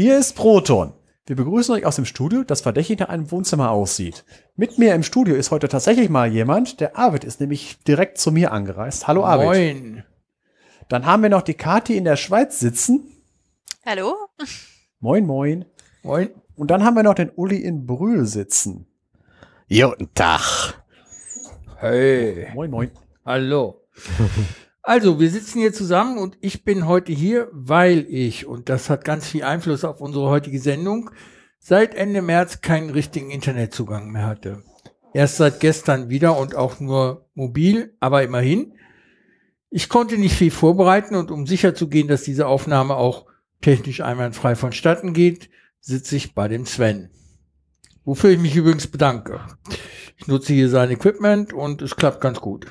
Hier ist Proton. Wir begrüßen euch aus dem Studio, das verdächtig nach einem Wohnzimmer aussieht. Mit mir im Studio ist heute tatsächlich mal jemand. Der Arvid ist nämlich direkt zu mir angereist. Hallo Arvid. Moin. Dann haben wir noch die Kati in der Schweiz sitzen. Hallo? Moin, moin. Moin. Und dann haben wir noch den Uli in Brühl sitzen. Guten Tag. Hey. Moin, moin. Hallo. Also, wir sitzen hier zusammen und ich bin heute hier, weil ich, und das hat ganz viel Einfluss auf unsere heutige Sendung, seit Ende März keinen richtigen Internetzugang mehr hatte. Erst seit gestern wieder und auch nur mobil, aber immerhin. Ich konnte nicht viel vorbereiten und um sicher zu gehen, dass diese Aufnahme auch technisch einwandfrei vonstatten geht, sitze ich bei dem Sven. Wofür ich mich übrigens bedanke. Ich nutze hier sein Equipment und es klappt ganz gut.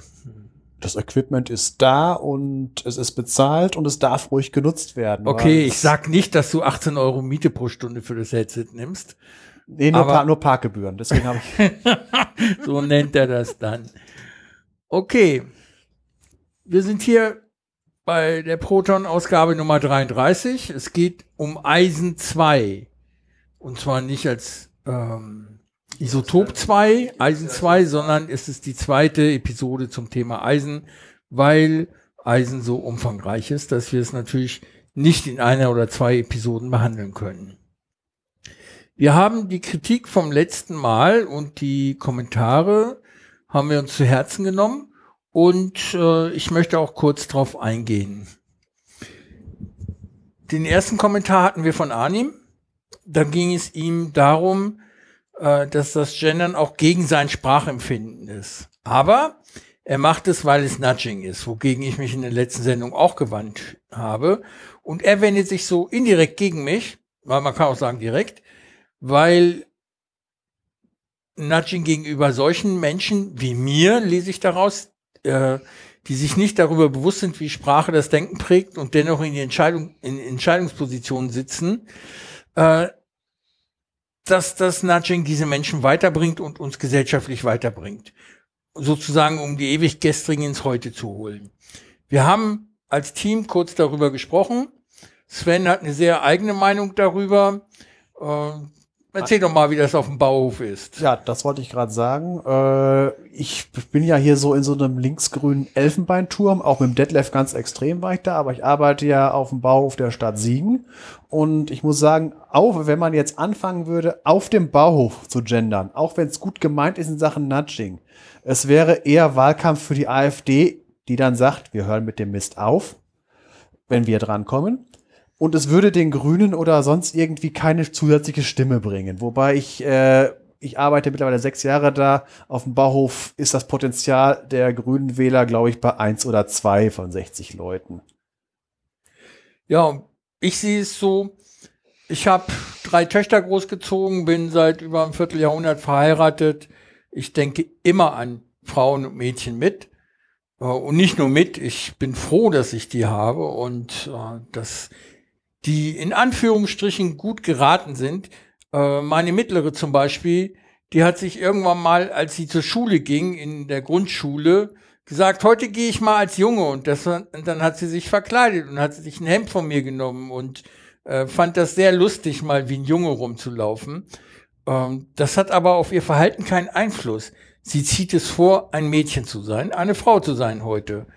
Das Equipment ist da und es ist bezahlt und es darf ruhig genutzt werden. Okay, ich sag nicht, dass du 18 Euro Miete pro Stunde für das Headset nimmst. Nee, nur, Par nur Parkgebühren. Deswegen habe ich. So nennt er das dann. Okay. Wir sind hier bei der Proton-Ausgabe Nummer 33. Es geht um Eisen 2. Und zwar nicht als ähm, Isotop 2, Eisen 2, sondern es ist die zweite Episode zum Thema Eisen, weil Eisen so umfangreich ist, dass wir es natürlich nicht in einer oder zwei Episoden behandeln können. Wir haben die Kritik vom letzten Mal und die Kommentare haben wir uns zu Herzen genommen und äh, ich möchte auch kurz drauf eingehen. Den ersten Kommentar hatten wir von Arnim. Da ging es ihm darum, äh, dass das Gendern auch gegen sein Sprachempfinden ist. Aber er macht es, weil es Nudging ist, wogegen ich mich in der letzten Sendung auch gewandt habe. Und er wendet sich so indirekt gegen mich, weil man kann auch sagen direkt, weil Nudging gegenüber solchen Menschen wie mir, lese ich daraus, äh, die sich nicht darüber bewusst sind, wie Sprache das Denken prägt und dennoch in die Entscheidung, in Entscheidungspositionen sitzen, äh, dass das Nudging diese Menschen weiterbringt und uns gesellschaftlich weiterbringt. Sozusagen, um die ewig Gestrigen ins Heute zu holen. Wir haben als Team kurz darüber gesprochen. Sven hat eine sehr eigene Meinung darüber. Äh, erzähl doch mal, wie das auf dem Bauhof ist. Ja, das wollte ich gerade sagen. Äh, ich bin ja hier so in so einem linksgrünen Elfenbeinturm. Auch mit dem Detlef ganz extrem war ich da, aber ich arbeite ja auf dem Bauhof der Stadt Siegen. Und ich muss sagen, auch wenn man jetzt anfangen würde, auf dem Bauhof zu gendern, auch wenn es gut gemeint ist in Sachen Nudging, es wäre eher Wahlkampf für die AfD, die dann sagt, wir hören mit dem Mist auf, wenn wir drankommen. Und es würde den Grünen oder sonst irgendwie keine zusätzliche Stimme bringen. Wobei ich, äh, ich arbeite mittlerweile sechs Jahre da. Auf dem Bauhof ist das Potenzial der grünen Wähler, glaube ich, bei eins oder zwei von 60 Leuten. Ja, ich sehe es so, ich habe drei Töchter großgezogen, bin seit über einem Vierteljahrhundert verheiratet. Ich denke immer an Frauen und Mädchen mit. Äh, Und nicht nur mit, ich bin froh, dass ich die habe und äh, dass die in Anführungsstrichen gut geraten sind. Äh, Meine mittlere zum Beispiel, die hat sich irgendwann mal, als sie zur Schule ging, in der Grundschule, gesagt, heute gehe ich mal als Junge und, das, und dann hat sie sich verkleidet und hat sich ein Hemd von mir genommen und äh, fand das sehr lustig, mal wie ein Junge rumzulaufen. Ähm, das hat aber auf ihr Verhalten keinen Einfluss. Sie zieht es vor, ein Mädchen zu sein, eine Frau zu sein heute.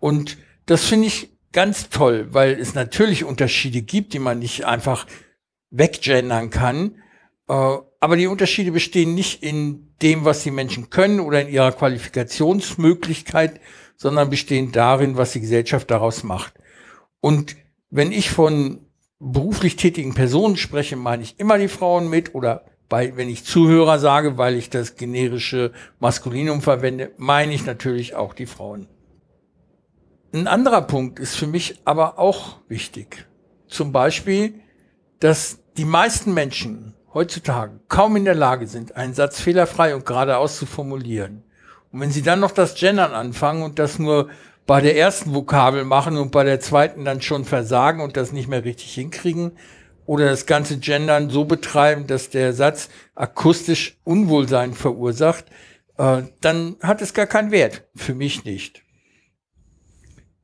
Und das finde ich ganz toll, weil es natürlich Unterschiede gibt, die man nicht einfach weggendern kann. Äh, aber die Unterschiede bestehen nicht in dem, was die Menschen können oder in ihrer Qualifikationsmöglichkeit, sondern bestehen darin, was die Gesellschaft daraus macht. Und wenn ich von beruflich tätigen Personen spreche, meine ich immer die Frauen mit oder bei, wenn ich Zuhörer sage, weil ich das generische Maskulinum verwende, meine ich natürlich auch die Frauen. Ein anderer Punkt ist für mich aber auch wichtig. Zum Beispiel, dass die meisten Menschen heutzutage kaum in der Lage sind, einen Satz fehlerfrei und geradeaus zu formulieren. Und wenn sie dann noch das Gendern anfangen und das nur bei der ersten Vokabel machen und bei der zweiten dann schon versagen und das nicht mehr richtig hinkriegen oder das ganze Gendern so betreiben, dass der Satz akustisch Unwohlsein verursacht, äh, dann hat es gar keinen Wert. Für mich nicht.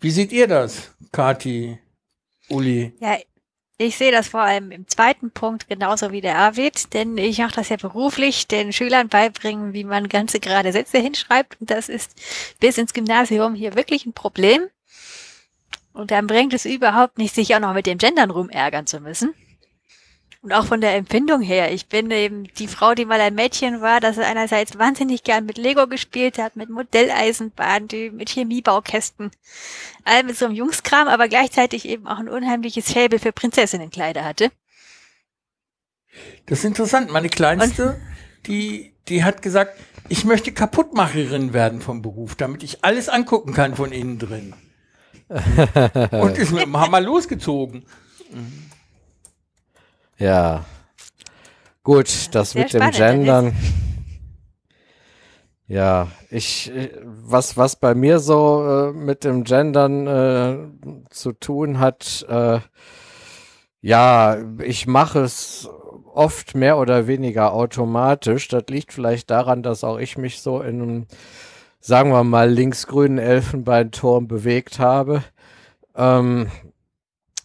Wie seht ihr das, Kati, Uli? Ja, Ich sehe das vor allem im zweiten Punkt genauso wie der Arvid, denn ich mache das ja beruflich, den Schülern beibringen, wie man ganze gerade Sätze hinschreibt. Und das ist bis ins Gymnasium hier wirklich ein Problem. Und dann bringt es überhaupt nicht, sich auch noch mit dem Gendern rumärgern zu müssen. Und auch von der Empfindung her. Ich bin eben die Frau, die mal ein Mädchen war, das einerseits wahnsinnig gern mit Lego gespielt hat, mit Modelleisenbahn, mit Chemiebaukästen, all mit so einem Jungskram, aber gleichzeitig eben auch ein unheimliches Faible für Prinzessinnenkleider hatte. Das ist interessant. Meine Kleinste, Und die, die hat gesagt, ich möchte Kaputtmacherin werden vom Beruf, damit ich alles angucken kann von innen drin. Und ist mit dem Hammer losgezogen. Ja. Gut, das mit dem Gendern. Ja, ich, was, was bei mir so äh, mit dem Gendern äh, zu tun hat, äh, ja, ich mache es oft mehr oder weniger automatisch. Das liegt vielleicht daran, dass auch ich mich so in einem, sagen wir mal, linksgrünen Elfenbeinturm bewegt habe. Ähm,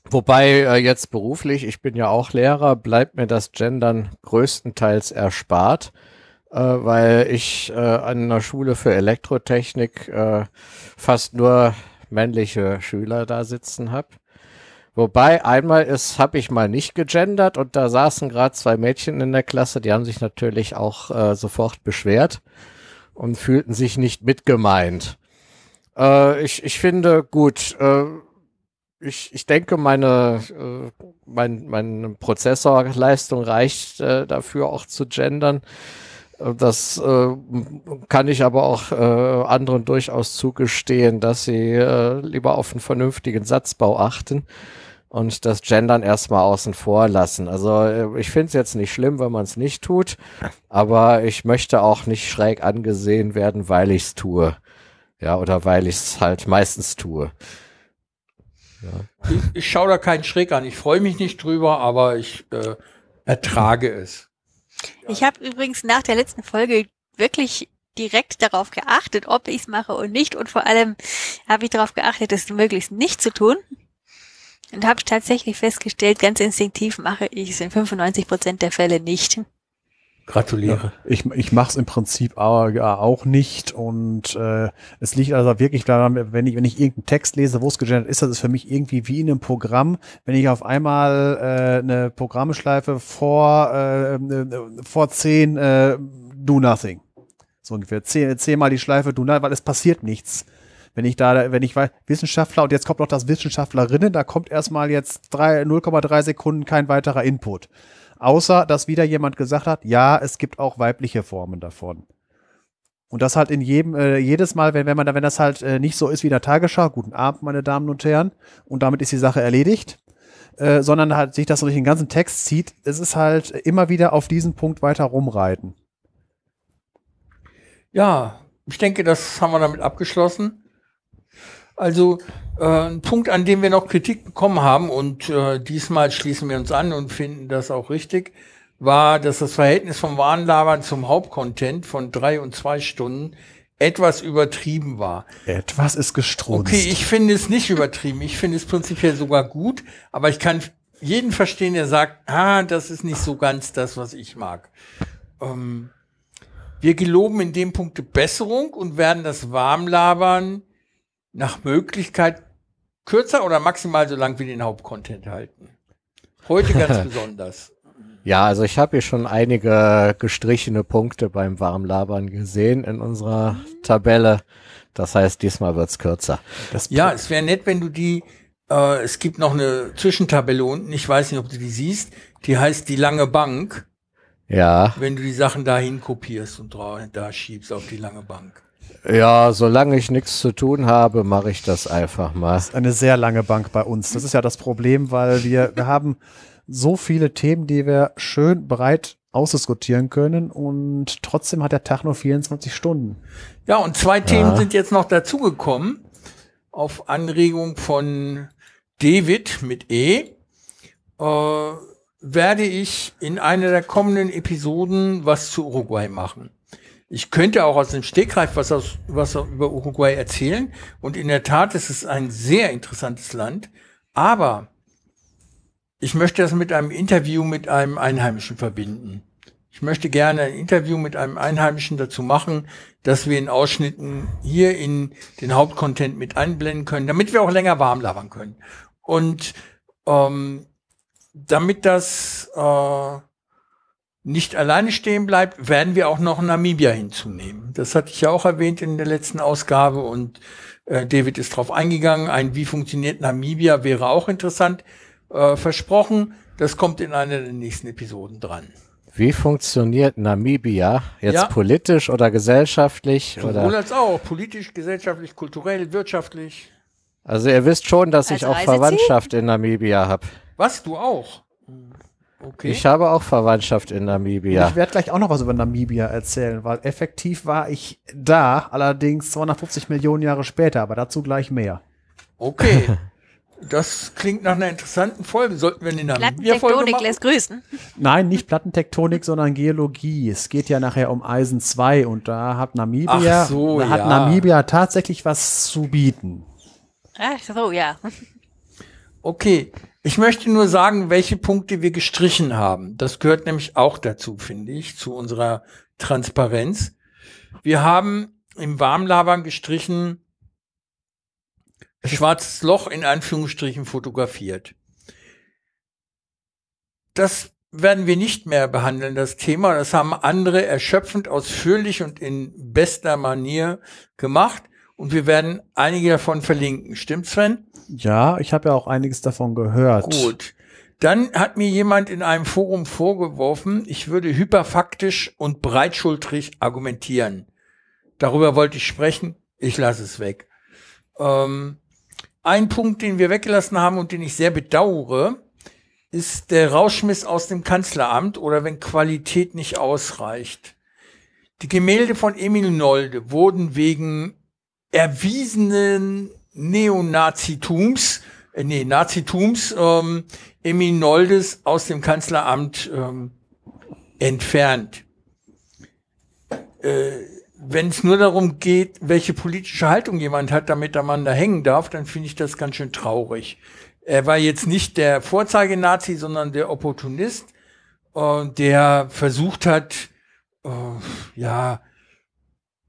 Wobei äh, jetzt beruflich, ich bin ja auch Lehrer, bleibt mir das Gendern größtenteils erspart, äh, weil ich äh, an einer Schule für Elektrotechnik äh, fast nur männliche Schüler da sitzen habe. Wobei einmal ist, habe ich mal nicht gegendert und da saßen gerade zwei Mädchen in der Klasse, die haben sich natürlich auch äh, sofort beschwert und fühlten sich nicht mitgemeint. Äh, ich, ich finde gut, äh, ich, ich denke, meine, äh, mein, meine Prozessorleistung reicht äh, dafür auch zu gendern. Äh, das äh, kann ich aber auch äh, anderen durchaus zugestehen, dass sie äh, lieber auf einen vernünftigen Satzbau achten und das Gendern erstmal außen vor lassen. Also äh, ich finde es jetzt nicht schlimm, wenn man es nicht tut, aber ich möchte auch nicht schräg angesehen werden, weil ich es tue. Ja, oder weil ich es halt meistens tue. Ja. Ich, ich schaue da keinen Schräg an. Ich freue mich nicht drüber, aber ich äh, ertrage es. Ich habe übrigens nach der letzten Folge wirklich direkt darauf geachtet, ob ich es mache und nicht. Und vor allem habe ich darauf geachtet, es möglichst nicht zu tun. Und habe tatsächlich festgestellt, ganz instinktiv mache ich es in 95 Prozent der Fälle nicht. Gratuliere. Ja, ich ich mache es im Prinzip auch, nicht und äh, es liegt also wirklich daran, wenn ich wenn ich irgendeinen Text lese, wo es gegendert ist, das ist für mich irgendwie wie in einem Programm, wenn ich auf einmal äh, eine Programmschleife vor äh, vor zehn äh, do nothing so ungefähr zehn, zehnmal die Schleife do nothing, weil es passiert nichts. Wenn ich da, wenn ich weiß, Wissenschaftler und jetzt kommt noch das Wissenschaftlerinnen, da kommt erstmal jetzt 0,3 Sekunden kein weiterer Input. Außer, dass wieder jemand gesagt hat, ja, es gibt auch weibliche Formen davon. Und das halt in jedem, äh, jedes Mal, wenn, wenn man da, wenn das halt äh, nicht so ist wie in der Tagesschau, guten Abend, meine Damen und Herren, und damit ist die Sache erledigt, äh, sondern halt sich das durch den ganzen Text zieht, es ist halt immer wieder auf diesen Punkt weiter rumreiten. Ja, ich denke, das haben wir damit abgeschlossen. Also äh, ein Punkt, an dem wir noch Kritik bekommen haben und äh, diesmal schließen wir uns an und finden das auch richtig, war, dass das Verhältnis vom Warnlabern zum Hauptcontent von drei und zwei Stunden etwas übertrieben war. Etwas ist gestrunzt. Okay, ich finde es nicht übertrieben. Ich finde es prinzipiell sogar gut, aber ich kann jeden verstehen, der sagt, ah, das ist nicht so ganz das, was ich mag. Ähm, wir geloben in dem Punkt Besserung und werden das Warmlabern nach Möglichkeit kürzer oder maximal so lang wie den Hauptcontent halten. Heute ganz besonders. Ja, also ich habe hier schon einige gestrichene Punkte beim Warmlabern gesehen in unserer Tabelle. Das heißt, diesmal wird's kürzer. Das ja, es wäre nett, wenn du die, äh, es gibt noch eine Zwischentabelle unten, ich weiß nicht, ob du die siehst, die heißt die lange Bank. Ja. Wenn du die Sachen dahin kopierst und da schiebst auf die lange Bank. Ja, solange ich nichts zu tun habe, mache ich das einfach mal. Das ist eine sehr lange Bank bei uns. Das ist ja das Problem, weil wir, wir haben so viele Themen, die wir schön breit ausdiskutieren können und trotzdem hat der Tag nur 24 Stunden. Ja, und zwei ja. Themen sind jetzt noch dazugekommen. Auf Anregung von David mit E äh, werde ich in einer der kommenden Episoden was zu Uruguay machen. Ich könnte auch aus dem Stegreif was, aus, was über Uruguay erzählen. Und in der Tat ist es ein sehr interessantes Land. Aber ich möchte das mit einem Interview mit einem Einheimischen verbinden. Ich möchte gerne ein Interview mit einem Einheimischen dazu machen, dass wir in Ausschnitten hier in den Hauptcontent mit einblenden können, damit wir auch länger warm labern können. Und ähm, damit das äh, nicht alleine stehen bleibt, werden wir auch noch Namibia hinzunehmen. Das hatte ich ja auch erwähnt in der letzten Ausgabe und äh, David ist drauf eingegangen. Ein Wie funktioniert Namibia wäre auch interessant. Äh, versprochen, das kommt in einer der nächsten Episoden dran. Wie funktioniert Namibia jetzt Ja. politisch oder gesellschaftlich? Sowohl Oder? als auch politisch, gesellschaftlich, kulturell, wirtschaftlich. Also ihr wisst schon, dass Als ich auch Reiseziel? Verwandtschaft in Namibia habe. Was, du auch? Okay. Ich habe auch Verwandtschaft in Namibia. Ich werde gleich auch noch was über Namibia erzählen, weil effektiv war ich da, allerdings 250 Millionen Jahre später, aber dazu gleich mehr. okay. Das klingt nach einer interessanten Folge. Sollten wir eine Namibia-Folge Plattentektonik lässt grüßen. Nein, nicht Plattentektonik, sondern Geologie. Es geht ja nachher um Eisen 2 und da hat Namibia, so, da hat ja. Namibia tatsächlich was zu bieten. Ach so, ja. Okay. Ich möchte nur sagen, welche Punkte wir gestrichen haben. Das gehört nämlich auch dazu, finde ich, zu unserer Transparenz. Wir haben im Warmlabern gestrichen, schwarzes Loch in Anführungsstrichen fotografiert. Das werden wir nicht mehr behandeln, das Thema. Das haben andere erschöpfend, ausführlich und in bester Manier gemacht. Und wir werden einige davon verlinken. Stimmt, Sven? Ja, ich habe ja auch einiges davon gehört. Gut. Dann hat mir jemand in einem Forum vorgeworfen, ich würde hyperfaktisch und breitschultrig argumentieren. Darüber wollte ich sprechen. Ich lasse es weg. Ähm, ein Punkt, den wir weggelassen haben und den ich sehr bedauere, ist der Rauschmiss aus dem Kanzleramt oder wenn Qualität nicht ausreicht. Die Gemälde von Emil Nolde wurden wegen erwiesenen Neonazitums, äh, nee, Nazitums, ähm, Emil Noldes aus dem Kanzleramt ähm, entfernt. Äh, wenn es nur darum geht, welche politische Haltung jemand hat, damit der Mann da hängen darf, dann finde ich das ganz schön traurig. Er war jetzt nicht der Vorzeigenazi, sondern der Opportunist, äh, der versucht hat, äh, ja,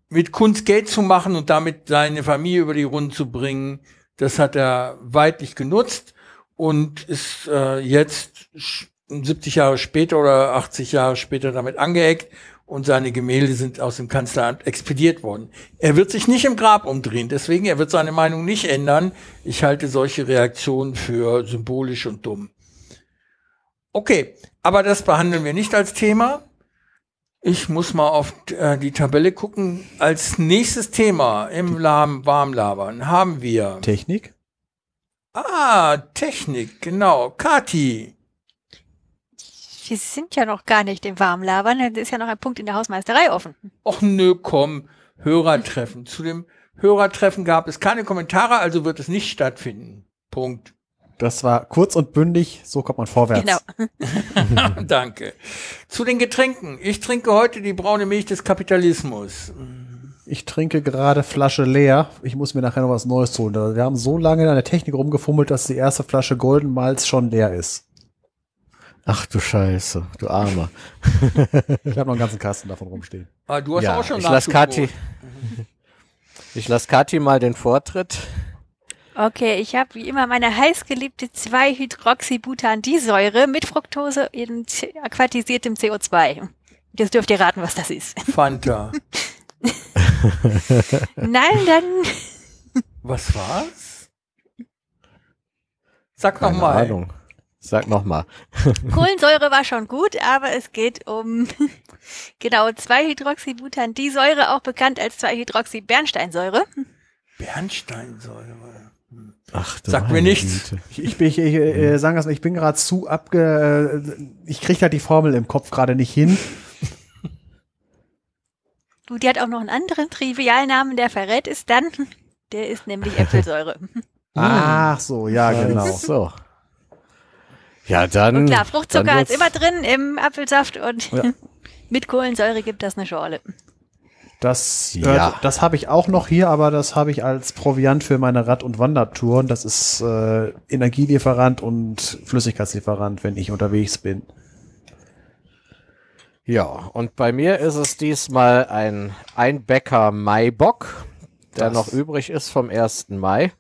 mit Kunst Geld zu machen und damit seine Familie über die Runden zu bringen. Das hat er weitlich genutzt und ist äh, jetzt sch- 70 Jahre später oder 80 Jahre später damit angeeckt und seine Gemälde sind aus dem Kanzleramt expediert worden. Er wird sich nicht im Grab umdrehen, deswegen er wird seine Meinung nicht ändern. Ich halte solche Reaktionen für symbolisch und dumm. Okay, aber das behandeln wir nicht als Thema. Ich muss mal auf äh, die Tabelle gucken. Als nächstes Thema im Lahm Warmlabern haben wir Technik? Ah, Technik, genau. Kati. Wir sind ja noch gar nicht im Warmlabern. Da ist ja noch ein Punkt in der Hausmeisterei offen. Och nö, komm. Hörertreffen. Zu dem Hörertreffen gab es keine Kommentare, also wird es nicht stattfinden. Punkt. Das war kurz und bündig, so kommt man vorwärts. Genau. Danke. Zu den Getränken. Ich trinke heute die braune Milch des Kapitalismus. Ich trinke gerade Flasche leer. Ich muss mir nachher noch was Neues holen. Wir haben so lange an der Technik rumgefummelt, dass die erste Flasche Golden Malz schon leer ist. Ach du Scheiße, du Armer. Ich habe noch einen ganzen Kasten davon rumstehen. Ah, du hast ja, auch schon ich lasse. Kathi, ich lasse Kathi mal den Vortritt. Okay, ich habe wie immer meine heißgeliebte 2-Hydroxybutandisäure mit Fructose in aquatisiertem CO2. Jetzt dürft ihr raten, was das ist. Fanta. Nein, dann Was war's? Sag noch Keine mal. Ahnung. Sag noch mal. Kohlensäure war schon gut, aber es geht um genau 2-Hydroxybutandisäure, auch bekannt als 2-Hydroxybernsteinsäure. Bernsteinsäure. Ach, du Sag mir nichts. Güte. Ich, ich, bin- ich, ich äh, sagen mal, ich bin gerade zu abge. Äh, ich kriege halt die Formel im Kopf gerade nicht hin. Du, die hat auch noch einen anderen Trivialnamen, der verrät es dann. Der ist nämlich Äpfelsäure. Ach so, ja, genau. So. Ja, dann. Und klar, Fruchtzucker ist immer drin im Apfelsaft und Ja. mit Kohlensäure gibt das eine Schorle. Das, Ja. äh, das habe ich auch noch hier, aber das habe ich als Proviant für meine Rad- und Wandertouren. Das ist äh, Energielieferant und Flüssigkeitslieferant, wenn ich unterwegs bin. Ja, und bei mir ist es diesmal ein Einbäcker Maibock, der Das- noch übrig ist vom 1. Mai.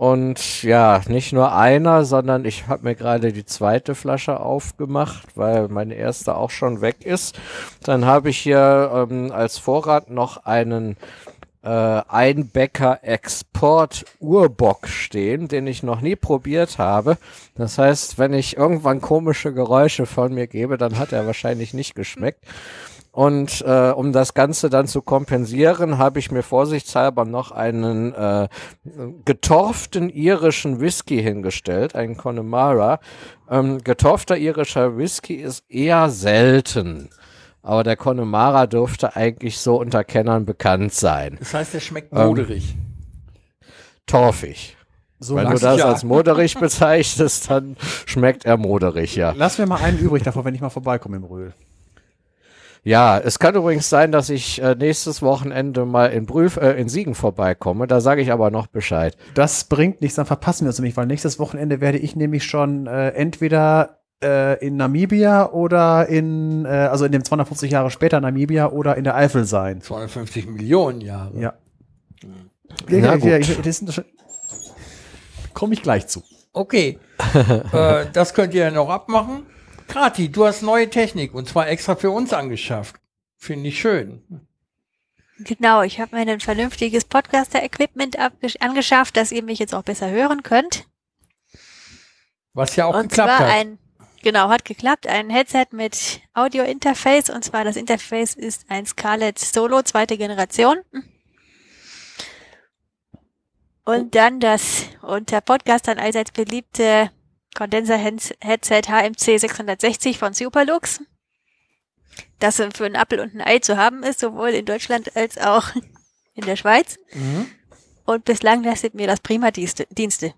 Und ja, nicht nur einer, sondern ich habe mir gerade die zweite Flasche aufgemacht, weil meine erste auch schon weg ist. Dann habe ich hier ähm, als Vorrat noch einen äh, Einbäcker Export Urbock stehen, den ich noch nie probiert habe. Das heißt, wenn ich irgendwann komische Geräusche von mir gebe, dann hat er wahrscheinlich nicht geschmeckt. Und äh, um das Ganze dann zu kompensieren, habe ich mir vorsichtshalber noch einen äh, getorften irischen Whisky hingestellt, einen Connemara. Ähm, getorfter irischer Whisky ist eher selten. Aber der Connemara dürfte eigentlich so unter Kennern bekannt sein. Das heißt, der schmeckt Ähm, moderig. Torfig. So Wenn du das ja. als moderig bezeichnest, dann schmeckt er moderig, ja. lass mir mal einen übrig davor, wenn ich mal vorbeikomme im Röhl. Ja, es kann übrigens sein, dass ich äh, nächstes Wochenende mal in Brühl, äh, in Siegen vorbeikomme. Da sage ich aber noch Bescheid. Das bringt nichts, dann verpassen wir uns nämlich, weil nächstes Wochenende werde ich nämlich schon äh, entweder äh, in Namibia oder in, äh, also in dem 250 Jahre später Namibia oder in der Eifel sein. 250 Millionen Jahre. Ja. Na Ja, gut. Komme ich gleich zu. Okay, äh, das könnt ihr ja noch abmachen. Krati, du hast neue Technik und zwar extra für uns angeschafft. Finde ich schön. Genau, ich habe mir ein vernünftiges Podcaster-Equipment angeschafft, dass ihr mich jetzt auch besser hören könnt. Was ja auch und geklappt zwar hat. ein, genau, hat geklappt, ein Headset mit Audio-Interface und zwar das Interface ist ein Scarlett Solo zweite Generation. Und dann das unter Podcastern allseits beliebte Kondenser-Headset HMC 660 von Superlux. Das für einen Apfel und ein Ei zu haben ist, sowohl in Deutschland als auch in der Schweiz. Mhm. Und bislang leistet mir das prima Dienste.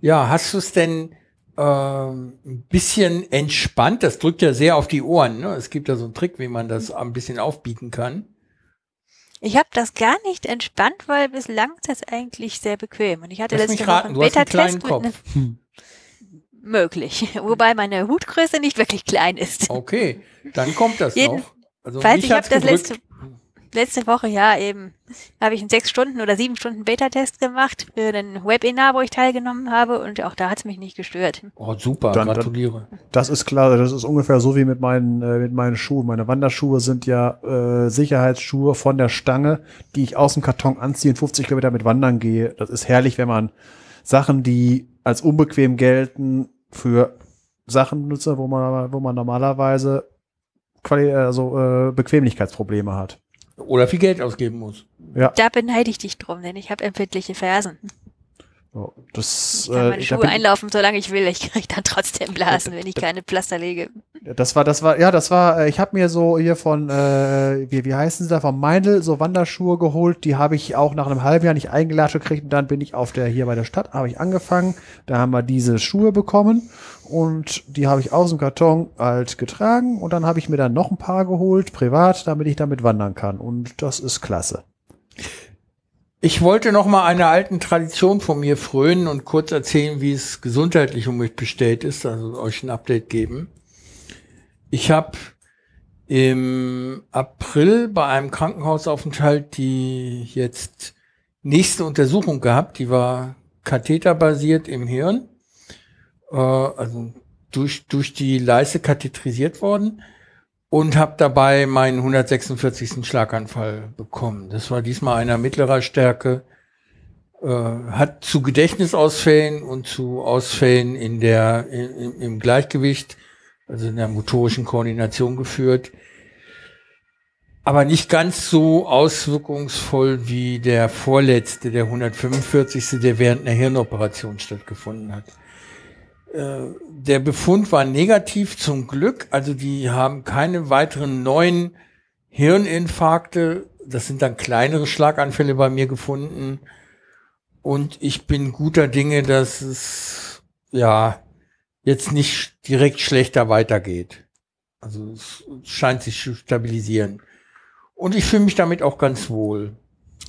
Ja, hast du es denn ähm, ein bisschen entspannt? Das drückt ja sehr auf die Ohren. Ne? Es gibt ja so einen Trick, wie man das ein bisschen aufbieten kann. Ich habe das gar nicht entspannt, weil bislang ist das eigentlich sehr bequem. Und ich hatte Lass letzte mich Woche raten, hast einen kleinen Beta-Test mit Kopf. ne- möglich. Wobei meine Hutgröße nicht wirklich klein ist. Okay, dann kommt das Jeden- noch. Also Falls ich habe das gedrückt. letzte, letzte Woche, ja eben, habe ich einen sechs Stunden oder sieben Stunden Beta-Test gemacht für ein Webinar, wo ich teilgenommen habe und auch da hat es mich nicht gestört. Oh, super, Dann- dann- gratuliere. Das ist klar, das ist ungefähr so wie mit meinen, äh, mit meinen Schuhen. Meine Wanderschuhe sind ja äh, Sicherheitsschuhe von der Stange, die ich aus dem Karton anziehe und 50 Kilometer mit wandern gehe. Das ist herrlich, wenn man Sachen, die als unbequem gelten, für Sachen nutze, wo man, wo man normalerweise Quali also, äh, Bequemlichkeitsprobleme hat. Oder viel Geld ausgeben muss. Da beneide ich dich drum, denn ich habe empfindliche Fersen. So, das, Ich kann meine äh, Schuhe einlaufen, solange ich will. Ich kriege dann trotzdem Blasen, wenn ich keine Pflaster lege. Das war, das war, ja, das war, äh, ich habe mir so hier von, äh, wie, wie heißen sie da, von Meindl so Wanderschuhe geholt. Die habe ich auch nach einem halben Jahr nicht eingelatscht gekriegt. Und dann bin ich auf der, hier bei der Stadt, habe ich angefangen. Da haben wir diese Schuhe bekommen. Und die habe ich aus dem Karton halt getragen. Und dann habe ich mir dann noch ein paar geholt, privat, damit ich damit wandern kann. Und das ist klasse. Ich wollte noch mal einer alten Tradition von mir frönen und kurz erzählen, wie es gesundheitlich um mich bestellt ist, also euch ein Update geben. Ich habe im April bei einem Krankenhausaufenthalt die jetzt nächste Untersuchung gehabt, die war katheterbasiert im Hirn, äh, also durch, durch die Leiste katheterisiert worden und habe dabei meinen 146. Schlaganfall bekommen. Das war diesmal einer mittlerer Stärke, äh, hat zu Gedächtnisausfällen und zu Ausfällen in der, im, im Gleichgewicht, also in der motorischen Koordination geführt. Aber nicht ganz so auswirkungsvoll wie der vorletzte, der 145., der während einer Hirnoperation stattgefunden hat. Äh, der Befund war negativ zum Glück. Also die haben keine weiteren neuen Hirninfarkte. Das sind dann kleinere Schlaganfälle bei mir gefunden. Und ich bin guter Dinge, dass es ja jetzt nicht direkt schlechter weitergeht. Also es scheint sich zu stabilisieren. Und ich fühle mich damit auch ganz wohl.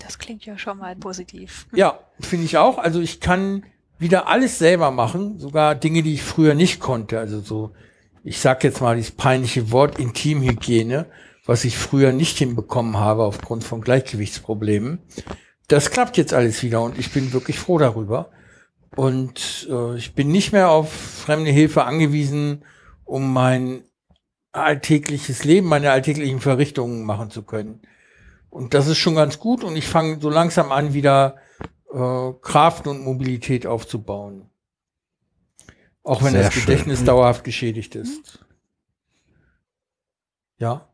Das klingt ja schon mal positiv. Ja, finde ich auch. Also ich kann wieder alles selber machen, sogar Dinge, die ich früher nicht konnte. Also so, ich sag jetzt mal dieses peinliche Wort Intimhygiene, was ich früher nicht hinbekommen habe aufgrund von Gleichgewichtsproblemen. Das klappt jetzt alles wieder und ich bin wirklich froh darüber. Und äh, ich bin nicht mehr auf fremde Hilfe angewiesen, um mein alltägliches Leben, meine alltäglichen Verrichtungen machen zu können. Und das ist schon ganz gut und ich fange so langsam an, wieder äh, Kraft und Mobilität aufzubauen. Auch wenn Sehr das schön. Gedächtnis dauerhaft geschädigt ist. Ja.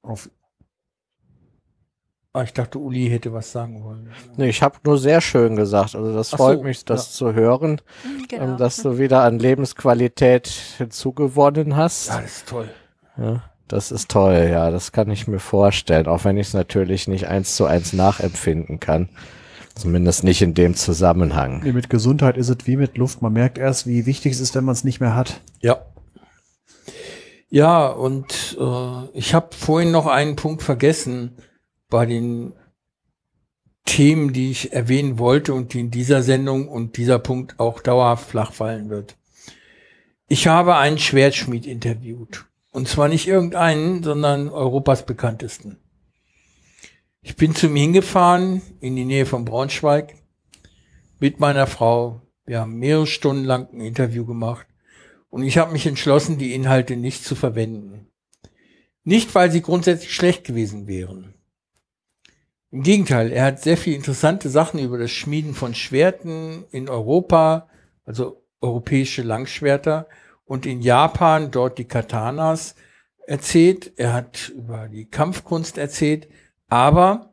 Auf, Ah, ich dachte, Uli hätte was sagen wollen. Nee, ich habe nur sehr schön gesagt. Also das Ach freut so, mich, das zu hören, Genau. ähm, dass du wieder an Lebensqualität hinzugewonnen hast. Ja, das ist toll. Ja, das ist toll, ja, das kann ich mir vorstellen, auch wenn ich es natürlich nicht eins zu eins nachempfinden kann. Zumindest nicht in dem Zusammenhang. nee, mit Gesundheit ist es wie mit Luft. Man merkt erst, wie wichtig es ist, wenn man es nicht mehr hat. Ja. Ja, und äh, ich habe vorhin noch einen Punkt vergessen bei den Themen, die ich erwähnen wollte und die in dieser Sendung und dieser Punkt auch dauerhaft flach fallen wird. Ich habe einen Schwertschmied interviewt. Und zwar nicht irgendeinen, sondern Europas bekanntesten. Ich bin zu ihm hingefahren, in die Nähe von Braunschweig, mit meiner Frau. Wir haben mehrere Stunden lang ein Interview gemacht. Und ich habe mich entschlossen, die Inhalte nicht zu verwenden. Nicht, weil sie grundsätzlich schlecht gewesen wären. Im Gegenteil, er hat sehr viele interessante Sachen über das Schmieden von Schwerten in Europa, also europäische Langschwerter, und in Japan dort die Katanas erzählt. Er hat über die Kampfkunst erzählt, aber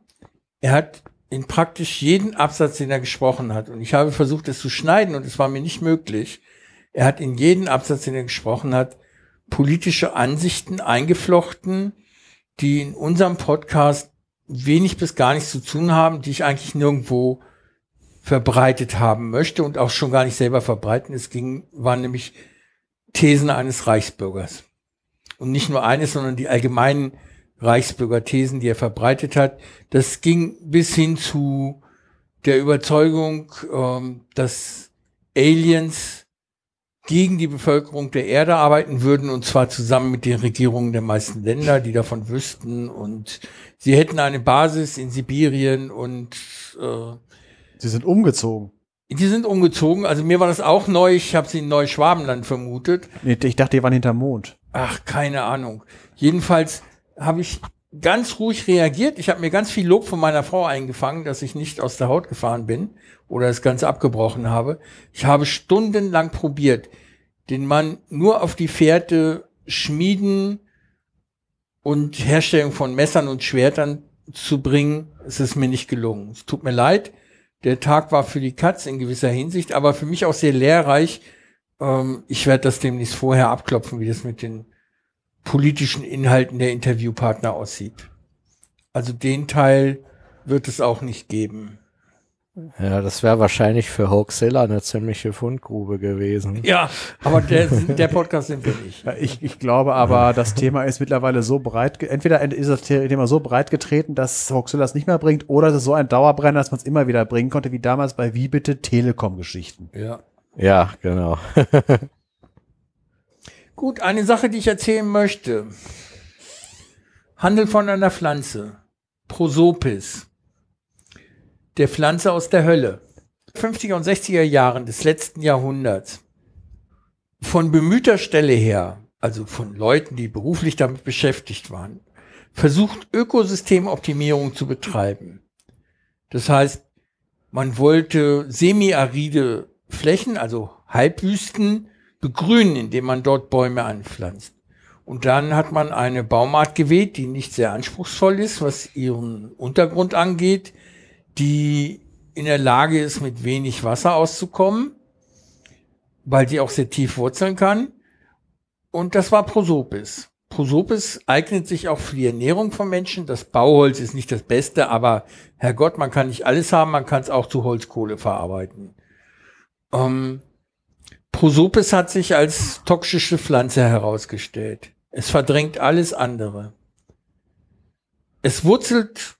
er hat in praktisch jeden Absatz, den er gesprochen hat, und ich habe versucht, es zu schneiden, und es war mir nicht möglich, er hat in jeden Absatz, den er gesprochen hat, politische Ansichten eingeflochten, die in unserem Podcast wenig bis gar nichts zu tun haben, die ich eigentlich nirgendwo verbreitet haben möchte und auch schon gar nicht selber verbreiten. Es ging, waren nämlich Thesen eines Reichsbürgers. Und nicht nur eines, sondern die allgemeinen Reichsbürgerthesen, die er verbreitet hat. Das ging bis hin zu der Überzeugung, ähm, dass Aliens gegen die Bevölkerung der Erde arbeiten würden, und zwar zusammen mit den Regierungen der meisten Länder, die davon wüssten. Und sie hätten eine Basis in Sibirien und äh, Sie sind umgezogen. die sind umgezogen. Also mir war das auch neu. Ich habe sie in Neuschwabenland vermutet. Nee, ich dachte, die waren hinterm Mond. Ach, keine Ahnung. Jedenfalls habe ich ganz ruhig reagiert. Ich habe mir ganz viel Lob von meiner Frau eingefangen, dass ich nicht aus der Haut gefahren bin oder das Ganze abgebrochen habe. Ich habe stundenlang probiert, den Mann nur auf die Fährte schmieden und Herstellung von Messern und Schwertern zu bringen. Es ist mir nicht gelungen. Es tut mir leid. Der Tag war für die Katz in gewisser Hinsicht, aber für mich auch sehr lehrreich. Ähm, ich werde das demnächst vorher abklopfen, wie das mit den politischen Inhalten der Interviewpartner aussieht. Also den Teil wird es auch nicht geben. Ja, das wäre wahrscheinlich für Hoaxilla eine ziemliche Fundgrube gewesen. Ja, aber der, der Podcast sind wir nicht. Ja, ich, ich glaube aber, das Thema ist mittlerweile so breit, entweder ist das Thema so breit getreten, dass Hoaxilla es nicht mehr bringt, oder es ist so ein Dauerbrenner, dass man es immer wieder bringen konnte, wie damals bei Wie bitte Telekom-Geschichten. Ja. Ja, genau. Gut, eine Sache, die ich erzählen möchte. Handel von einer Pflanze. Prosopis. Der Pflanze aus der Hölle. 50er und 60er Jahren des letzten Jahrhunderts. Von bemühter Stelle her, also von Leuten, die beruflich damit beschäftigt waren, versucht Ökosystemoptimierung zu betreiben. Das heißt, man wollte semiaride Flächen, also Halbwüsten, begrünen, indem man dort Bäume anpflanzt. Und dann hat man eine Baumart gewählt, die nicht sehr anspruchsvoll ist, was ihren Untergrund angeht, die in der Lage ist, mit wenig Wasser auszukommen, weil sie auch sehr tief wurzeln kann. Und das war Prosopis. Prosopis eignet sich auch für die Ernährung von Menschen. Das Bauholz ist nicht das Beste, aber Herrgott, man kann nicht alles haben, man kann es auch zu Holzkohle verarbeiten. Ähm, Prosopis hat sich als toxische Pflanze herausgestellt. Es verdrängt alles andere. es wurzelt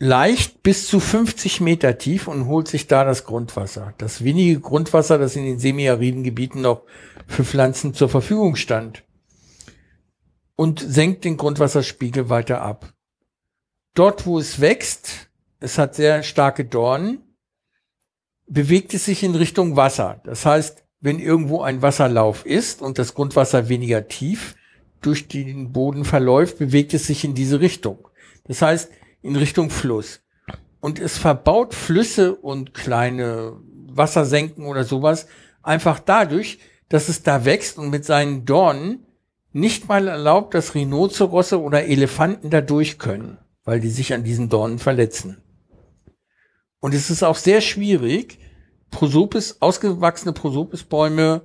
leicht bis zu 50 Meter tief und holt sich da das Grundwasser. Das wenige Grundwasser, das in den semiariden Gebieten noch für Pflanzen zur Verfügung stand. Und senkt den Grundwasserspiegel weiter ab. Dort, wo es wächst, es hat sehr starke Dornen, bewegt es sich in Richtung Wasser. Das heißt, wenn irgendwo ein Wasserlauf ist und das Grundwasser weniger tief durch den Boden verläuft, bewegt es sich in diese Richtung. Das heißt, in Richtung Fluss. Und es verbaut Flüsse und kleine Wassersenken oder sowas einfach dadurch, dass es da wächst und mit seinen Dornen nicht mal erlaubt, dass Rhinozerosse oder Elefanten da durch können, weil die sich an diesen Dornen verletzen. Und es ist auch sehr schwierig, Prosopis, ausgewachsene Prosopisbäume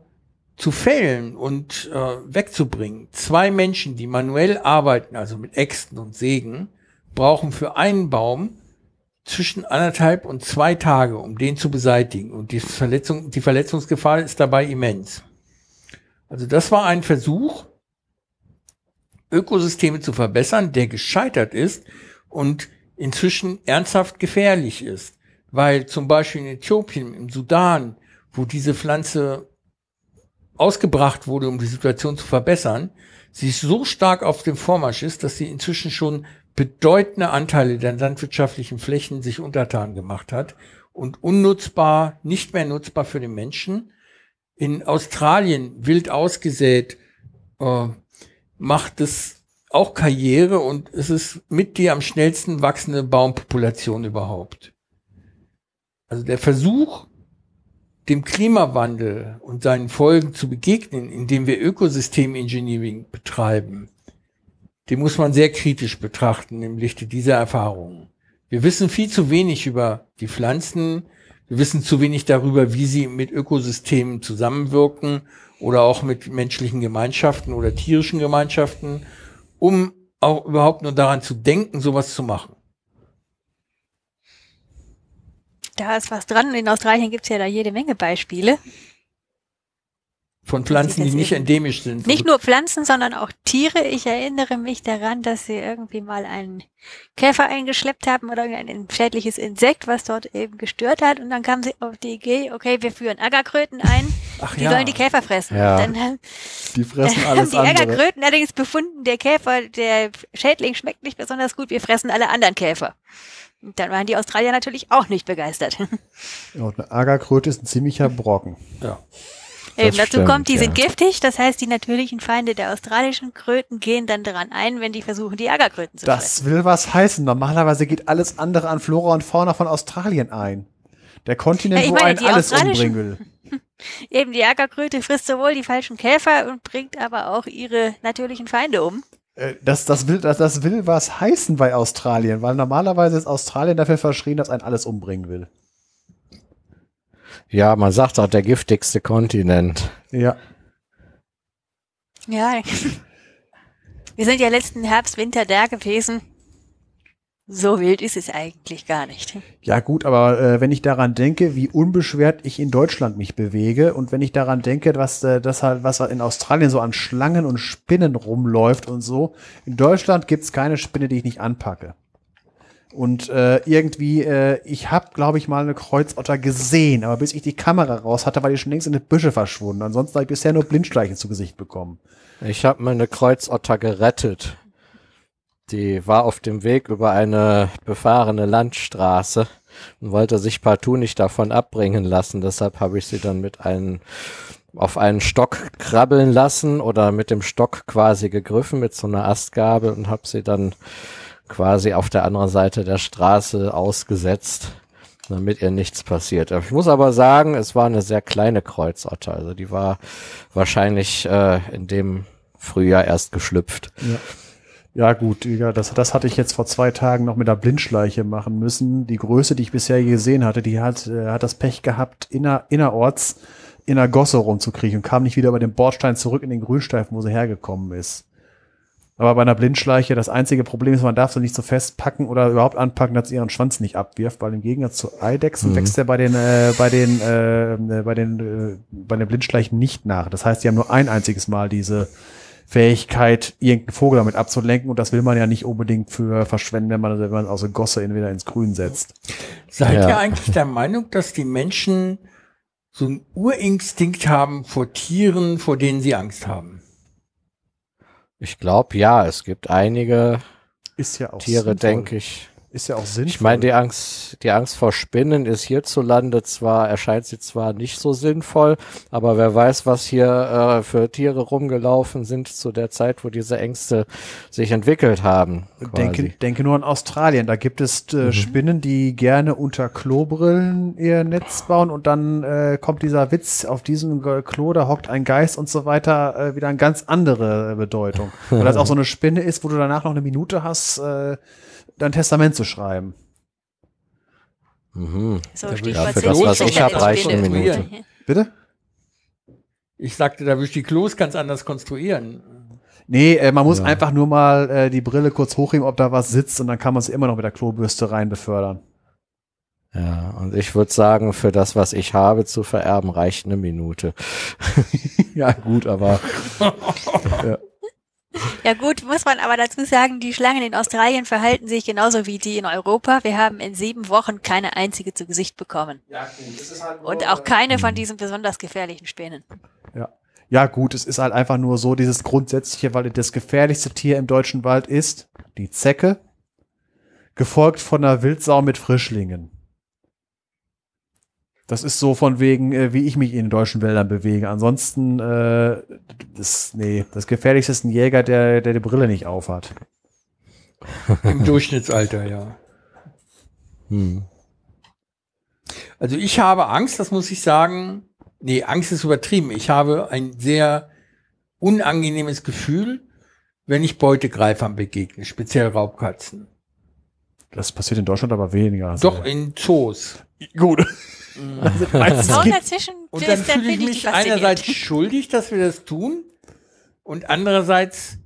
zu fällen und äh, wegzubringen. Zwei Menschen, die manuell arbeiten, also mit Äxten und Sägen, brauchen für einen Baum zwischen anderthalb und zwei Tage, um den zu beseitigen. Und die Verletzung, die Verletzungsgefahr ist dabei immens. Also das war ein Versuch, Ökosysteme zu verbessern, der gescheitert ist und inzwischen ernsthaft gefährlich ist. Weil zum Beispiel in Äthiopien, im Sudan, wo diese Pflanze ausgebracht wurde, um die Situation zu verbessern, sie so stark auf dem Vormarsch ist, dass sie inzwischen schon bedeutende Anteile der landwirtschaftlichen Flächen sich untertan gemacht hat und unnutzbar, nicht mehr nutzbar für den Menschen. In Australien wild ausgesät, äh, macht es auch Karriere und es ist mit die am schnellsten wachsende Baumpopulation überhaupt. Also der Versuch, dem Klimawandel und seinen Folgen zu begegnen, indem wir Ökosystemengineering betreiben, den muss man sehr kritisch betrachten im Lichte dieser Erfahrungen. Wir wissen viel zu wenig über die Pflanzen, wir wissen zu wenig darüber, wie sie mit Ökosystemen zusammenwirken oder auch mit menschlichen Gemeinschaften oder tierischen Gemeinschaften, um auch überhaupt nur daran zu denken, sowas zu machen. Da ist was dran. In Australien gibt's ja da jede Menge Beispiele. Von Pflanzen, die nicht endemisch sind. Nicht nur Pflanzen, sondern auch Tiere. Ich erinnere mich daran, dass sie irgendwie mal einen Käfer eingeschleppt haben oder ein schädliches Insekt, was dort eben gestört hat. Und dann kamen sie auf die Idee, okay, wir führen Ackerkröten ein, Ach die ja. sollen die Käfer fressen. Ja. Dann, die fressen alles haben die Ackerkröten allerdings befunden, der Käfer, der Schädling schmeckt nicht besonders gut, wir fressen alle anderen Käfer. Und dann waren die Australier natürlich auch nicht begeistert. Ja, und eine Ackerkröte ist ein ziemlicher Brocken. Ja. Eben, dazu stimmt, kommt, die ja. sind giftig, das heißt, die natürlichen Feinde der australischen Kröten gehen dann daran ein, wenn die versuchen, die Agerkröten zu Das fressen. will was heißen. Normalerweise geht alles andere an Flora und Fauna von Australien ein. Der Kontinent, ja, wo einen alles umbringen will. Eben, die Agerkröte frisst sowohl die falschen Käfer und bringt aber auch ihre natürlichen Feinde um. Äh, das, das, will, das, das will was heißen bei Australien, weil normalerweise ist Australien dafür verschrien, dass einen alles umbringen will. Ja, man sagt auch der giftigste Kontinent. Ja. Ja. Wir sind ja letzten Herbst, Winter da gewesen. So wild ist es eigentlich gar nicht. Ja gut, aber äh, wenn ich daran denke, wie unbeschwert ich in Deutschland mich bewege und wenn ich daran denke, was äh, das halt, was in Australien so an Schlangen und Spinnen rumläuft und so, in Deutschland gibt's keine Spinne, die ich nicht anpacke. Und äh, irgendwie, äh, ich habe, glaube ich, mal eine Kreuzotter gesehen, aber bis ich die Kamera raus hatte, war die schon längst in die Büsche verschwunden. Ansonsten habe ich bisher nur Blindschleichen zu Gesicht bekommen. Ich habe mir eine Kreuzotter gerettet. Die war auf dem Weg über eine befahrene Landstraße und wollte sich partout nicht davon abbringen lassen. Deshalb habe ich sie dann mit einem auf einen Stock krabbeln lassen oder mit dem Stock quasi gegriffen mit so einer Astgabel und habe sie dann quasi auf der anderen Seite der Straße ausgesetzt, damit ihr nichts passiert. Ich muss aber sagen, es war eine sehr kleine Kreuzotter. Also die war wahrscheinlich äh, in dem Frühjahr erst geschlüpft. Ja. Ja, gut, ja, das, das hatte ich jetzt vor zwei Tagen noch mit der Blindschleiche machen müssen. Die Größe, die ich bisher gesehen hatte, die hat, äh, hat das Pech gehabt, inner, innerorts in der Gosse rumzukriegen und kam nicht wieder über den Bordstein zurück in den Grünstreifen, wo sie hergekommen ist. Aber bei einer Blindschleiche, das einzige Problem ist, man darf sie nicht so festpacken oder überhaupt anpacken, dass sie ihren Schwanz nicht abwirft, weil im Gegensatz zu Eidechsen mhm. wächst er bei den, äh, bei den, äh, bei den, äh, bei den Blindschleichen nicht nach. Das heißt, die haben nur ein einziges Mal diese, Fähigkeit, irgendeinen Vogel damit abzulenken. Und das will man ja nicht unbedingt für verschwenden, wenn man, wenn man aus der Gosse entweder ins Grün setzt. Seid Ja. ihr eigentlich der Meinung, dass die Menschen so einen Urinstinkt haben vor Tieren, vor denen sie Angst haben? Ich glaube, ja, es gibt einige Ist ja auch Tiere, denke ich. Ist ja auch sinnvoll. Ich meine, die Angst, die Angst vor Spinnen ist hierzulande zwar, erscheint sie zwar nicht so sinnvoll, aber wer weiß, was hier äh, für Tiere rumgelaufen sind zu der Zeit, wo diese Ängste sich entwickelt haben. Denke, denke nur an Australien. Da gibt es äh, Spinnen, die gerne unter Klobrillen ihr Netz bauen und dann äh, kommt dieser Witz, auf diesem Klo, da hockt ein Geist und so weiter, äh, wieder eine ganz andere Bedeutung. Weil das auch so eine Spinne ist, wo du danach noch eine Minute hast, äh, dein Testament zu schreiben. Mhm. So Ja, Stichwort für das, was ich Selbstständige hab, reicht eine Minute. Bitte? Ich sagte, da würde ich die Klos ganz anders konstruieren. Nee, äh, man muss Ja. einfach nur mal äh, die Brille kurz hochheben, ob da was sitzt und dann kann man es immer noch mit der Klobürste rein befördern. Ja, und ich würde sagen, für das, was ich habe zu vererben, reicht eine Minute. ja, gut, aber Ja gut, muss man aber dazu sagen, die Schlangen in Australien verhalten sich genauso wie die in Europa. Wir haben in sieben Wochen keine einzige zu Gesicht bekommen. Und auch keine von diesen besonders gefährlichen Spinnen. Ja. Ja, gut, es ist halt einfach nur so dieses grundsätzliche, weil das gefährlichste Tier im deutschen Wald ist die Zecke, gefolgt von einer Wildsau mit Frischlingen. Das ist so von wegen, äh, wie ich mich in den deutschen Wäldern bewege. Ansonsten, äh, das, nee, das gefährlichste ist ein Jäger, der, der die Brille nicht aufhat. Im Durchschnittsalter, ja. Hm. Also ich habe Angst, das muss ich sagen. Nee, Angst ist übertrieben. Ich habe ein sehr unangenehmes Gefühl, wenn ich Beutegreifern begegne, speziell Raubkatzen. Das passiert in Deutschland aber weniger. Doch in Zoos. gut. Meistens So gibt- dazwischen Und dann fühle ich mich einerseits schuldig, dass wir das tun. Und andererseits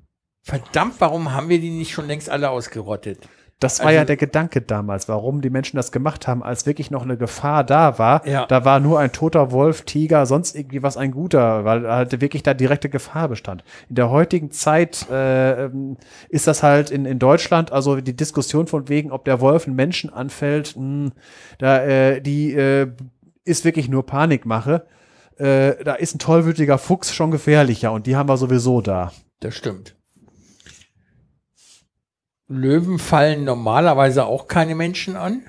verdammt, warum haben wir die nicht schon längst alle ausgerottet? Das war Also- ja der Gedanke damals, warum die Menschen das gemacht haben, als wirklich noch eine Gefahr da war. Ja. Da war nur ein toter Wolf, Tiger, sonst irgendwie was ein guter, weil halt wirklich da direkte Gefahr bestand. In der heutigen Zeit äh, ähm, ist das halt in, in Deutschland, also die Diskussion von wegen, ob der Wolf einen Menschen anfällt, mh, da äh, die äh, ist wirklich nur Panikmache. Äh, da ist ein tollwütiger Fuchs schon gefährlicher und die haben wir sowieso da. Das stimmt. Löwen fallen normalerweise auch keine Menschen an,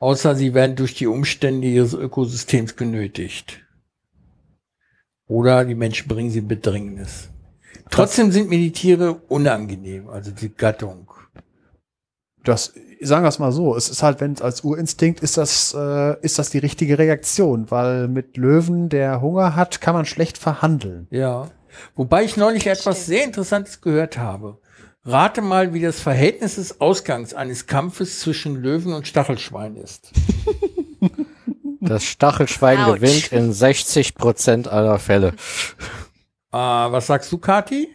außer sie werden durch die Umstände ihres Ökosystems genötigt. Oder die Menschen bringen sie in Bedrängnis. Trotzdem sind mir die Tiere unangenehm, also die Gattung. das, sagen wir es mal so, es ist halt, wenn es als Urinstinkt ist das, äh, ist das die richtige Reaktion, weil mit Löwen, der Hunger hat, kann man schlecht verhandeln. Ja. Wobei ich neulich etwas sehr Interessantes gehört habe. Rate mal, wie das Verhältnis des Ausgangs eines Kampfes zwischen Löwen und Stachelschwein ist. Das Stachelschwein Autsch. gewinnt in 60 Prozent aller Fälle. Äh, was sagst du, Kati?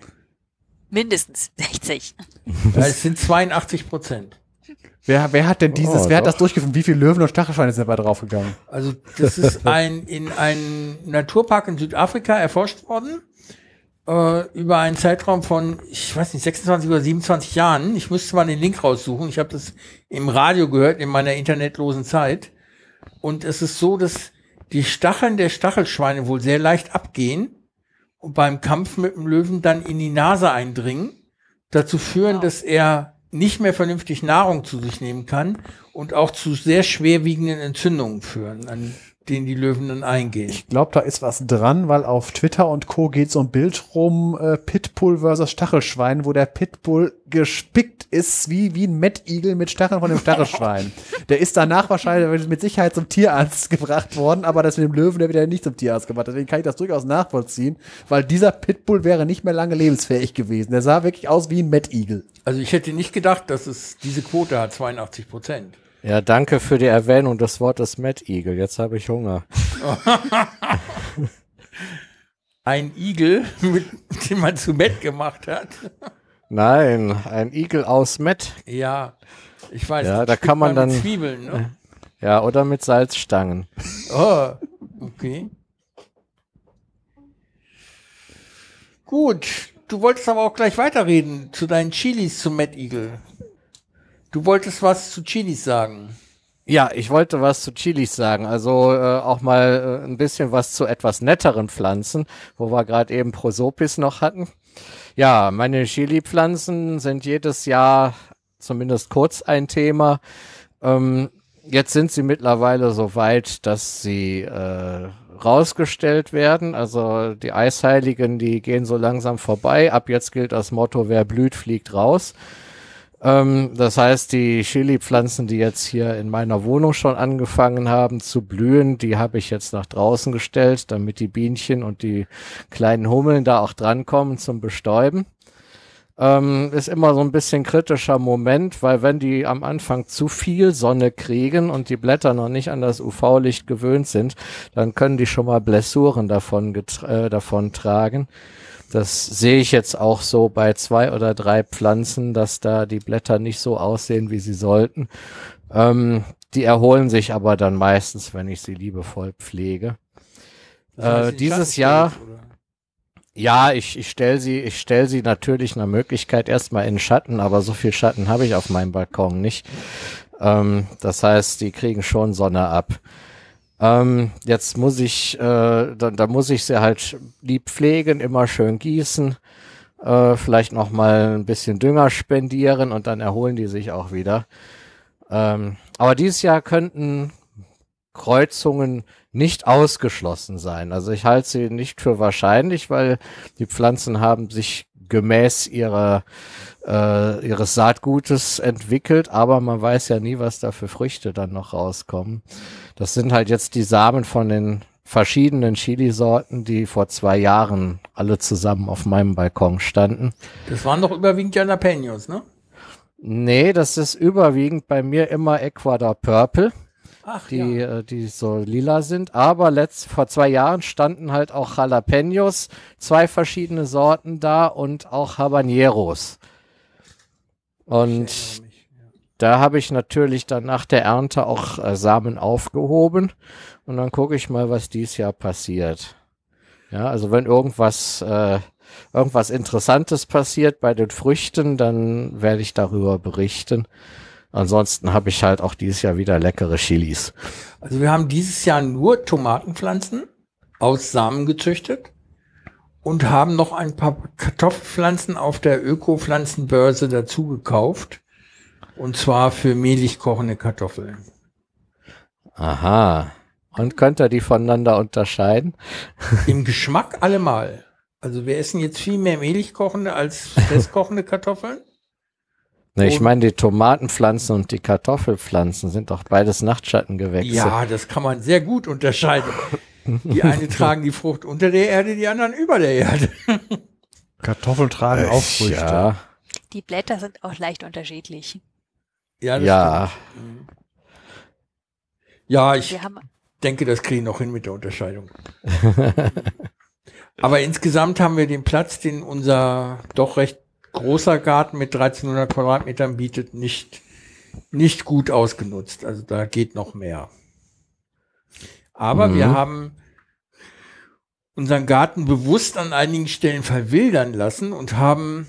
Mindestens 60. Ja, es sind 82 Prozent. Wer, wer hat denn dieses, Oh, wer hat das durchgeführt? Wie viele Löwen und Stachelschweine sind dabei draufgegangen? Also das ist ein in einem Naturpark in Südafrika erforscht worden äh, über einen Zeitraum von, ich weiß nicht, 26 oder 27 Jahren. Ich müsste mal den Link raussuchen. Ich habe das im Radio gehört in meiner internetlosen Zeit. Und es ist so, dass die Stacheln der Stachelschweine wohl sehr leicht abgehen und beim Kampf mit dem Löwen dann in die Nase eindringen, dazu führen, dass er nicht mehr vernünftig Nahrung zu sich nehmen kann und auch zu sehr schwerwiegenden Entzündungen führen, an denen die Löwen dann eingehen. Ich glaube, da ist was dran, weil auf Twitter und Co. geht so ein Bild rum, äh, Pitbull versus Stachelschwein, wo der Pitbull gespickt ist wie, wie ein Mettigel mit Stacheln von dem Stachelschwein. der ist danach wahrscheinlich mit Sicherheit zum Tierarzt gebracht worden, aber das mit dem Löwen, der wird ja nicht zum Tierarzt gebracht. Deswegen kann ich das durchaus nachvollziehen, weil dieser Pitbull wäre nicht mehr lange lebensfähig gewesen. Der sah wirklich aus wie ein Mettigel. Also ich hätte nicht gedacht, dass es diese Quote hat, 82 Prozent. Ja, danke für die Erwähnung des Wortes Mad Eagle. Jetzt habe ich Hunger. Ein Igel, mit dem man zu Bett gemacht hat. Nein, ein Igel aus Met. Ja, ich weiß. Ja, da kann man mit dann- Zwiebeln, ne? Ja, oder mit Salzstangen. Oh, okay. Gut, du wolltest aber auch gleich weiterreden zu deinen Chilis zum Mad Eagle. Du wolltest was zu Chilis sagen. Ja, ich wollte was zu Chilis sagen. Also äh, auch mal äh, ein bisschen was zu etwas netteren Pflanzen, wo wir gerade eben Prosopis noch hatten. Ja, meine Chili-Pflanzen sind jedes Jahr zumindest kurz ein Thema. Ähm, jetzt sind sie mittlerweile so weit, dass sie äh, rausgestellt werden. Also die Eisheiligen, die gehen so langsam vorbei. Ab jetzt gilt das Motto, wer blüht, fliegt raus. Ähm, das heißt, die Chili-Pflanzen, die jetzt hier in meiner Wohnung schon angefangen haben zu blühen, die habe ich jetzt nach draußen gestellt, damit die Bienchen und die kleinen Hummeln da auch drankommen zum Bestäuben. Ähm, ist immer so ein bisschen kritischer Moment, weil wenn die am Anfang zu viel Sonne kriegen und die Blätter noch nicht an das UV-Licht gewöhnt sind, dann können die schon mal Blessuren davon, äh, davon tragen. Das sehe ich jetzt auch so bei zwei oder drei Pflanzen, dass da die Blätter nicht so aussehen, wie sie sollten. Ähm, die erholen sich aber dann meistens, wenn ich sie liebevoll pflege. Äh, dieses Jahr, ja, ich, ich stelle sie, ich stelle sie natürlich nach Möglichkeit erstmal in Schatten, aber so viel Schatten habe ich auf meinem Balkon nicht. Ähm, das heißt, die kriegen schon Sonne ab. Ähm, jetzt muss ich, äh, da, da muss ich sie halt lieb pflegen, immer schön gießen, äh, vielleicht noch mal ein bisschen Dünger spendieren und dann erholen die sich auch wieder. Ähm, aber dieses Jahr könnten Kreuzungen nicht ausgeschlossen sein. Also ich halte sie nicht für wahrscheinlich, weil die Pflanzen haben sich gemäß ihrer äh, ihres Saatgutes entwickelt, aber man weiß ja nie, was da für Früchte dann noch rauskommen. Das sind halt jetzt die Samen von den verschiedenen Chili-Sorten, die vor zwei Jahren alle zusammen auf meinem Balkon standen. Das waren doch überwiegend Jalapenos, ne? Nee, das ist überwiegend bei mir immer Ecuador Purple. Ach, die, ja. äh, die so lila sind. Aber letzt, vor zwei Jahren standen halt auch Jalapenos, zwei verschiedene Sorten da und auch Habaneros. Und da habe ich natürlich dann nach der Ernte auch äh, Samen aufgehoben und dann gucke ich mal, was dies Jahr passiert. Ja, also wenn irgendwas, äh, irgendwas Interessantes passiert bei den Früchten, dann werde ich darüber berichten. Ansonsten habe ich halt auch dieses Jahr wieder leckere Chilis. Also wir haben dieses Jahr nur Tomatenpflanzen aus Samen gezüchtet und haben noch ein paar Kartoffelpflanzen auf der Öko-Pflanzenbörse dazu gekauft. Und zwar für mehlig kochende Kartoffeln. Aha. Und könnt ihr die voneinander unterscheiden? Im Geschmack allemal. Also wir essen jetzt viel mehr mehlig kochende als festkochende Kartoffeln. Ne, ich meine, die Tomatenpflanzen und die Kartoffelpflanzen sind doch beides Nachtschattengewächse. Ja, das kann man sehr gut unterscheiden. Die eine tragen die Frucht unter der Erde, die anderen über der Erde. Kartoffeln tragen Äh, auch Früchte. Ja, Die Blätter sind auch leicht unterschiedlich. Ja, das ja. stimmt. Ja, ich denke, das kriegen wir noch hin mit der Unterscheidung. Aber insgesamt haben wir den Platz, den unser doch recht großer Garten mit 1300 Quadratmetern bietet, nicht, nicht gut ausgenutzt. Also da geht noch mehr. Aber Mhm. wir haben unseren Garten bewusst an einigen Stellen verwildern lassen und haben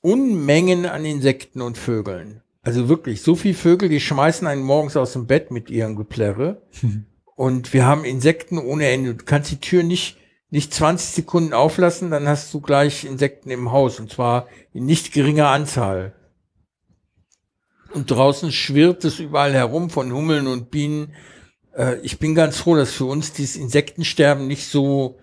Unmengen an Insekten und Vögeln. Also wirklich, so viel Vögel, die schmeißen einen morgens aus dem Bett mit ihrem Geplärre. Und wir haben Insekten ohne Ende. Du kannst die Tür nicht, nicht 20 Sekunden auflassen, dann hast du gleich Insekten im Haus. Und zwar in nicht geringer Anzahl. Und draußen schwirrt es überall herum von Hummeln und Bienen. Äh, ich bin ganz froh, dass für uns dieses Insektensterben nicht so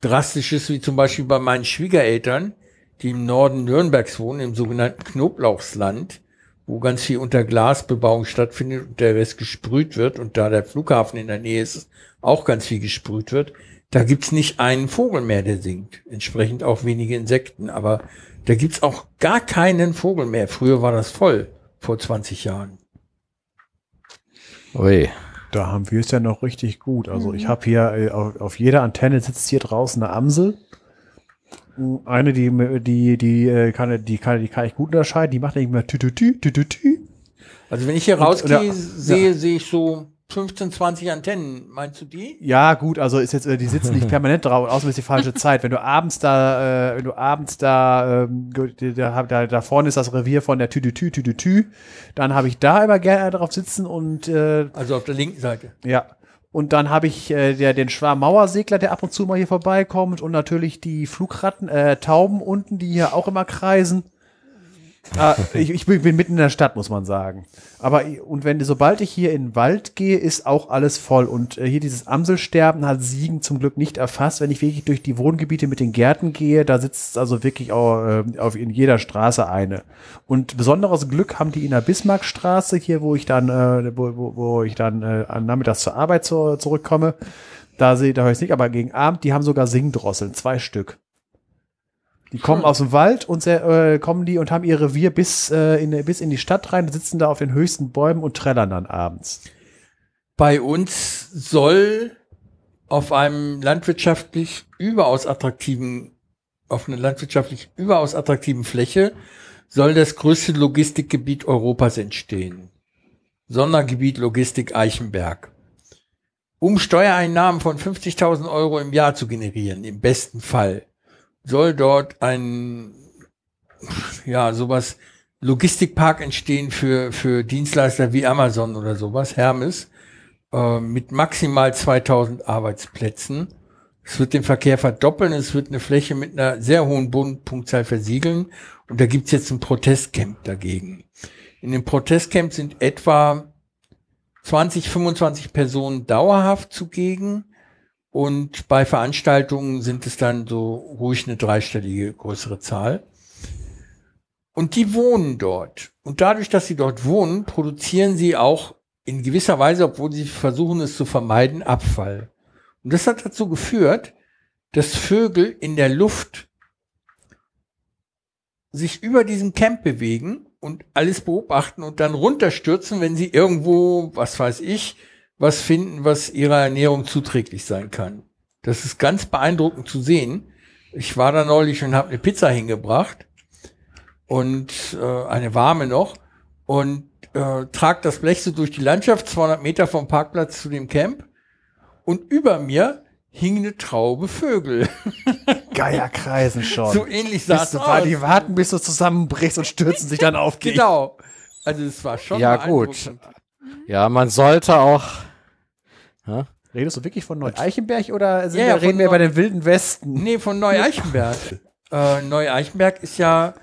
drastisch ist wie zum Beispiel bei meinen Schwiegereltern, die im Norden Nürnbergs wohnen, im sogenannten Knoblauchsland, wo ganz viel unter Glasbebauung stattfindet und der Rest gesprüht wird und da der Flughafen in der Nähe ist, auch ganz viel gesprüht wird. Da gibt's nicht einen Vogel mehr, der singt. Entsprechend auch wenige Insekten. Aber da gibt's auch gar keinen Vogel mehr. Früher war das voll, vor 20 Jahren. Ui. Da haben wir es ja noch richtig gut. Also ich habe hier äh, auf, auf jeder Antenne sitzt hier draußen eine Amsel. Eine, die, die, die, äh, kann, die, kann, die kann ich gut unterscheiden. Die macht nicht mehr tü, tü, tü, tü, tü, tü. Also wenn ich hier Und- rausgehe, sehe, sehe ich so 15, 20 Antennen. Meinst du die? Ja, gut, also ist jetzt, äh, die sitzen nicht permanent drauf, außerdem ist die falsche Zeit. Wenn du abends da, äh, wenn du abends da, ähm, da, da, da vorne ist das Revier von der Tüdütü, Tüdütü, dann habe ich da immer gerne drauf sitzen und äh, Also auf der linken Seite. ja. Und dann habe ich äh, der, den Schwarm-Mauersegler, der ab und zu mal hier vorbeikommt und natürlich die Flugratten, äh, Tauben unten, die hier auch immer kreisen. Ah, ich, ich bin mitten in der Stadt, muss man sagen. Aber und wenn sobald ich hier in den Wald gehe, ist auch alles voll. Und äh, hier dieses Amselsterben hat Siegen zum Glück nicht erfasst. Wenn ich wirklich durch die Wohngebiete mit den Gärten gehe, da sitzt also wirklich auch, äh, auf in jeder Straße eine. Und besonderes Glück haben die in der Bismarckstraße hier, wo ich dann, äh, wo, wo, wo ich dann äh, am Nachmittags zur Arbeit zu, zurückkomme. Da sehe, da höre ich nicht, aber gegen Abend, die haben sogar Singdrosseln, zwei Stück. Die kommen aus dem Wald und sehr, äh, kommen die und haben ihr Revier bis, äh, in, bis in die Stadt rein, sitzen da auf den höchsten Bäumen und trällern dann abends. Bei uns soll auf einem landwirtschaftlich überaus attraktiven, auf einer landwirtschaftlich überaus attraktiven Fläche soll das größte Logistikgebiet Europas entstehen. Sondergebiet Logistik Eichenberg. Um Steuereinnahmen von 50.000 Euro im Jahr zu generieren, im besten Fall, soll dort ein, ja, sowas, Logistikpark entstehen für, für Dienstleister wie Amazon oder sowas, Hermes, äh, mit maximal 2000 Arbeitsplätzen. Es wird den Verkehr verdoppeln, es wird eine Fläche mit einer sehr hohen Bodenpunktzahl versiegeln und da gibt's jetzt ein Protestcamp dagegen. In dem Protestcamp sind etwa 20, 25 Personen dauerhaft zugegen und bei Veranstaltungen sind es dann so ruhig eine dreistellige größere Zahl. Und die wohnen dort. Und dadurch, dass sie dort wohnen, produzieren sie auch in gewisser Weise, obwohl sie versuchen es zu vermeiden, Abfall. Und das hat dazu geführt, dass Vögel in der Luft sich über diesem Camp bewegen und alles beobachten und dann runterstürzen, wenn sie irgendwo, was weiß ich, was finden, was ihrer Ernährung zuträglich sein kann. Das ist ganz beeindruckend zu sehen. Ich war da neulich und habe eine Pizza hingebracht und äh, eine warme noch und äh, trag das Blech so durch die Landschaft, 200 Meter vom Parkplatz zu dem Camp und über mir hing eine Traube Vögel. Geier kreisen schon. So ähnlich sah es aus. die warten, bis du zusammenbrichst und stürzen sich dann auf dich. Genau. Also es war schon Ja, gut. Beeindruckend. Ja, man sollte auch. Hä? Redest du wirklich von Neu-Eichenberg oder sind Ja, wir, ja, reden wir Neu- bei den wilden Westen? Nee, von Neu-Eichenberg. äh, Neu-Eichenberg ist ja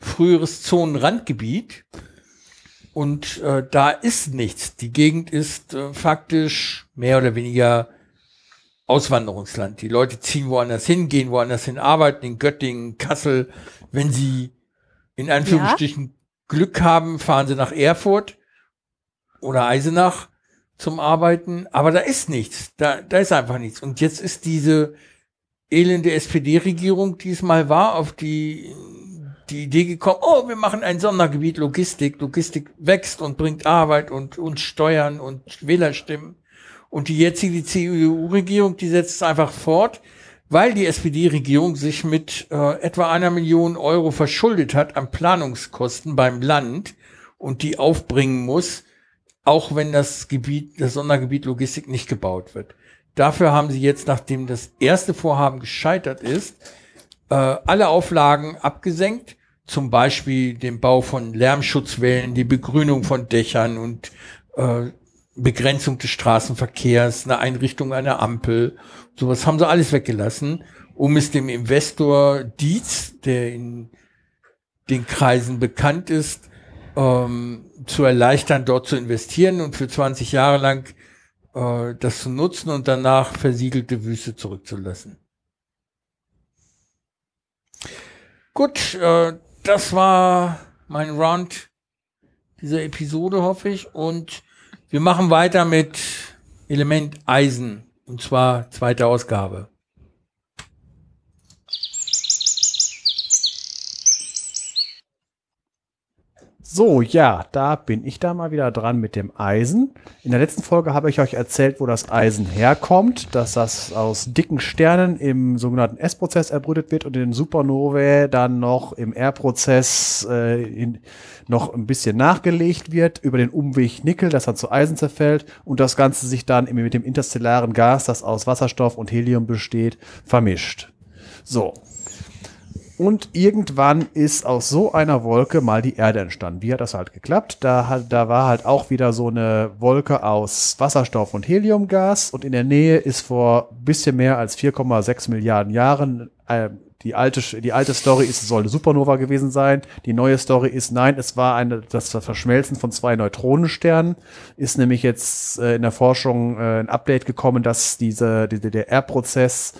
früheres Zonenrandgebiet. Und äh, da ist nichts. Die Gegend ist äh, faktisch mehr oder weniger Auswanderungsland. Die Leute ziehen woanders hin, gehen woanders hin, arbeiten in Göttingen, Kassel. Wenn sie in Anführungsstrichen Glück haben, fahren sie nach Erfurt oder Eisenach zum Arbeiten. Aber da ist nichts. Da, da ist einfach nichts. Und jetzt ist diese elende SPD-Regierung diesmal war auf die, die Idee gekommen, oh, wir machen ein Sondergebiet Logistik. Logistik wächst und bringt Arbeit und, und Steuern und Wählerstimmen. Und die jetzige CDU-Regierung, die setzt es einfach fort, weil die SPD-Regierung sich mit äh, etwa einer Million Euro verschuldet hat an Planungskosten beim Land und die aufbringen muss, auch wenn das Gebiet, das Sondergebiet Logistik nicht gebaut wird. Dafür haben sie jetzt, nachdem das erste Vorhaben gescheitert ist, äh, alle Auflagen abgesenkt, zum Beispiel den Bau von Lärmschutzwellen, die Begrünung von Dächern und äh, Begrenzung des Straßenverkehrs, eine Einrichtung einer Ampel, sowas haben sie alles weggelassen, um es dem Investor Dietz, der in den Kreisen bekannt ist, ähm, zu erleichtern, dort zu investieren und für 20 Jahre lang äh, das zu nutzen und danach versiegelte Wüste zurückzulassen. Gut, äh, das war mein Rant dieser Episode, hoffe ich. Und wir machen weiter mit Element Eisen. Und zwar zweite Ausgabe. So, ja, da bin ich da mal wieder dran mit dem Eisen. In der letzten Folge habe ich euch erzählt, wo das Eisen herkommt, dass das aus dicken Sternen im sogenannten S-Prozess erbrütet wird und in Supernovae dann noch im R-Prozess äh, noch ein bisschen nachgelegt wird über den Umweg Nickel, das dann zu Eisen zerfällt und das Ganze sich dann mit dem interstellaren Gas, das aus Wasserstoff und Helium besteht, vermischt. So, und irgendwann ist aus so einer Wolke mal die Erde entstanden. Wie hat das halt geklappt? Da, da war halt auch wieder so eine Wolke aus Wasserstoff und Heliumgas. Und in der Nähe ist vor bisschen mehr als 4,6 Milliarden Jahren äh, die alte, die alte Story ist, es soll eine Supernova gewesen sein. Die neue Story ist, nein, es war eine, das Verschmelzen von zwei Neutronensternen. Ist nämlich jetzt äh, in der Forschung äh, ein Update gekommen, dass diese, die, der R-Prozess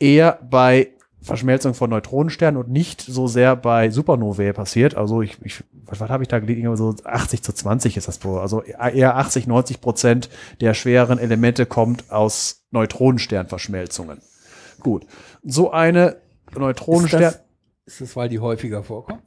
eher bei Verschmelzung von Neutronensternen und nicht so sehr bei Supernovae passiert. Also ich, ich was, was habe ich da gelesen? So 80 zu 20 ist das wohl. Also eher 80, 90 Prozent der schweren Elemente kommt aus Neutronensternverschmelzungen. Gut. So eine Neutronenstern. Ist das, ist das, weil die häufiger vorkommen?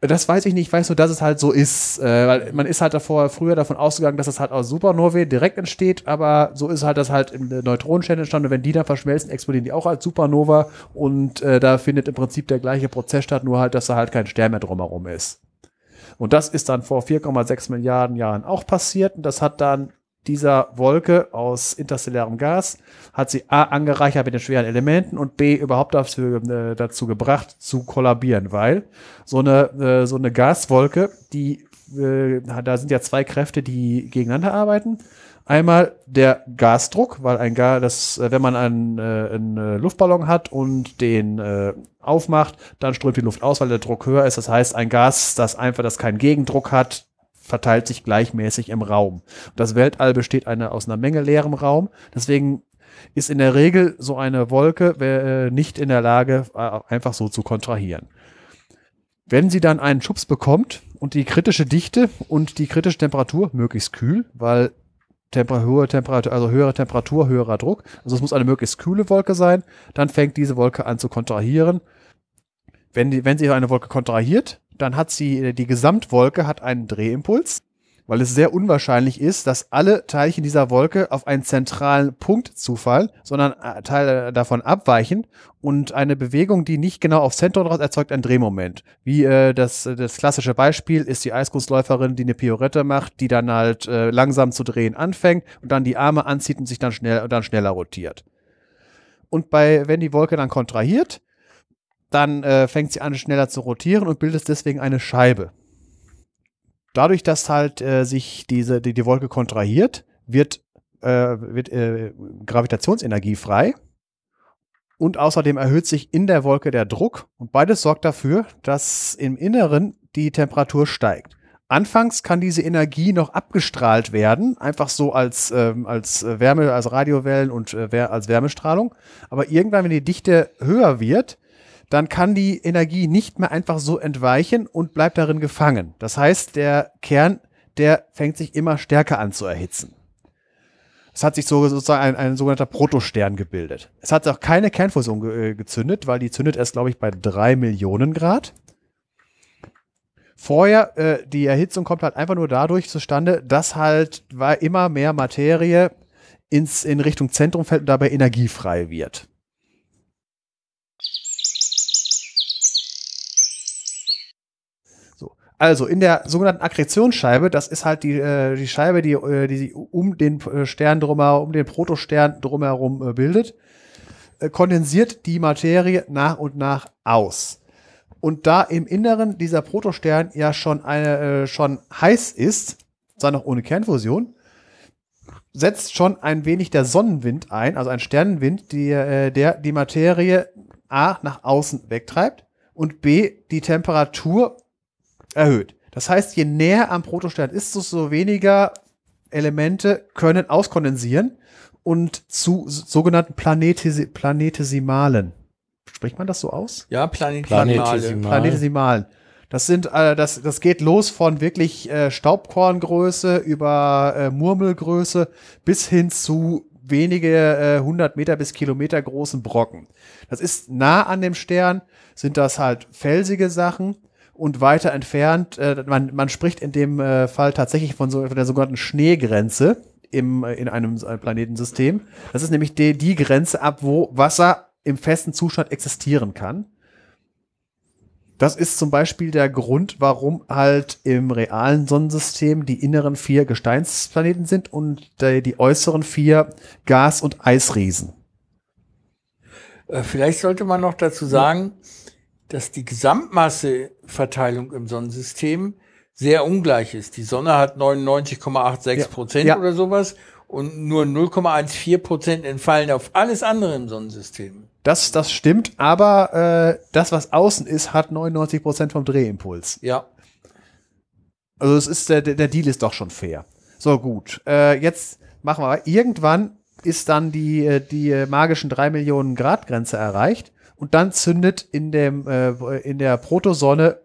Das weiß ich nicht, ich weiß nur, dass es halt so ist. Äh, weil man ist halt davor früher davon ausgegangen, dass es halt aus Supernovae direkt entsteht, aber so ist halt das halt in Neutronensternen entstanden. Und wenn die dann verschmelzen, explodieren die auch als Supernova und äh, da findet im Prinzip der gleiche Prozess statt, nur halt, dass da halt kein Stern mehr drumherum ist. Und das ist dann vor 4,6 Milliarden Jahren auch passiert und das hat dann dieser Wolke aus interstellarem Gas hat sie A angereichert mit den schweren Elementen und B überhaupt dazu, äh, dazu gebracht zu kollabieren, weil so eine, äh, so eine Gaswolke, die, äh, da sind ja zwei Kräfte, die gegeneinander arbeiten. Einmal der Gasdruck, weil ein Gas, das, äh, wenn man einen, äh, einen äh, Luftballon hat und den äh, aufmacht, dann strömt die Luft aus, weil der Druck höher ist. Das heißt, ein Gas, das einfach, das keinen Gegendruck hat, verteilt sich gleichmäßig im Raum. Das Weltall besteht eine, aus einer Menge leerem Raum. Deswegen ist in der Regel so eine Wolke äh, nicht in der Lage, äh, einfach so zu kontrahieren. Wenn sie dann einen Schubs bekommt und die kritische Dichte und die kritische Temperatur möglichst kühl, weil Temper höhere Temperatur, also höhere Temperatur, höherer Druck, also es muss eine möglichst kühle Wolke sein, dann fängt diese Wolke an zu kontrahieren. Wenn, die, wenn sie eine Wolke kontrahiert, dann hat sie, die Gesamtwolke hat einen Drehimpuls, weil es sehr unwahrscheinlich ist, dass alle Teilchen dieser Wolke auf einen zentralen Punkt zufallen, sondern äh, Teile davon abweichen und eine Bewegung, die nicht genau aufs Zentrum raus erzeugt ein Drehmoment. Wie äh, das, das klassische Beispiel ist die Eiskunstläuferin, die eine Piorette macht, die dann halt äh, langsam zu drehen anfängt und dann die Arme anzieht und sich dann schnell dann schneller rotiert. Und bei, wenn die Wolke dann kontrahiert, dann äh, fängt sie an, schneller zu rotieren und bildet deswegen eine Scheibe. Dadurch, dass halt äh, sich diese, die, die Wolke kontrahiert, wird, äh, wird äh, Gravitationsenergie frei. Und außerdem erhöht sich in der Wolke der Druck. Und beides sorgt dafür, dass im Inneren die Temperatur steigt. Anfangs kann diese Energie noch abgestrahlt werden, einfach so als, ähm, als Wärme, als Radiowellen und äh, als Wärmestrahlung. Aber irgendwann, wenn die Dichte höher wird, dann kann die Energie nicht mehr einfach so entweichen und bleibt darin gefangen. Das heißt, der Kern, der fängt sich immer stärker an zu erhitzen. Es hat sich so, sozusagen ein, ein sogenannter Protostern gebildet. Es hat auch keine Kernfusion ge äh, gezündet, weil die zündet erst, glaube ich, bei drei Millionen Grad. Vorher, äh, die Erhitzung kommt halt einfach nur dadurch zustande, dass halt immer mehr Materie ins, in Richtung Zentrum fällt und dabei energiefrei wird. Also in der sogenannten Akkretionsscheibe, das ist halt die, äh, die Scheibe, die, äh, die sich um den äh, Stern drumherum, um den Protostern drumherum äh, bildet, äh, kondensiert die Materie nach und nach aus. Und da im Inneren dieser Protostern ja schon eine äh, schon heiß ist, zwar noch ohne Kernfusion, setzt schon ein wenig der Sonnenwind ein, also ein Sternenwind, die, äh, der die Materie A nach außen wegtreibt und B die Temperatur erhöht. Das heißt, je näher am Protostern ist, desto weniger Elemente können auskondensieren und zu sogenannten Planetesi Planetesimalen. Spricht man das so aus? Ja, Planetesimale. Planetesimalen. Planetesimalen. Das sind, äh, das, das geht los von wirklich äh, Staubkorngröße über äh, Murmelgröße bis hin zu wenige äh, 100 Meter bis Kilometer großen Brocken. Das ist nah an dem Stern, sind das halt felsige Sachen und weiter entfernt, äh, man, man spricht in dem äh, Fall tatsächlich von, so, von der sogenannten Schneegrenze im, äh, in einem Planetensystem. Das ist nämlich die, die Grenze ab, wo Wasser im festen Zustand existieren kann. Das ist zum Beispiel der Grund, warum halt im realen Sonnensystem die inneren vier Gesteinsplaneten sind und die, die äußeren vier Gas- und Eisriesen. Äh, Vielleicht sollte man noch dazu sagen, dass die Gesamtmasseverteilung im Sonnensystem sehr ungleich ist. Die Sonne hat 99,86 Prozent Ja. oder sowas und nur 0,14 Prozent entfallen auf alles andere im Sonnensystem. Das, das stimmt, aber äh, das, was außen ist, hat 99% vom Drehimpuls. Ja. Also es ist der, der der Deal ist doch schon fair. So gut. Äh, jetzt machen wir. Irgendwann ist dann die äh, die äh, magischen drei Millionen Grad Grenze erreicht und dann zündet in dem äh, in der Protosonne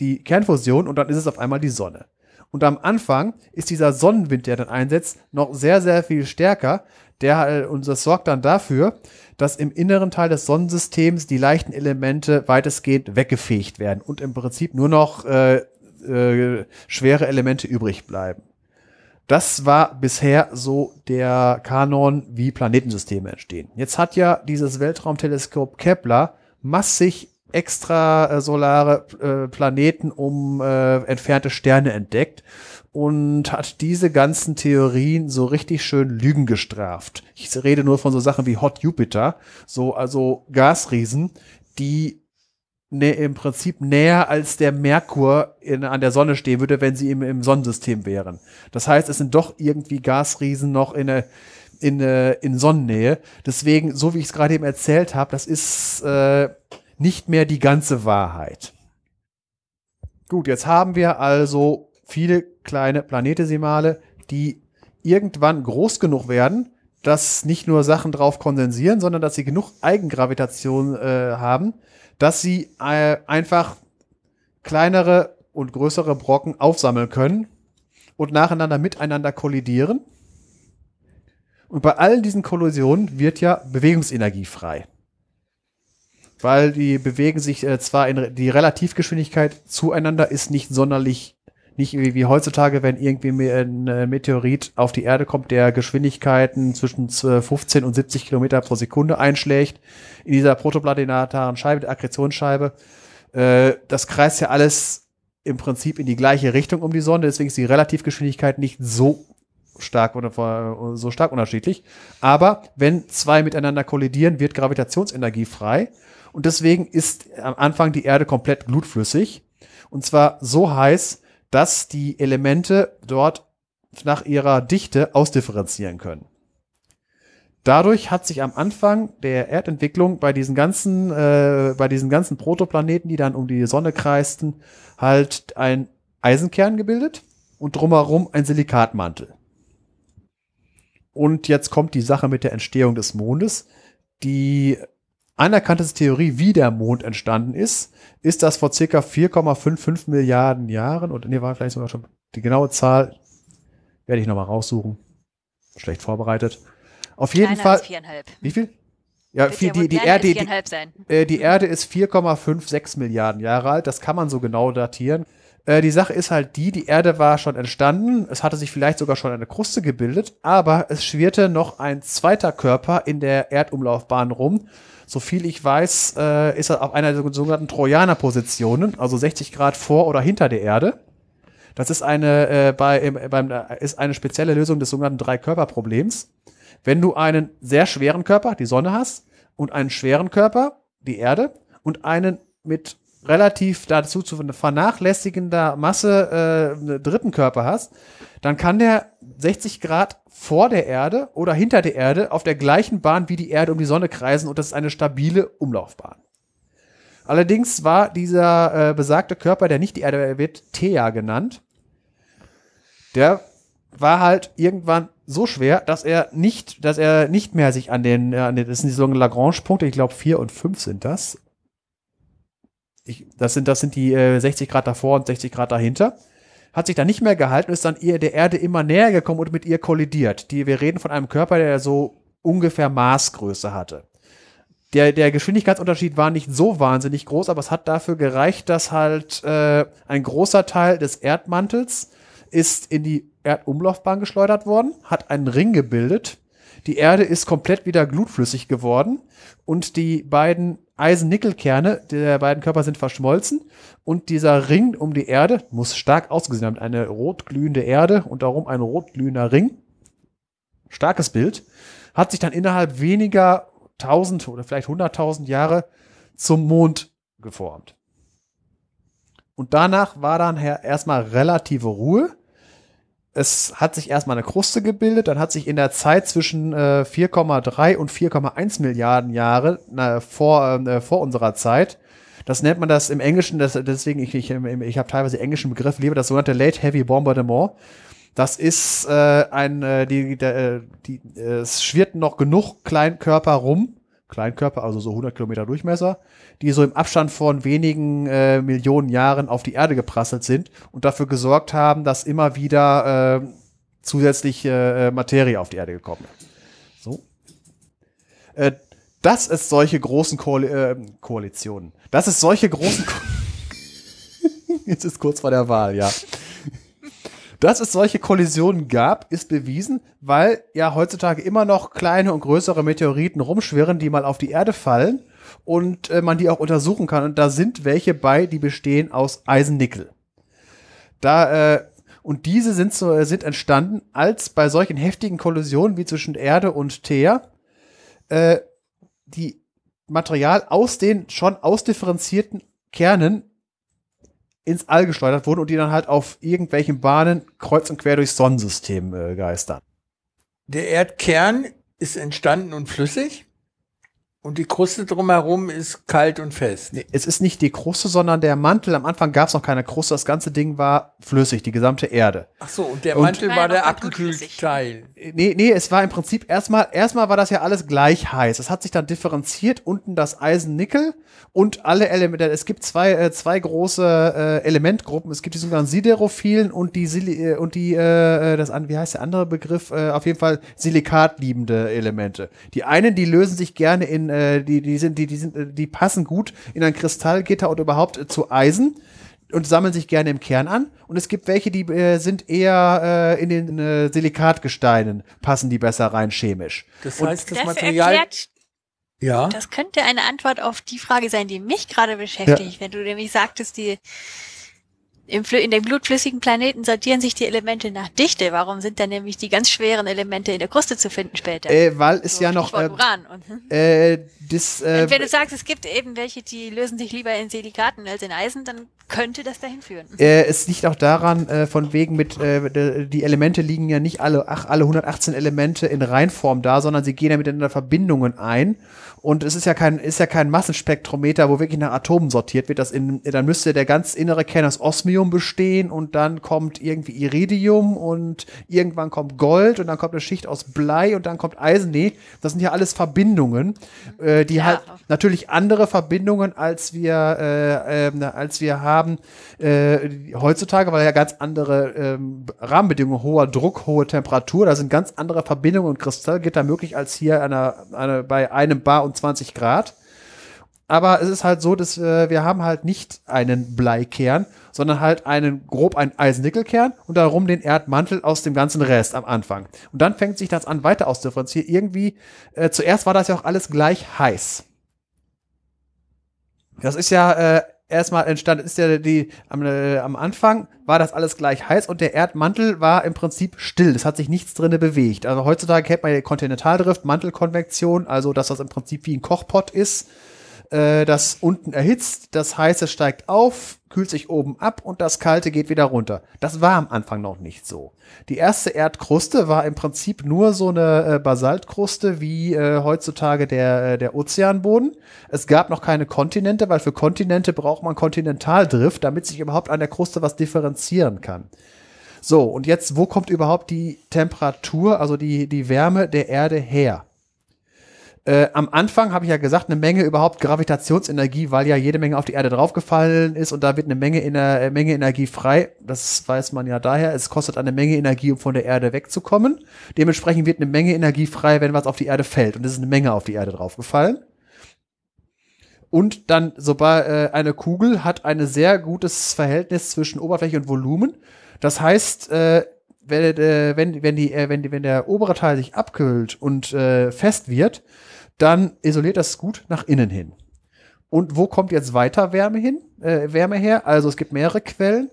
die Kernfusion und dann ist es auf einmal die Sonne. Und am Anfang ist dieser Sonnenwind, der dann einsetzt, noch sehr sehr viel stärker. Der äh, und das sorgt dann dafür, dass im inneren Teil des Sonnensystems die leichten Elemente weitestgehend weggefegt werden und im Prinzip nur noch äh, äh, schwere Elemente übrig bleiben. Das war bisher so der Kanon, wie Planetensysteme entstehen. Jetzt hat ja dieses Weltraumteleskop Kepler massig extrasolare äh, Planeten um äh, entfernte Sterne entdeckt und hat diese ganzen Theorien so richtig schön Lügen gestraft. Ich rede nur von so Sachen wie Hot Jupiter, so also Gasriesen, die nä- im Prinzip näher als der Merkur in, an der Sonne stehen würde, wenn sie im, im Sonnensystem wären. Das heißt, es sind doch irgendwie Gasriesen noch in, in, äh, in Sonnennähe. Deswegen, so wie ich es gerade eben erzählt habe, das ist äh, nicht mehr die ganze Wahrheit. Gut, jetzt haben wir also viele kleine Planetesimale, die irgendwann groß genug werden, dass nicht nur Sachen drauf kondensieren, sondern dass sie genug Eigengravitation äh, haben, dass sie äh, einfach kleinere und größere Brocken aufsammeln können und nacheinander miteinander kollidieren. Und bei all diesen Kollisionen wird ja Bewegungsenergie frei. Weil die bewegen sich äh, zwar in die Relativgeschwindigkeit zueinander ist nicht sonderlich nicht wie, wie heutzutage, wenn irgendwie ein äh, Meteorit auf die Erde kommt, der Geschwindigkeiten zwischen äh, 15 und 70 Kilometer pro Sekunde einschlägt in dieser protoplanetaren Scheibe, der Akkretionsscheibe. Äh, das kreist ja alles im Prinzip in die gleiche Richtung um die Sonne, deswegen ist die Relativgeschwindigkeit nicht so stark vor- so stark unterschiedlich. Aber wenn zwei miteinander kollidieren, wird Gravitationsenergie frei. Und deswegen ist am Anfang die Erde komplett glutflüssig. Und zwar so heiß, dass die Elemente dort nach ihrer Dichte ausdifferenzieren können. Dadurch hat sich am Anfang der Erdentwicklung bei diesen ganzen, äh, bei diesen ganzen Protoplaneten, die dann um die Sonne kreisten, halt ein Eisenkern gebildet und drumherum ein Silikatmantel. Und jetzt kommt die Sache mit der Entstehung des Mondes. Die anerkannte Theorie, wie der Mond entstanden ist, ist, dass vor circa 4,55 Milliarden Jahren, oder nee, war vielleicht sogar schon die genaue Zahl, werde ich nochmal raussuchen. Schlecht vorbereitet. Auf jeden Kleiner Fall. viereinhalb. Wie viel? Ja, viel, die, die, Erde, die, äh, die Erde ist 4,56 Milliarden Jahre alt. Das kann man so genau datieren. Äh, die Sache ist halt die, die Erde war schon entstanden. Es hatte sich vielleicht sogar schon eine Kruste gebildet, aber es schwirrte noch ein zweiter Körper in der Erdumlaufbahn rum. So viel ich weiß, äh, ist er auf einer der sogenannten Trojaner-Positionen, also 60 Grad vor oder hinter der Erde. Das ist eine, äh, bei, im, beim, äh, ist eine spezielle Lösung des sogenannten Drei-Körper-Problems. Wenn du einen sehr schweren Körper, die Sonne hast, und einen schweren Körper, die Erde, und einen mit relativ dazu zu vernachlässigender Masse äh, einen dritten Körper hast, dann kann der 60 Grad vor der Erde oder hinter der Erde auf der gleichen Bahn wie die Erde um die Sonne kreisen und das ist eine stabile Umlaufbahn. Allerdings war dieser äh, besagte Körper, der nicht die Erde er wird Thea genannt, der war halt irgendwann so schwer, dass er nicht, dass er nicht mehr sich an den, äh, an den das sind die sogenannten Lagrange-Punkte, ich glaube vier und fünf sind das. Ich, das sind, das sind die äh, 60 Grad davor und 60 Grad dahinter. Hat sich da nicht mehr gehalten ist dann ihr der Erde immer näher gekommen und mit ihr kollidiert. Die, wir reden von einem Körper, der so ungefähr Maßgröße hatte. der, der Geschwindigkeitsunterschied war nicht so wahnsinnig groß, aber es hat dafür gereicht, dass halt äh, ein großer Teil des Erdmantels ist in die Erdumlaufbahn geschleudert worden, hat einen Ring gebildet. Die Erde ist komplett wieder glutflüssig geworden und die beiden Eisen-Nickel-Kerne der beiden Körper sind verschmolzen und dieser Ring um die Erde muss stark ausgesehen haben. Eine rotglühende Erde und darum ein rotglühender Ring. Starkes Bild. Hat sich dann innerhalb weniger tausend oder vielleicht hunderttausend Jahre zum Mond geformt. Und danach war dann erstmal relative Ruhe. Es hat sich erstmal eine Kruste gebildet, dann hat sich in der Zeit zwischen äh, 4,3 und 4,1 Milliarden Jahre na, vor, äh, vor unserer Zeit, das nennt man das im Englischen, das, deswegen ich, ich, ich habe teilweise englischen Begriff, lieber das sogenannte Late Heavy Bombardement. Das ist äh, ein, äh, die, der, äh, die, äh, es schwirrt noch genug Kleinkörper rum, Kleinkörper, also so 100 Kilometer Durchmesser, die so im Abstand von wenigen äh, Millionen Jahren auf die Erde geprasselt sind und dafür gesorgt haben, dass immer wieder äh, zusätzliche äh, Materie auf die Erde gekommen ist. So. Äh, dass es solche großen Koali äh, Koalitionen, dass es solche großen Ko Jetzt ist kurz vor der Wahl, ja. Dass es solche Kollisionen gab, ist bewiesen, weil ja heutzutage immer noch kleine und größere Meteoriten rumschwirren, die mal auf die Erde fallen und äh, man die auch untersuchen kann. Und da sind welche bei, die bestehen aus Eisennickel. Da äh, und diese sind so äh, sind entstanden, als bei solchen heftigen Kollisionen wie zwischen Erde und Teer äh, die Material aus den schon ausdifferenzierten Kernen ins All geschleudert wurden und die dann halt auf irgendwelchen Bahnen kreuz und quer durchs Sonnensystem äh, geistern. Der Erdkern ist entstanden und flüssig. Und die Kruste drumherum ist kalt und fest. Nee, es ist nicht die Kruste, sondern der Mantel. Am Anfang gab es noch keine Kruste. Das ganze Ding war flüssig, die gesamte Erde. Ach so, und der Mantel war der abgekühlte. Teil. Nee, nee, es war im Prinzip erstmal, erstmal war das ja alles gleich heiß. Es hat sich dann differenziert. Unten das Eisen-Nickel und alle Elemente. Es gibt zwei, äh, zwei große äh, Elementgruppen. Es gibt die sogenannten Siderophilen und die, Sili äh, und die, äh, das, an- wie heißt der andere Begriff? Äh, auf jeden Fall silikatliebende Elemente. Die einen, die lösen sich gerne in, äh, die, die sind, die, die sind, äh, die passen gut in ein Kristallgitter und überhaupt äh, zu Eisen und sammeln sich gerne im Kern an. Und es gibt welche, die äh, sind eher äh, in den äh, Silikatgesteinen, passen die besser rein chemisch. Das Und heißt, das Dafür Material. erklärt, Ja. das könnte eine Antwort auf die Frage sein, die mich gerade beschäftigt, wenn du nämlich sagtest, die im, in dem blutflüssigen Planeten sortieren sich die Elemente nach Dichte. Warum sind dann nämlich die ganz schweren Elemente in der Kruste zu finden später? Äh, weil es So, ja noch äh, Uran. Und, hm? äh, das, äh, Und wenn du sagst, es gibt eben welche, die lösen sich lieber in Silikaten als in Eisen, dann könnte das dahin führen. äh, es liegt auch daran, äh, von wegen mit, äh, die Elemente liegen ja nicht alle, ach, alle 118 Elemente in Reinform da, sondern sie gehen ja miteinander Verbindungen ein. Und es ist ja kein, ist ja kein Massenspektrometer, wo wirklich nach Atomen sortiert wird. Das in, dann müsste der ganz innere Kern aus Osmium bestehen und dann kommt irgendwie Iridium und irgendwann kommt Gold und dann kommt eine Schicht aus Blei und dann kommt Eisen. Nee, das sind ja alles Verbindungen, äh, die Ja. halt natürlich andere Verbindungen als wir äh, ähm, als wir haben äh, heutzutage, weil ja ganz andere ähm, Rahmenbedingungen, hoher Druck, hohe Temperatur, da sind ganz andere Verbindungen und Kristallgitter möglich als hier einer, einer, bei einem Bar und 20 Grad. Aber es ist halt so, dass äh, wir haben halt nicht einen Bleikern, sondern halt einen grob einen Eisen-Nickel-Kern und darum den Erdmantel aus dem ganzen Rest am Anfang. Und dann fängt sich das an weiter auszudifferenzieren. Irgendwie, äh, zuerst war das ja auch alles gleich heiß. Das ist ja äh, erstmal entstanden, ist ja die am, äh, am Anfang war das alles gleich heiß und der Erdmantel war im Prinzip still. Es hat sich nichts drinne bewegt. Also heutzutage kennt man ja Kontinentaldrift, Mantelkonvektion, also dass das im Prinzip wie ein Kochpot ist, äh, das unten erhitzt, das heiße steigt auf, kühlt sich oben ab und das kalte geht wieder runter. Das war am Anfang noch nicht so. Die erste Erdkruste war im Prinzip nur so eine äh, Basaltkruste wie äh, heutzutage der, äh, der Ozeanboden. Es gab noch keine Kontinente, weil für Kontinente braucht man Kontinentaldrift, damit sich überhaupt an der Kruste was differenzieren kann. So, und jetzt, wo kommt überhaupt die Temperatur, also die, die Wärme der Erde her? Äh, am Anfang habe ich ja gesagt, eine Menge überhaupt Gravitationsenergie, weil ja jede Menge auf die Erde draufgefallen ist und da wird eine Menge, Ener äh, Menge Energie frei. Das weiß man ja daher. Es kostet eine Menge Energie, um von der Erde wegzukommen. Dementsprechend wird eine Menge Energie frei, wenn was auf die Erde fällt. Und es ist eine Menge auf die Erde draufgefallen. Und dann, sobald äh, eine Kugel hat ein sehr gutes Verhältnis zwischen Oberfläche und Volumen. Das heißt, äh, wenn, äh, wenn, wenn, die, äh, wenn, die, wenn der obere Teil sich abkühlt und äh, fest wird, dann isoliert das gut nach innen hin. Und wo kommt jetzt weiter Wärme hin? Äh, Wärme her? Also es gibt mehrere Quellen.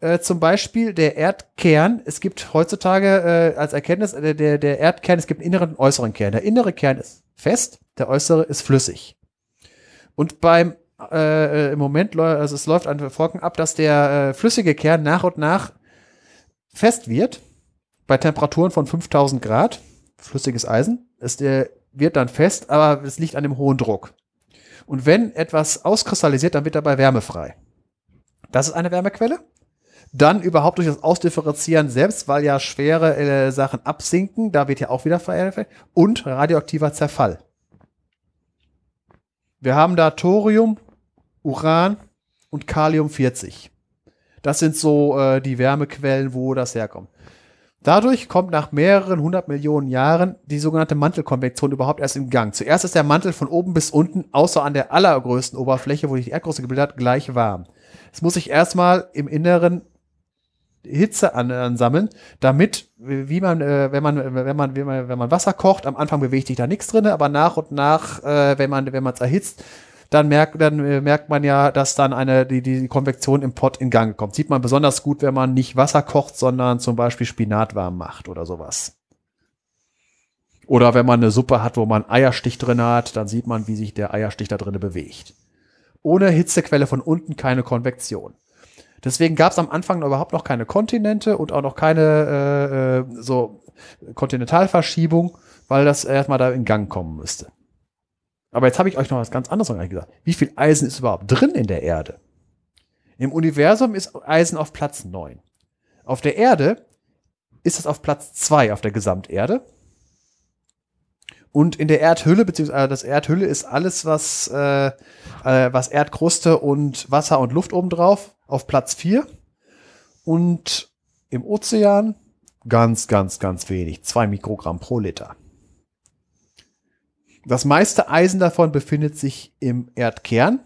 Äh, zum Beispiel der Erdkern. Es gibt heutzutage äh, als Erkenntnis äh, der, der Erdkern, es gibt einen inneren und äußeren Kern. Der innere Kern ist fest, der äußere ist flüssig. Und beim äh, im Moment, also es läuft an Folgen ab, dass der äh, flüssige Kern nach und nach fest wird, bei Temperaturen von 5000 Grad, flüssiges Eisen, ist der, wird dann fest, aber es liegt an dem hohen Druck. Und wenn etwas auskristallisiert, dann wird dabei Wärme frei. Das ist eine Wärmequelle. Dann überhaupt durch das Ausdifferenzieren selbst, weil ja schwere äh, Sachen absinken, da wird ja auch wieder verändert. Und radioaktiver Zerfall. Wir haben da Thorium, Uran und Kalium 40. Das sind so äh, die Wärmequellen, wo das herkommt. Dadurch kommt nach mehreren hundert Millionen Jahren die sogenannte Mantelkonvektion überhaupt erst in Gang. Zuerst ist der Mantel von oben bis unten, außer an der allergrößten Oberfläche, wo sich die Erdkruste gebildet hat, gleich warm. Es muss sich erstmal im Inneren Hitze ansammeln, damit, wie man, äh, wenn man, wenn man, wenn man, wenn man Wasser kocht, am Anfang bewegt sich da nichts drin, aber nach und nach, äh, wenn man, wenn man es erhitzt, dann merkt, dann äh, merkt man ja, dass dann eine, die, die Konvektion im Pott in Gang kommt. Sieht man besonders gut, wenn man nicht Wasser kocht, sondern zum Beispiel Spinat warm macht oder sowas. Oder wenn man eine Suppe hat, wo man Eierstich drin hat, dann sieht man, wie sich der Eierstich da drin bewegt. Ohne Hitzequelle von unten keine Konvektion. Deswegen gab es am Anfang überhaupt noch keine Kontinente und auch noch keine äh, äh, so Kontinentalverschiebung, weil das erstmal da in Gang kommen müsste. Aber jetzt habe ich euch noch was ganz anderes gesagt. Wie viel Eisen ist überhaupt drin in der Erde? Im Universum ist Eisen auf Platz 9. Auf der Erde ist es auf Platz 2 auf der Gesamterde. Und in der Erdhülle, beziehungsweise das Erdhülle ist alles, was, äh, äh, was Erdkruste und Wasser und Luft obendrauf, auf Platz 4. Und im Ozean ganz, ganz, ganz wenig. 2 Mikrogramm pro Liter. Das meiste Eisen davon befindet sich im Erdkern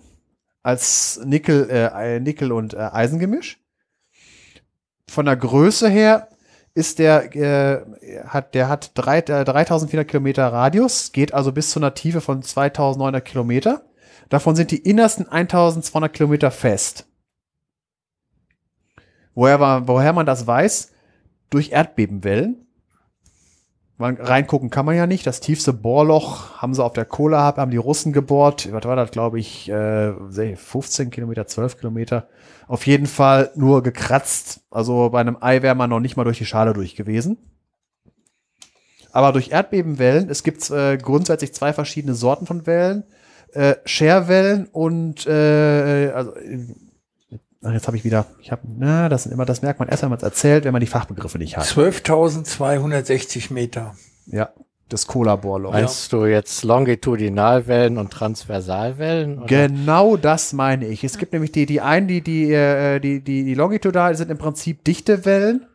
als Nickel, äh, Nickel und äh, Eisengemisch. Von der Größe her ist der, äh, hat, der hat drei, äh, 3400 Kilometer Radius, geht also bis zu einer Tiefe von 2900 Kilometer. Davon sind die innersten 1200 Kilometer fest. Woher, woher man das weiß? Durch Erdbebenwellen. Man, reingucken kann man ja nicht. Das tiefste Bohrloch haben sie auf der Kohle, haben die Russen gebohrt. Was war das, glaube ich, äh, 15 Kilometer, 12 Kilometer. Auf jeden Fall nur gekratzt. Also bei einem Ei wäre man noch nicht mal durch die Schale durch gewesen. Aber durch Erdbebenwellen, es gibt äh, grundsätzlich zwei verschiedene Sorten von Wellen. Äh, Scherwellen und äh, also Ach, jetzt habe ich wieder, ich habe, na, das sind immer, das merkt man erst, wenn man es erzählt, wenn man die Fachbegriffe nicht hat. 12.260 Meter. Ja, das Cola-Bohrloch. Meinst du jetzt Longitudinalwellen und Transversalwellen? Oder? Genau das meine ich. Es gibt nämlich die, die einen, die, die, äh, die, die, die Longitudinal sind im Prinzip dichte Wellen.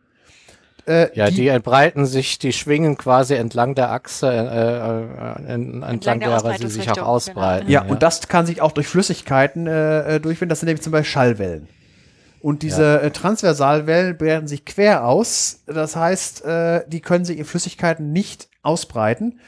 Äh, ja, die, die, entbreiten sich, die schwingen quasi entlang der Achse, äh, äh, entlang, entlang derer sie sich auch ausbreiten. Genau. Ja, ja, und das kann sich auch durch Flüssigkeiten äh, durchfinden. Das sind nämlich zum Beispiel Schallwellen. Und diese ja. äh, Transversalwellen breiten sich quer aus. Das heißt, äh, die können sich in Flüssigkeiten nicht ausbreiten.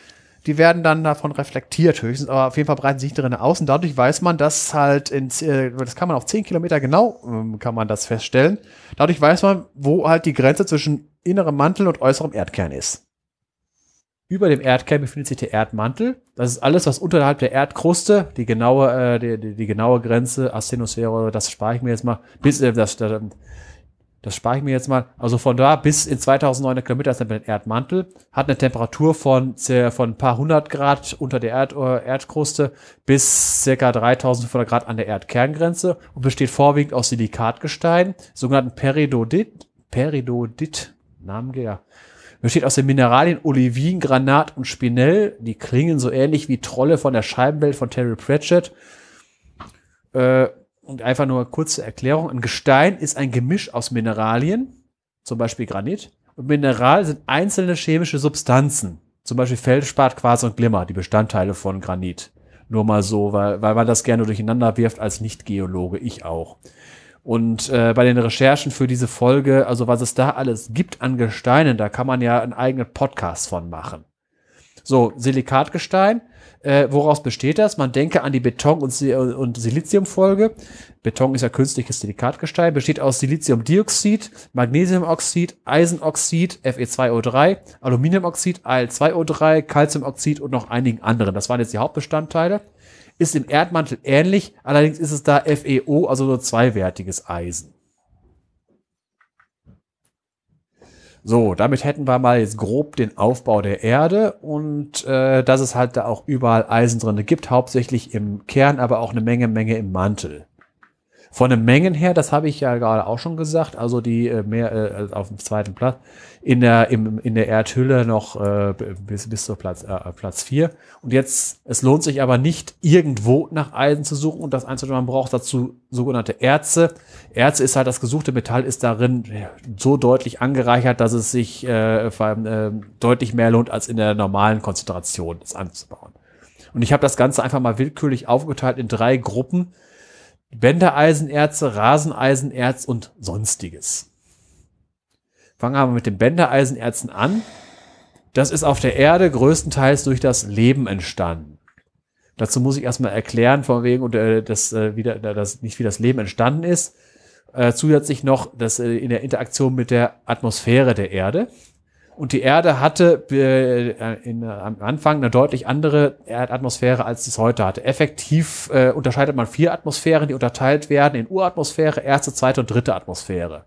Die werden dann davon reflektiert höchstens, aber auf jeden Fall breiten sich drin aus. Und dadurch weiß man, dass halt in, äh, das kann man auf 10 Kilometer genau, ähm, kann man das feststellen. Dadurch weiß man, wo halt die Grenze zwischen innerem Mantel und äußerem Erdkern ist. Über dem Erdkern befindet sich der Erdmantel. Das ist alles, was unterhalb der Erdkruste, die genaue, äh, die, die, die genaue Grenze, Asthenosphäre, das spare ich mir jetzt mal, bis, äh, das, das, das spare ich mir jetzt mal. Also von da bis in 2900 Kilometer ist der Erdmantel, hat eine Temperatur von, von ein paar hundert Grad unter der Erd, äh, Erdkruste bis circa 3500 Grad an der Erdkerngrenze und besteht vorwiegend aus Silikatgestein, sogenannten Peridodit, Peridodit, Namen, Besteht aus den Mineralien Olivin, Granat und Spinell. Die klingen so ähnlich wie Trolle von der Scheibenwelt von Terry Pratchett. Äh, und einfach nur kurze Erklärung. Ein Gestein ist ein Gemisch aus Mineralien, zum Beispiel Granit. Und Mineral sind einzelne chemische Substanzen, zum Beispiel Feldspat, Quarz und Glimmer, die Bestandteile von Granit. Nur mal so, weil, weil man das gerne durcheinander wirft als Nicht-Geologe, ich auch. Und äh, bei den Recherchen für diese Folge, also was es da alles gibt an Gesteinen, da kann man ja einen eigenen Podcast von machen. So, Silikatgestein, äh, woraus besteht das? Man denke an die Beton- und, und Siliziumfolge. Beton ist ja künstliches Silikatgestein, besteht aus Siliziumdioxid, Magnesiumoxid, Eisenoxid, Fe2O3, Aluminiumoxid, Al2O3, Calciumoxid und noch einigen anderen. Das waren jetzt die Hauptbestandteile. Ist im Erdmantel ähnlich, allerdings ist es da FeO, also nur zweiwertiges Eisen. So, damit hätten wir mal jetzt grob den Aufbau der Erde und äh, dass es halt da auch überall Eisen drin gibt, hauptsächlich im Kern, aber auch eine Menge, Menge im Mantel. Von den Mengen her, das habe ich ja gerade auch schon gesagt, also die äh, mehr äh, auf dem zweiten Platz, in der, im, in der Erdhülle noch äh, bis, bis zur Platz, äh, Platz vier Und jetzt, es lohnt sich aber nicht, irgendwo nach Eisen zu suchen und das Einzige, was man braucht, dazu sogenannte Erze. Erze ist halt, das gesuchte Metall ist darin so deutlich angereichert, dass es sich äh, vor allem, äh, deutlich mehr lohnt, als in der normalen Konzentration das anzubauen. Und ich habe das Ganze einfach mal willkürlich aufgeteilt in drei Gruppen. Bändereisenerze, Raseneisenerz und sonstiges. Fangen wir mit den Bändereisenerzen an. Das ist auf der Erde größtenteils durch das Leben entstanden. Dazu muss ich erstmal erklären, von wegen, und, äh, das, äh, wieder, das nicht wie das Leben entstanden ist. Äh, zusätzlich noch das äh, in der Interaktion mit der Atmosphäre der Erde. Und die Erde hatte äh, in, äh, am Anfang eine deutlich andere Erdatmosphäre, als es heute hatte. Effektiv äh, unterscheidet man vier Atmosphären, die unterteilt werden in Uratmosphäre, erste, zweite und dritte Atmosphäre.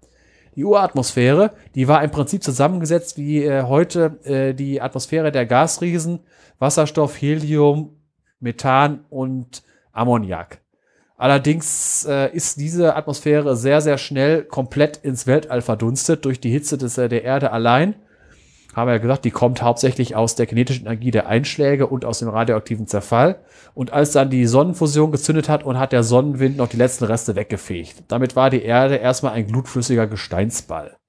Die Uratmosphäre, die war im Prinzip zusammengesetzt wie äh, heute äh, die Atmosphäre der Gasriesen, Wasserstoff, Helium, Methan und Ammoniak. Allerdings äh, ist diese Atmosphäre sehr, sehr schnell komplett ins Weltall verdunstet durch die Hitze des, äh, der Erde allein haben wir ja gesagt, die kommt hauptsächlich aus der kinetischen Energie der Einschläge und aus dem radioaktiven Zerfall. Und als dann die Sonnenfusion gezündet hat und hat der Sonnenwind noch die letzten Reste weggefegt. Damit war die Erde erstmal ein glutflüssiger Gesteinsball.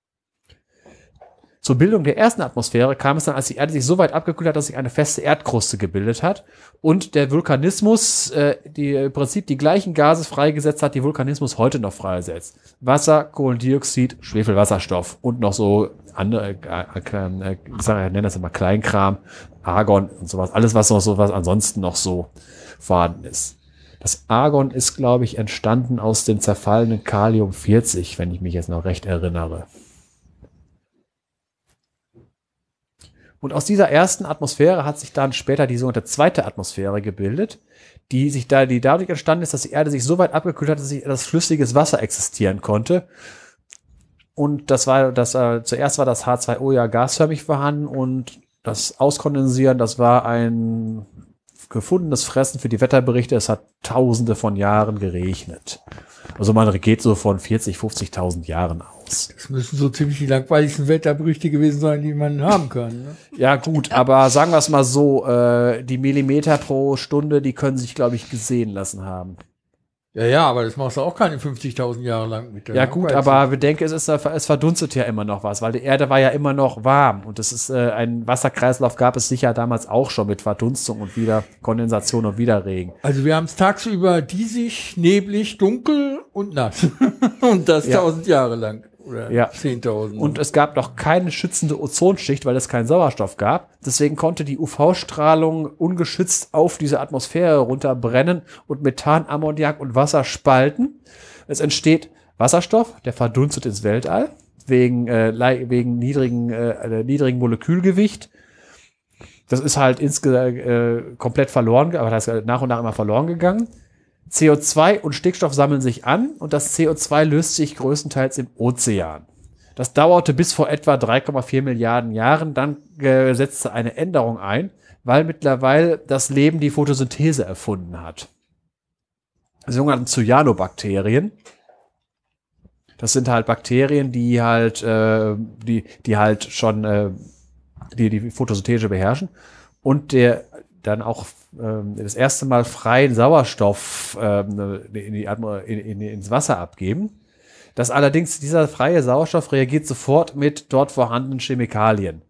Zur Bildung der ersten Atmosphäre kam es dann, als die Erde sich so weit abgekühlt hat, dass sich eine feste Erdkruste gebildet hat und der Vulkanismus äh, die im Prinzip die gleichen Gase freigesetzt hat, die Vulkanismus heute noch freisetzt. Wasser, Kohlendioxid, Schwefelwasserstoff und noch so andere, äh, äh, ich sage, ich nenne das immer Kleinkram, Argon und sowas, alles was noch so was ansonsten noch so vorhanden ist. Das Argon ist, glaube ich, entstanden aus dem zerfallenen Kalium 40, wenn ich mich jetzt noch recht erinnere. Und aus dieser ersten Atmosphäre hat sich dann später die sogenannte zweite Atmosphäre gebildet, die sich da, die dadurch entstanden ist, dass die Erde sich so weit abgekühlt hat, dass sie das flüssiges Wasser existieren konnte. Und das war, das, äh, zuerst war das H2O ja gasförmig vorhanden und das Auskondensieren, das war ein gefundenes Fressen für die Wetterberichte. Es hat tausende von Jahren geregnet. Also man geht so von 40, 50.000 Jahren aus. Das müssen so ziemlich die langweiligsten Wetterberichte gewesen sein, die man haben kann. Ne? Ja gut, aber sagen wir es mal so, äh, die Millimeter pro Stunde, die können sich, glaube ich, gesehen lassen haben. Ja, ja, aber das machst du auch keine 50.000 Jahre lang mit der Ja gut, aber bedenke, es, ist, es verdunstet ja immer noch was, weil die Erde war ja immer noch warm und es ist äh, ein Wasserkreislauf gab es sicher damals auch schon mit Verdunstung und wieder Kondensation und wieder Regen. Also wir haben es tagsüber diesig, neblig, dunkel und nass. und das Ja. tausend Jahre lang. Oder Ja. 10.000. Und es gab noch keine schützende Ozonschicht, weil es keinen Sauerstoff gab. Deswegen konnte die UV-Strahlung ungeschützt auf diese Atmosphäre runterbrennen und Methan, Ammoniak und Wasser spalten. Es entsteht Wasserstoff, der verdunstet ins Weltall wegen, äh, wegen niedrigen, äh, niedrigen Molekülgewicht. Das ist halt insgesamt äh, komplett verloren, aber das ist nach und nach immer verloren gegangen. CO2 und Stickstoff sammeln sich an und das CO2 löst sich größtenteils im Ozean. Das dauerte bis vor etwa 3,4 Milliarden Jahren. Dann äh, setzte eine Änderung ein, weil mittlerweile das Leben die Photosynthese erfunden hat. Die sogenannten Cyanobakterien. Das sind halt Bakterien, die halt, äh, die, die halt schon äh, die, die Photosynthese beherrschen und der dann auch das erste Mal freien Sauerstoff ähm, in die Atmo in, in, ins Wasser abgeben. Das allerdings, dieser freie Sauerstoff reagiert sofort mit dort vorhandenen Chemikalien.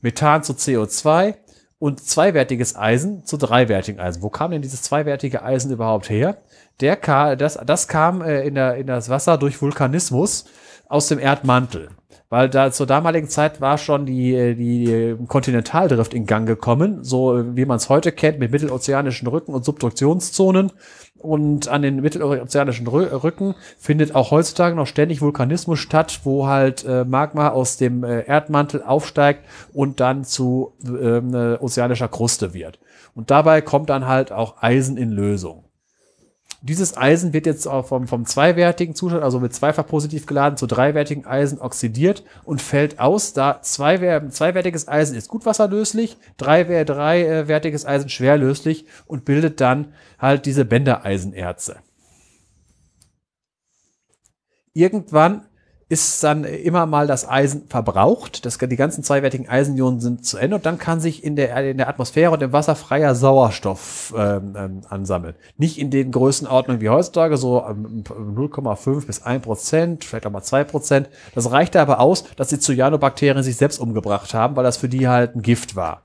Methan zu CO2 und zweiwertiges Eisen zu dreiwertigen Eisen. Wo kam denn dieses zweiwertige Eisen überhaupt her? Der das, das kam äh, in, der, in das Wasser durch Vulkanismus aus dem Erdmantel. Weil da zur damaligen Zeit war schon die, die Kontinentaldrift in Gang gekommen, so wie man es heute kennt, mit mittelozeanischen Rücken und Subduktionszonen. Und an den mittelozeanischen Rücken findet auch heutzutage noch ständig Vulkanismus statt, wo halt äh, Magma aus dem äh, Erdmantel aufsteigt und dann zu äh, ozeanischer Kruste wird. Und dabei kommt dann halt auch Eisen in Lösung. Dieses Eisen wird jetzt auch vom, vom zweiwertigen Zustand, also mit zweifach positiv geladen, zu dreiwertigen Eisen oxidiert und fällt aus, da zwei, zweiwertiges Eisen ist gutwasserlöslich, drei, dreiwertiges Eisen schwerlöslich und bildet dann halt diese Bändereisenerze. Irgendwann ist dann immer mal das Eisen verbraucht. Das, die ganzen zweiwertigen Eisenionen sind zu Ende und dann kann sich in der, in der Atmosphäre und im Wasser freier Sauerstoff ähm, ähm, ansammeln. Nicht in den Größenordnungen wie heutzutage, so 0,5 ähm, bis 1 Prozent, vielleicht auch mal 2 Prozent. Das reichte aber aus, dass die Cyanobakterien sich selbst umgebracht haben, weil das für die halt ein Gift war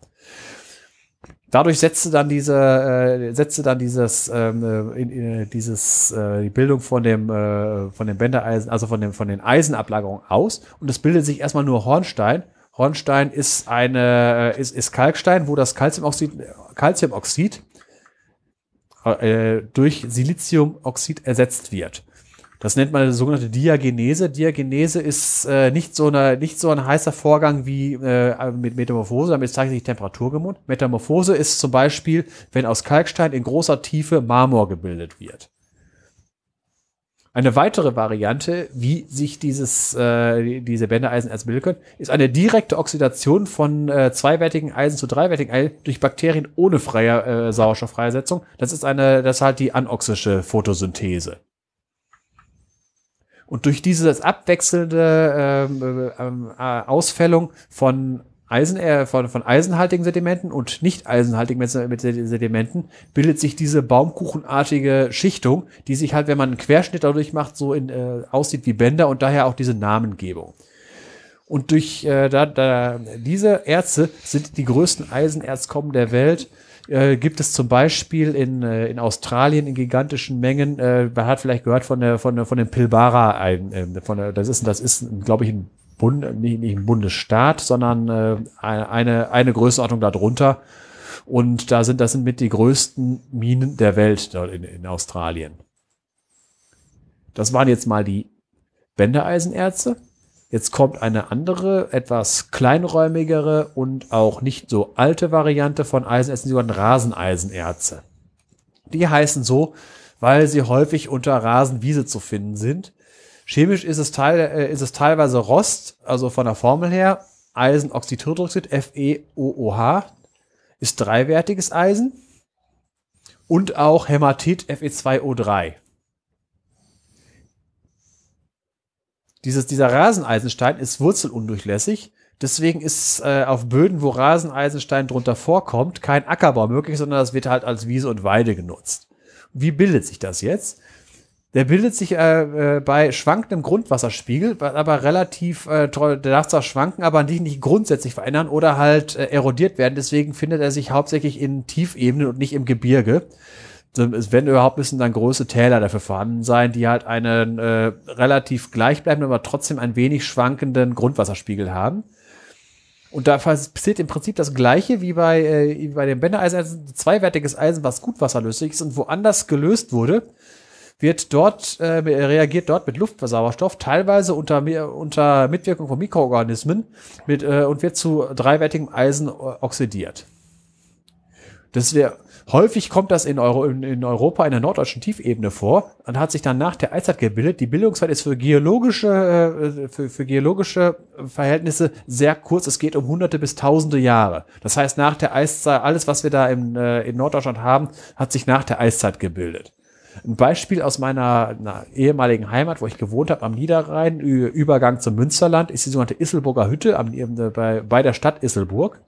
dadurch setzte dann diese äh, setzte dann dieses ähm, äh, in, in, dieses äh, die Bildung von dem äh, von dem Bändereisen also von dem von den Eisenablagerungen aus. Und es bildet sich erstmal nur Hornstein. Hornstein ist eine äh, ist, ist Kalkstein wo das Calciumoxid Calciumoxid äh, durch Siliziumoxid ersetzt wird das nennt man sogenannte Diagenese. Diagenese ist äh, nicht, so eine, nicht so ein heißer Vorgang wie äh, mit Metamorphose, damit zeigt sich Temperaturgemund. Metamorphose ist zum Beispiel, wenn aus Kalkstein in großer Tiefe Marmor gebildet wird. Eine weitere Variante, wie sich dieses, äh, diese Bändereisenerz bilden können, ist eine direkte Oxidation von äh, zweiwertigen Eisen zu dreiwertigen Eisen durch Bakterien ohne freie äh, Sauerstofffreisetzung. Das ist eine, das ist halt die anoxische Photosynthese. Und durch dieses abwechselnde ähm, ähm, äh, Ausfällung von Eisen, äh, von, von eisenhaltigen Sedimenten und nicht eisenhaltigen Sedimenten bildet sich diese baumkuchenartige Schichtung, die sich halt, wenn man einen Querschnitt dadurch macht, so in, äh, aussieht wie Bänder und daher auch diese Namengebung. Und durch äh, da, da, diese Erze sind die größten Eisenerzkommen der Welt äh, gibt es zum Beispiel in, äh, in Australien in gigantischen Mengen. Äh, man hat vielleicht gehört von der von der von dem Pilbara ein, äh, von der, das ist das ist glaube ich ein Bund, nicht, nicht ein Bundesstaat, sondern äh, eine eine Größenordnung darunter. Und da sind das sind mit die größten Minen der Welt dort in, in Australien. Das waren jetzt mal die Bändereisenerze. Jetzt kommt eine andere, etwas kleinräumigere und auch nicht so alte Variante von Eisenerzen, die sogenannten Raseneisenerze. Die heißen so, weil sie häufig unter Rasenwiese zu finden sind. Chemisch ist es, teil, äh, ist es teilweise Rost, also von der Formel her, Eisenoxidhydroxid, FeOOH, ist dreiwertiges Eisen und auch Hämatit, Fe2O3. Dieses, dieser Raseneisenstein ist wurzelundurchlässig. Deswegen ist äh, auf Böden, wo Raseneisenstein drunter vorkommt, kein Ackerbau möglich, sondern das wird halt als Wiese und Weide genutzt. Wie bildet sich das jetzt? Der bildet sich äh, äh, bei schwankendem Grundwasserspiegel, aber relativ, äh, der darf zwar schwanken, aber nicht, nicht grundsätzlich verändern oder halt äh, erodiert werden. Deswegen findet er sich hauptsächlich in Tiefebenen und nicht im Gebirge werden überhaupt müssen dann große Täler dafür vorhanden sein, die halt einen äh, relativ gleichbleibenden, aber trotzdem ein wenig schwankenden Grundwasserspiegel haben. Und da passiert im Prinzip das Gleiche wie bei, äh, bei dem Bändereisen, zweiwertiges Eisen, was gut wasserlöslich ist und woanders gelöst wurde, wird dort, äh, reagiert dort mit Luftsauerstoff, teilweise unter, unter Mitwirkung von Mikroorganismen mit, äh, und wird zu dreiwertigem Eisen oxidiert. Das wäre Häufig kommt das in, Euro, in, in, Europa in der norddeutschen Tiefebene vor und hat sich dann nach der Eiszeit gebildet. Die Bildungszeit ist für geologische, äh, für, für geologische Verhältnisse sehr kurz. Es geht um hunderte bis tausende Jahre. Das heißt, nach der Eiszeit, alles, was wir da in, äh, in Norddeutschland haben, hat sich nach der Eiszeit gebildet. Ein Beispiel aus meiner ehemaligen Heimat, wo ich gewohnt habe, am Niederrhein, Übergang zum Münsterland, ist die sogenannte Isselburger Hütte am, bei, bei der Stadt Isselburg.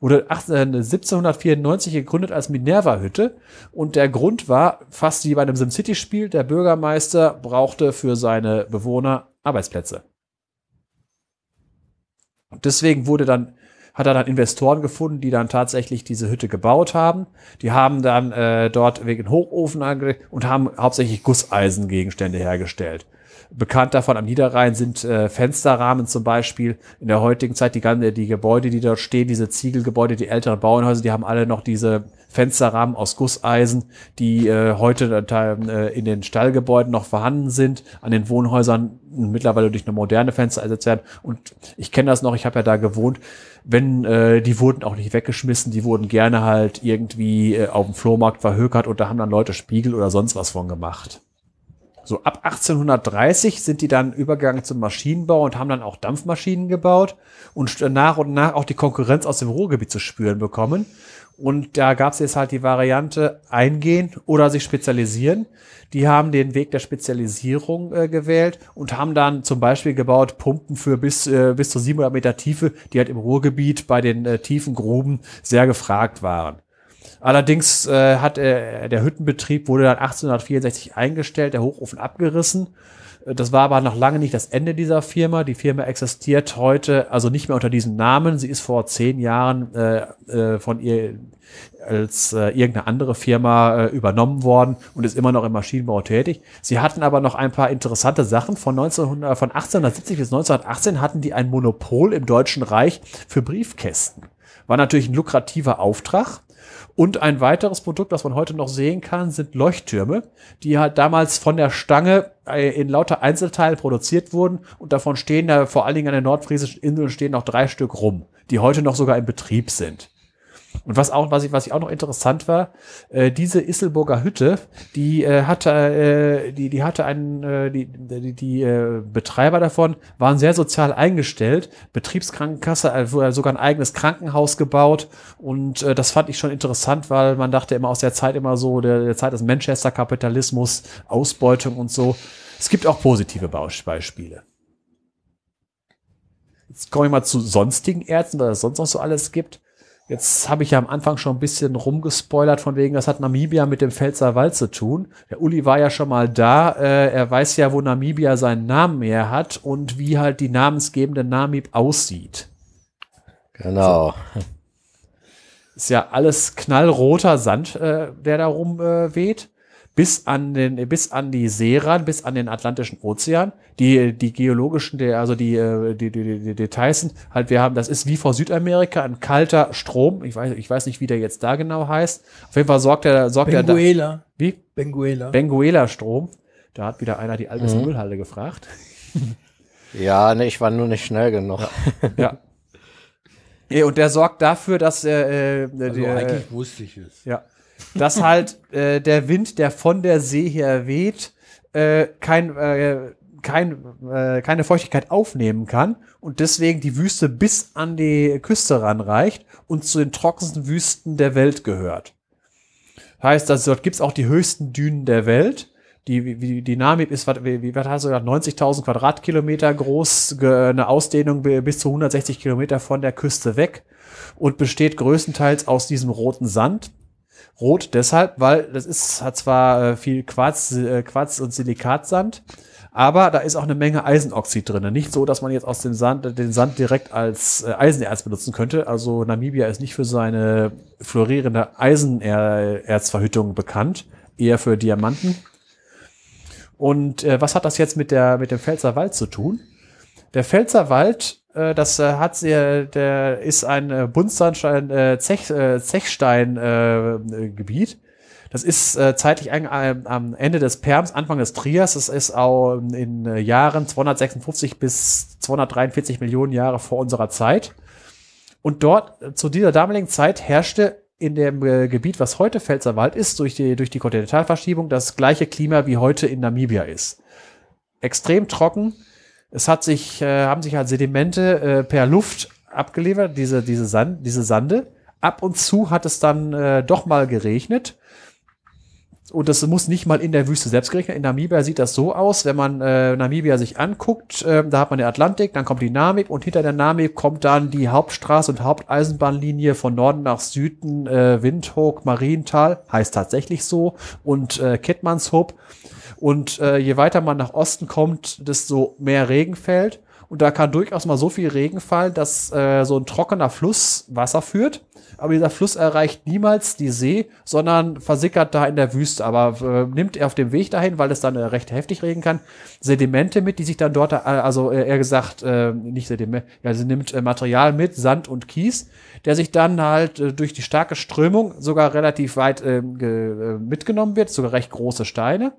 Wurde 1794 äh, gegründet als Minerva-Hütte. Und der Grund war, fast wie bei einem SimCity-Spiel, der Bürgermeister brauchte für seine Bewohner Arbeitsplätze. Deswegen wurde dann hat er dann Investoren gefunden, die dann tatsächlich diese Hütte gebaut haben. Die haben dann äh, dort wegen Hochofen angelegt und haben hauptsächlich Gusseisengegenstände hergestellt. Bekannt davon am Niederrhein sind äh, Fensterrahmen zum Beispiel. In der heutigen Zeit die, ganze, die Gebäude, die dort stehen, diese Ziegelgebäude, die älteren Bauernhäuser, die haben alle noch diese Fensterrahmen aus Gusseisen, die äh, heute äh, in den Stallgebäuden noch vorhanden sind, an den Wohnhäusern mittlerweile durch eine moderne Fenster ersetzt werden. Und ich kenne das noch, ich habe ja da gewohnt. Wenn äh, die wurden auch nicht weggeschmissen, die wurden gerne halt irgendwie äh, auf dem Flohmarkt verhökert und da haben dann Leute Spiegel oder sonst was von gemacht. So ab 1830 sind die dann übergegangen zum Maschinenbau und haben dann auch Dampfmaschinen gebaut und nach und nach auch die Konkurrenz aus dem Ruhrgebiet zu spüren bekommen. Und da gab es jetzt halt die Variante eingehen oder sich spezialisieren. Die haben den Weg der Spezialisierung äh, gewählt und haben dann zum Beispiel gebaut Pumpen für bis, äh, bis zu 700 Meter Tiefe, die halt im Ruhrgebiet bei den äh, tiefen Gruben sehr gefragt waren. Allerdings äh, hat äh, der Hüttenbetrieb wurde dann 1864 eingestellt, der Hochofen abgerissen. Äh, das war aber noch lange nicht das Ende dieser Firma. Die Firma existiert heute also nicht mehr unter diesem Namen. Sie ist vor zehn Jahren äh, äh, von ihr als äh, irgendeine andere Firma äh, übernommen worden und ist immer noch im Maschinenbau tätig. Sie hatten aber noch ein paar interessante Sachen. Von, 1900, von 1870 bis 1918 hatten die ein Monopol im Deutschen Reich für Briefkästen. War natürlich ein lukrativer Auftrag. Und ein weiteres Produkt, was man heute noch sehen kann, sind Leuchttürme, die halt damals von der Stange äh, in lauter Einzelteile produziert wurden. Und davon stehen da vor allen Dingen an den nordfriesischen Inseln stehen noch drei Stück rum, die heute noch sogar in Betrieb sind. Und was auch, was ich, was ich auch noch interessant war, äh, diese Isselburger Hütte, die äh, hatte, äh, die, die hatte einen, äh, die, die, die äh, Betreiber davon waren sehr sozial eingestellt, Betriebskrankenkasse, also sogar ein eigenes Krankenhaus gebaut und äh, das fand ich schon interessant, weil man dachte immer aus der Zeit immer so, der, der Zeit des Manchester-Kapitalismus, Ausbeutung und so. Es gibt auch positive Beispiele. Jetzt komme ich mal zu sonstigen Ärzten, was es sonst noch so alles gibt. Jetzt habe ich ja am Anfang schon ein bisschen rumgespoilert, von wegen, das hat Namibia mit dem Pfälzer Wald zu tun. Der Uli war ja schon mal da. Äh, er weiß ja, wo Namibia seinen Namen her hat und wie halt die namensgebende Namib aussieht. Genau. So. Ist ja alles knallroter Sand, äh, der da rum äh, weht bis an den, bis an die See ran, bis an den Atlantischen Ozean. Die, die geologischen, also die, äh, die, die, die Details sind halt, wir haben, das ist wie vor Südamerika ein kalter Strom. Ich weiß, ich weiß nicht, wie der jetzt da genau heißt. Auf jeden Fall sorgt er, sorgt er da. Wie? Benguela. Benguela Strom. Da hat wieder einer die alte mhm. Müllhalle gefragt. Ja, ne, ich war nur nicht schnell genug. Ja. ja. Und der sorgt dafür, dass er, äh, also der, eigentlich wusste ich es. Ja dass halt äh, der Wind, der von der See her weht, äh, kein, äh, kein, äh, keine Feuchtigkeit aufnehmen kann und deswegen die Wüste bis an die Küste ranreicht und zu den trockensten Wüsten der Welt gehört. Heißt, also dort gibt's auch die höchsten Dünen der Welt. Die, die Namib ist, wie, wie was hast du 90.000 Quadratkilometer groß, eine Ausdehnung bis zu 160 Kilometer von der Küste weg und besteht größtenteils aus diesem roten Sand. Rot deshalb, weil das ist, hat zwar äh, viel Quarz, äh, Quarz und Silikatsand, aber da ist auch eine Menge Eisenoxid drin. Nicht so, dass man jetzt aus dem Sand, den Sand direkt als äh, Eisenerz benutzen könnte. Also Namibia ist nicht für seine florierende Eisenerzverhüttung bekannt, eher für Diamanten. Und äh, was hat das jetzt mit der mit dem Pfälzerwald zu tun? Der Pfälzerwald äh, das äh, hat sie, der ist ein äh, Buntsandstein, äh, Zech, äh, Zechstein-Gebiet. Äh, das ist äh, zeitlich ein, äh, am Ende des Perms, Anfang des Trias. Das ist auch in äh, Jahren 256 bis 243 Millionen Jahre vor unserer Zeit. Und dort, äh, zu dieser damaligen Zeit, herrschte in dem äh, Gebiet, was heute Pfälzerwald ist, durch die, durch die Kontinentalverschiebung, das gleiche Klima wie heute in Namibia ist. Extrem trocken, es hat sich, äh, haben sich halt Sedimente äh, per Luft abgeliefert, diese, diese, Sand, diese Sande. Ab und zu hat es dann äh, doch mal geregnet. Und das muss nicht mal in der Wüste selbst geregnet. In Namibia sieht das so aus, wenn man äh, Namibia sich anguckt, äh, da hat man den Atlantik, dann kommt die Namib und hinter der Namib kommt dann die Hauptstraße und Haupteisenbahnlinie von Norden nach Süden, äh, Windhoek, Marienthal, heißt tatsächlich so, und äh, Kettmannshoop. Und äh, je weiter man nach Osten kommt, desto mehr Regen fällt. Und da kann durchaus mal so viel Regen fallen, dass äh, so ein trockener Fluss Wasser führt. Aber dieser Fluss erreicht niemals die See, sondern versickert da in der Wüste. Aber äh, nimmt er auf dem Weg dahin, weil es dann äh, recht heftig regen kann, Sedimente mit, die sich dann dort, äh, also äh, eher gesagt, äh, nicht Sedimente, ja, sie nimmt äh, Material mit, Sand und Kies, der sich dann halt äh, durch die starke Strömung sogar relativ weit äh, ge, äh, mitgenommen wird, sogar recht große Steine.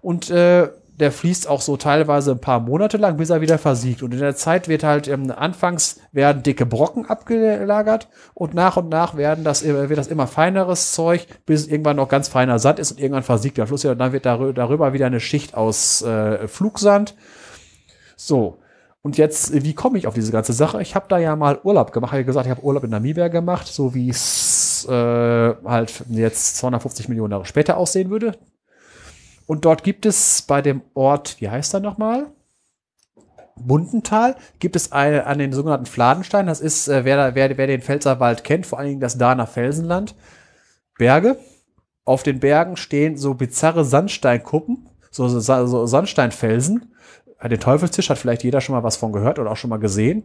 Und äh, der fließt auch so teilweise ein paar Monate lang, bis er wieder versiegt. Und in der Zeit wird halt ähm, anfangs werden dicke Brocken abgelagert und nach und nach werden das, äh, wird das immer feineres Zeug, bis irgendwann noch ganz feiner Sand ist und irgendwann versiegt der Fluss. Und dann wird darüber, darüber wieder eine Schicht aus äh, Flugsand. So. Und jetzt, wie komme ich auf diese ganze Sache? Ich habe da ja mal Urlaub gemacht. Ich habe gesagt, ich habe Urlaub in Namibia gemacht, so wie es äh, halt jetzt 250 Millionen Jahre später aussehen würde. Und dort gibt es bei dem Ort, wie heißt er nochmal? Bundental, gibt es eine, an den sogenannten Fladenstein. Das ist, äh, wer, wer, wer den Pfälzerwald kennt, vor allen Dingen das Dahner Felsenland. Berge. Auf den Bergen stehen so bizarre Sandsteinkuppen, so, so, so Sandsteinfelsen. Den Teufelstisch hat vielleicht jeder schon mal was von gehört oder auch schon mal gesehen.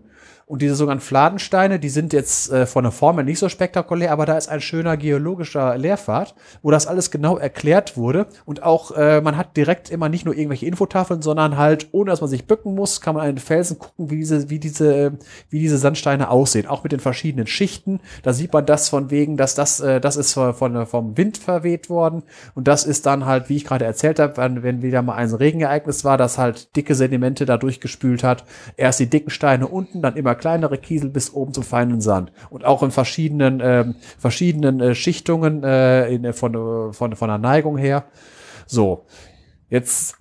Und diese sogenannten Fladensteine, die sind jetzt äh, von der Form her nicht so spektakulär, aber da ist ein schöner geologischer Lehrpfad, wo das alles genau erklärt wurde. Und auch, äh, man hat direkt immer nicht nur irgendwelche Infotafeln, sondern halt, ohne dass man sich bücken muss, kann man an den Felsen gucken, wie diese, wie diese, wie diese Sandsteine aussehen. Auch mit den verschiedenen Schichten. Da sieht man das von wegen, dass das, äh, das ist von, von, vom Wind verweht worden. Und das ist dann halt, wie ich gerade erzählt habe, wenn, wenn wieder mal ein Regenereignis war, das halt dicke Sedimente da durchgespült hat. Erst die dicken Steine unten, dann immer kleinere Kiesel bis oben zum feinen Sand. Und auch in verschiedenen, ähm, verschiedenen äh, Schichtungen äh, in, von, von, von der Neigung her. So, jetzt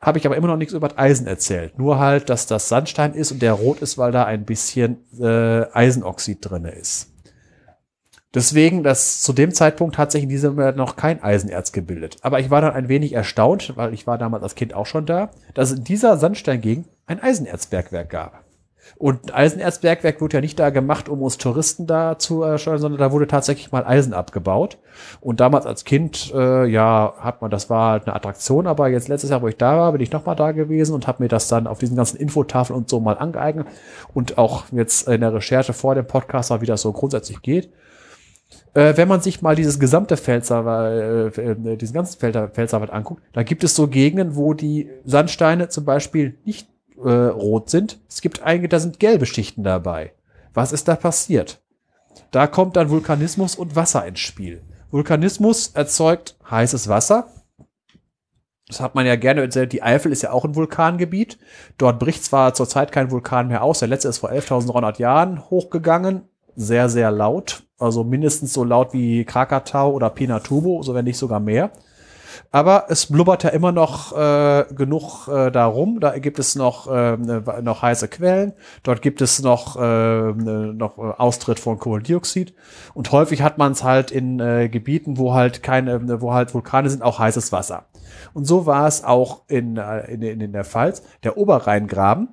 habe ich aber immer noch nichts über das Eisen erzählt. Nur halt, dass das Sandstein ist und der rot ist, weil da ein bisschen äh, Eisenoxid drinne ist. Deswegen, dass zu dem Zeitpunkt hat sich in diesem Jahr noch kein Eisenerz gebildet. Aber ich war dann ein wenig erstaunt, weil ich war damals als Kind auch schon da, dass in dieser Sandsteingegend ein Eisenerzbergwerk gab. Und Eisenerzbergwerk wurde ja nicht da gemacht, um uns Touristen da zu erstellen, sondern da wurde tatsächlich mal Eisen abgebaut. Und damals als Kind, äh, ja, hat man, das war halt eine Attraktion, aber jetzt letztes Jahr, wo ich da war, bin ich nochmal da gewesen und habe mir das dann auf diesen ganzen Infotafeln und so mal angeeignet. Und auch jetzt in der Recherche vor dem Podcast, wie das so grundsätzlich geht. Äh, wenn man sich mal dieses gesamte Pfälzer, äh, äh diesen ganzen Pfälzer, Pfälzerwald anguckt, da gibt es so Gegenden, wo die Sandsteine zum Beispiel nicht äh, rot sind. Es gibt einige, da sind gelbe Schichten dabei. Was ist da passiert? Da kommt dann Vulkanismus und Wasser ins Spiel. Vulkanismus erzeugt heißes Wasser. Das hat man ja gerne. Die Eifel ist ja auch ein Vulkangebiet. Dort bricht zwar zurzeit kein Vulkan mehr aus. Der letzte ist vor 11.300 Jahren hochgegangen. Sehr, sehr laut. Also mindestens so laut wie Krakatau oder Pinatubo, so wenn nicht sogar mehr. Aber es blubbert ja immer noch äh, genug äh, darum. Da gibt es noch, äh, noch heiße Quellen. Dort gibt es noch, äh, noch Austritt von Kohlendioxid. Und häufig hat man es halt in äh, Gebieten, wo halt keine, wo halt Vulkane sind, auch heißes Wasser. Und so war es auch in, äh, in, in der Pfalz. Der Oberrheingraben,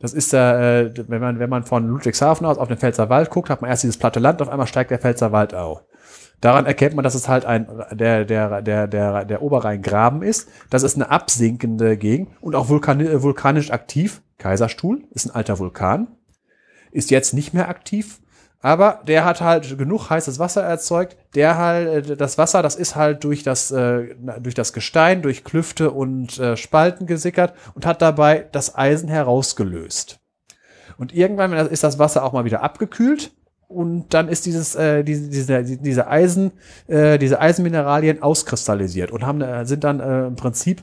das ist der, äh, wenn man, wenn man von Ludwigshafen aus auf den Pfälzerwald guckt, hat man erst dieses platte Land, auf einmal steigt der Pfälzerwald auf. Daran erkennt man, dass es halt ein, der, der, der, der, der Oberrheingraben ist. Das ist eine absinkende Gegend und auch vulkani äh, vulkanisch aktiv. Kaiserstuhl ist ein alter Vulkan. Ist jetzt nicht mehr aktiv. Aber der hat halt genug heißes Wasser erzeugt. Der halt, äh, das Wasser, das ist halt durch das, äh, durch das Gestein, durch Klüfte und Spalten gesickert und hat dabei das Eisen herausgelöst. Und irgendwann ist das Wasser auch mal wieder abgekühlt und dann ist dieses äh, diese, diese, diese Eisen äh, diese Eisenmineralien auskristallisiert und haben äh, sind dann äh, im Prinzip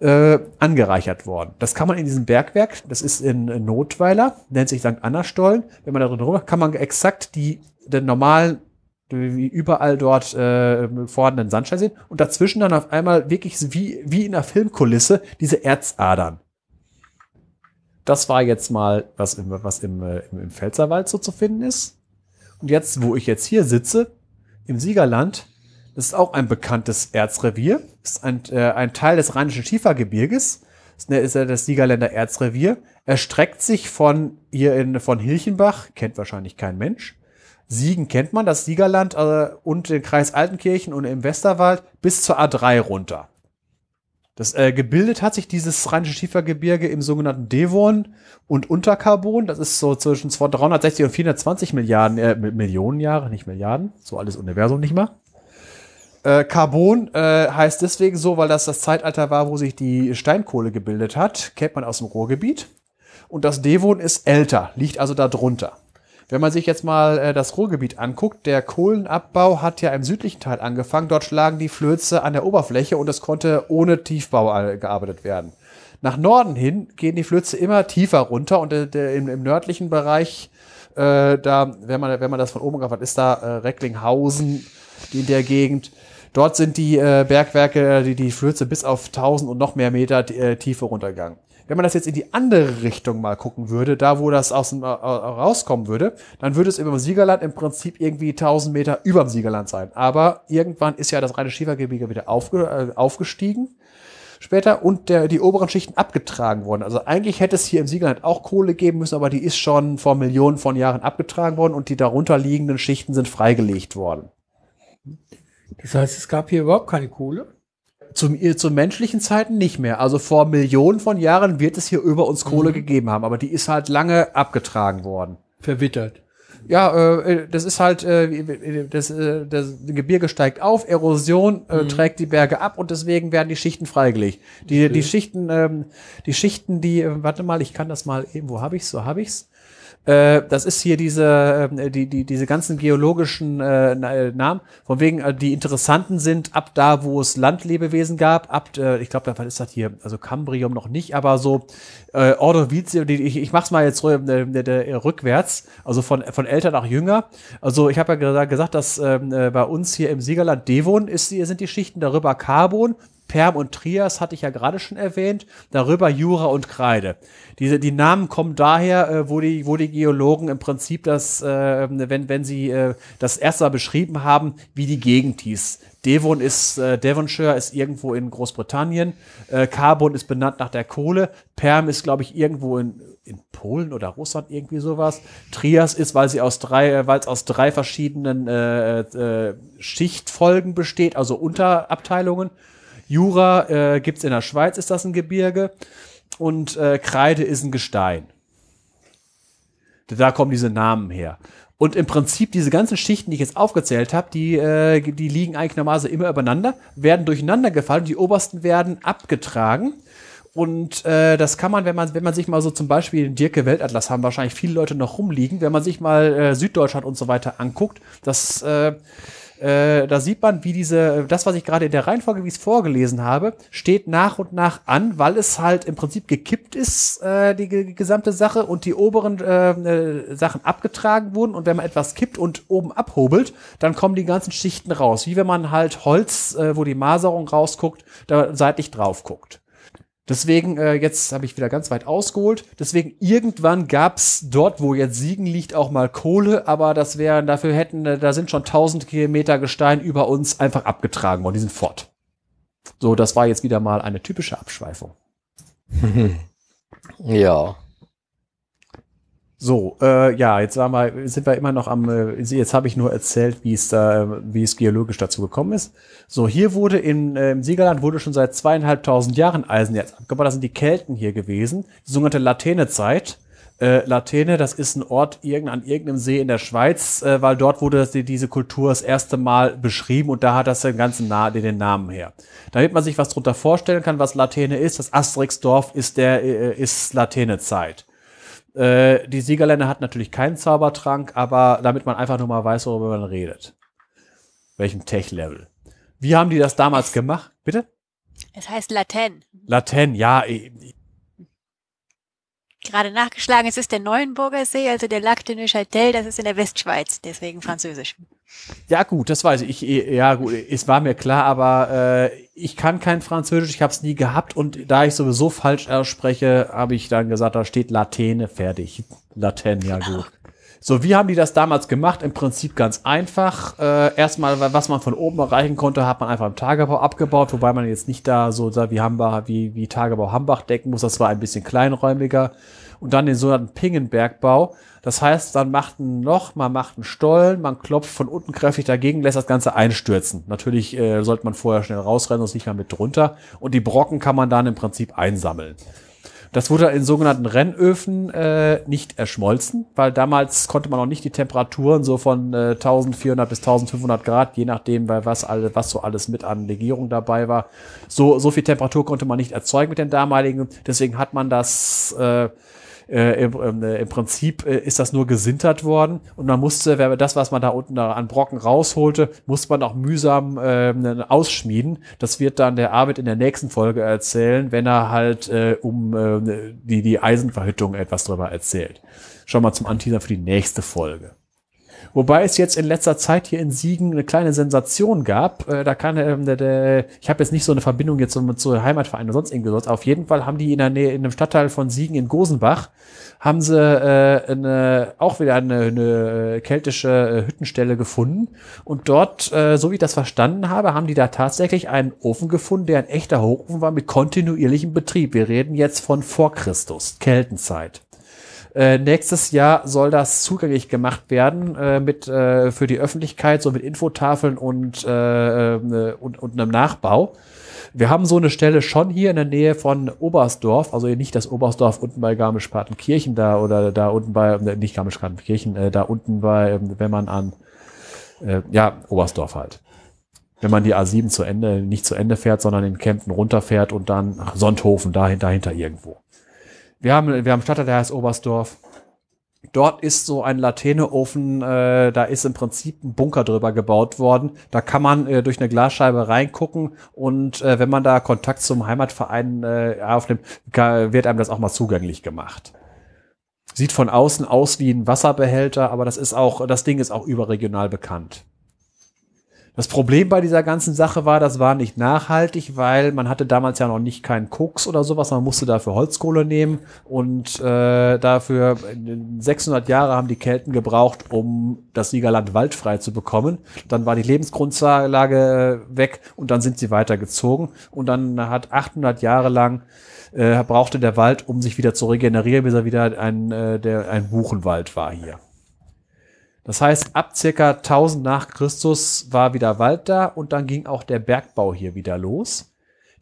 äh, angereichert worden. Das kann man in diesem Bergwerk, das ist in, Notweiler, nennt sich St. Anna Stollen. Wenn man da drin rüber, kann man exakt die den normalen wie überall dort äh, vorhandenen Sandstein sehen und dazwischen dann auf einmal wirklich wie wie in einer Filmkulisse diese Erzadern. Das war jetzt mal was im, was im, äh, im Pfälzerwald so zu finden ist. Und jetzt, wo ich jetzt hier sitze, im Siegerland, das ist auch ein bekanntes Erzrevier, ist ein, äh, ein Teil des Rheinischen Schiefergebirges, das ist ja das Siegerländer Erzrevier, erstreckt sich von hier in, von Hilchenbach, kennt wahrscheinlich kein Mensch, Siegen kennt man, das Siegerland äh, und den Kreis Altenkirchen und im Westerwald bis zur A3 runter. Das äh, gebildet hat sich dieses rheinische Schiefergebirge im sogenannten Devon und Unterkarbon. Das ist so zwischen 360 und 420 Milliarden äh, Millionen Jahre, nicht Milliarden, so alles Universum nicht mal. Äh, Carbon äh, heißt deswegen so, weil das das Zeitalter war, wo sich die Steinkohle gebildet hat. Kennt man aus dem Ruhrgebiet. Und das Devon ist älter, liegt also da drunter. Wenn man sich jetzt mal äh, das Ruhrgebiet anguckt, der Kohlenabbau hat ja im südlichen Teil angefangen. Dort schlagen die Flöze an der Oberfläche und es konnte ohne Tiefbau gearbeitet werden. Nach Norden hin gehen die Flöze immer tiefer runter und äh, im, im, nördlichen Bereich, äh, da, wenn man, wenn man das von oben hat, ist da äh, Recklinghausen in der Gegend. Dort sind die äh, Bergwerke, die, die Flöze bis auf 1000 und noch mehr Meter äh, Tiefe runtergegangen. Wenn man das jetzt in die andere Richtung mal gucken würde, da wo das aus dem, äh, rauskommen würde, dann würde es über dem Siegerland im Prinzip irgendwie 1000 Meter über dem Siegerland sein. Aber irgendwann ist ja das reine Schiefergebirge wieder aufge, äh, aufgestiegen später und der, die oberen Schichten abgetragen worden. Also eigentlich hätte es hier im Siegerland auch Kohle geben müssen, aber die ist schon vor Millionen von Jahren abgetragen worden und die darunter liegenden Schichten sind freigelegt worden. Das heißt, es gab hier überhaupt keine Kohle? Zum, zu menschlichen Zeiten nicht mehr. Also vor Millionen von Jahren wird es hier über uns Kohle mhm. gegeben haben, aber die ist halt lange abgetragen worden. Verwittert. Ja, äh, das ist halt, äh, das, äh, das Gebirge steigt auf, Erosion äh, mhm. trägt die Berge ab und deswegen werden die Schichten freigelegt. Die, okay. die Schichten, ähm, die Schichten, die, äh, warte mal, ich kann das mal eben, wo habe ich's? So habe ich's. Äh, das ist hier diese, äh, die, die, diese ganzen geologischen äh, äh, Namen, von wegen, äh, die interessanten sind ab da, wo es Landlebewesen gab, ab, äh, ich glaube, was ist das hier? Also Cambrium noch nicht, aber so äh, Ordovizium, ich, ich mach's mal jetzt rückwärts, also von, von älter nach jünger. Also ich habe ja gesagt, dass ähm, äh, bei uns hier im Siegerland Devon ist, sind die Schichten darüber Carbon, Perm und Trias hatte ich ja gerade schon erwähnt, darüber Jura und Kreide. Diese, die Namen kommen daher, äh, wo, die, wo die Geologen im Prinzip das, äh, wenn, wenn sie äh, das erste Mal beschrieben haben, wie die Gegend hieß. Devon ist, äh, Devonshire ist irgendwo in Großbritannien, äh, Carbon ist benannt nach der Kohle, Perm ist, glaube ich, irgendwo in, in Polen oder Russland, irgendwie sowas. Trias ist, weil sie aus drei, äh, weil es aus drei verschiedenen äh, äh, Schichtfolgen besteht, also Unterabteilungen. Jura äh, gibt in der Schweiz, ist das ein Gebirge. Und äh, Kreide ist ein Gestein. Da kommen diese Namen her. Und im Prinzip diese ganzen Schichten, die ich jetzt aufgezählt habe, die, äh, die liegen eigentlich normalerweise immer übereinander, werden durcheinander gefallen. Die obersten werden abgetragen. Und äh, das kann man, wenn man, wenn man sich mal so zum Beispiel den Dirke Weltatlas haben wahrscheinlich viele Leute noch rumliegen, wenn man sich mal äh, Süddeutschland und so weiter anguckt, das äh, äh, da sieht man, wie diese, das, was ich gerade in der Reihenfolge, wie ich es vorgelesen habe, steht nach und nach an, weil es halt im Prinzip gekippt ist, äh, die, gesamte Sache und die oberen äh, äh, Sachen abgetragen wurden. Und wenn man etwas kippt und oben abhobelt, dann kommen die ganzen Schichten raus. Wie wenn man halt Holz, äh, wo die Maserung rausguckt, da seitlich drauf guckt. Deswegen, äh, jetzt habe ich wieder ganz weit ausgeholt. Deswegen, irgendwann gab's dort, wo jetzt Siegen liegt, auch mal Kohle, aber das wären, dafür hätten, äh, da sind schon tausend Kilometer Gestein über uns einfach abgetragen worden. Die sind fort. So, das war jetzt wieder mal eine typische Abschweifung. ja. So, äh, ja, jetzt sagen wir, sind wir immer noch am, äh, jetzt habe ich nur erzählt, wie es da, wie es geologisch dazu gekommen ist. So, hier wurde in, äh, im Siegerland wurde schon seit zweieinhalbtausend Jahren Eisenerz abgebaut. Das sind die Kelten hier gewesen, die sogenannte Latene-Zeit. Äh, Latene, das ist ein Ort irgend, an irgendeinem See in der Schweiz, äh, weil dort wurde das, diese Kultur das erste Mal beschrieben und da hat das den ganzen Na den Namen her. Damit man sich was drunter vorstellen kann, was Latene ist, das Asterix-Dorf ist der, äh, ist Latene-Zeit. Äh, die Siegerländer hat natürlich keinen Zaubertrank, aber damit man einfach nur mal weiß, worüber man redet. Welchem Tech-Level. Wie haben die das damals gemacht? Bitte? Es heißt Laten. Laten, ja gerade nachgeschlagen. Es ist der Neuenburger See, also der Lac de Neuchâtel, das ist in der Westschweiz, deswegen französisch. Ja gut, das weiß ich. ich ja gut, es war mir klar, aber äh, ich kann kein Französisch, ich habe es nie gehabt und da ich sowieso falsch ausspreche, habe ich dann gesagt, da steht Latene fertig. Laten, ja gut. So, wie haben die das damals gemacht? Im Prinzip ganz einfach. Äh, erstmal, was man von oben erreichen konnte, hat man einfach im Tagebau abgebaut, wobei man jetzt nicht da so wie Hambach, wie, wie Tagebau Hambach decken muss. Das war ein bisschen kleinräumiger. Und dann den sogenannten Pingenbergbau. Das heißt, dann macht ein Loch, man macht einen Stollen, man klopft von unten kräftig dagegen, lässt das Ganze einstürzen. Natürlich äh, sollte man vorher schnell rausrennen, sonst nicht mehr mit drunter. Und die Brocken kann man dann im Prinzip einsammeln. Das wurde in sogenannten Rennöfen äh, nicht erschmolzen, weil damals konnte man noch nicht die Temperaturen so von äh, 1400 bis 1500 Grad, je nachdem, weil was, alle, was so alles mit an Legierung dabei war. So, so viel Temperatur konnte man nicht erzeugen mit den damaligen. Deswegen hat man das äh, äh, im, äh, im Prinzip äh, ist das nur gesintert worden und man musste, wer das, was man da unten da an Brocken rausholte, musste man auch mühsam äh, ausschmieden. Das wird dann der Arbeit in der nächsten Folge erzählen, wenn er halt äh, um äh, die, die Eisenverhüttung etwas drüber erzählt. Schon mal zum Anteaser für die nächste Folge. Wobei es jetzt in letzter Zeit hier in Siegen eine kleine Sensation gab. Äh, da kann ähm, der, der, ich habe jetzt nicht so eine Verbindung jetzt mit so Heimatvereinen oder sonst irgendwas. Auf jeden Fall haben die in der Nähe, in einem Stadtteil von Siegen in Gosenbach, haben sie äh, eine, auch wieder eine, eine äh, keltische äh, Hüttenstelle gefunden. Und dort, äh, so wie ich das verstanden habe, haben die da tatsächlich einen Ofen gefunden, der ein echter Hochofen war mit kontinuierlichem Betrieb. Wir reden jetzt von vor Christus, Keltenzeit. Äh, nächstes Jahr soll das zugänglich gemacht werden äh, mit äh, für die Öffentlichkeit, so mit Infotafeln und, äh, äh, und, und einem Nachbau. Wir haben so eine Stelle schon hier in der Nähe von Oberstdorf, also nicht das Oberstdorf unten bei Garmisch-Partenkirchen da oder da unten bei, äh, nicht Garmisch-Partenkirchen, äh, da unten bei, ähm, wenn man an, äh, ja, Oberstdorf halt. Wenn man die A7 zu Ende, nicht zu Ende fährt, sondern in Kempten runterfährt und dann ach, Sonthofen, dahinter, dahinter irgendwo. Wir haben, wir haben Stadtteil, der heißt Oberstdorf. Dort ist so ein Laterneofen, äh, da ist im Prinzip ein Bunker drüber gebaut worden. Da kann man äh, durch eine Glasscheibe reingucken und äh, wenn man da Kontakt zum Heimatverein äh, aufnimmt, wird einem das auch mal zugänglich gemacht. Sieht von außen aus wie ein Wasserbehälter, aber das ist auch, das Ding ist auch überregional bekannt. Das Problem bei dieser ganzen Sache war, das war nicht nachhaltig, weil man hatte damals ja noch nicht keinen Koks oder sowas, man musste dafür Holzkohle nehmen und äh, dafür 600 Jahre haben die Kelten gebraucht, um das Siegerland waldfrei zu bekommen. Dann war die Lebensgrundlage weg und dann sind sie weitergezogen und dann hat 800 Jahre lang äh, brauchte der Wald, um sich wieder zu regenerieren, bis er wieder ein, äh, der, ein Buchenwald war hier. Das heißt, ab circa 1000 nach Christus war wieder Wald da und dann ging auch der Bergbau hier wieder los.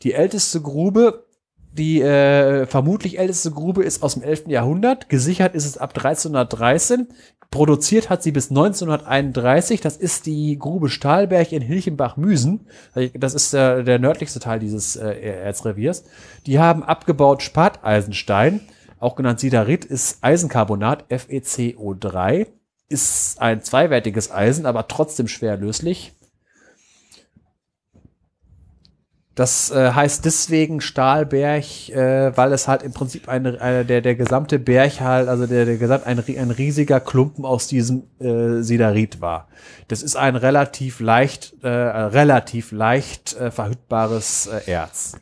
Die älteste Grube, die äh, vermutlich älteste Grube ist aus dem 11. Jahrhundert. Gesichert ist es ab 1313. Produziert hat sie bis 1931. Das ist die Grube Stahlberg in Hilchenbach-Müsen. Das ist der, der nördlichste Teil dieses äh, Erzreviers. Die haben abgebaut Spateisenstein, auch genannt Siderit, ist Eisencarbonat, FeCO3 ist ein zweiwertiges Eisen, aber trotzdem schwer löslich. Das äh, heißt deswegen Stahlberg, äh, weil es halt im Prinzip eine, eine der, der gesamte Berg halt, also der, der gesamt ein, ein riesiger Klumpen aus diesem äh, Siderit war. Das ist ein relativ leicht, äh, relativ leicht äh, verhütbares äh, Erz.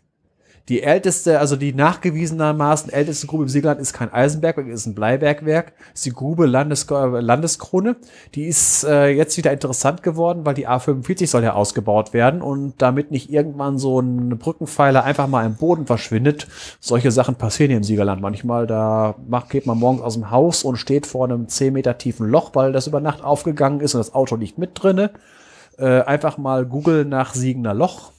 Die älteste, also die nachgewiesenermaßen älteste Grube im Siegerland ist kein Eisenbergwerk, ist ein Bleibergwerk. Ist die Grube Landes Landeskrone. Die ist äh, jetzt wieder interessant geworden, weil die A45 soll ja ausgebaut werden und damit nicht irgendwann so ein Brückenpfeiler einfach mal im Boden verschwindet. Solche Sachen passieren hier im Siegerland manchmal. Da macht, geht man morgens aus dem Haus und steht vor einem 10 Meter tiefen Loch, weil das über Nacht aufgegangen ist und das Auto liegt mit drinne. Äh, einfach mal googeln nach Siegener Loch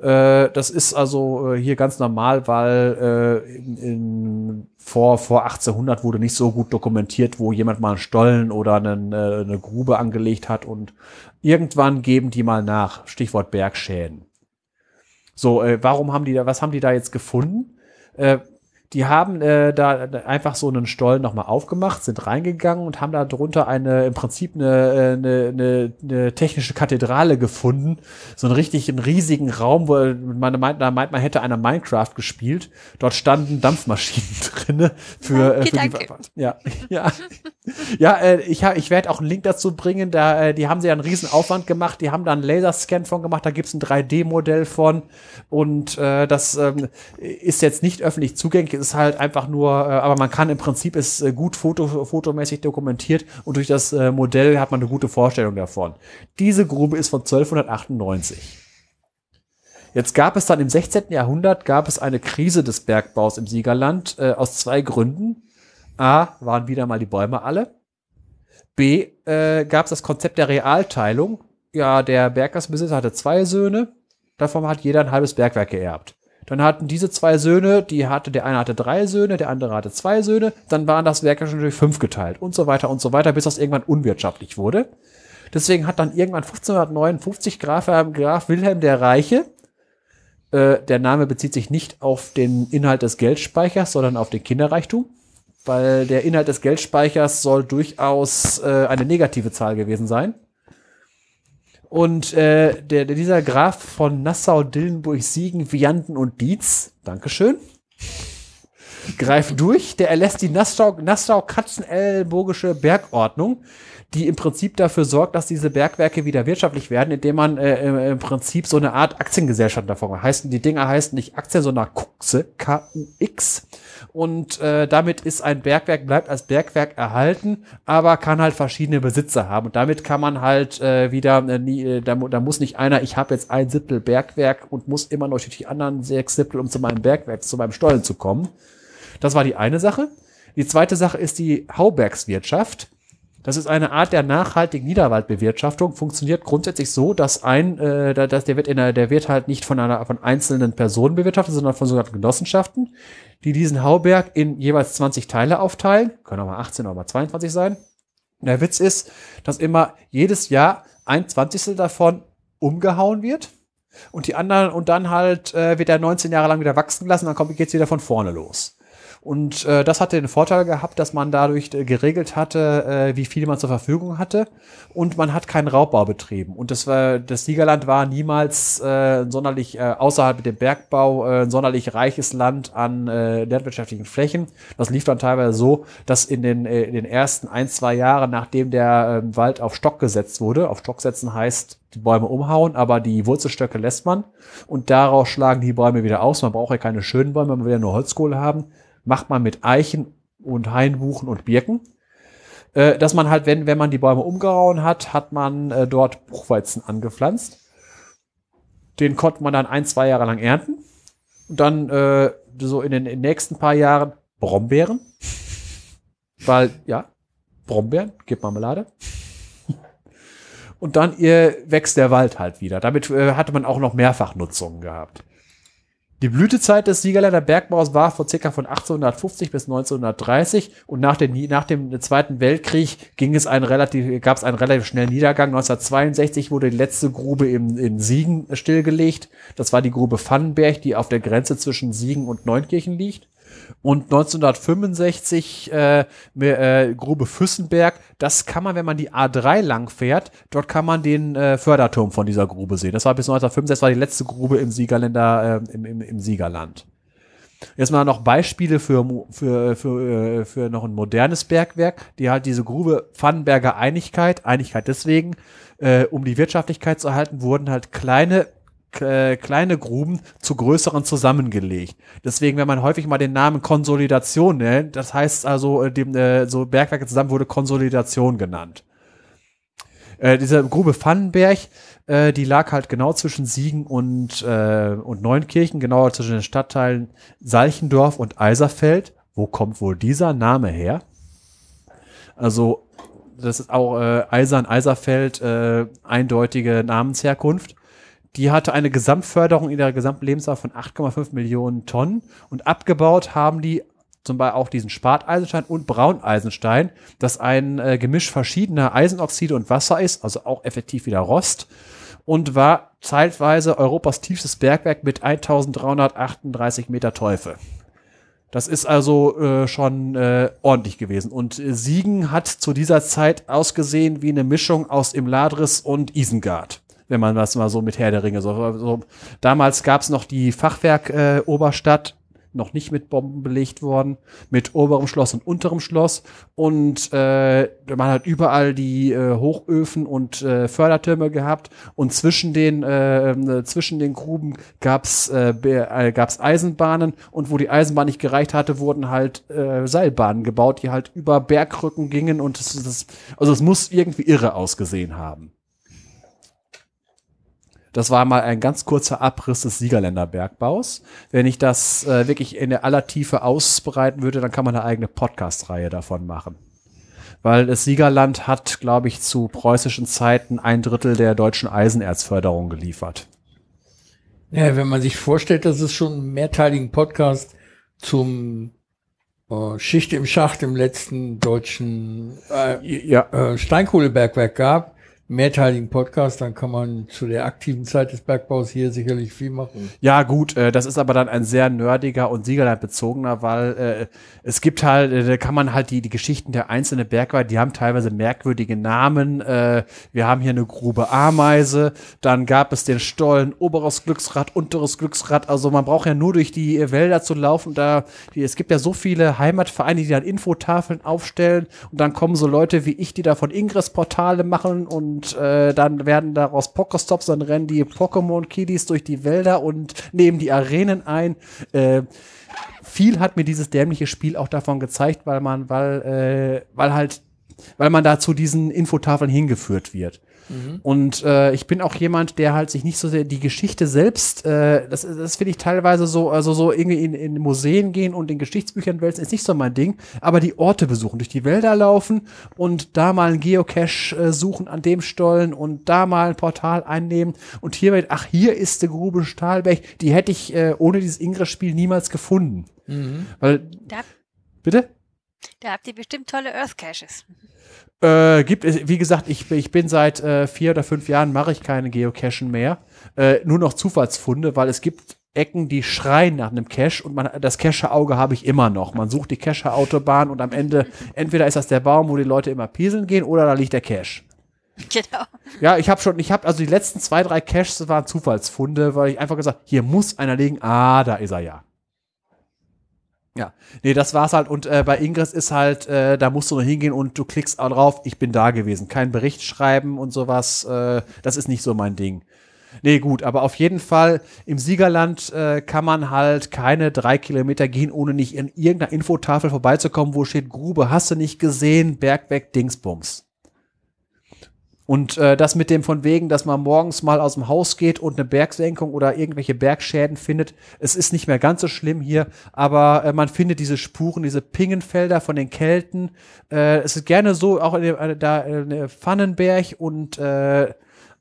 äh, das ist also äh, hier ganz normal, weil äh, in, in, vor, vor 1800 wurde nicht so gut dokumentiert, wo jemand mal einen Stollen oder einen, äh, eine Grube angelegt hat und irgendwann geben die mal nach. Stichwort Bergschäden. So, äh, warum haben die da, was haben die da jetzt gefunden? Die haben äh, da einfach so einen Stollen nochmal aufgemacht, sind reingegangen und haben da drunter eine, im Prinzip eine, äh, eine, eine, eine technische Kathedrale gefunden. So einen richtig einen riesigen Raum, wo man meint, da meint man hätte einer Minecraft gespielt. Dort standen Dampfmaschinen drinne für, äh, für die, ja, ja. Ja, äh, ich, hab, ich werde auch einen Link dazu bringen. Da, äh, die haben sie ja einen riesen Aufwand gemacht. Die haben da einen Laserscan von gemacht. Da gibt's ein 3D-Modell von. Und äh, das ähm, ist jetzt nicht öffentlich zugänglich ist halt einfach nur, äh, aber man kann im Prinzip ist äh, gut foto, fotomäßig dokumentiert und durch das äh, Modell hat man eine gute Vorstellung davon. Diese Grube ist von 1298. Jetzt gab es dann im 16. Jahrhundert gab es eine Krise des Bergbaus im Siegerland äh, aus zwei Gründen. A, waren wieder mal die Bäume alle. B, äh, gab es das Konzept der Realteilung. Ja, der Berggasbesitzer hatte zwei Söhne. Davon hat jeder ein halbes Bergwerk geerbt. Dann hatten diese zwei Söhne, die hatte, der eine hatte drei Söhne, der andere hatte zwei Söhne, dann waren das Werk schon durch fünf geteilt und so weiter und so weiter, bis das irgendwann unwirtschaftlich wurde. Deswegen hat dann irgendwann 1559 Graf, Graf Wilhelm der Reiche, äh, der Name bezieht sich nicht auf den Inhalt des Geldspeichers, sondern auf den Kinderreichtum, weil der Inhalt des Geldspeichers soll durchaus äh, eine negative Zahl gewesen sein. Und äh, der, dieser Graf von Nassau, Dillenburg, Siegen, Vianden und Dietz, Dankeschön, greift durch. Der erlässt die Nassau-Katzenellenburgische Bergordnung, die im Prinzip dafür sorgt, dass diese Bergwerke wieder wirtschaftlich werden, indem man äh, im Prinzip so eine Art Aktiengesellschaft davon macht. Heißt, die Dinger heißen nicht Aktien, sondern KUXE, K-U-X. Und äh, damit ist ein Bergwerk, bleibt als Bergwerk erhalten, aber kann halt verschiedene Besitzer haben. Und damit kann man halt äh, wieder, äh, nie, äh, da, da muss nicht einer, ich habe jetzt ein Siebtel Bergwerk und muss immer noch durch die anderen sechs Siebtel, um zu meinem Bergwerk, zu meinem Stollen zu kommen. Das war die eine Sache. Die zweite Sache ist die Haubergswirtschaft. Das ist eine Art der nachhaltigen Niederwaldbewirtschaftung. Funktioniert grundsätzlich so, dass ein, äh, dass der wird in der, der wird halt nicht von einer von einzelnen Personen bewirtschaftet, sondern von sogenannten Genossenschaften, die diesen Hauberg in jeweils 20 Teile aufteilen. Können auch mal 18 oder mal 22 sein. Der Witz ist, dass immer jedes Jahr ein Zwanzigstel davon umgehauen wird und die anderen und dann halt äh, wird er 19 Jahre lang wieder wachsen gelassen, dann kommt geht's wieder von vorne los. Und äh, das hatte den Vorteil gehabt, dass man dadurch äh, geregelt hatte, äh, wie viel man zur Verfügung hatte. Und man hat keinen Raubbau betrieben. Und das, war, das Siegerland war niemals äh, sonderlich äh, außerhalb mit dem Bergbau äh, sonderlich reiches Land an äh, landwirtschaftlichen Flächen. Das lief dann teilweise so, dass in den, äh, in den ersten ein, zwei Jahren, nachdem der äh, Wald auf Stock gesetzt wurde, auf Stock setzen heißt, die Bäume umhauen, aber die Wurzelstöcke lässt man und daraus schlagen die Bäume wieder aus. Man braucht ja keine schönen Bäume, man will ja nur Holzkohle haben macht man mit Eichen und Hainbuchen und Birken. Äh, dass man halt, wenn, wenn man die Bäume umgehauen hat, hat man äh, dort Buchweizen angepflanzt. Den konnte man dann ein, zwei Jahre lang ernten. Und dann äh, so in den, in den nächsten paar Jahren Brombeeren. Weil, ja, Brombeeren, gibt Marmelade. Und dann ihr wächst der Wald halt wieder. Damit äh, hatte man auch noch Mehrfachnutzungen gehabt. Die Blütezeit des Siegerländer Bergbaus war von ca. von 1850 bis 1930 und nach, den, nach dem Zweiten Weltkrieg ging es einen relativ, gab es einen relativ schnellen Niedergang. 1962 wurde die letzte Grube im, in Siegen stillgelegt. Das war die Grube Pfannenberg, die auf der Grenze zwischen Siegen und Neunkirchen liegt. Und 1965 äh, äh, Grube Füssenberg, das kann man, wenn man die A3 lang fährt, dort kann man den äh, Förderturm von dieser Grube sehen. Das war bis 1965, das war die letzte Grube im Siegerländer, äh, im, im, im Siegerland. Jetzt mal noch Beispiele für, für, für, äh, für noch ein modernes Bergwerk, die halt diese Grube Pfannenberger Einigkeit, Einigkeit deswegen, äh, um die Wirtschaftlichkeit zu erhalten, wurden halt kleine äh, kleine Gruben zu größeren zusammengelegt. Deswegen, wenn man häufig mal den Namen Konsolidation nennt, das heißt also, äh, dem, äh, so Bergwerke zusammen wurde Konsolidation genannt. Äh, diese Grube Pfannenberg, äh, die lag halt genau zwischen Siegen und, äh, und Neunkirchen, genauer zwischen den Stadtteilen Salchendorf und Eiserfeld. Wo kommt wohl dieser Name her? Also, das ist auch äh, Eisern, Eiserfeld, äh, eindeutige Namensherkunft. Die hatte eine Gesamtförderung in der gesamten Lebensdauer von 8,5 Millionen Tonnen und abgebaut haben die zum Beispiel auch diesen Sparteisenstein und Brauneisenstein, das ein äh, Gemisch verschiedener Eisenoxide und Wasser ist, also auch effektiv wieder Rost und war zeitweise Europas tiefstes Bergwerk mit 1338 Meter Teufel. Das ist also äh, schon äh, ordentlich gewesen. Und Siegen hat zu dieser Zeit ausgesehen wie eine Mischung aus Imladris und Isengard wenn man das mal so mit Herr der Ringe so. so damals gab es noch die Fachwerk äh, Oberstadt noch nicht mit Bomben belegt worden, mit oberem Schloss und unterem Schloss. Und äh, man hat überall die äh, Hochöfen und äh, Fördertürme gehabt. Und zwischen den, äh, äh, zwischen den Gruben gab's äh, be- äh, gab's Eisenbahnen. Und wo die Eisenbahn nicht gereicht hatte, wurden halt äh, Seilbahnen gebaut, die halt über Bergrücken gingen. Und das, das, also es muss irgendwie irre ausgesehen haben. Das war mal ein ganz kurzer Abriss des Siegerländer Bergbaus. Wenn ich das äh, wirklich in der aller Tiefe ausbreiten würde, dann kann man eine eigene Podcast-Reihe davon machen. Weil das Siegerland hat, glaube ich, zu preußischen Zeiten ein Drittel der deutschen Eisenerzförderung geliefert. Ja, wenn man sich vorstellt, dass es schon einen mehrteiligen Podcast zum äh, Schicht im Schacht im letzten deutschen äh, Ja, äh, Steinkohlebergwerk gab, mehrteiligen Podcast, dann kann man zu der aktiven Zeit des Bergbaus hier sicherlich viel machen. Ja, gut, äh, das ist aber dann ein sehr nerdiger und Siegerland-bezogener, weil äh, es gibt halt, äh, da kann man halt die, die Geschichten der einzelnen Bergweite, die haben teilweise merkwürdige Namen. Äh, wir haben hier eine Grube Ameise, dann gab es den Stollen oberes Glücksrad, unteres Glücksrad. Also man braucht ja nur durch die äh, Wälder zu laufen. Da, die, es gibt ja so viele Heimatvereine, die dann Infotafeln aufstellen und dann kommen so Leute wie ich, die da von Ingress-Portale machen und äh, dann werden daraus Pokestops, dann rennen die Pokémon-Kiddies durch die Wälder und nehmen die Arenen ein. Äh, viel hat mir dieses dämliche Spiel auch davon gezeigt, weil man, weil, äh, weil halt, weil man da zu diesen Infotafeln hingeführt wird. Und äh, ich bin auch jemand, der halt sich nicht so sehr die Geschichte selbst, äh, das, das finde ich teilweise so, also so irgendwie in, in Museen gehen und in Geschichtsbüchern wälzen, ist nicht so mein Ding, aber die Orte besuchen, durch die Wälder laufen und da mal einen Geocache äh, suchen an dem Stollen und da mal ein Portal einnehmen und hier wird, ach, hier ist die Grube Stahlberg, die hätte ich äh, ohne dieses Ingress-Spiel niemals gefunden. Weil, Da, bitte? da habt ihr bestimmt tolle Earth Caches. Äh, gibt es, wie gesagt, ich, ich bin seit äh, vier oder fünf Jahren mache ich keine Geocachen mehr. Äh, nur noch Zufallsfunde, weil es gibt Ecken, die schreien nach einem Cache und man, das Cache-Auge habe ich immer noch. Man sucht die Cache-Autobahn und am Ende, entweder ist das der Baum, wo die Leute immer pieseln gehen, oder da liegt der Cache. Genau. Ja, ich habe schon, ich habe also die letzten zwei, drei Caches waren Zufallsfunde, weil ich einfach gesagt, hier muss einer liegen. Ah, da ist er ja. Ja, nee, das war's halt. Und äh, bei Ingress ist halt, äh, da musst du nur hingehen und du klickst auch drauf, ich bin da gewesen. Kein Bericht schreiben und sowas. Äh, das ist nicht so mein Ding. Nee, gut, aber auf jeden Fall im Siegerland äh, kann man halt keine drei Kilometer gehen, ohne nicht in irgendeiner Infotafel vorbeizukommen, wo steht Grube, hast du nicht gesehen, Bergweg, Dingsbums. Und äh, das mit dem von wegen, dass man morgens mal aus dem Haus geht und eine Bergsenkung oder irgendwelche Bergschäden findet, es ist nicht mehr ganz so schlimm hier, aber äh, man findet diese Spuren, diese Pingenfelder von den Kelten. Äh, es ist gerne so, auch in der, äh, da äh, Pfannenberg und äh,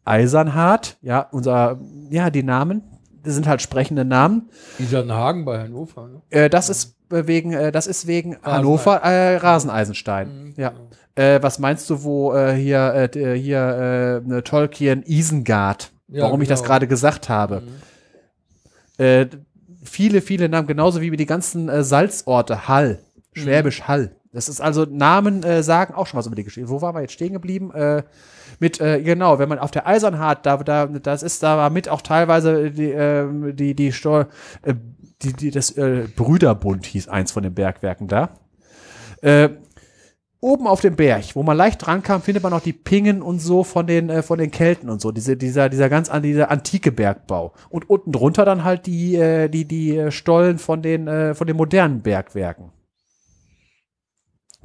Eisernhardt, ja, unser, ja, die Namen, das sind halt sprechende Namen. Isernhagen bei Hannover. Ne? Äh, das ist äh, wegen, äh, das ist wegen Hannover äh, Raseneisenstein. Ja. Äh, was meinst du, wo äh, hier äh, hier ne, Tolkien Isengard? Ja, warum ich das genau. gerade gesagt habe? D- viele, viele Namen, genauso wie die ganzen Salzorte, Hall, Schwäbisch Hall. Das ist also Namen sagen auch schon was über die Geschichte. Wo waren wir jetzt stehen geblieben? Mit äh, genau, wenn man auf der Eisernhardt, da, da, das ist da war mit auch teilweise die äh, die die Steu äh, die, die das äh, Brüderbund hieß eins von den Bergwerken da. Äh, oben auf dem Berg, wo man leicht drankam, findet man noch die Pingen und so von den äh, von den Kelten und so, diese dieser dieser ganz an dieser antike Bergbau und unten drunter dann halt die äh, die die äh, Stollen von den äh, von den modernen Bergwerken.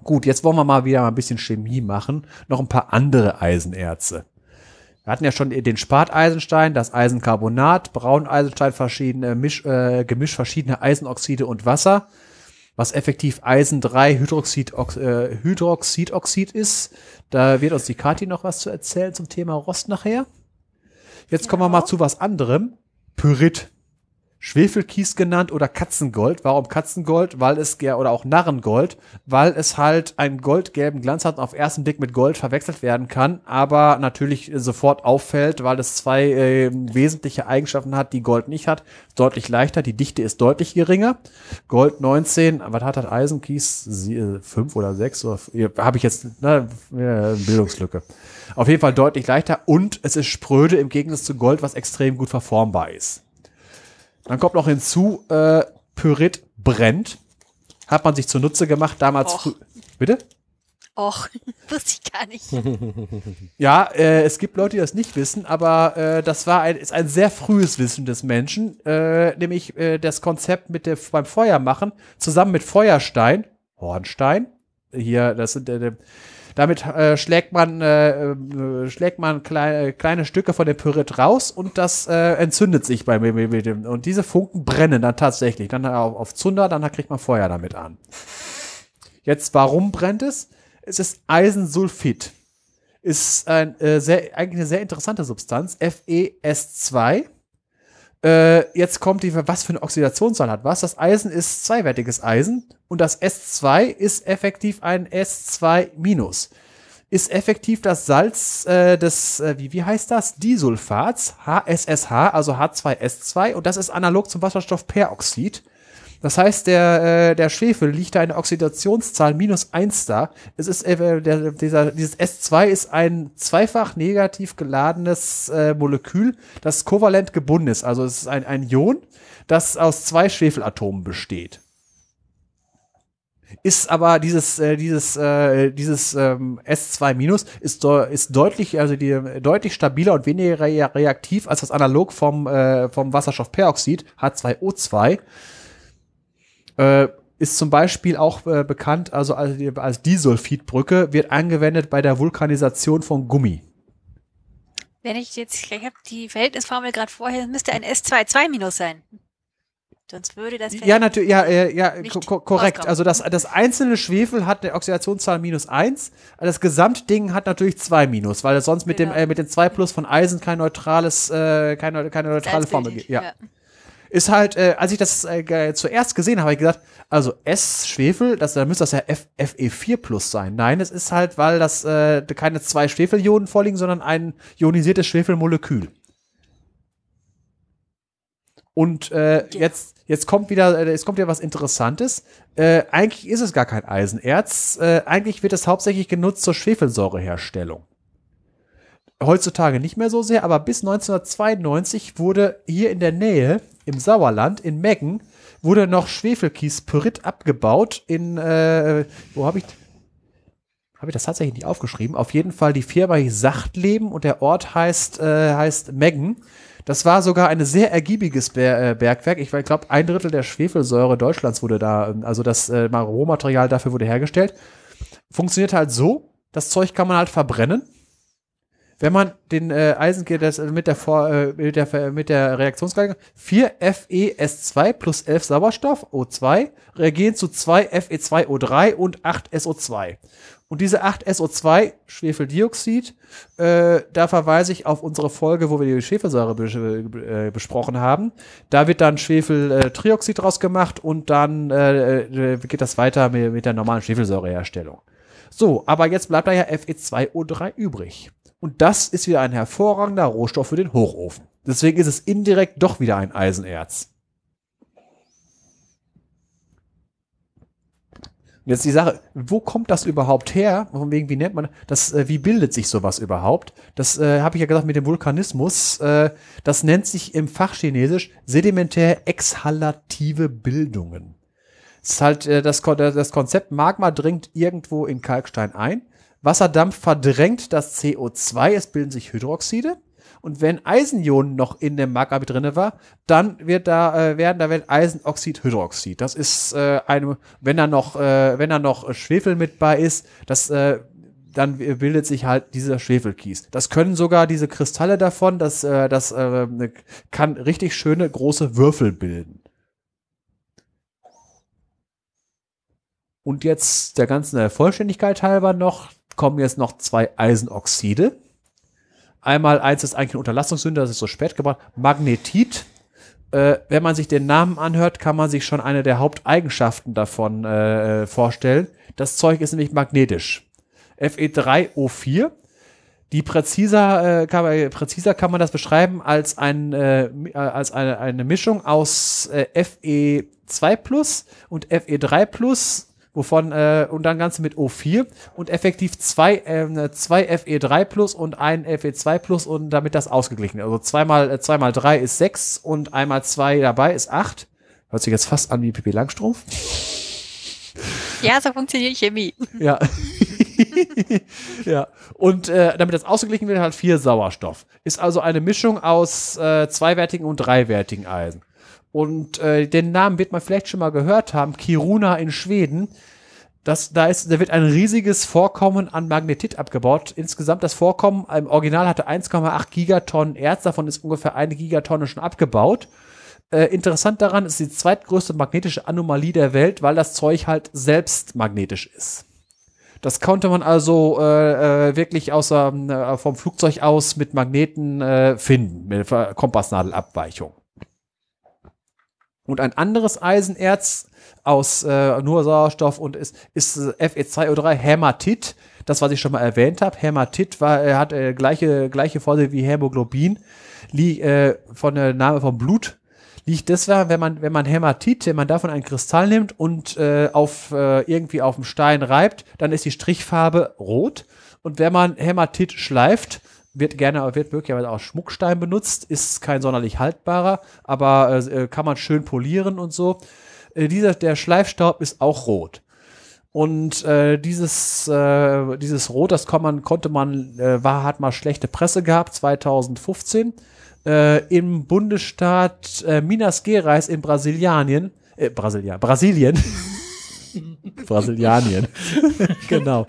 Gut, jetzt wollen wir mal wieder mal ein bisschen Chemie machen, noch ein paar andere Eisenerze. Wir hatten ja schon den Spat-Eisenstein, das Eisencarbonat, Brauneisenstein, verschiedene Misch, äh, Gemisch verschiedener Eisenoxide und Wasser, was effektiv Eisen 3 Hydroxid, äh, Hydroxidoxid ist. Da wird uns die Kathi noch was zu erzählen zum Thema Rost nachher. Jetzt kommen wir mal zu was anderem. Pyrit. Schwefelkies genannt oder Katzengold. Warum Katzengold? Weil es, oder auch Narrengold, weil es halt einen goldgelben Glanz hat und auf ersten Blick mit Gold verwechselt werden kann, aber natürlich sofort auffällt, weil es zwei äh, wesentliche Eigenschaften hat, die Gold nicht hat. Deutlich leichter, die Dichte ist deutlich geringer. Gold 19, was hat das Eisenkies? 5 oder 6? Habe ich jetzt, ne, ja, Bildungslücke. Auf jeden Fall deutlich leichter und es ist spröde im Gegensatz zu Gold, was extrem gut verformbar ist. Dann kommt noch hinzu äh, Pyrit brennt. Hat man sich zunutze gemacht, damals Och. früh. Bitte? Och, wusste ich gar nicht. Ja, äh, es gibt Leute, die das nicht wissen, aber äh, das war ein, ist ein sehr frühes Wissen des Menschen, äh, nämlich äh, das Konzept mit der beim Feuermachen zusammen mit Feuerstein, Hornstein, hier, das sind äh, damit äh, schlägt man äh, äh, schlägt man klei kleine Stücke von dem Pyrit raus und das äh, entzündet sich bei dem und diese Funken brennen dann tatsächlich, dann auf, auf Zunder, dann kriegt man Feuer damit an. Jetzt, warum brennt es? Es ist Eisensulfid ist ein, äh, sehr, eigentlich eine sehr interessante Substanz, FeS2. Äh, jetzt kommt die, was für eine Oxidationszahl hat was. Das Eisen ist zweiwertiges Eisen und das S2 ist effektiv ein S2-. Ist effektiv das Salz äh, des, äh, wie, wie heißt das? Disulfats, HSSH, also H2S2 und das ist analog zum Wasserstoffperoxid. Das heißt, der, äh, der Schwefel liegt da eine Oxidationszahl minus eins da. Es ist, äh, der, dieser, dieses S2 ist ein zweifach negativ geladenes äh, Molekül, das kovalent gebunden ist. Also es ist ein, ein Ion, das aus zwei Schwefelatomen besteht. Ist aber dieses, äh, dieses, äh, dieses ähm, S2 minus ist, ist deutlich, also die, deutlich stabiler und weniger rea- reaktiv als das Analog vom, äh, vom Wasserstoffperoxid, H2O2 äh, ist zum Beispiel auch äh, bekannt, also als, als Disulfidbrücke, wird angewendet bei der Vulkanisation von Gummi. Wenn ich jetzt, ich habe die Verhältnisformel gerade vorher, müsste ein S2 minus sein. Sonst würde das Ja, natürlich, ja, äh, ja, Nicht ko ko korrekt. rauskommen. Also das, das einzelne Schwefel hat eine Oxidationszahl minus eins. Das Gesamtding hat natürlich zwei minus, weil es sonst mit Genau. dem äh, mit den zwei plus von Eisen kein neutrales, äh, keine, keine neutrale Formel gibt. Ja. Ist halt, äh, als ich das äh, zuerst gesehen habe, habe ich gesagt, also S-Schwefel, das, dann müsste das ja F Fe4 plus sein. Nein, es ist halt, weil das äh, keine zwei Schwefelionen vorliegen, sondern ein ionisiertes Schwefelmolekül. Und äh, jetzt, jetzt kommt wieder, äh, jetzt kommt wieder was Interessantes. Äh, eigentlich ist es gar kein Eisenerz. Äh, eigentlich wird es hauptsächlich genutzt zur Schwefelsäureherstellung. Heutzutage nicht mehr so sehr, aber bis 1992 wurde hier in der Nähe, im Sauerland, in Meggen, wurde noch Schwefelkiespyrit abgebaut in, äh, wo habe ich, habe ich das tatsächlich nicht aufgeschrieben? Auf jeden Fall die Firma Sachtleben und der Ort heißt, äh, heißt Meggen. Das war sogar ein sehr ergiebiges äh, Bergwerk. Ich glaube, ein Drittel der Schwefelsäure Deutschlands wurde da, ähm, also das äh, Rohmaterial dafür wurde hergestellt. Funktioniert halt so, das Zeug kann man halt verbrennen. Wenn man den äh, Eisen das, äh, mit der, Vor, äh, mit der, mit der Reaktionsgleichung 4 FeS2 plus 11 Sauerstoff, O2, reagieren zu 2 Fe2O3 und 8 SO2. Und diese 8 SO2, Schwefeldioxid, äh, da verweise ich auf unsere Folge, wo wir die Schwefelsäure bes äh, besprochen haben. Da wird dann Schwefeltrioxid draus gemacht und dann äh, äh, geht das weiter mit, mit der normalen Schwefelsäureherstellung. So, aber jetzt bleibt da ja Fe2O3 übrig. Und das ist wieder ein hervorragender Rohstoff für den Hochofen. Deswegen ist es indirekt doch wieder ein Eisenerz. Und jetzt die Sache, wo kommt das überhaupt her? Von wegen, wie nennt man das? Äh, wie bildet sich sowas überhaupt? Das äh, habe ich ja gesagt mit dem Vulkanismus. Äh, das nennt sich im Fachchinesisch sedimentär exhalative Bildungen. Es ist halt äh, das, das Konzept Magma dringt irgendwo in Kalkstein ein. Wasserdampf verdrängt das CO2, es bilden sich Hydroxide. Und wenn Eisenionen noch in dem mit drinne war, dann wird da äh, werden da wird Eisenoxid, Hydroxid. Das ist äh, eine, wenn da noch äh, wenn da noch Schwefel mit bei ist, das äh, dann bildet sich halt dieser Schwefelkies. Das können sogar diese Kristalle davon, das äh, das äh, kann richtig schöne große Würfel bilden. Und jetzt der ganzen Vollständigkeit halber noch kommen jetzt noch zwei Eisenoxide. Einmal eins ist eigentlich eine Unterlassungssünde, das ist so spät gebracht. Magnetit. Äh, wenn man sich den Namen anhört, kann man sich schon eine der Haupteigenschaften davon äh, vorstellen. Das Zeug ist nämlich magnetisch. Fe3O4. Die präziser, äh, kann, man- präziser kann man das beschreiben als, ein, äh, äh, als eine, eine Mischung aus äh, Fe2 plus und Fe3 plus, wovon äh, und dann Ganze mit O4 und effektiv zwei, ähm, zwei Fe3 plus und ein Fe2 plus und damit das ausgeglichen ist. Also zweimal, äh, zweimal drei ist sechs und einmal zwei dabei ist acht. Hört sich jetzt fast an wie Pippi Langstrumpf. Ja, so funktioniert Chemie. Ja. ja. Und äh, damit das ausgeglichen wird, hat vier Sauerstoff. Ist also eine Mischung aus äh, zweiwertigen und dreiwertigen Eisen. Und äh, den Namen wird man vielleicht schon mal gehört haben, Kiruna in Schweden. Das, da, ist, da wird ein riesiges Vorkommen an Magnetit abgebaut. Insgesamt das Vorkommen im Original hatte 1,8 Gigatonnen Erz, davon ist ungefähr eine Gigatonne schon abgebaut. Äh, interessant daran ist die zweitgrößte magnetische Anomalie der Welt, weil das Zeug halt selbst magnetisch ist. Das konnte man also äh, äh, wirklich außer, äh, vom Flugzeug aus mit Magneten äh, finden, mit Kompassnadelabweichung. Und ein anderes Eisenerz aus äh, nur Sauerstoff und ist, ist äh, Fe2O3 Hämatit. Das, was ich schon mal erwähnt habe. Hämatit war, äh, hat äh, gleiche, gleiche Vorteile wie Hämoglobin. Li äh, von der Name vom Blut liegt deswegen, wenn man, wenn man Hämatit, wenn man davon einen Kristall nimmt und äh, auf äh, irgendwie auf dem Stein reibt, dann ist die Strichfarbe rot. Und wenn man Hämatit schleift, wird gerne, wird möglicherweise auch Schmuckstein benutzt, ist kein sonderlich haltbarer, aber äh, kann man schön polieren und so. Äh, dieser, der Schleifstaub ist auch rot. Und äh, dieses, äh, dieses Rot, das man, konnte man, äh, war, hat mal schlechte Presse gehabt, 2015. Äh, Im Bundesstaat äh, Minas Gerais in Brasilianien, äh, Brasilia, Brasilien. Brasilianien. genau.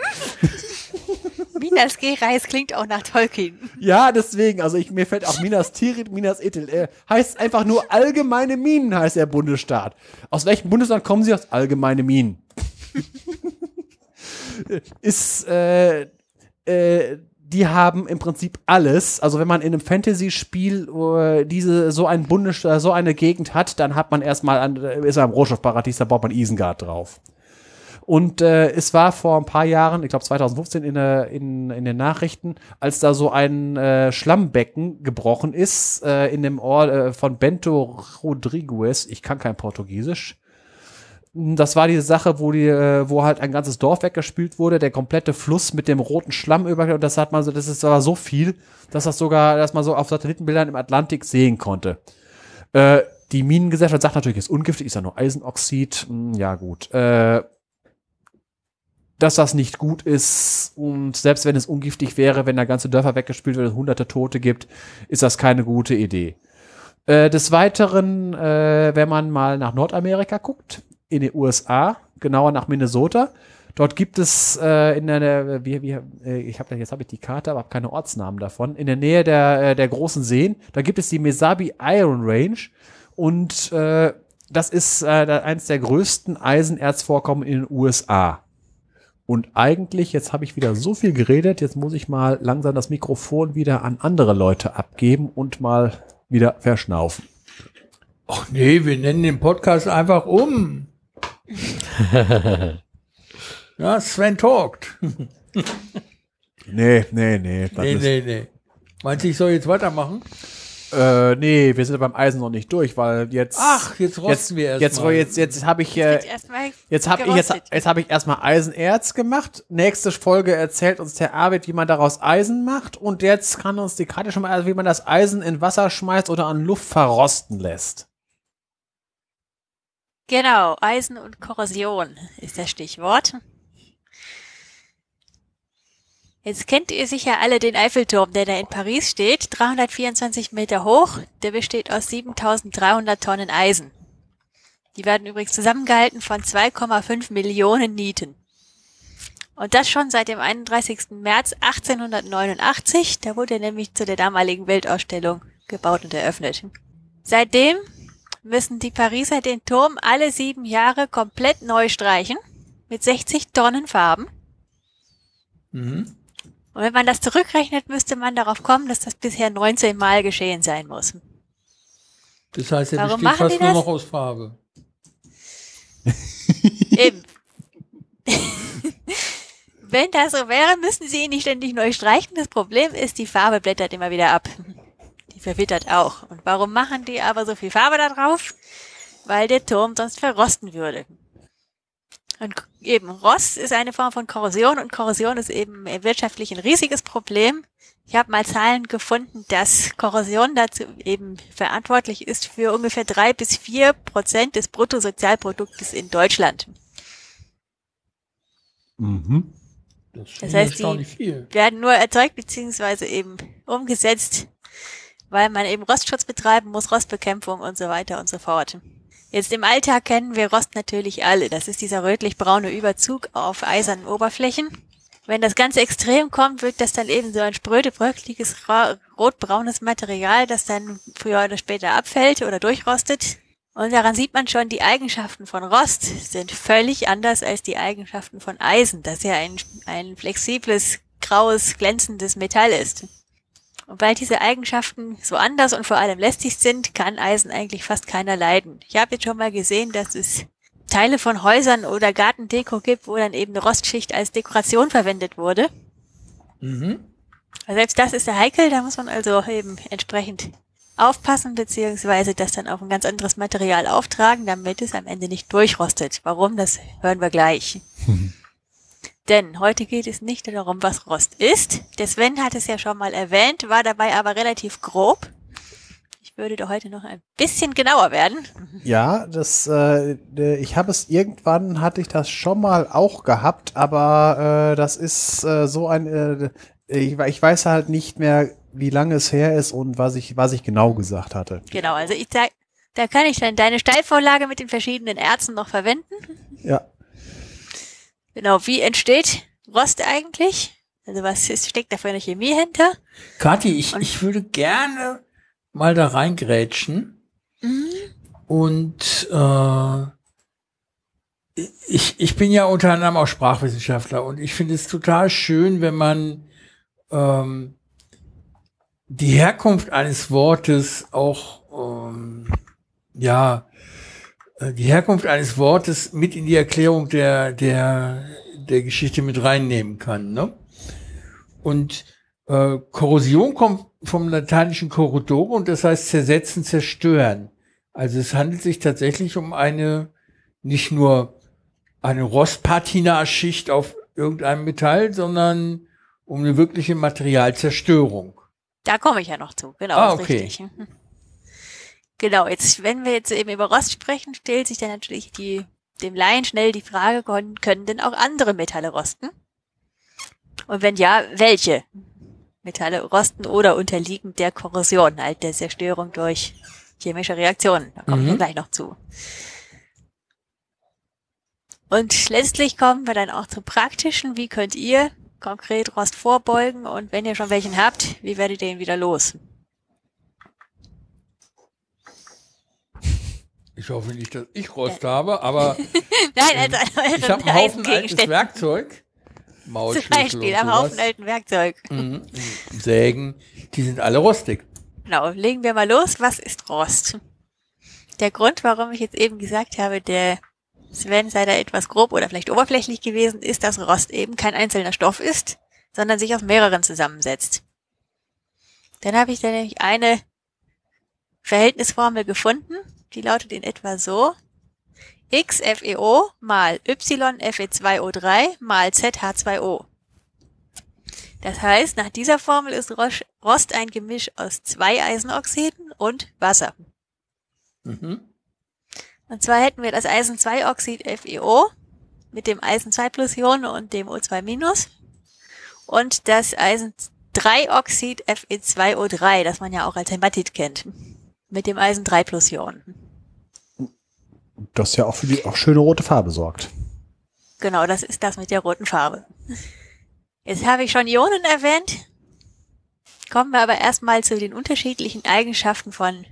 Minas Gerais klingt auch nach Tolkien. Ja, deswegen, also ich, mir fällt auch Minas Tirith, Minas Ethel. Äh, heißt einfach nur allgemeine Minen, heißt der Bundesstaat. Aus welchem Bundesland kommen Sie aus allgemeine Minen? Ist, äh, äh, die haben im Prinzip alles. Also wenn man in einem Fantasy-Spiel äh, diese so ein Bundesstaat, so eine Gegend hat, dann hat man erstmal an, ist er im Rohstoffparadies, da baut man Isengard drauf. Und äh, es war vor ein paar Jahren, ich glaube 2015 in, der, in, in den Nachrichten, als da so ein äh, Schlammbecken gebrochen ist äh, in dem Ort äh, von Bento Rodriguez. Ich kann kein Portugiesisch. Das war diese Sache, wo die, äh, wo halt ein ganzes Dorf weggespült wurde, der komplette Fluss mit dem roten Schlamm über und das hat man so, das ist aber so viel, dass das sogar, dass man so auf Satellitenbildern im Atlantik sehen konnte. Äh, die Minengesellschaft sagt natürlich, ist ungiftig, ist ja nur Eisenoxid. Hm, ja, gut. Äh, dass das nicht gut ist und selbst wenn es ungiftig wäre, wenn da ganze Dörfer weggespült werden, hunderte Tote gibt, ist das keine gute Idee. Äh, des Weiteren, äh, wenn man mal nach Nordamerika guckt, in den USA, genauer nach Minnesota, dort gibt es äh, in der, wie, wie, äh, ich habe jetzt habe ich die Karte, aber habe keine Ortsnamen davon. In der Nähe der äh, der großen Seen, da gibt es die Mesabi Iron Range und äh, das ist eines der größten Eisenerzvorkommen in den USA. Und eigentlich, jetzt habe ich wieder so viel geredet, jetzt muss ich mal langsam das Mikrofon wieder an andere Leute abgeben und mal wieder verschnaufen. Ach nee, wir nennen den Podcast einfach um. ja, Sven talkt. nee, nee, nee. Nee, nee, nee. Meinst du, ich soll jetzt weitermachen? Äh, nee, wir sind beim Eisen noch nicht durch, weil jetzt. Ach, jetzt rosten jetzt, wir erst jetzt, mal. Jetzt, jetzt, jetzt habe ich, äh, jetzt habe ich, jetzt, jetzt habe ich erstmal Eisenerz gemacht. Nächste Folge erzählt uns der Arvid, wie man daraus Eisen macht. Und jetzt kann uns die Karte schon mal, also wie man das Eisen in Wasser schmeißt oder an Luft verrosten lässt. Genau, Eisen und Korrosion ist das Stichwort. Jetzt kennt ihr sicher alle den Eiffelturm, der da in Paris steht, 324 Meter hoch. Der besteht aus 7300 Tonnen Eisen. Die werden übrigens zusammengehalten von 2,5 Millionen Nieten. Und das schon seit dem 31. März 1889. Da wurde er nämlich zu der damaligen Weltausstellung gebaut und eröffnet. Seitdem müssen die Pariser den Turm alle sieben Jahre komplett neu streichen. Mit 60 Tonnen Farben. Mhm. Und wenn man das zurückrechnet, müsste man darauf kommen, dass das bisher 19 Mal geschehen sein muss. Das heißt, er Warum besteht machen fast die nur das? noch aus Farbe. Eben. Wenn das so wäre, müssten sie ihn nicht ständig neu streichen. Das Problem ist, die Farbe blättert immer wieder ab. Die verwittert auch. Und warum machen die aber so viel Farbe da drauf? Weil der Turm sonst verrosten würde. Und eben Rost ist eine Form von Korrosion und Korrosion ist eben wirtschaftlich ein riesiges Problem. Ich habe mal Zahlen gefunden, dass Korrosion dazu eben verantwortlich ist für ungefähr drei bis vier Prozent des Bruttosozialproduktes in Deutschland. Mhm. Das, Das heißt, die- viel. werden nur erzeugt beziehungsweise eben umgesetzt, weil man eben Rostschutz betreiben muss, Rostbekämpfung und so weiter und so fort. Jetzt im Alltag kennen wir Rost natürlich alle. Das ist dieser rötlich-braune Überzug auf eisernen Oberflächen. Wenn das ganz extrem kommt, wird das dann eben so ein spröde, bröckliges, ra- rotbraunes Material, das dann früher oder später abfällt oder durchrostet. Und daran sieht man schon, die Eigenschaften von Rost sind völlig anders als die Eigenschaften von Eisen, das ja ein, ein flexibles, graues, glänzendes Metall ist. Und weil diese Eigenschaften so anders und vor allem lästig sind, kann Eisen eigentlich fast keiner leiden. Ich habe jetzt schon mal gesehen, dass es Teile von Häusern oder Gartendeko gibt, wo dann eben eine Rostschicht als Dekoration verwendet wurde. Mhm. Also selbst das ist ja heikel, da muss man also eben entsprechend aufpassen, beziehungsweise das dann auf ein ganz anderes Material auftragen, damit es am Ende nicht durchrostet. Warum, das hören wir gleich. Denn heute geht es nicht darum, was Rost ist. Der Sven hat es ja schon mal erwähnt, war dabei aber relativ grob. Ich würde da heute noch ein bisschen genauer werden. Ja, das, äh, äh, ich habe es irgendwann hatte ich das schon mal auch gehabt, aber äh, das ist äh, so ein, äh, ich, ich weiß halt nicht mehr, wie lange es her ist und was ich, was ich genau gesagt hatte. Genau, also ich zeig, da kann ich dann deine Steilvorlage mit den verschiedenen Erzen noch verwenden. Ja, Genau, wie entsteht Rost eigentlich? Also was ist, steckt da für eine Chemie hinter? Kathi, ich, Und- ich würde gerne mal da reingrätschen. Und äh, ich, ich bin ja unter anderem auch Sprachwissenschaftler und ich finde es total schön, wenn man ähm, die Herkunft eines Wortes auch ähm, ja die Herkunft eines Wortes mit in die Erklärung der der der Geschichte mit reinnehmen kann. Ne? Und äh, Korrosion kommt vom lateinischen corrodore und das heißt zersetzen, zerstören. Also es handelt sich tatsächlich um eine nicht nur eine Rostpatina-Schicht auf irgendeinem Metall, sondern um eine wirkliche Materialzerstörung. Da komme ich ja noch zu. Genau, Ah, okay. richtig. Genau, jetzt, wenn wir jetzt eben über Rost sprechen, stellt sich dann natürlich die, dem Laien schnell die Frage, können, können denn auch andere Metalle rosten? Und wenn ja, welche Metalle rosten oder unterliegen der Korrosion, halt der Zerstörung durch chemische Reaktionen? Da kommen wir Mhm. gleich noch zu. Und letztlich kommen wir dann auch zum Praktischen. Wie könnt ihr konkret Rost vorbeugen und wenn ihr schon welchen habt, wie werdet ihr ihn wieder los? Ich hoffe nicht, dass ich Rost habe, aber Nein, also an ich habe einen Haufen altes. Werkzeug. Zum Maulschlüssel Beispiel und am Haufen alten Werkzeug. Mhm. Sägen, die sind alle rostig. Genau, legen wir mal los. Was ist Rost? Der Grund, warum ich jetzt eben gesagt habe, der Sven sei da etwas grob oder vielleicht oberflächlich gewesen, ist, dass Rost eben kein einzelner Stoff ist, sondern sich aus mehreren zusammensetzt. Dann habe ich da nämlich eine Verhältnisformel gefunden, die lautet in etwa so. XFeO mal YFe2O3 mal ZH2O. Das heißt, nach dieser Formel ist Rost ein Gemisch aus zwei Eisenoxiden und Wasser. Mhm. Und zwar hätten wir das Eisen-2-Oxid FeO mit dem Eisen-2-Plus-Ion und dem O2- und das Eisen-3-Oxid Fe2O3, das man ja auch als Hämatit kennt, mit dem Eisen-3-Plus-Ion. Das ja auch für die auch schöne rote Farbe sorgt. Genau, das ist das mit der roten Farbe. Jetzt habe ich schon Ionen erwähnt. Kommen wir aber erstmal zu den unterschiedlichen Eigenschaften von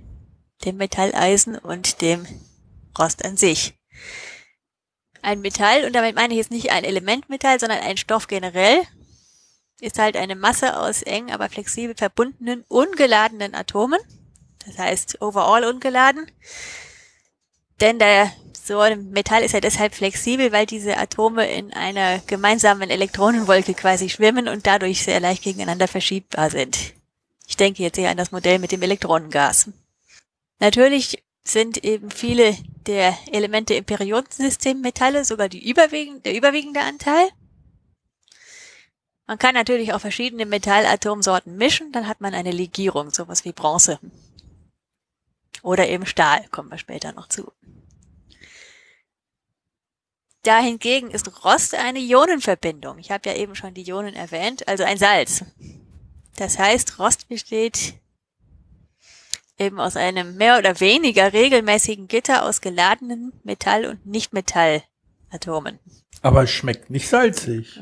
dem Metalleisen und dem Rost an sich. Ein Metall, und damit meine ich jetzt nicht ein Elementmetall, sondern ein Stoff generell, ist halt eine Masse aus eng, aber flexibel verbundenen, ungeladenen Atomen. Das heißt, overall ungeladen. Denn der, so ein Metall ist ja deshalb flexibel, weil diese Atome in einer gemeinsamen Elektronenwolke quasi schwimmen und dadurch sehr leicht gegeneinander verschiebbar sind. Ich denke jetzt eher an das Modell mit dem Elektronengas. Natürlich sind eben viele der Elemente im Periodensystem Metalle, sogar die überwiegend, der überwiegende Anteil. Man kann natürlich auch verschiedene Metallatomsorten mischen, dann hat man eine Legierung, sowas wie Bronze. Oder eben Stahl, kommen wir später noch zu. Dahingegen ist Rost eine Ionenverbindung. Ich habe ja eben schon die Ionen erwähnt, also ein Salz. Das heißt, Rost besteht eben aus einem mehr oder weniger regelmäßigen Gitter aus geladenen Metall- und Nichtmetallatomen. Aber es schmeckt nicht salzig.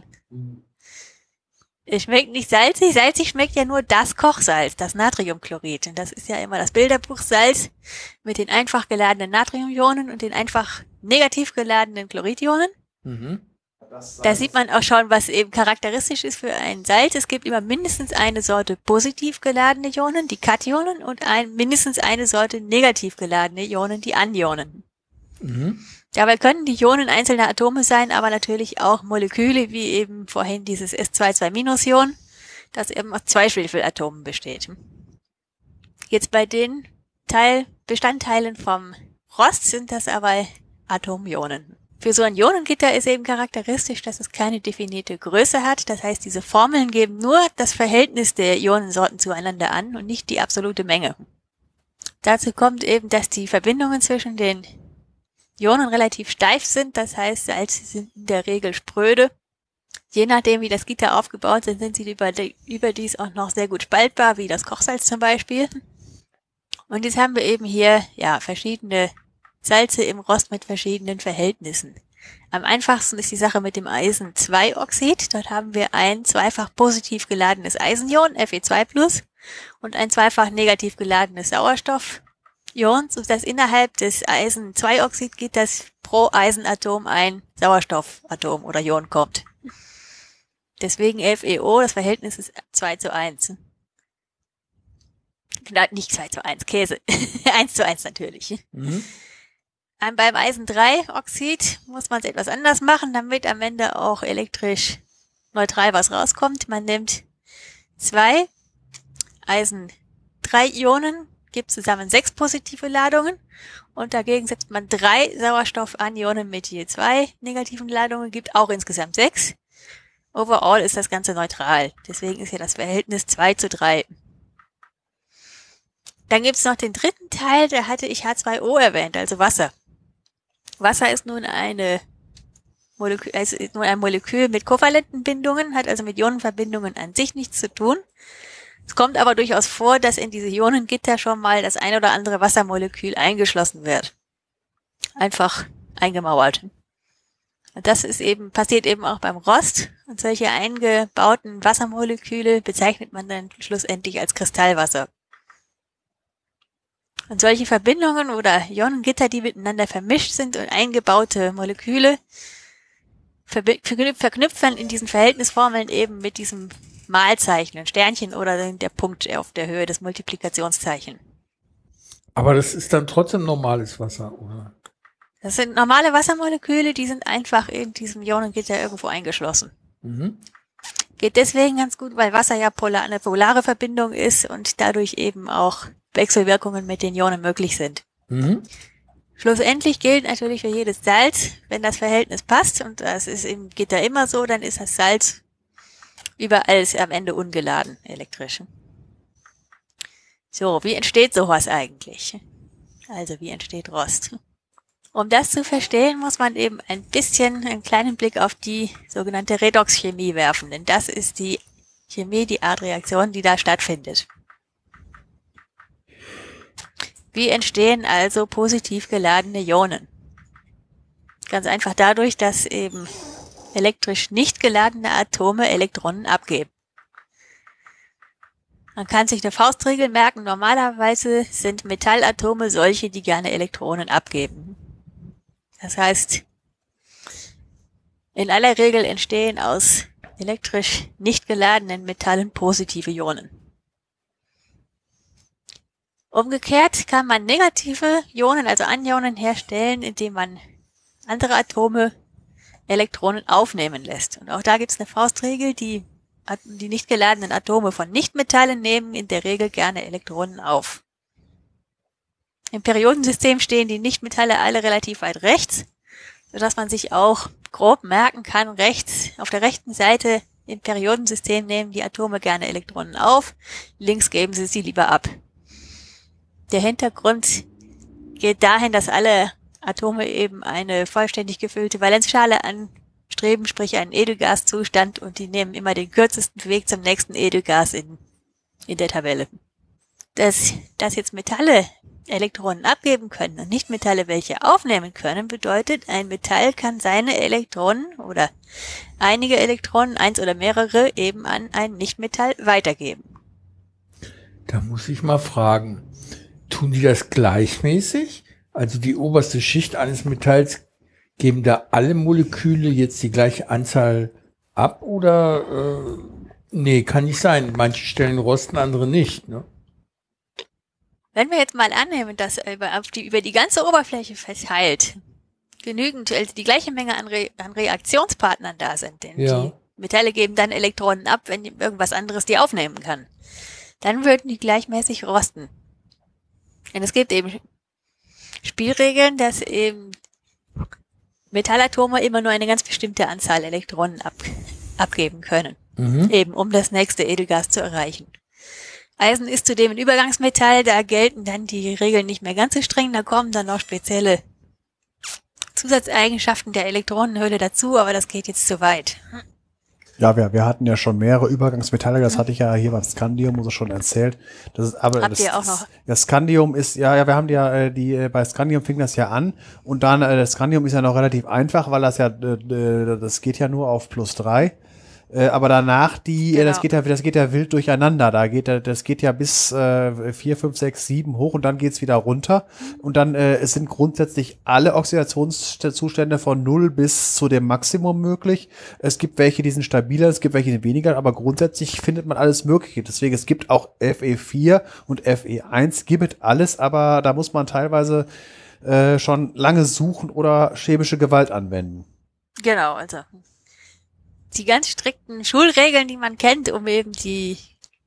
Es schmeckt nicht salzig. Salzig schmeckt ja nur das Kochsalz, das Natriumchlorid. Und das ist ja immer das Bilderbuchsalz mit den einfach geladenen Natriumionen und den einfach negativ geladenen Chloridionen. Mhm. Da sieht man auch schon, was eben charakteristisch ist für ein Salz. Es gibt immer mindestens eine Sorte positiv geladene Ionen, die Kationen, und ein, mindestens eine Sorte negativ geladene Ionen, die Anionen. Mhm. Dabei können die Ionen einzelne Atome sein, aber natürlich auch Moleküle, wie eben vorhin dieses S22-Ion, das eben aus zwei Schwefelatomen besteht. Jetzt bei den Teil Bestandteilen vom Rost sind das aber Atomionen. Für so ein Ionengitter ist eben charakteristisch, dass es keine definierte Größe hat. Das heißt, diese Formeln geben nur das Verhältnis der Ionensorten zueinander an und nicht die absolute Menge. Dazu kommt eben, dass die Verbindungen zwischen den Ionen relativ steif sind. Das heißt, Salze sind in der Regel spröde. Je nachdem, wie das Gitter aufgebaut sind, sind sie überdies auch noch sehr gut spaltbar, wie das Kochsalz zum Beispiel. Und jetzt haben wir eben hier, ja, verschiedene Salze im Rost mit verschiedenen Verhältnissen. Am einfachsten ist die Sache mit dem Eisen-2-Oxid. Dort haben wir ein zweifach positiv geladenes Eisenion, Fe2+, und ein zweifach negativ geladenes Sauerstoffion, sodass innerhalb des Eisen-2-Oxid geht das pro Eisenatom ein Sauerstoffatom oder Ion kommt. Deswegen FeO, das Verhältnis ist 2 zu 1. Nicht 2 zu 1, Käse. 1 zu 1 natürlich. Mhm. Beim Eisen-3-Oxid muss man es etwas anders machen, damit am Ende auch elektrisch neutral was rauskommt. Man nimmt zwei Eisen-3-Ionen, gibt zusammen sechs positive Ladungen und dagegen setzt man drei Sauerstoffanionen mit je zwei negativen Ladungen, gibt auch insgesamt sechs. Overall ist das Ganze neutral. Deswegen ist hier das Verhältnis 2 zu 3. Dann gibt's noch den dritten Teil, da hatte ich H2O erwähnt, also Wasser. Wasser ist nun eine Molekül, ist nun ein Molekül mit kovalenten Bindungen, hat also mit Ionenverbindungen an sich nichts zu tun. Es kommt aber durchaus vor, dass in diese Ionengitter schon mal das ein oder andere Wassermolekül eingeschlossen wird. Einfach eingemauert. Und das ist eben, passiert eben auch beim Rost. Und solche eingebauten Wassermoleküle bezeichnet man dann schlussendlich als Kristallwasser. Und solche Verbindungen oder Ionengitter, die miteinander vermischt sind und eingebaute Moleküle, verknüpfen in diesen Verhältnisformeln eben mit diesem Malzeichen, ein Sternchen oder der Punkt auf der Höhe des Multiplikationszeichen. Aber das ist dann trotzdem normales Wasser, oder? Das sind normale Wassermoleküle, die sind einfach in diesem Ionengitter irgendwo eingeschlossen. Mhm. Geht deswegen ganz gut, weil Wasser ja polar, eine polare Verbindung ist und dadurch eben auch Wechselwirkungen mit den Ionen möglich sind. Mhm. Schlussendlich gilt natürlich für jedes Salz, wenn das Verhältnis passt, und das ist im Gitter immer so, dann ist das Salz überall am Ende ungeladen, elektrisch. So, wie entsteht sowas eigentlich? Also, wie entsteht Rost? Um das zu verstehen, muss man eben ein bisschen einen kleinen Blick auf die sogenannte Redoxchemie werfen, denn das ist die Chemie, die Art Reaktion, die da stattfindet. Wie entstehen also positiv geladene Ionen? Ganz einfach dadurch, dass eben elektrisch nicht geladene Atome Elektronen abgeben. Man kann sich eine Faustregel merken, normalerweise sind Metallatome solche, die gerne Elektronen abgeben. Das heißt, in aller Regel entstehen aus elektrisch nicht geladenen Metallen positive Ionen. Umgekehrt kann man negative Ionen, also Anionen herstellen, indem man andere Atome Elektronen aufnehmen lässt. Und auch da gibt es eine Faustregel, die die nicht geladenen Atome von Nichtmetallen nehmen in der Regel gerne Elektronen auf. Im Periodensystem stehen die Nichtmetalle alle relativ weit rechts, sodass man sich auch grob merken kann, rechts, auf der rechten Seite im Periodensystem nehmen die Atome gerne Elektronen auf, links geben sie sie lieber ab. Der Hintergrund geht dahin, dass alle Atome eben eine vollständig gefüllte Valenzschale anstreben, sprich einen Edelgaszustand, und die nehmen immer den kürzesten Weg zum nächsten Edelgas in, in der Tabelle. Dass, dass jetzt Metalle Elektronen abgeben können und Nichtmetalle welche aufnehmen können, bedeutet, ein Metall kann seine Elektronen oder einige Elektronen, eins oder mehrere, eben an ein Nichtmetall weitergeben. Da muss ich mal fragen, tun die das gleichmäßig? Also die oberste Schicht eines Metalls geben da alle Moleküle jetzt die gleiche Anzahl ab oder äh, nee, kann nicht sein. Manche Stellen rosten, andere nicht. Ne? Wenn wir jetzt mal annehmen, dass über, die, über die ganze Oberfläche verteilt genügend, also die gleiche Menge an, Re, an Reaktionspartnern da sind, denn Ja. die Metalle geben dann Elektronen ab, wenn irgendwas anderes die aufnehmen kann, dann würden die gleichmäßig rosten. Denn es gibt eben Spielregeln, dass eben Metallatome immer nur eine ganz bestimmte Anzahl Elektronen ab, abgeben können Mhm. eben um das nächste Edelgas zu erreichen. Eisen ist zudem ein Übergangsmetall, da gelten dann die Regeln nicht mehr ganz so streng, da kommen dann noch spezielle Zusatzeigenschaften der Elektronenhülle dazu, aber das geht jetzt zu weit. Ja, wir, wir hatten ja schon mehrere Übergangsmetalle, das hatte ich ja hier beim Scandium so schon erzählt. Das ist, aber Habt das, ihr auch noch? Das Scandium ist, ja, ja, wir haben die ja, äh, die, äh, bei Scandium fing das ja an und dann, äh, das Scandium ist ja noch relativ einfach, weil das ja, das geht ja nur auf plus drei. Äh, aber danach die, äh, das Genau. geht ja, das geht ja wild durcheinander. Da geht, das geht ja bis äh, vier, fünf, sechs, sieben hoch und dann geht's wieder runter. Und dann äh, es sind grundsätzlich alle Oxidationszustände von null bis zu dem Maximum möglich. Es gibt welche, die sind stabiler, es gibt welche, die weniger, aber grundsätzlich findet man alles Mögliche. Deswegen, es gibt auch FE4 und FE1, gibt es alles, aber da muss man teilweise äh, schon lange suchen oder chemische Gewalt anwenden. Genau, also die ganz strikten Schulregeln, die man kennt, um eben die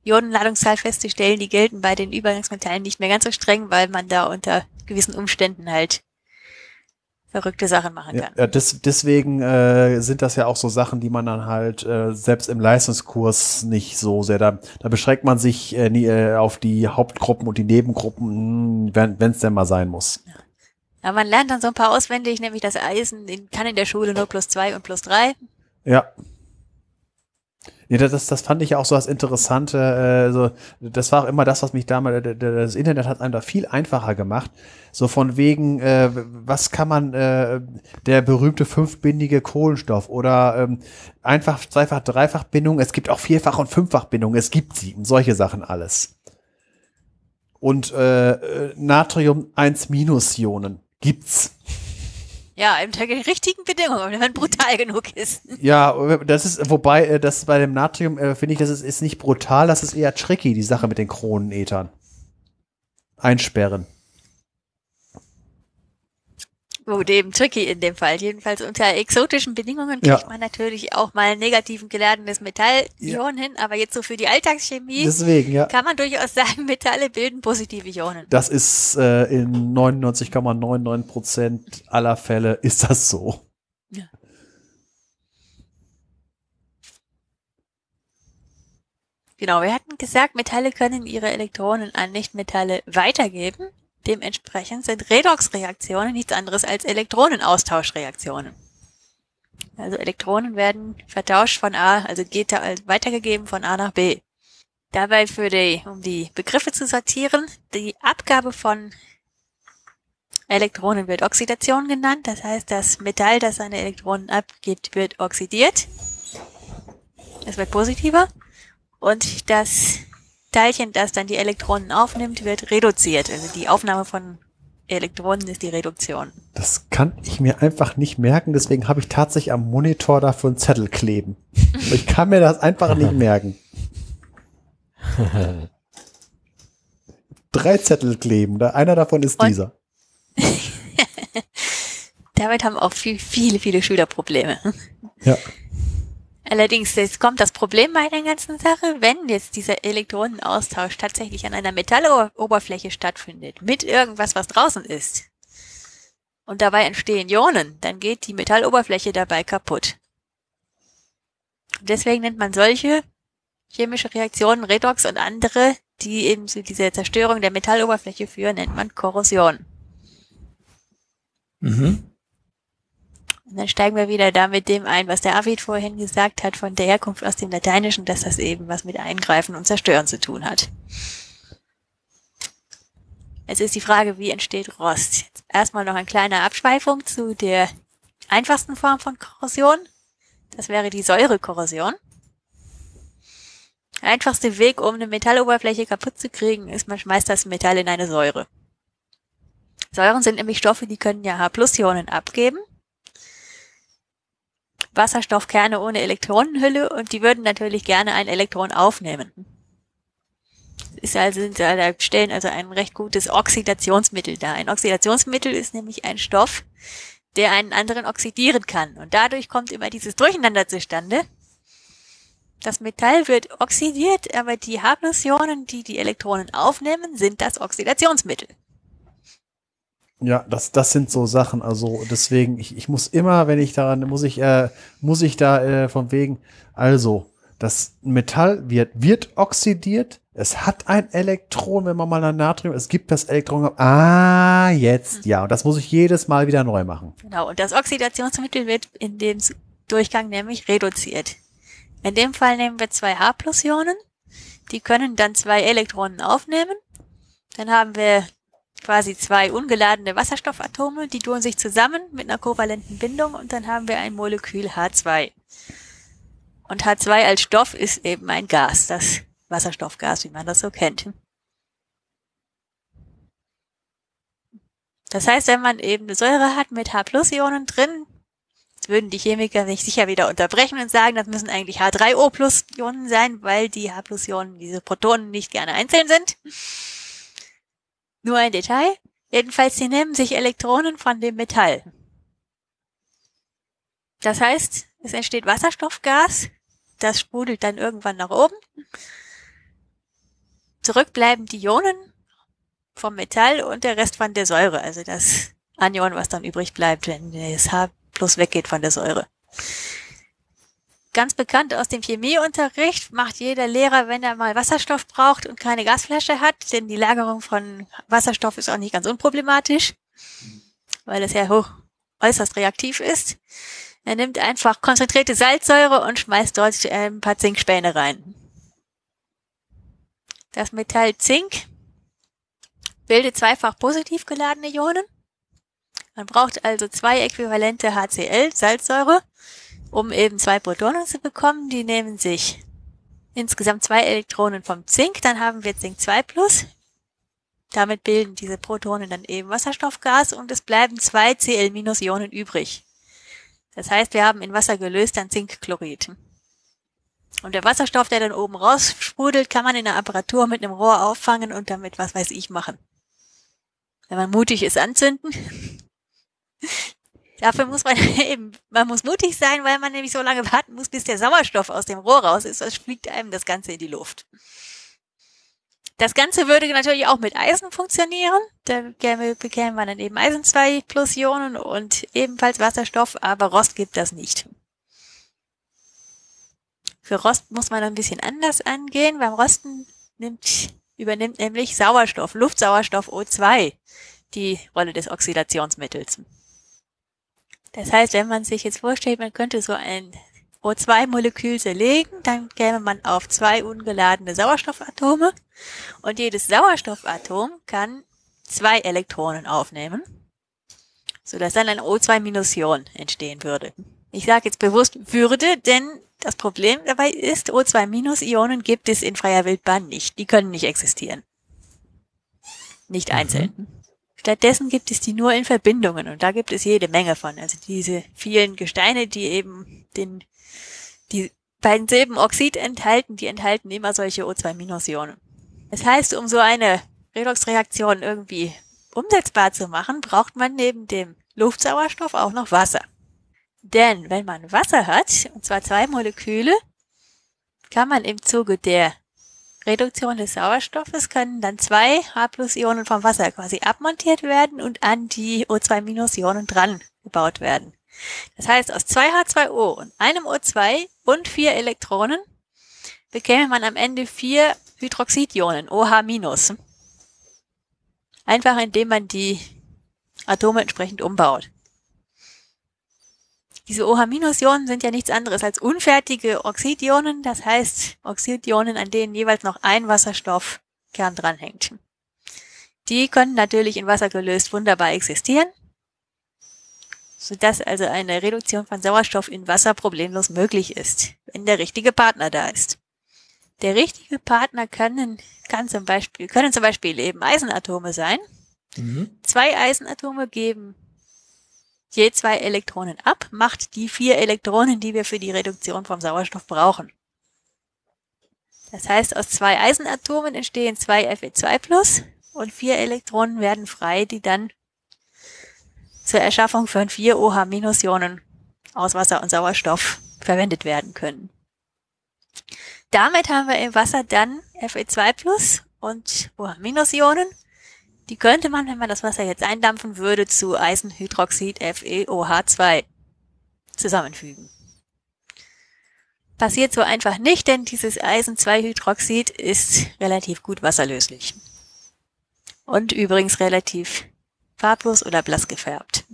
Ionenladungszahl festzustellen, die gelten bei den Übergangsmetallen nicht mehr ganz so streng, weil man da unter gewissen Umständen halt verrückte Sachen machen Ja, kann. ja des, deswegen äh, sind das ja auch so Sachen, die man dann halt äh, selbst im Leistungskurs nicht so sehr, da, da beschränkt man sich äh, nie, äh, auf die Hauptgruppen und die Nebengruppen, mh, wenn es denn mal sein muss. Ja, man lernt dann so ein paar auswendig, nämlich das Eisen in, kann in der Schule nur plus zwei und plus drei. Ja. Ja, das, das- fand ich auch so das Interessante. Äh, so, das war auch immer das, was mich damals, das Internet hat einem da viel einfacher gemacht. So von wegen, äh, was kann man, äh, der berühmte fünfbindige Kohlenstoff oder ähm, einfach, zweifach, dreifach Bindung. Es gibt auch vierfach und fünffach Bindung. Es gibt sie und solche Sachen alles. Und äh, äh, Natrium 1 Ionen gibt's. Ja, unter den richtigen Bedingungen, wenn man brutal genug ist. Ja, das ist, wobei, äh, das bei dem Natrium, äh, finde ich, das ist, ist nicht brutal, das ist eher tricky, die Sache mit den Kronenethern. Einsperren. Gut, eben tricky in dem Fall. Jedenfalls unter exotischen Bedingungen kriegt Ja. man natürlich auch mal negativen geladenes Metallion hin, aber jetzt so für die Alltagschemie Deswegen, ja. kann man durchaus sagen, Metalle bilden positive Ionen. Das ist äh, in 99,99 Prozent aller Fälle ist das so. Genau, wir hatten gesagt, Metalle können ihre Elektronen an Nichtmetalle weitergeben. Dementsprechend sind Redoxreaktionen nichts anderes als Elektronenaustauschreaktionen. Also Elektronen werden vertauscht von A, also geht da also weitergegeben von A nach B. Dabei für die, um die Begriffe zu sortieren, die Abgabe von Elektronen wird Oxidation genannt. Das heißt, das Metall, das seine Elektronen abgibt, wird oxidiert. Es wird positiver. Und das Teilchen, das dann die Elektronen aufnimmt, wird reduziert. Also die Aufnahme von Elektronen ist die Reduktion. Das kann ich mir einfach nicht merken, deswegen habe ich tatsächlich am Monitor dafür einen Zettel kleben. ich kann mir das einfach nicht merken. Drei Zettel kleben, einer davon ist Und- dieser. Damit haben auch viel, viele, viele Schüler Probleme. Ja. Allerdings, jetzt kommt das Problem bei der ganzen Sache, wenn jetzt dieser Elektronenaustausch tatsächlich an einer Metalloberfläche stattfindet, mit irgendwas, was draußen ist, und dabei entstehen Ionen, dann geht die Metalloberfläche dabei kaputt. Deswegen nennt man solche chemische Reaktionen, Redox und andere, die eben zu dieser Zerstörung der Metalloberfläche führen, nennt man Korrosion. Mhm. Und dann steigen wir wieder da mit dem ein, was der Arvid vorhin gesagt hat, von der Herkunft aus dem Lateinischen, dass das eben was mit Eingreifen und Zerstören zu tun hat. Es ist die Frage, wie entsteht Rost? Jetzt erstmal noch eine kleine Abschweifung zu der einfachsten Form von Korrosion. Das wäre die Säurekorrosion. Der einfachste Weg, um eine Metalloberfläche kaputt zu kriegen, ist, man schmeißt das Metall in eine Säure. Säuren sind nämlich Stoffe, die können ja H-Plus-Ionen abgeben. Wasserstoffkerne ohne Elektronenhülle und die würden natürlich gerne ein Elektron aufnehmen. Ist also, da stellen also ein recht gutes Oxidationsmittel dar. Ein Oxidationsmittel ist nämlich ein Stoff, der einen anderen oxidieren kann. Und dadurch kommt immer dieses Durcheinander zustande. Das Metall wird oxidiert, aber die H-Ionen, die die Elektronen aufnehmen, sind das Oxidationsmittel. Ja, das, das sind so Sachen. Also deswegen, ich, ich muss immer, wenn ich daran, muss ich, äh, muss ich da äh, von wegen, also das Metall wird, wird oxidiert. Es hat ein Elektron, wenn man mal ein Natrium, es gibt das Elektron. Ah, jetzt, ja. Und das muss ich jedes Mal wieder neu machen. Genau. Und das Oxidationsmittel wird in dem Durchgang nämlich reduziert. In dem Fall nehmen wir zwei H-Plus-Ionen. Die können dann zwei Elektronen aufnehmen. Dann haben wir quasi zwei ungeladene Wasserstoffatome, die tun sich zusammen mit einer kovalenten Bindung und dann haben wir ein Molekül H2. Und H2 als Stoff ist eben ein Gas, das Wasserstoffgas, wie man das so kennt. Das heißt, wenn man eben eine Säure hat mit H-Ionen drin, würden die Chemiker sich sicher wieder unterbrechen und sagen, das müssen eigentlich H3O-Ionen sein, weil die H-Ionen, diese Protonen nicht gerne einzeln sind. Nur ein Detail. Jedenfalls, sie nehmen sich Elektronen von dem Metall. Das heißt, es entsteht Wasserstoffgas, das sprudelt dann irgendwann nach oben. Zurück bleiben die Ionen vom Metall und der Rest von der Säure, also das Anion, was dann übrig bleibt, wenn das H plus weggeht von der Säure ganz bekannt aus dem Chemieunterricht, macht jeder Lehrer, wenn er mal Wasserstoff braucht und keine Gasflasche hat, denn die Lagerung von Wasserstoff ist auch nicht ganz unproblematisch, weil es ja hoch äußerst reaktiv ist. Er nimmt einfach konzentrierte Salzsäure und schmeißt dort äh, ein paar Zinkspäne rein. Das Metall Zink bildet zweifach positiv geladene Ionen. Man braucht also zwei äquivalente HCl, Salzsäure, um eben zwei Protonen zu bekommen. Die nehmen sich insgesamt zwei Elektronen vom Zink, dann haben wir Zink 2 plus. Damit bilden diese Protonen dann eben Wasserstoffgas und es bleiben zwei Cl-Ionen übrig. Das heißt, wir haben in Wasser gelöst dann Zinkchlorid. Und der Wasserstoff, der dann oben raus sprudelt, kann man in der Apparatur mit einem Rohr auffangen und damit was weiß ich machen. Wenn man mutig ist, anzünden. Dafür muss man eben, man muss mutig sein, weil man nämlich so lange warten muss, bis der Sauerstoff aus dem Rohr raus ist, sonst fliegt einem das Ganze in die Luft. Das Ganze würde natürlich auch mit Eisen funktionieren. Da bekäme man dann eben Eisen 2 plus Ionen und ebenfalls Wasserstoff, aber Rost gibt das nicht. Für Rost muss man ein bisschen anders angehen. Beim Rosten nimmt, übernimmt nämlich Sauerstoff, Luftsauerstoff O2 die Rolle des Oxidationsmittels. Das heißt, wenn man sich jetzt vorstellt, man könnte so ein O2-Molekül zerlegen, dann käme man auf zwei ungeladene Sauerstoffatome und jedes Sauerstoffatom kann zwei Elektronen aufnehmen, sodass dann ein O2-Ion entstehen würde. Ich sage jetzt bewusst würde, denn das Problem dabei ist, O2-Ionen gibt es in freier Wildbahn nicht. Die können nicht existieren. Nicht einzeln. Mhm. Stattdessen gibt es die nur in Verbindungen und da gibt es jede Menge von. Also diese vielen Gesteine, die eben den, die beiden Silben Oxid enthalten, die enthalten immer solche O2-Ionen. Das heißt, um so eine Redoxreaktion irgendwie umsetzbar zu machen, braucht man neben dem Luftsauerstoff auch noch Wasser. Denn wenn man Wasser hat, und zwar zwei Moleküle, kann man im Zuge der Reduktion des Sauerstoffes können dann zwei H-Ionen vom Wasser quasi abmontiert werden und an die O2-Ionen dran gebaut werden. Das heißt, aus zwei H2O und einem O2 und vier Elektronen bekäme man am Ende vier Hydroxidionen, OH-. Einfach indem man die Atome entsprechend umbaut. Diese OH-Ionen sind ja nichts anderes als unfertige Oxidionen, das heißt Oxidionen, an denen jeweils noch ein Wasserstoffkern dranhängt. Die können natürlich in Wasser gelöst wunderbar existieren, sodass also eine Reduktion von Sauerstoff in Wasser problemlos möglich ist, wenn der richtige Partner da ist. Der richtige Partner können, kann zum Beispiel, können zum Beispiel eben Eisenatome sein. Mhm. Zwei Eisenatome geben je zwei Elektronen ab, macht die vier Elektronen, die wir für die Reduktion vom Sauerstoff brauchen. Das heißt, aus zwei Eisenatomen entstehen zwei Fe2 und vier Elektronen werden frei, die dann zur Erschaffung von vier OH-Ionen aus Wasser und Sauerstoff verwendet werden können. Damit haben wir im Wasser dann Fe2 und OH-Ionen die könnte man, wenn man das Wasser jetzt eindampfen würde, zu Eisenhydroxid FeOH2 zusammenfügen. Passiert so einfach nicht, denn dieses Eisen-2-Hydroxid ist relativ gut wasserlöslich. Und übrigens relativ farblos oder blass gefärbt.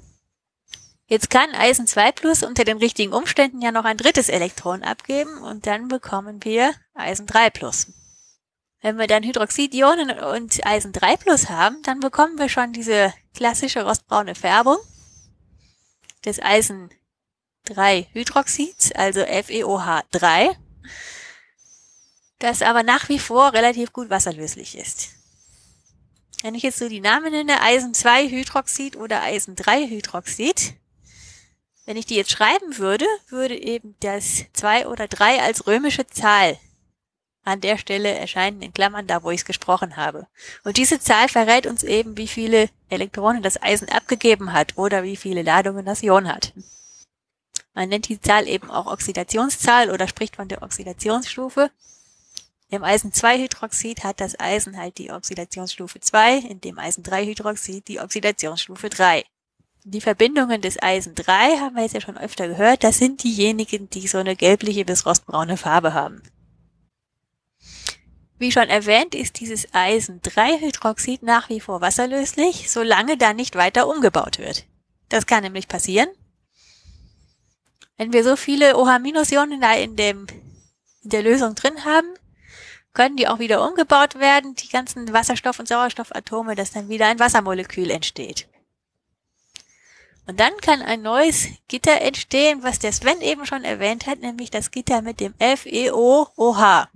Jetzt kann Eisen 2 Plus unter den richtigen Umständen ja noch ein drittes Elektron abgeben und dann bekommen wir Eisen 3 Plus. Wenn wir dann Hydroxidionen und Eisen 3 Plus haben, dann bekommen wir schon diese klassische rostbraune Färbung des Eisen 3 Hydroxids, also FeOH3, das aber nach wie vor relativ gut wasserlöslich ist. Wenn ich jetzt so die Namen nenne, Eisen 2 Hydroxid oder Eisen 3 Hydroxid, wenn ich die jetzt schreiben würde, würde eben das 2 oder 3 als römische Zahl an der Stelle erscheinen in Klammern da, wo ich es gesprochen habe. Und diese Zahl verrät uns eben, wie viele Elektronen das Eisen abgegeben hat oder wie viele Ladungen das Ion hat. Man nennt die Zahl eben auch Oxidationszahl oder spricht von der Oxidationsstufe. Im Eisen-2-Hydroxid hat das Eisen halt die Oxidationsstufe 2, in dem Eisen-3-Hydroxid die Oxidationsstufe 3. Die Verbindungen des Eisen 3 haben wir jetzt ja schon öfter gehört, das sind diejenigen, die so eine gelbliche bis rostbraune Farbe haben. Wie schon erwähnt, ist dieses Eisen-3-Hydroxid nach wie vor wasserlöslich, solange da nicht weiter umgebaut wird. Das kann nämlich passieren. Wenn wir so viele OH-Ionen da in, dem, in der Lösung drin haben, können die auch wieder umgebaut werden, die ganzen Wasserstoff- und Sauerstoffatome, dass dann wieder ein Wassermolekül entsteht. Und dann kann ein neues Gitter entstehen, was der Sven eben schon erwähnt hat, nämlich das Gitter mit dem FeOOH.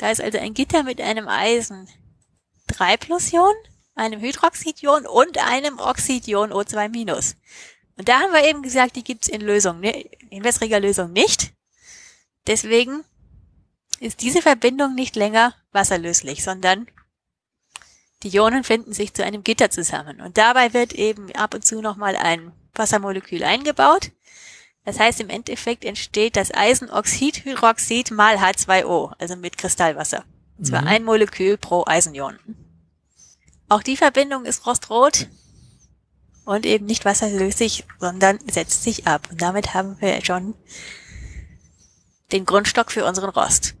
Da ist also ein Gitter mit einem Eisen 3 plus Ion, einem Hydroxidion und einem Oxidion O2 minus. Und da haben wir eben gesagt, die gibt's in Lösung, ne, in wässriger Lösung nicht. Deswegen ist diese Verbindung nicht länger wasserlöslich, sondern die Ionen finden sich zu einem Gitter zusammen. Und dabei wird eben ab und zu nochmal ein Wassermolekül eingebaut. Das heißt, im Endeffekt entsteht das Eisenoxidhydroxid mal H2O, also mit Kristallwasser. Und zwar mhm. ein Molekül pro Eisenion. Auch die Verbindung ist rostrot und eben nicht wasserlöslich, sondern setzt sich ab. Und damit haben wir schon den Grundstock für unseren Rost.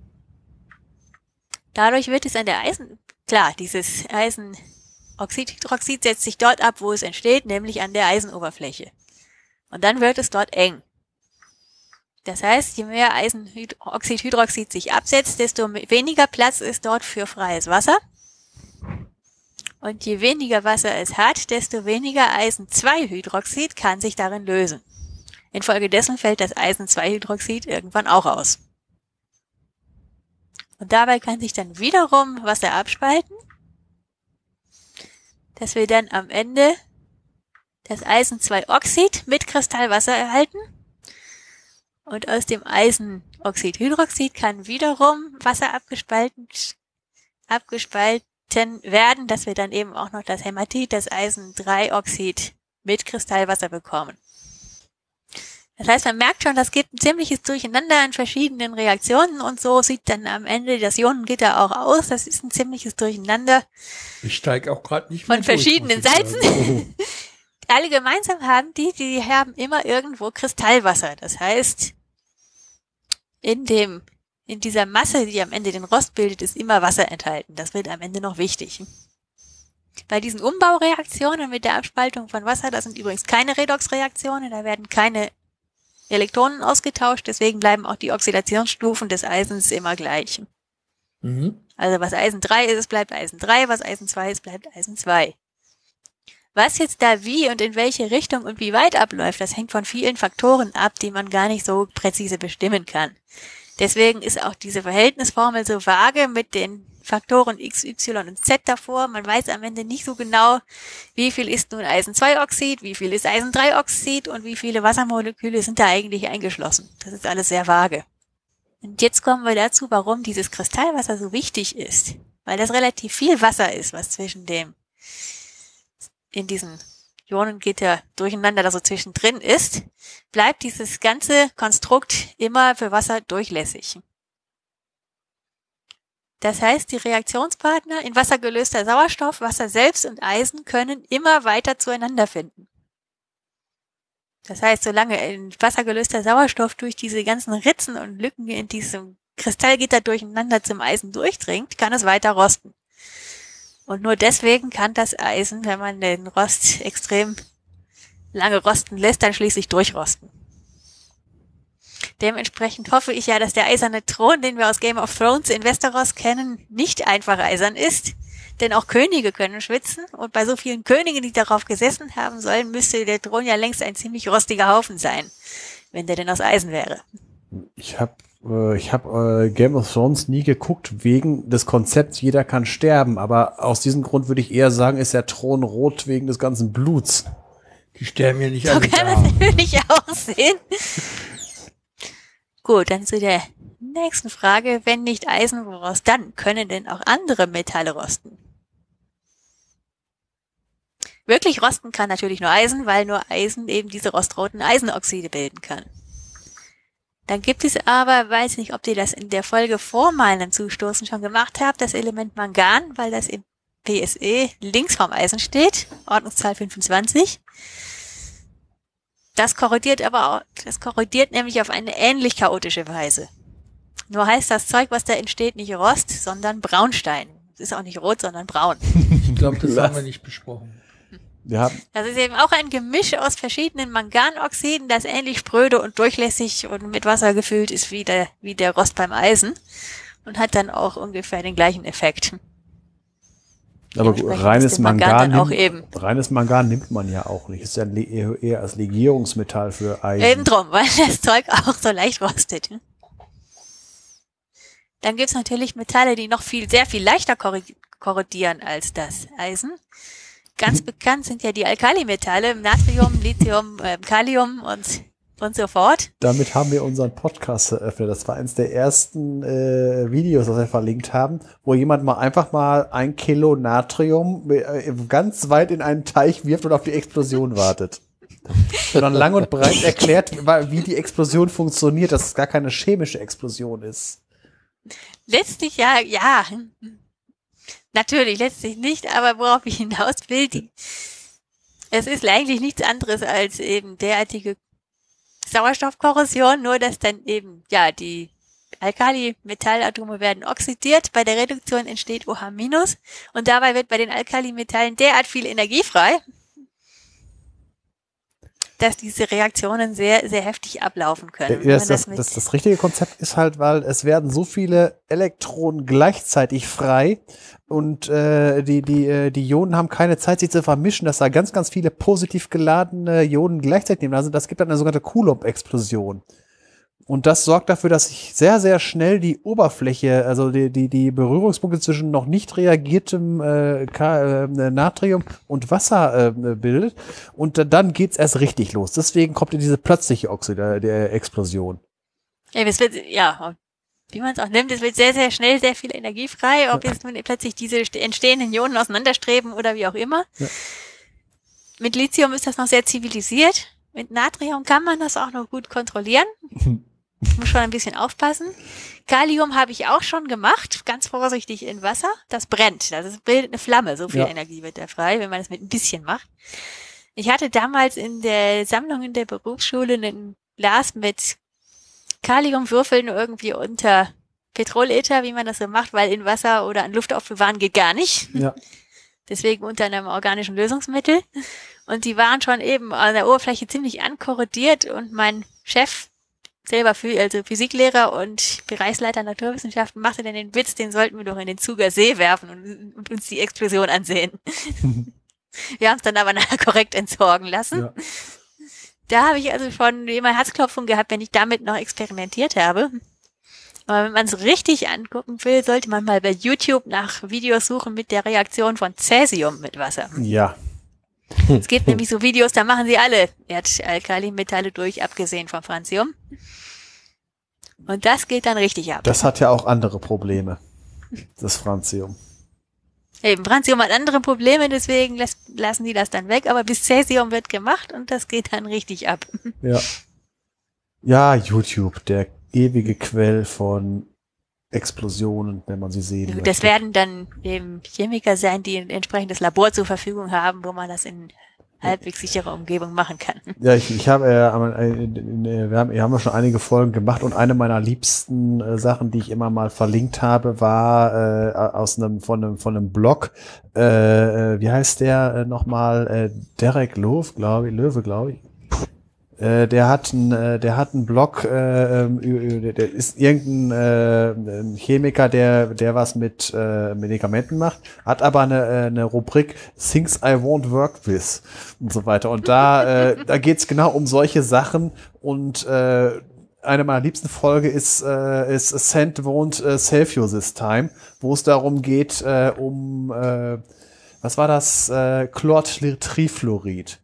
Dadurch wird es an der Eisen, klar, dieses Eisenoxidhydroxid setzt sich dort ab, wo es entsteht, nämlich an der Eisenoberfläche. Und dann wird es dort eng. Das heißt, je mehr Eisenoxidhydroxid sich absetzt, desto weniger Platz ist dort für freies Wasser. Und je weniger Wasser es hat, desto weniger Eisen-2-Hydroxid kann sich darin lösen. Infolgedessen fällt das Eisen-2-Hydroxid irgendwann auch aus. Und dabei kann sich dann wiederum Wasser abspalten, dass wir dann am Ende das Eisen-2-Oxid mit Kristallwasser erhalten und aus dem Eisenoxidhydroxid kann wiederum Wasser abgespalten, abgespalten werden, dass wir dann eben auch noch das Hämatit, das Eisen-3-Oxid mit Kristallwasser bekommen. Das heißt, man merkt schon, das gibt ein ziemliches Durcheinander an verschiedenen Reaktionen und so sieht dann am Ende das Ionengitter auch aus. Das ist ein ziemliches Durcheinander Ich steige auch gerade nicht von mehr durch, verschiedenen. Seiten. Alle gemeinsam haben die, die haben immer irgendwo Kristallwasser. Das heißt, in dem, in dieser Masse, die am Ende den Rost bildet, ist immer Wasser enthalten. Das wird am Ende noch wichtig. Bei diesen Umbaureaktionen mit der Abspaltung von Wasser, das sind übrigens keine Redoxreaktionen, da werden keine Elektronen ausgetauscht, deswegen bleiben auch die Oxidationsstufen des Eisens immer gleich. Mhm. Also was Eisen 3 ist, bleibt Eisen 3, was Eisen 2 ist, bleibt Eisen 2. Was jetzt da wie und in welche Richtung und wie weit abläuft, das hängt von vielen Faktoren ab, die man gar nicht so präzise bestimmen kann. Deswegen ist auch diese Verhältnisformel so vage mit den Faktoren X, Y und Z davor. Man weiß am Ende nicht so genau, wie viel ist nun Eisen-2-Oxid, wie viel ist Eisen-3-Oxid und wie viele Wassermoleküle sind da eigentlich eingeschlossen. Das ist alles sehr vage. Und jetzt kommen wir dazu, warum dieses Kristallwasser so wichtig ist. Weil das relativ viel Wasser ist, was zwischen dem, in diesen Ionengitter durcheinander da so zwischendrin ist, bleibt dieses ganze Konstrukt immer für Wasser durchlässig. Das heißt, die Reaktionspartner in Wasser gelöster Sauerstoff, Wasser selbst und Eisen können immer weiter zueinander finden. Das heißt, solange in Wasser gelöster Sauerstoff durch diese ganzen Ritzen und Lücken in diesem Kristallgitter durcheinander zum Eisen durchdringt, kann es weiter rosten. Und nur deswegen kann das Eisen, wenn man den Rost extrem lange rosten lässt, dann schließlich durchrosten. Dementsprechend hoffe ich ja, dass der eiserne Thron, den wir aus Game of Thrones in Westeros kennen, nicht einfach eisern ist. Denn auch Könige können schwitzen und bei so vielen Königen, die darauf gesessen haben sollen, müsste der Thron ja längst ein ziemlich rostiger Haufen sein, wenn der denn aus Eisen wäre. Ich habe äh, ich hab, äh, Game of Thrones nie geguckt wegen des Konzepts, jeder kann sterben. Aber aus diesem Grund würde ich eher sagen, ist der Thron rot wegen des ganzen Bluts. Die sterben ja nicht So alle kann da. das natürlich auch sehen. Gut, dann zu der nächsten Frage. Wenn nicht Eisen, woraus dann? Können denn auch andere Metalle rosten? Wirklich rosten kann natürlich nur Eisen, weil nur Eisen eben diese rostroten Eisenoxide bilden kann. Dann gibt es aber, weiß nicht, ob ihr das in der Folge vor meinem Zustoßen schon gemacht habt, das Element Mangan, weil das im PSE links vom Eisen steht, Ordnungszahl 25. Das korrodiert aber auch, das korrodiert nämlich auf eine ähnlich chaotische Weise. Nur heißt das Zeug, was da entsteht, nicht Rost, sondern Braunstein. Es ist auch nicht rot, sondern braun. Ich glaube, das haben wir nicht besprochen. Haben, Das ist eben auch ein Gemisch aus verschiedenen Manganoxiden, das ähnlich spröde und durchlässig und mit Wasser gefüllt ist wie der, wie der Rost beim Eisen und hat dann auch ungefähr den gleichen Effekt. aber reines Mangan Mangan, nimmt, eben. reines Mangan nimmt man ja auch nicht. Ist ja eher, als Legierungsmetall für Eisen. Eben drum, weil das Zeug auch so leicht rostet. Dann gibt's natürlich Metalle, die noch viel, sehr viel leichter korrodieren als das Eisen. Ganz bekannt sind ja die Alkalimetalle, Natrium, Lithium, äh, Kalium und, und so fort. Damit haben wir unseren Podcast eröffnet. Das war eins der ersten äh, Videos, das wir verlinkt haben, wo jemand mal einfach mal ein Kilo Natrium äh, ganz weit in einen Teich wirft und auf die Explosion wartet. Und dann lang und breit erklärt, wie die Explosion funktioniert, dass es gar keine chemische Explosion ist. Letztlich ja, ja. Natürlich, letztlich nicht, aber worauf ich hinaus will, die, es ist eigentlich nichts anderes als eben derartige Sauerstoffkorrosion, nur dass dann eben, ja, die Alkali-Metallatome werden oxidiert, bei der Reduktion entsteht OH- und dabei wird bei den Alkalimetallen derart viel Energie frei, dass diese Reaktionen sehr, sehr heftig ablaufen können. Ja, das, das, das, das richtige Konzept ist halt, weil es werden so viele Elektronen gleichzeitig frei und äh, die, die, äh, die Ionen haben keine Zeit, sich zu vermischen, dass da ganz, ganz viele positiv geladene Ionen gleichzeitig nehmen. Also das gibt dann eine sogenannte Coulomb-Explosion. Und das sorgt dafür, dass sich sehr, sehr schnell die Oberfläche, also die, die, die Berührungspunkte zwischen noch nicht reagiertem äh, Ka- äh, Natrium und Wasser äh, bildet. Und äh, dann geht's erst richtig los. Deswegen kommt diese plötzliche Oxid der Explosion. Ja, es wird, ja, wie man es auch nimmt, es wird sehr, sehr schnell sehr viel Energie frei, ob jetzt nun plötzlich diese st- entstehenden Ionen auseinanderstreben oder wie auch immer. Ja. Mit Lithium ist das noch sehr zivilisiert. Mit Natrium kann man das auch noch gut kontrollieren. Muss schon ein bisschen aufpassen. Kalium habe ich auch schon gemacht, ganz vorsichtig in Wasser. Das brennt, das ist, bildet eine Flamme. So viel Ja. Energie wird da frei, wenn man das mit ein bisschen macht. Ich hatte damals in der Sammlung in der Berufsschule einen Glas mit Kaliumwürfeln irgendwie unter Petrolether, wie man das so macht, weil in Wasser oder an Luft aufbewahren geht gar nicht. Ja. Deswegen unter einem organischen Lösungsmittel. Und die waren schon eben an der Oberfläche ziemlich ankorrodiert und mein Chef, selber also Physiklehrer und Bereichsleiter Naturwissenschaften, machte dann den Witz, den sollten wir doch in den Zuger See werfen und, und uns die Explosion ansehen. wir haben es dann aber nachher korrekt entsorgen lassen. Ja. Da habe ich also schon immer Herzklopfen gehabt, wenn ich damit noch experimentiert habe. Aber wenn man es richtig angucken will, sollte man mal bei YouTube nach Videos suchen mit der Reaktion von Cäsium mit Wasser. Ja. Es gibt nämlich so Videos, da machen sie alle Erdalkalimetalle durch, abgesehen vom Francium. Und das geht dann richtig ab. Das hat ja auch andere Probleme. Das Francium. Eben, Francium hat andere Probleme, deswegen lassen die das dann weg, aber bis Cäsium wird gemacht und das geht dann richtig ab. Ja. Ja, YouTube, der ewige Quell von Explosionen, wenn man sie sehen möchte. Das werden dann eben Chemiker sein, die ein entsprechendes Labor zur Verfügung haben, wo man das in halbwegs sicherer Umgebung machen kann. Ja, ich, ich habe, äh, äh, äh, wir haben, wir haben ja schon einige Folgen gemacht und eine meiner liebsten äh, Sachen, die ich immer mal verlinkt habe, war äh, aus einem von einem von einem Blog. Äh, äh, wie heißt der äh, nochmal? Äh, Derek Löw, glaube ich, Löwe, glaube ich. Äh, der hat einen, äh, der hat einen Blog, äh, ähm, ü- ü- der ist irgendein äh, Chemiker, der, der was mit äh, Medikamenten macht, hat aber eine, äh, eine Rubrik Things I won't work with und so weiter. Und da, äh, da geht's genau um solche Sachen und äh, eine meiner liebsten Folge ist, äh, ist Send Won't äh, Save You This Time, wo es darum geht, äh, um, äh, was war das? Äh, Chlortrifluorid.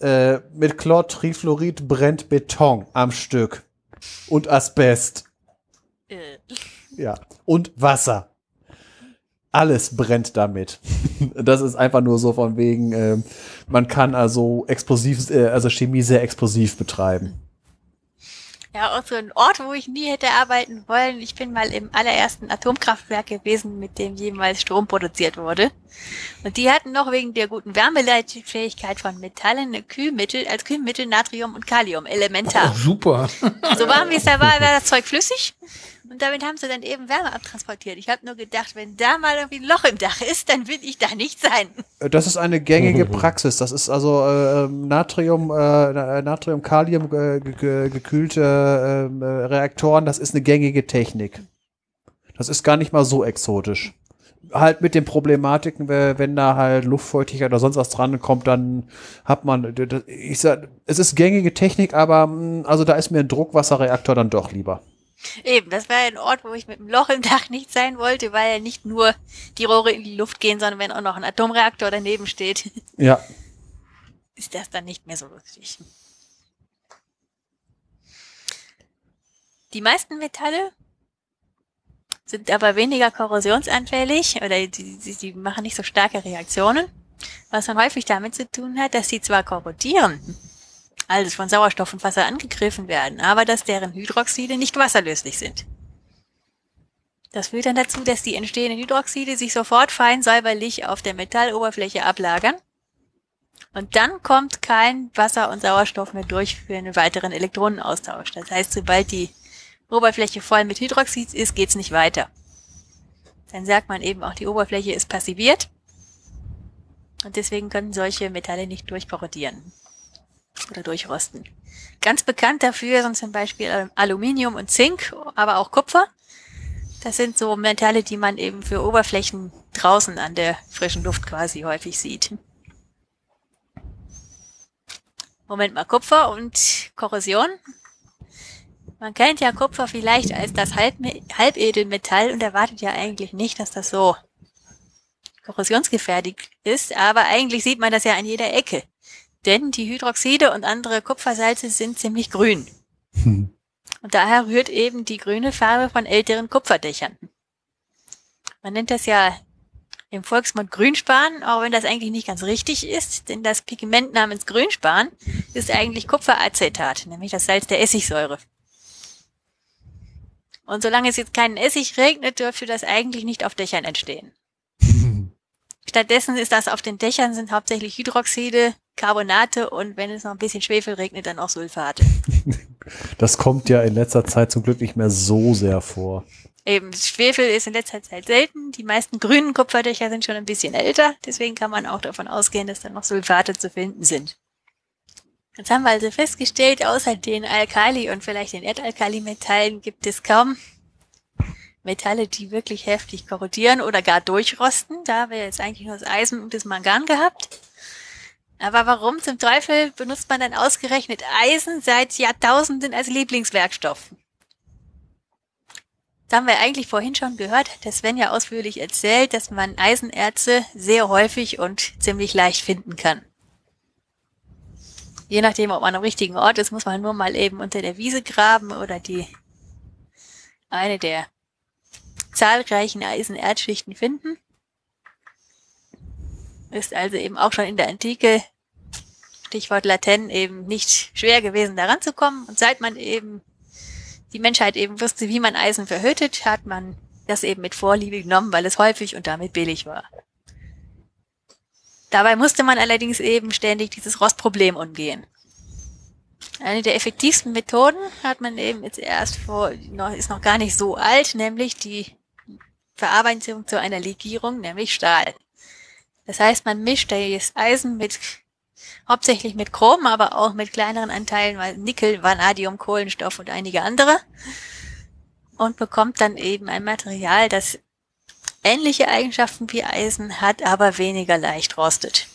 Äh, mit Chlortrifluorid brennt Beton am Stück. Und Asbest. Äh, Ja. Und Wasser. Alles brennt damit. Das ist einfach nur so von wegen, ähm, man kann also explosiv, äh, also Chemie sehr explosiv betreiben. Ja, auch so ein Ort, wo ich nie hätte arbeiten wollen. Ich bin mal im allerersten Atomkraftwerk gewesen, mit dem jemals Strom produziert wurde. Und die hatten noch wegen der guten Wärmeleitfähigkeit von Metallen Kühlmittel, als Kühlmittel Natrium und Kalium, elementar. Oh, super. So warm wie es da war, war das Zeug flüssig. Und damit haben sie dann eben Wärme abtransportiert. Ich habe nur gedacht, wenn da mal irgendwie ein Loch im Dach ist, dann will ich da nicht sein. Äh, Das ist eine gängige Praxis. Das ist also äh, ähm, Natrium, äh, Natrium, Kalium äh, ge- ge- gekühlte ähm, äh, Reaktoren. Das ist eine gängige Technik. Das ist gar nicht mal so exotisch. Halt mit den Problematiken, we- wenn da halt Luftfeuchtigkeit oder sonst was dran kommt, dann hat man, ich sag, es ist gängige Technik, aber mh, also da ist mir ein Druckwasserreaktor dann doch lieber. Eben, das war ein Ort, wo ich mit einem Loch im Dach nicht sein wollte, weil ja nicht nur die Rohre in die Luft gehen, sondern wenn auch noch ein Atomreaktor daneben steht, Ja. ist das dann nicht mehr so lustig. Die meisten Metalle sind aber weniger korrosionsanfällig oder die, die, die machen nicht so starke Reaktionen, was dann häufig damit zu tun hat, dass sie zwar korrodieren, also von Sauerstoff und Wasser angegriffen werden, aber dass deren Hydroxide nicht wasserlöslich sind. Das führt dann dazu, dass die entstehenden Hydroxide sich sofort fein säuberlich auf der Metalloberfläche ablagern und dann kommt kein Wasser und Sauerstoff mehr durch für einen weiteren Elektronenaustausch. Das heißt, sobald die Oberfläche voll mit Hydroxid ist, geht's nicht weiter. Dann sagt man eben auch, die Oberfläche ist passiviert. Und deswegen können solche Metalle nicht durchkorrodieren oder durchrosten. Ganz bekannt dafür sind zum Beispiel Aluminium und Zink, aber auch Kupfer. Das sind so Metalle, die man eben für Oberflächen draußen an der frischen Luft quasi häufig sieht. Moment mal, Kupfer und Korrosion. Man kennt ja Kupfer vielleicht als das Halbedelmetall und erwartet ja eigentlich nicht, dass das so korrosionsgefährdet ist, aber eigentlich sieht man das ja an jeder Ecke. Denn die Hydroxide und andere Kupfersalze sind ziemlich grün. Und daher rührt eben die grüne Farbe von älteren Kupferdächern. Man nennt das ja im Volksmund Grünspan, auch wenn das eigentlich nicht ganz richtig ist, denn das Pigment namens Grünspan ist eigentlich Kupferacetat, nämlich das Salz der Essigsäure. Und solange es jetzt keinen Essig regnet, dürfte das eigentlich nicht auf Dächern entstehen. Stattdessen ist das auf den Dächern sind hauptsächlich Hydroxide, Carbonate und wenn es noch ein bisschen Schwefel regnet, dann auch Sulfate. Das kommt ja in letzter Zeit zum Glück nicht mehr so sehr vor. Eben, Schwefel ist in letzter Zeit selten. Die meisten grünen Kupferdächer sind schon ein bisschen älter. Deswegen kann man auch davon ausgehen, dass da noch Sulfate zu finden sind. Jetzt haben wir also festgestellt, außer den Alkali und vielleicht den Erdalkalimetallen gibt es kaum Metalle, die wirklich heftig korrodieren oder gar durchrosten. Da haben wir jetzt eigentlich nur das Eisen und das Mangan gehabt. Aber warum zum Teufel benutzt man dann ausgerechnet Eisen seit Jahrtausenden als Lieblingswerkstoff? Da haben wir eigentlich vorhin schon gehört, dass Sven ja ausführlich erzählt, dass man Eisenerze sehr häufig und ziemlich leicht finden kann. Je nachdem, ob man am richtigen Ort ist, muss man nur mal eben unter der Wiese graben oder die eine der zahlreichen Eisenerdschichten finden. Ist also eben auch schon in der Antike, Stichwort Laten, eben nicht schwer gewesen, daran zu kommen. Und seit man eben die Menschheit eben wusste, wie man Eisen verhütet, hat man das eben mit Vorliebe genommen, weil es häufig und damit billig war. Dabei musste man allerdings eben ständig dieses Rostproblem umgehen. Eine der effektivsten Methoden hat man eben jetzt erst vor, ist noch gar nicht so alt, nämlich die Verarbeitung zu einer Legierung, nämlich Stahl. Das heißt, man mischt das Eisen mit hauptsächlich mit Chrom, aber auch mit kleineren Anteilen, weil Nickel, Vanadium, Kohlenstoff und einige andere. Und bekommt dann eben ein Material, das ähnliche Eigenschaften wie Eisen hat, aber weniger leicht rostet.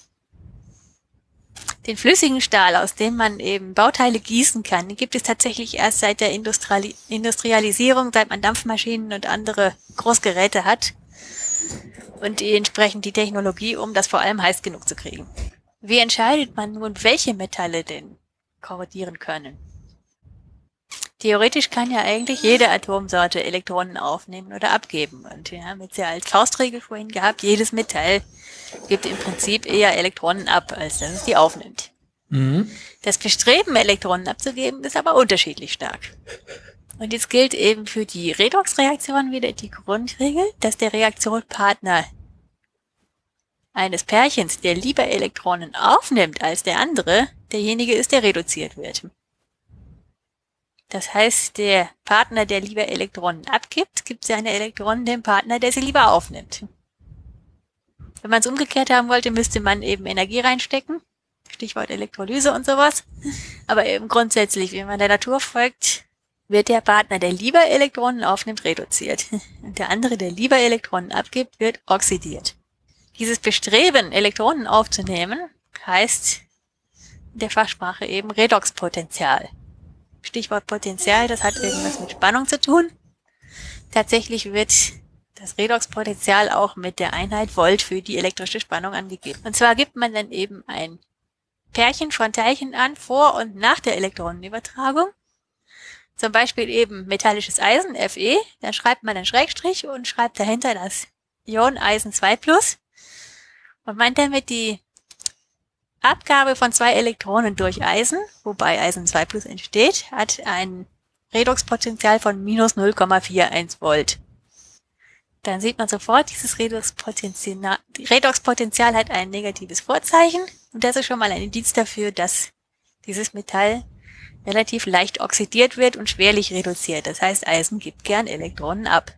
Den flüssigen Stahl, aus dem man eben Bauteile gießen kann, gibt es tatsächlich erst seit der Industriali Industrialisierung, seit man Dampfmaschinen und andere Großgeräte hat und die entsprechend die Technologie, um das vor allem heiß genug zu kriegen. Wie entscheidet man nun, welche Metalle denn korrodieren können? Theoretisch kann ja eigentlich jede Atomsorte Elektronen aufnehmen oder abgeben. Und wir haben jetzt ja als Faustregel vorhin gehabt, jedes Metall gibt im Prinzip eher Elektronen ab, als dass es die aufnimmt. Mhm. Das Bestreben, Elektronen abzugeben, ist aber unterschiedlich stark. Und jetzt gilt eben für die Redoxreaktion wieder die Grundregel, dass der Reaktionspartner eines Pärchens, der lieber Elektronen aufnimmt als der andere, derjenige ist, der reduziert wird. Das heißt, der Partner, der lieber Elektronen abgibt, gibt seine Elektronen dem Partner, der sie lieber aufnimmt. Wenn man es umgekehrt haben wollte, müsste man eben Energie reinstecken. Stichwort Elektrolyse und sowas. Aber eben grundsätzlich, wenn man der Natur folgt, wird der Partner, der lieber Elektronen aufnimmt, reduziert. Und der andere, der lieber Elektronen abgibt, wird oxidiert. Dieses Bestreben, Elektronen aufzunehmen, heißt in der Fachsprache eben Redoxpotential. Stichwort Potential, das hat irgendwas mit Spannung zu tun. Tatsächlich wird das Redoxpotential auch mit der Einheit Volt für die elektrische Spannung angegeben. Und zwar gibt man dann eben ein Pärchen von Teilchen an vor und nach der Elektronenübertragung. Zum Beispiel eben metallisches Eisen, Fe. Dann schreibt man einen Schrägstrich und schreibt dahinter das Ion Eisen 2 plus und meint damit die Abgabe von zwei Elektronen durch Eisen, wobei Eisen 2 plus entsteht, hat ein Redoxpotential von minus 0,41 Volt. Dann sieht man sofort, dieses Redoxpotential, Redoxpotential hat ein negatives Vorzeichen und das ist schon mal ein Indiz dafür, dass dieses Metall relativ leicht oxidiert wird und schwerlich reduziert. Das heißt, Eisen gibt gern Elektronen ab.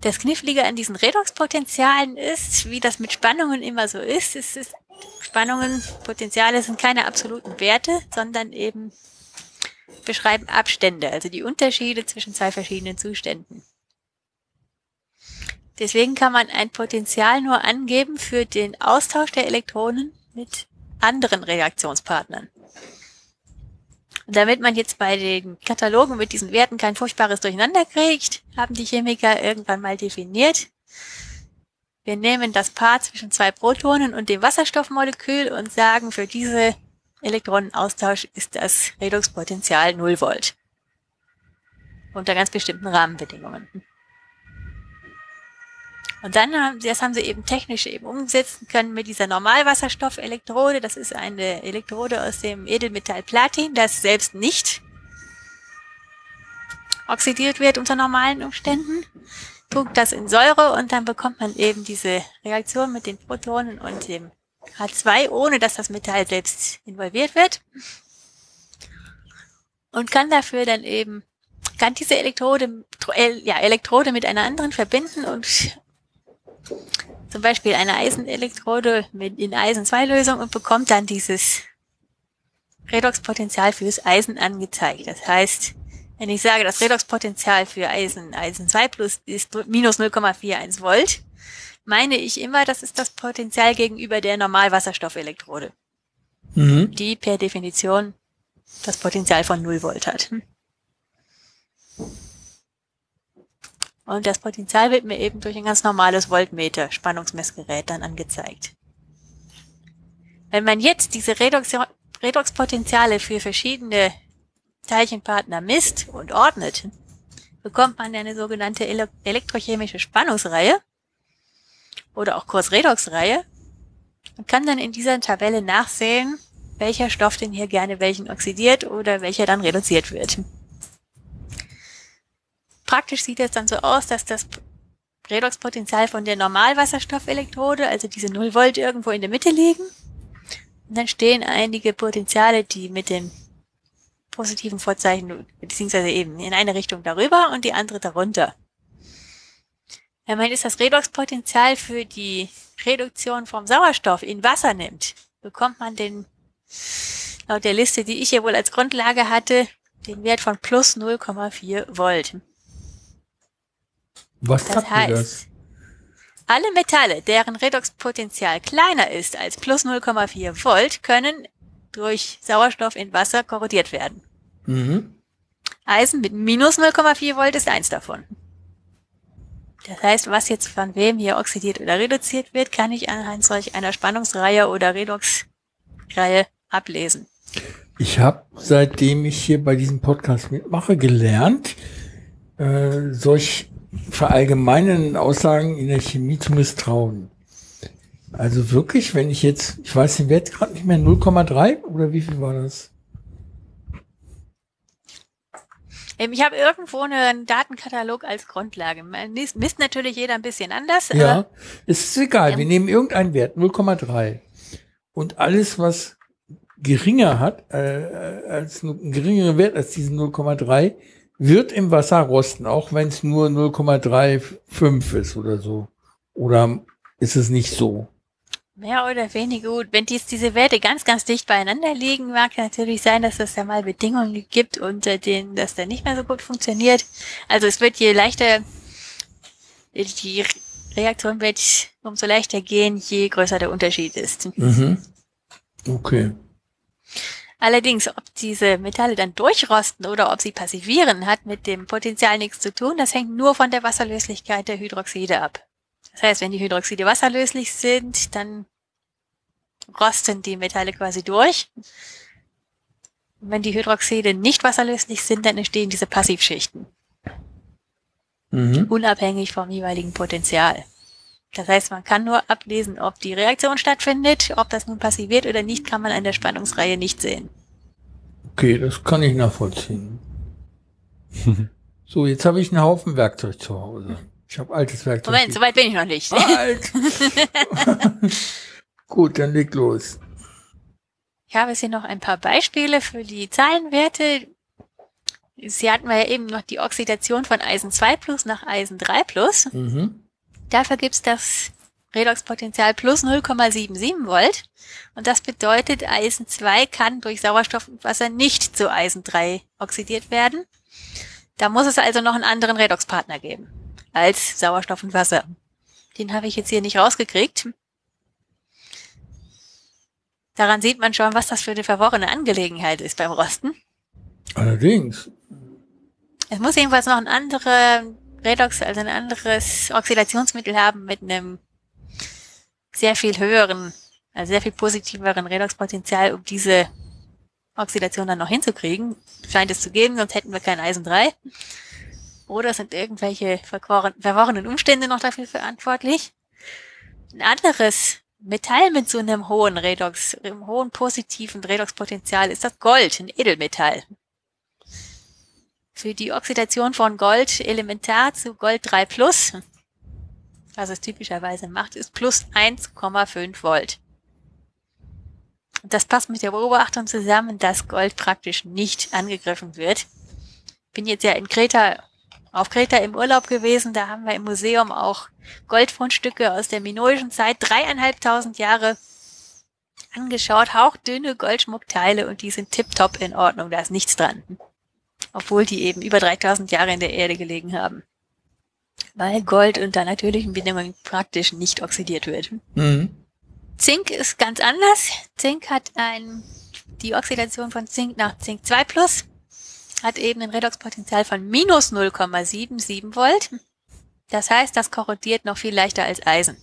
Das Knifflige an diesen Redoxpotentialen ist, wie das mit Spannungen immer so ist, ist, ist Spannungen, Potenziale sind keine absoluten Werte, sondern eben beschreiben Abstände, also die Unterschiede zwischen zwei verschiedenen Zuständen. Deswegen kann man ein Potential nur angeben für den Austausch der Elektronen mit anderen Reaktionspartnern. Damit man jetzt bei den Katalogen mit diesen Werten kein furchtbares Durcheinander kriegt, haben die Chemiker irgendwann mal definiert. Wir nehmen das Paar zwischen zwei Protonen und dem Wasserstoffmolekül und sagen, für diese Elektronenaustausch ist das Redoxpotential 0 Volt. Unter ganz bestimmten Rahmenbedingungen. Und dann haben, das haben sie eben technisch eben umsetzen können mit dieser Normalwasserstoffelektrode. Das ist eine Elektrode aus dem Edelmetall Platin, das selbst nicht oxidiert wird unter normalen Umständen. Tunkt das in Säure und dann bekommt man eben diese Reaktion mit den Protonen und dem H2, ohne dass das Metall selbst involviert wird. Und kann dafür dann eben, kann diese Elektrode, ja, Elektrode mit einer anderen verbinden und zum Beispiel eine Eisenelektrode mit in Eisen-2-Lösung und bekommt dann dieses Redoxpotential fürs Eisen angezeigt. Das heißt, wenn ich sage, das Redoxpotential für Eisen, Eisen 2 plus ist minus 0,41 Volt, meine ich immer, das ist das Potential gegenüber der Normalwasserstoffelektrode, mhm. die per Definition das Potenzial von 0 Volt hat. Und das Potenzial wird mir eben durch ein ganz normales Voltmeter Spannungsmessgerät dann angezeigt. Wenn man jetzt diese Redox Redoxpotenziale für verschiedene Teilchenpartner misst und ordnet, bekommt man eine sogenannte ele elektrochemische Spannungsreihe oder auch kurz Redoxreihe und kann dann in dieser Tabelle nachsehen, welcher Stoff denn hier gerne welchen oxidiert oder welcher dann reduziert wird. Praktisch sieht es dann so aus, dass das Redoxpotential von der Normalwasserstoffelektrode, also diese 0 Volt, irgendwo in der Mitte liegen. Und dann stehen einige Potentiale, die mit dem positiven Vorzeichen, beziehungsweise eben in eine Richtung darüber und die andere darunter. Wenn man jetzt das Redoxpotential für die Reduktion vom Sauerstoff in Wasser nimmt, bekommt man den, laut der Liste, die ich hier wohl als Grundlage hatte, den Wert von plus 0,4 Volt. Was das heißt, das? alle Metalle, deren Redoxpotential kleiner ist als plus 0,4 Volt, können durch Sauerstoff in Wasser korrodiert werden. Mhm. Eisen mit minus 0,4 Volt ist eins davon. Das heißt, was jetzt von wem hier oxidiert oder reduziert wird, kann ich anhand solch einer Spannungsreihe oder Redoxreihe ablesen. Ich habe, seitdem ich hier bei diesem Podcast mitmache, gelernt, äh, solch verallgemeinenden Aussagen in der Chemie zu misstrauen. Also wirklich, wenn ich jetzt, ich weiß den Wert gerade nicht mehr, 0,3 oder wie viel war das? Ähm, ich habe irgendwo einen Datenkatalog als Grundlage. Man misst natürlich jeder ein bisschen anders. Ja, es ist egal. Ähm, Wir nehmen irgendeinen Wert, 0,3. Und alles, was geringer hat, äh, als einen geringeren Wert als diesen 0,3, wird im Wasser rosten, auch wenn es nur 0,35 ist oder so. Oder ist es nicht so? Mehr oder weniger gut. Wenn dies, diese Werte ganz, ganz dicht beieinander liegen, mag natürlich sein, dass es da mal Bedingungen gibt, unter denen das dann nicht mehr so gut funktioniert. Also es wird je leichter, die Reaktion wird umso leichter gehen, je größer der Unterschied ist. Mhm. Okay. Allerdings, ob diese Metalle dann durchrosten oder ob sie passivieren, hat mit dem Potenzial nichts zu tun. Das hängt nur von der Wasserlöslichkeit der Hydroxide ab. Das heißt, wenn die Hydroxide wasserlöslich sind, dann rosten die Metalle quasi durch. Und wenn die Hydroxide nicht wasserlöslich sind, dann entstehen diese Passivschichten. Mhm. Unabhängig vom jeweiligen Potenzial. Das heißt, man kann nur ablesen, ob die Reaktion stattfindet. Ob das nun passiviert oder nicht, kann man an der Spannungsreihe nicht sehen. Okay, das kann ich nachvollziehen. so, jetzt habe ich einen Haufen Werkzeug zu Hause. Ich habe altes Werkzeug. Moment, soweit bin ich noch nicht. Alt. Gut, dann leg los. Ich habe jetzt hier noch ein paar Beispiele für die Zahlenwerte. Sie hatten wir ja eben noch die Oxidation von Eisen 2 plus nach Eisen 3 plus. Mhm. Dafür gibt's das Redoxpotential plus 0,77 Volt. Und das bedeutet, Eisen 2 kann durch Sauerstoff und Wasser nicht zu Eisen 3 oxidiert werden. Da muss es also noch einen anderen Redoxpartner geben als Sauerstoff und Wasser. Den habe ich jetzt hier nicht rausgekriegt. Daran sieht man schon, was das für eine verworrene Angelegenheit ist beim Rosten. Allerdings. Es muss jedenfalls noch ein anderer Redox, also ein anderes Oxidationsmittel haben mit einem sehr viel höheren, also sehr viel positiveren Redoxpotenzial, um diese Oxidation dann noch hinzukriegen. Scheint es zu geben, sonst hätten wir kein Eisen 3. Oder sind irgendwelche verworrenen Umstände noch dafür verantwortlich? Ein anderes Metall mit so einem hohen Redox, einem hohen positiven Redoxpotenzial ist das Gold, ein Edelmetall. Für die Oxidation von Gold elementar zu Gold 3 Plus, was es typischerweise macht, ist plus 1,5 Volt. Das passt mit der Beobachtung zusammen, dass Gold praktisch nicht angegriffen wird. Bin jetzt ja in Kreta, auf Kreta im Urlaub gewesen, da haben wir im Museum auch Goldfundstücke aus der minoischen Zeit, dreieinhalbtausend Jahre angeschaut, hauchdünne Goldschmuckteile und die sind tipptopp in Ordnung, da ist nichts dran. Obwohl die eben über 3000 Jahre in der Erde gelegen haben. Weil Gold unter natürlichen Bedingungen praktisch nicht oxidiert wird. Mhm. Zink ist ganz anders. Zink hat ein, die Oxidation von Zink nach Zink 2 Plus hat eben ein Redoxpotenzial von minus 0,77 Volt. Das heißt, das korrodiert noch viel leichter als Eisen.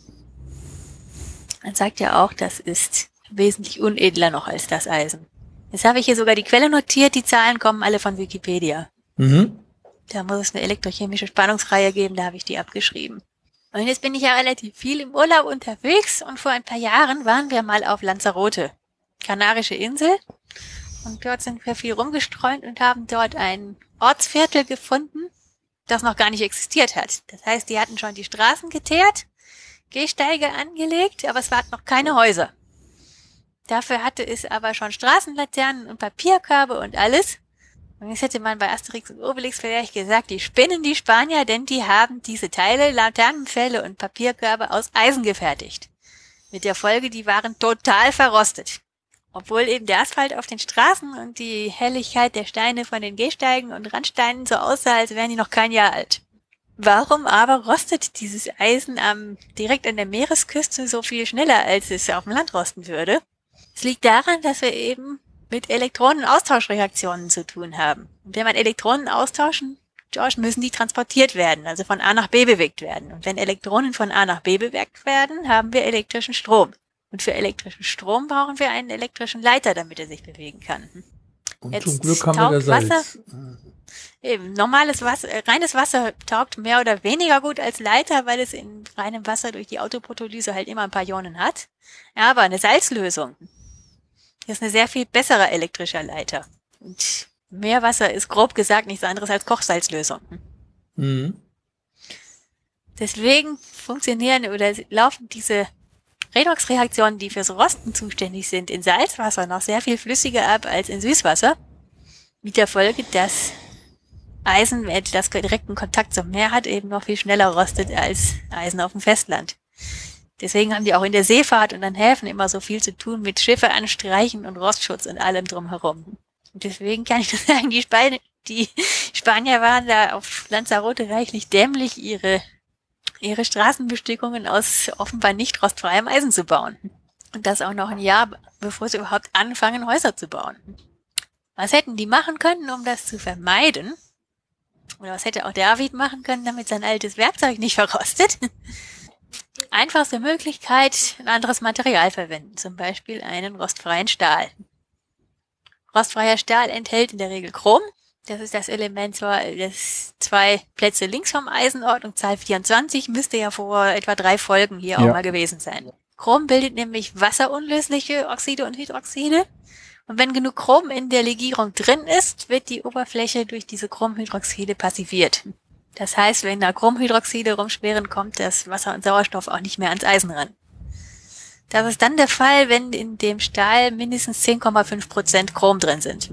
Man sagt ja auch, das ist wesentlich unedler noch als das Eisen. Jetzt habe ich hier sogar die Quelle notiert, die Zahlen kommen alle von Wikipedia. Mhm. Da muss es eine elektrochemische Spannungsreihe geben, da habe ich die abgeschrieben. Und jetzt bin ich ja relativ viel im Urlaub unterwegs und vor ein paar Jahren waren wir mal auf Lanzarote, Kanarische Insel. Und dort sind wir viel rumgestreunt und haben dort ein Ortsviertel gefunden, das noch gar nicht existiert hat. Das heißt, die hatten schon die Straßen geteert, Gehsteige angelegt, aber es waren noch keine Häuser. Dafür hatte es aber schon Straßenlaternen und Papierkörbe und alles. Und jetzt hätte man bei Asterix und Obelix vielleicht gesagt, die spinnen die Spanier, denn die haben diese Teile, Laternenfälle und Papierkörbe aus Eisen gefertigt. Mit der Folge, die waren total verrostet. Obwohl eben der Asphalt auf den Straßen und die Helligkeit der Steine von den Gehsteigen und Randsteinen so aussah, als wären die noch kein Jahr alt. Warum aber rostet dieses Eisen am, direkt an der Meeresküste so viel schneller, als es auf dem Land rosten würde? Es liegt daran, dass wir eben mit Elektronenaustauschreaktionen zu tun haben. Und wenn man Elektronen austauschen, George, müssen die transportiert werden, also von A nach B bewegt werden. Und wenn Elektronen von A nach B bewegt werden, haben wir elektrischen Strom. Und für elektrischen Strom brauchen wir einen elektrischen Leiter, damit er sich bewegen kann. Und Jetzt zum Glück haben wir das Salz. Wasser, eben, normales Wasser, äh, reines Wasser taugt mehr oder weniger gut als Leiter, weil es in reinem Wasser durch die Autoprotolyse halt immer ein paar Ionen hat. Ja, aber eine Salzlösung ist eine sehr viel bessere elektrischer Leiter. Und Meerwasser ist grob gesagt nichts anderes als Kochsalzlösung. Mhm. Deswegen funktionieren oder laufen diese Redoxreaktionen, die fürs Rosten zuständig sind, in Salzwasser noch sehr viel flüssiger ab als in Süßwasser. Mit der Folge, dass Eisen, das direkten Kontakt zum Meer hat, eben noch viel schneller rostet als Eisen auf dem Festland. Deswegen haben die auch in der Seefahrt und an Häfen immer so viel zu tun mit Schiffe anstreichen und Rostschutz und allem drumherum. Und deswegen kann ich nur sagen, die, Span die Spanier waren da auf Lanzarote reichlich dämlich, ihre, ihre Straßenbestickungen aus offenbar nicht rostfreiem Eisen zu bauen. Und das auch noch ein Jahr, bevor sie überhaupt anfangen, Häuser zu bauen. Was hätten die machen können, um das zu vermeiden? Oder was hätte auch David machen können, damit sein altes Werkzeug nicht verrostet? einfachste Möglichkeit, ein anderes Material verwenden, zum Beispiel einen rostfreien Stahl. Rostfreier Stahl enthält in der Regel Chrom. Das ist das Element, das zwei Plätze links vom Eisenordnung, Zahl 24, müsste ja vor etwa drei Folgen hier ja. auch mal gewesen sein. Chrom bildet nämlich wasserunlösliche Oxide und Hydroxide. Und wenn genug Chrom in der Legierung drin ist, wird die Oberfläche durch diese Chromhydroxide passiviert. Das heißt, wenn da Chromhydroxide rumschweren, kommt das Wasser und Sauerstoff auch nicht mehr ans Eisen ran. Das ist dann der Fall, wenn in dem Stahl mindestens 10,5 Prozent Chrom drin sind.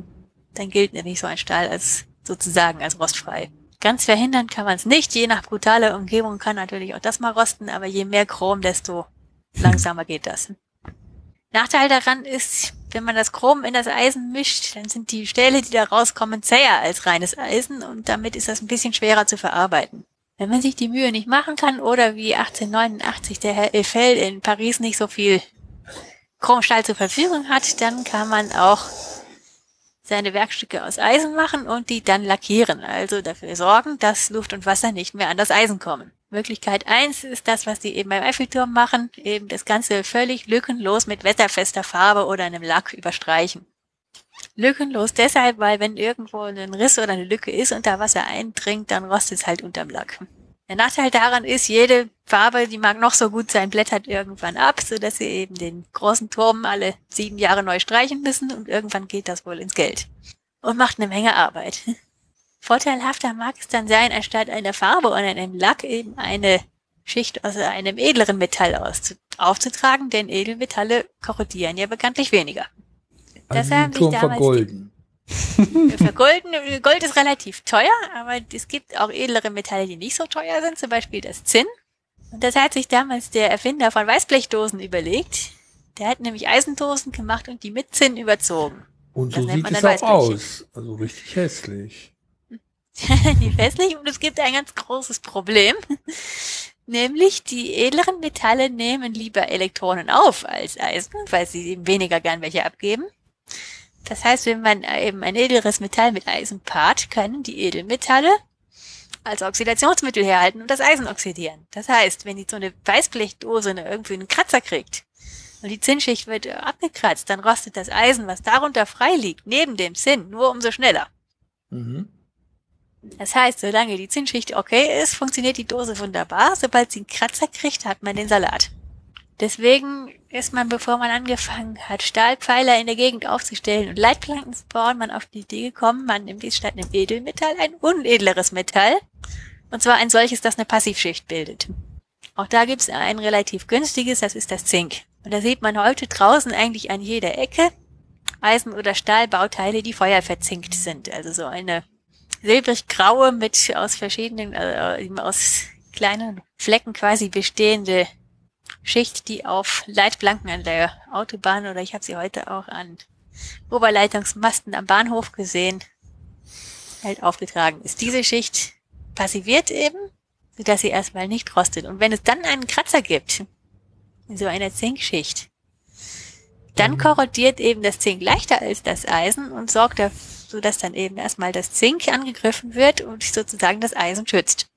Dann gilt nämlich so ein Stahl als sozusagen als rostfrei. Ganz verhindern kann man es nicht. Je nach brutaler Umgebung kann natürlich auch das mal rosten, aber je mehr Chrom, desto langsamer geht das. Nachteil daran ist, wenn man das Chrom in das Eisen mischt, dann sind die Stähle, die da rauskommen, zäher als reines Eisen und damit ist das ein bisschen schwerer zu verarbeiten. Wenn man sich die Mühe nicht machen kann oder wie 1889 der Herr Eiffel in Paris nicht so viel Chromstahl zur Verfügung hat, dann kann man auch seine Werkstücke aus Eisen machen und die dann lackieren, also dafür sorgen, dass Luft und Wasser nicht mehr an das Eisen kommen. Möglichkeit eins ist das, was die eben beim Eiffelturm machen, eben das Ganze völlig lückenlos mit wetterfester Farbe oder einem Lack überstreichen. Lückenlos deshalb, weil wenn irgendwo ein Riss oder eine Lücke ist und da Wasser eindringt, dann rostet es halt unterm Lack. Der Nachteil daran ist, jede Farbe, die mag noch so gut sein, blättert irgendwann ab, so dass sie eben den großen Turm alle sieben Jahre neu streichen müssen und irgendwann geht das wohl ins Geld. Und macht eine Menge Arbeit. Vorteilhafter mag es dann sein, anstatt einer Farbe oder einem Lack eben eine Schicht aus einem edleren Metall aufzutragen, denn Edelmetalle korrodieren ja bekanntlich weniger. Also das haben sich damals vergolden. vergolden. Gold ist relativ teuer, aber es gibt auch edlere Metalle, die nicht so teuer sind, zum Beispiel das Zinn. Und das hat sich damals der Erfinder von Weißblechdosen überlegt. Der hat nämlich Eisendosen gemacht und die mit Zinn überzogen. Und so sieht es auch aus. Also richtig hässlich. die hässlich und es gibt ein ganz großes Problem. Nämlich die edleren Metalle nehmen lieber Elektronen auf als Eisen, weil sie eben weniger gern welche abgeben. Das heißt, wenn man eben ein edleres Metall mit Eisen paart, können die Edelmetalle als Oxidationsmittel herhalten und das Eisen oxidieren. Das heißt, wenn die so eine Weißblechdose irgendwie einen Kratzer kriegt und die Zinnschicht wird abgekratzt, dann rostet das Eisen, was darunter frei liegt, neben dem Zinn, nur umso schneller. Mhm. Das heißt, solange die Zinnschicht okay ist, funktioniert die Dose wunderbar. Sobald sie einen Kratzer kriegt, hat man den Salat. Deswegen ist man, bevor man angefangen hat, Stahlpfeiler in der Gegend aufzustellen und Leitplanken zu bauen, man auf die Idee gekommen, man nimmt statt einem Edelmetall ein unedleres Metall. Und zwar ein solches, das eine Passivschicht bildet. Auch da gibt's ein relativ günstiges, das ist das Zink. Und da sieht man heute draußen eigentlich an jeder Ecke Eisen- oder Stahlbauteile, die feuerverzinkt sind. Also so eine silbrig-graue mit aus verschiedenen, äh, aus kleinen Flecken quasi bestehende Schicht, die auf Leitplanken an der Autobahn oder ich habe sie heute auch an Oberleitungsmasten am Bahnhof gesehen, halt aufgetragen ist. Diese Schicht passiviert eben, sodass sie erstmal nicht rostet. Und wenn es dann einen Kratzer gibt, in so einer Zinkschicht, dann mhm. korrodiert eben das Zink leichter als das Eisen und sorgt dafür, sodass dann eben erstmal das Zink angegriffen wird und sozusagen das Eisen schützt.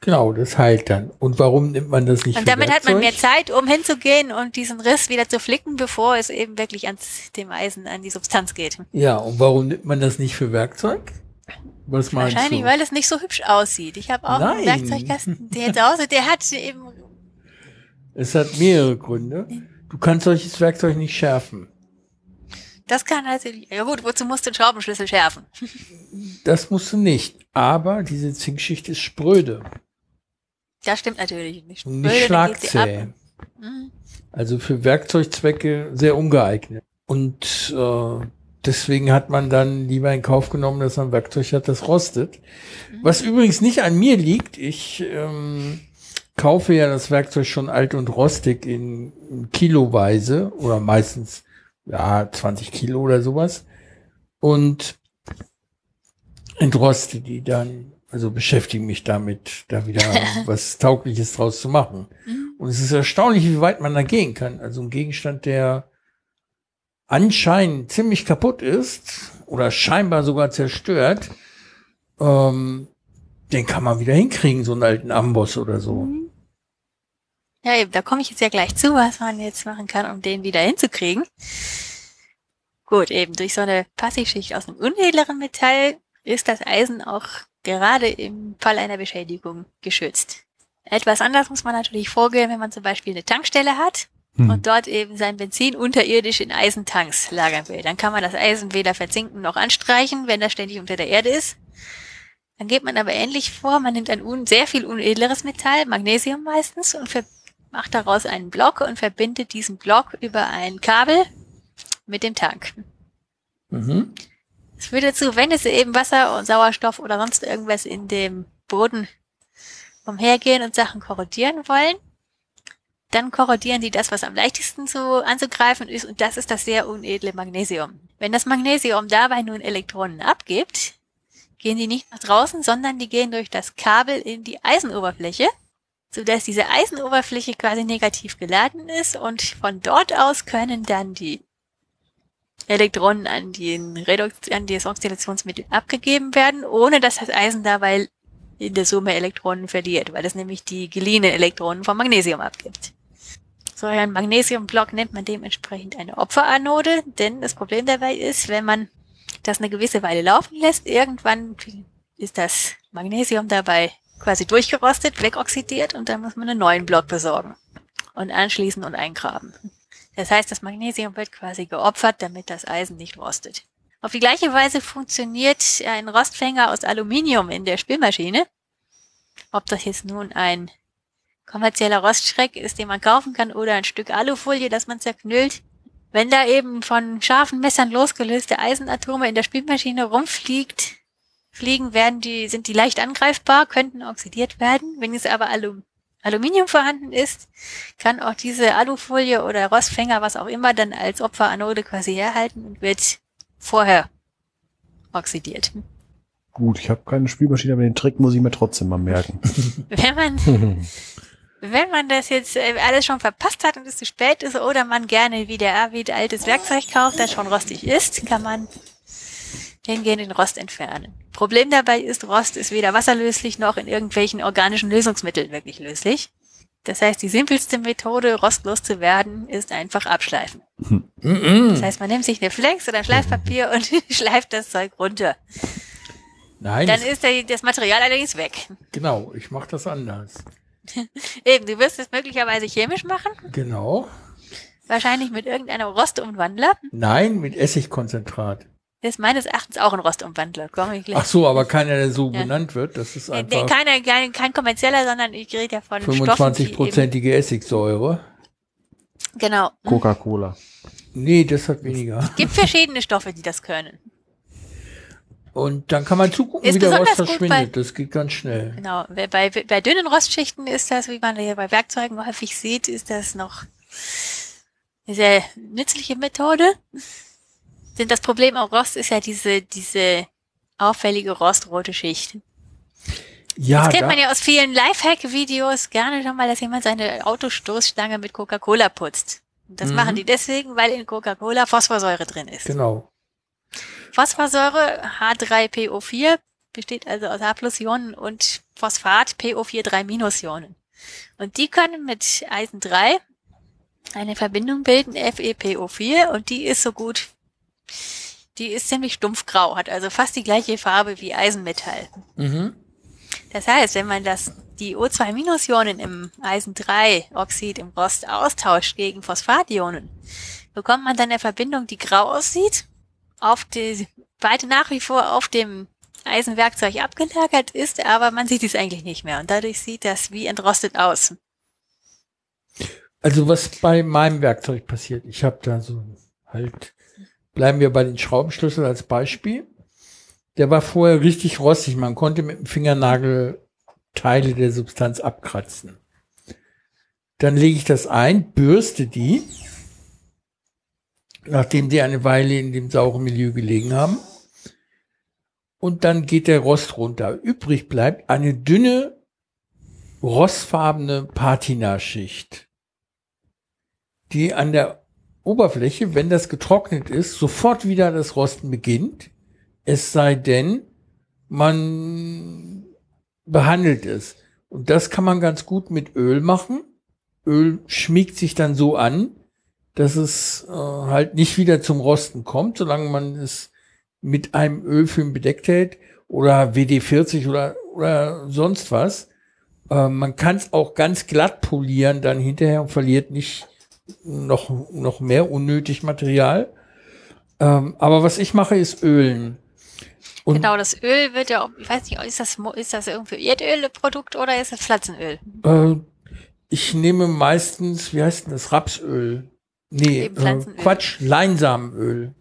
Genau, das heilt dann. Und warum nimmt man das nicht? Und damit hat man mehr Zeit, um hinzugehen und diesen Riss wieder zu flicken, bevor es eben wirklich ans dem Eisen, an die Substanz geht. Ja, und warum nimmt man das nicht für Werkzeug? Was meinst Wahrscheinlich, du? weil es nicht so hübsch aussieht. Ich habe auch Nein. einen Werkzeugkasten, der zu Hause, der hat eben. Es hat mehrere Gründe. Du kannst solches Werkzeug nicht schärfen. Das kann natürlich. Ja gut, wozu musst du den Schraubenschlüssel schärfen? Das musst du nicht. Aber diese Zinkschicht ist spröde. Das stimmt natürlich nicht. Und nicht schlagzäh. Mhm. Also für Werkzeugzwecke sehr ungeeignet. Und äh, deswegen hat man dann lieber in Kauf genommen, dass man Werkzeug hat, das rostet. Mhm. Was übrigens nicht an mir liegt. Ich ähm, kaufe ja das Werkzeug schon alt und rostig in, in Kiloweise oder meistens ja 20 Kilo oder sowas und entroste die dann also beschäftige mich damit, da wieder was Taugliches draus zu machen. Mhm. Und es ist erstaunlich, wie weit man da gehen kann. Also ein Gegenstand, der anscheinend ziemlich kaputt ist oder scheinbar sogar zerstört, ähm, den kann man wieder hinkriegen, so einen alten Amboss oder so. Mhm. Ja, eben, da komme ich jetzt ja gleich zu, was man jetzt machen kann, um den wieder hinzukriegen. Gut, eben durch so eine Passivschicht aus einem unedleren Metall ist das Eisen auch gerade im Fall einer Beschädigung geschützt. Etwas anders muss man natürlich vorgehen, wenn man zum Beispiel eine Tankstelle hat hm. und dort eben sein Benzin unterirdisch in Eisentanks lagern will. Dann kann man das Eisen weder verzinken noch anstreichen, wenn das ständig unter der Erde ist. Dann geht man aber ähnlich vor, man nimmt ein sehr viel unedleres Metall, Magnesium meistens, und macht daraus einen Block und verbindet diesen Block über ein Kabel mit dem Tank. Mhm. Es führt dazu, wenn es eben Wasser und Sauerstoff oder sonst irgendwas in dem Boden umhergehen und Sachen korrodieren wollen, dann korrodieren die das, was am leichtesten zu anzugreifen ist, und das ist das sehr unedle Magnesium. Wenn das Magnesium dabei nun Elektronen abgibt, gehen die nicht nach draußen, sondern die gehen durch das Kabel in die Eisenoberfläche, sodass diese Eisenoberfläche quasi negativ geladen ist und von dort aus können dann die Elektronen an, den Reduktion, an das Oxidationsmittel abgegeben werden, ohne dass das Eisen dabei in der Summe Elektronen verliert, weil es nämlich die geliehenen Elektronen vom Magnesium abgibt. So ein Magnesiumblock nennt man dementsprechend eine Opferanode, denn das Problem dabei ist, wenn man das eine gewisse Weile laufen lässt. Irgendwann ist das Magnesium dabei quasi durchgerostet, wegoxidiert und dann muss man einen neuen Block besorgen und anschließen und eingraben. Das heißt, das Magnesium wird quasi geopfert, damit das Eisen nicht rostet. Auf die gleiche Weise funktioniert ein Rostfänger aus Aluminium in der Spülmaschine. Ob das jetzt nun ein kommerzieller Rostschreck ist, den man kaufen kann, oder ein Stück Alufolie, das man zerknüllt. Wenn da eben von scharfen Messern losgelöste Eisenatome in der Spülmaschine rumfliegt, fliegen, werden die, sind die leicht angreifbar, könnten oxidiert werden. Wenn es aber Alum Aluminium vorhanden ist, kann auch diese Alufolie oder Rostfänger, was auch immer, dann als Opferanode quasi herhalten und wird vorher oxidiert. Gut, ich habe keine Spülmaschine, aber den Trick muss ich mir trotzdem mal merken. Wenn man, wenn man das jetzt äh, alles schon verpasst hat und es zu spät ist oder man gerne wie der Arvid altes Werkzeug kauft, das schon rostig ist, kann man hingehen, den Rost entfernen. Problem dabei ist, Rost ist weder wasserlöslich noch in irgendwelchen organischen Lösungsmitteln wirklich löslich. Das heißt, die simpelste Methode, rostlos zu werden, ist einfach abschleifen. Das heißt, man nimmt sich eine Flex oder ein Schleifpapier und schleift das Zeug runter. Nein, Dann ist der, das Material allerdings weg. genau, ich mache das anders. Eben, du wirst es möglicherweise chemisch machen, Genau. wahrscheinlich mit irgendeinem Rostumwandler. Nein, mit Essigkonzentrat. Das ist meines Erachtens auch ein Rostumwandler. Komm ich gleich. Ach so, aber keiner, der so Ja. benannt wird. Das ist einfach keiner, kein, kein kommerzieller, sondern ich rede ja von Stoffen, die 25-prozentige Essigsäure. Genau. Coca-Cola. Nee, das hat weniger. Gibt verschiedene Stoffe, die das können. Und dann kann man zugucken, Ist wie der Rost verschwindet. Das geht ganz schnell. Genau. Bei, bei, bei dünnen Rostschichten ist das, wie man hier bei Werkzeugen häufig sieht, ist das noch eine sehr nützliche Methode. Denn das Problem am Rost ist ja diese, diese auffällige rostrote Schicht. Ja, Das kennt da, man ja aus vielen Lifehack-Videos gerne schon mal, dass jemand seine Autostoßstange mit Coca-Cola putzt. Und das Mhm. machen die deswegen, weil in Coca-Cola Phosphorsäure drin ist. genau. Phosphorsäure H3PO4 besteht also aus H-Plus-Ionen und Phosphat PO4-3-Ionen. Und die können mit Eisen 3 eine Verbindung bilden, FePO4, und die ist so gut, die ist ziemlich stumpfgrau, hat also fast die gleiche Farbe wie Eisenmetall. Mhm. Das heißt, wenn man das, die O2-Ionen im Eisen-3-Oxid im Rost austauscht gegen Phosphationen, bekommt man dann eine Verbindung, die grau aussieht, auf die, beide nach wie vor auf dem Eisenwerkzeug abgelagert ist, aber man sieht es eigentlich nicht mehr und dadurch sieht das wie entrostet aus. Also was bei meinem Werkzeug passiert, ich habe da so halt, bleiben wir bei den Schraubenschlüssel als Beispiel. Der war vorher richtig rostig. Man konnte mit dem Fingernagel Teile der Substanz abkratzen. Dann lege ich das ein, bürste die, nachdem die eine Weile in dem sauren Milieu gelegen haben. Und dann geht der Rost runter. Übrig bleibt eine dünne, rostfarbene Patinaschicht die an der Oberfläche, wenn das getrocknet ist, sofort wieder das Rosten beginnt. Es sei denn, man behandelt es. Und das kann man ganz gut mit Öl machen. Öl schmiegt sich dann so an, dass es äh, halt nicht wieder zum Rosten kommt, solange man es mit einem Ölfilm bedeckt hält oder WD-40 oder, oder sonst was. Äh, man kann es auch ganz glatt polieren dann hinterher und verliert nicht noch, noch mehr unnötig Material. Ähm, aber was ich mache, ist Ölen. Und genau, das Öl wird ja, ich weiß nicht, ist das, ist das irgendwie Erdölprodukt oder ist es Pflanzenöl? äh, ich nehme meistens, wie heißt denn das, Rapsöl? Nee, äh. Quatsch, Leinsamenöl.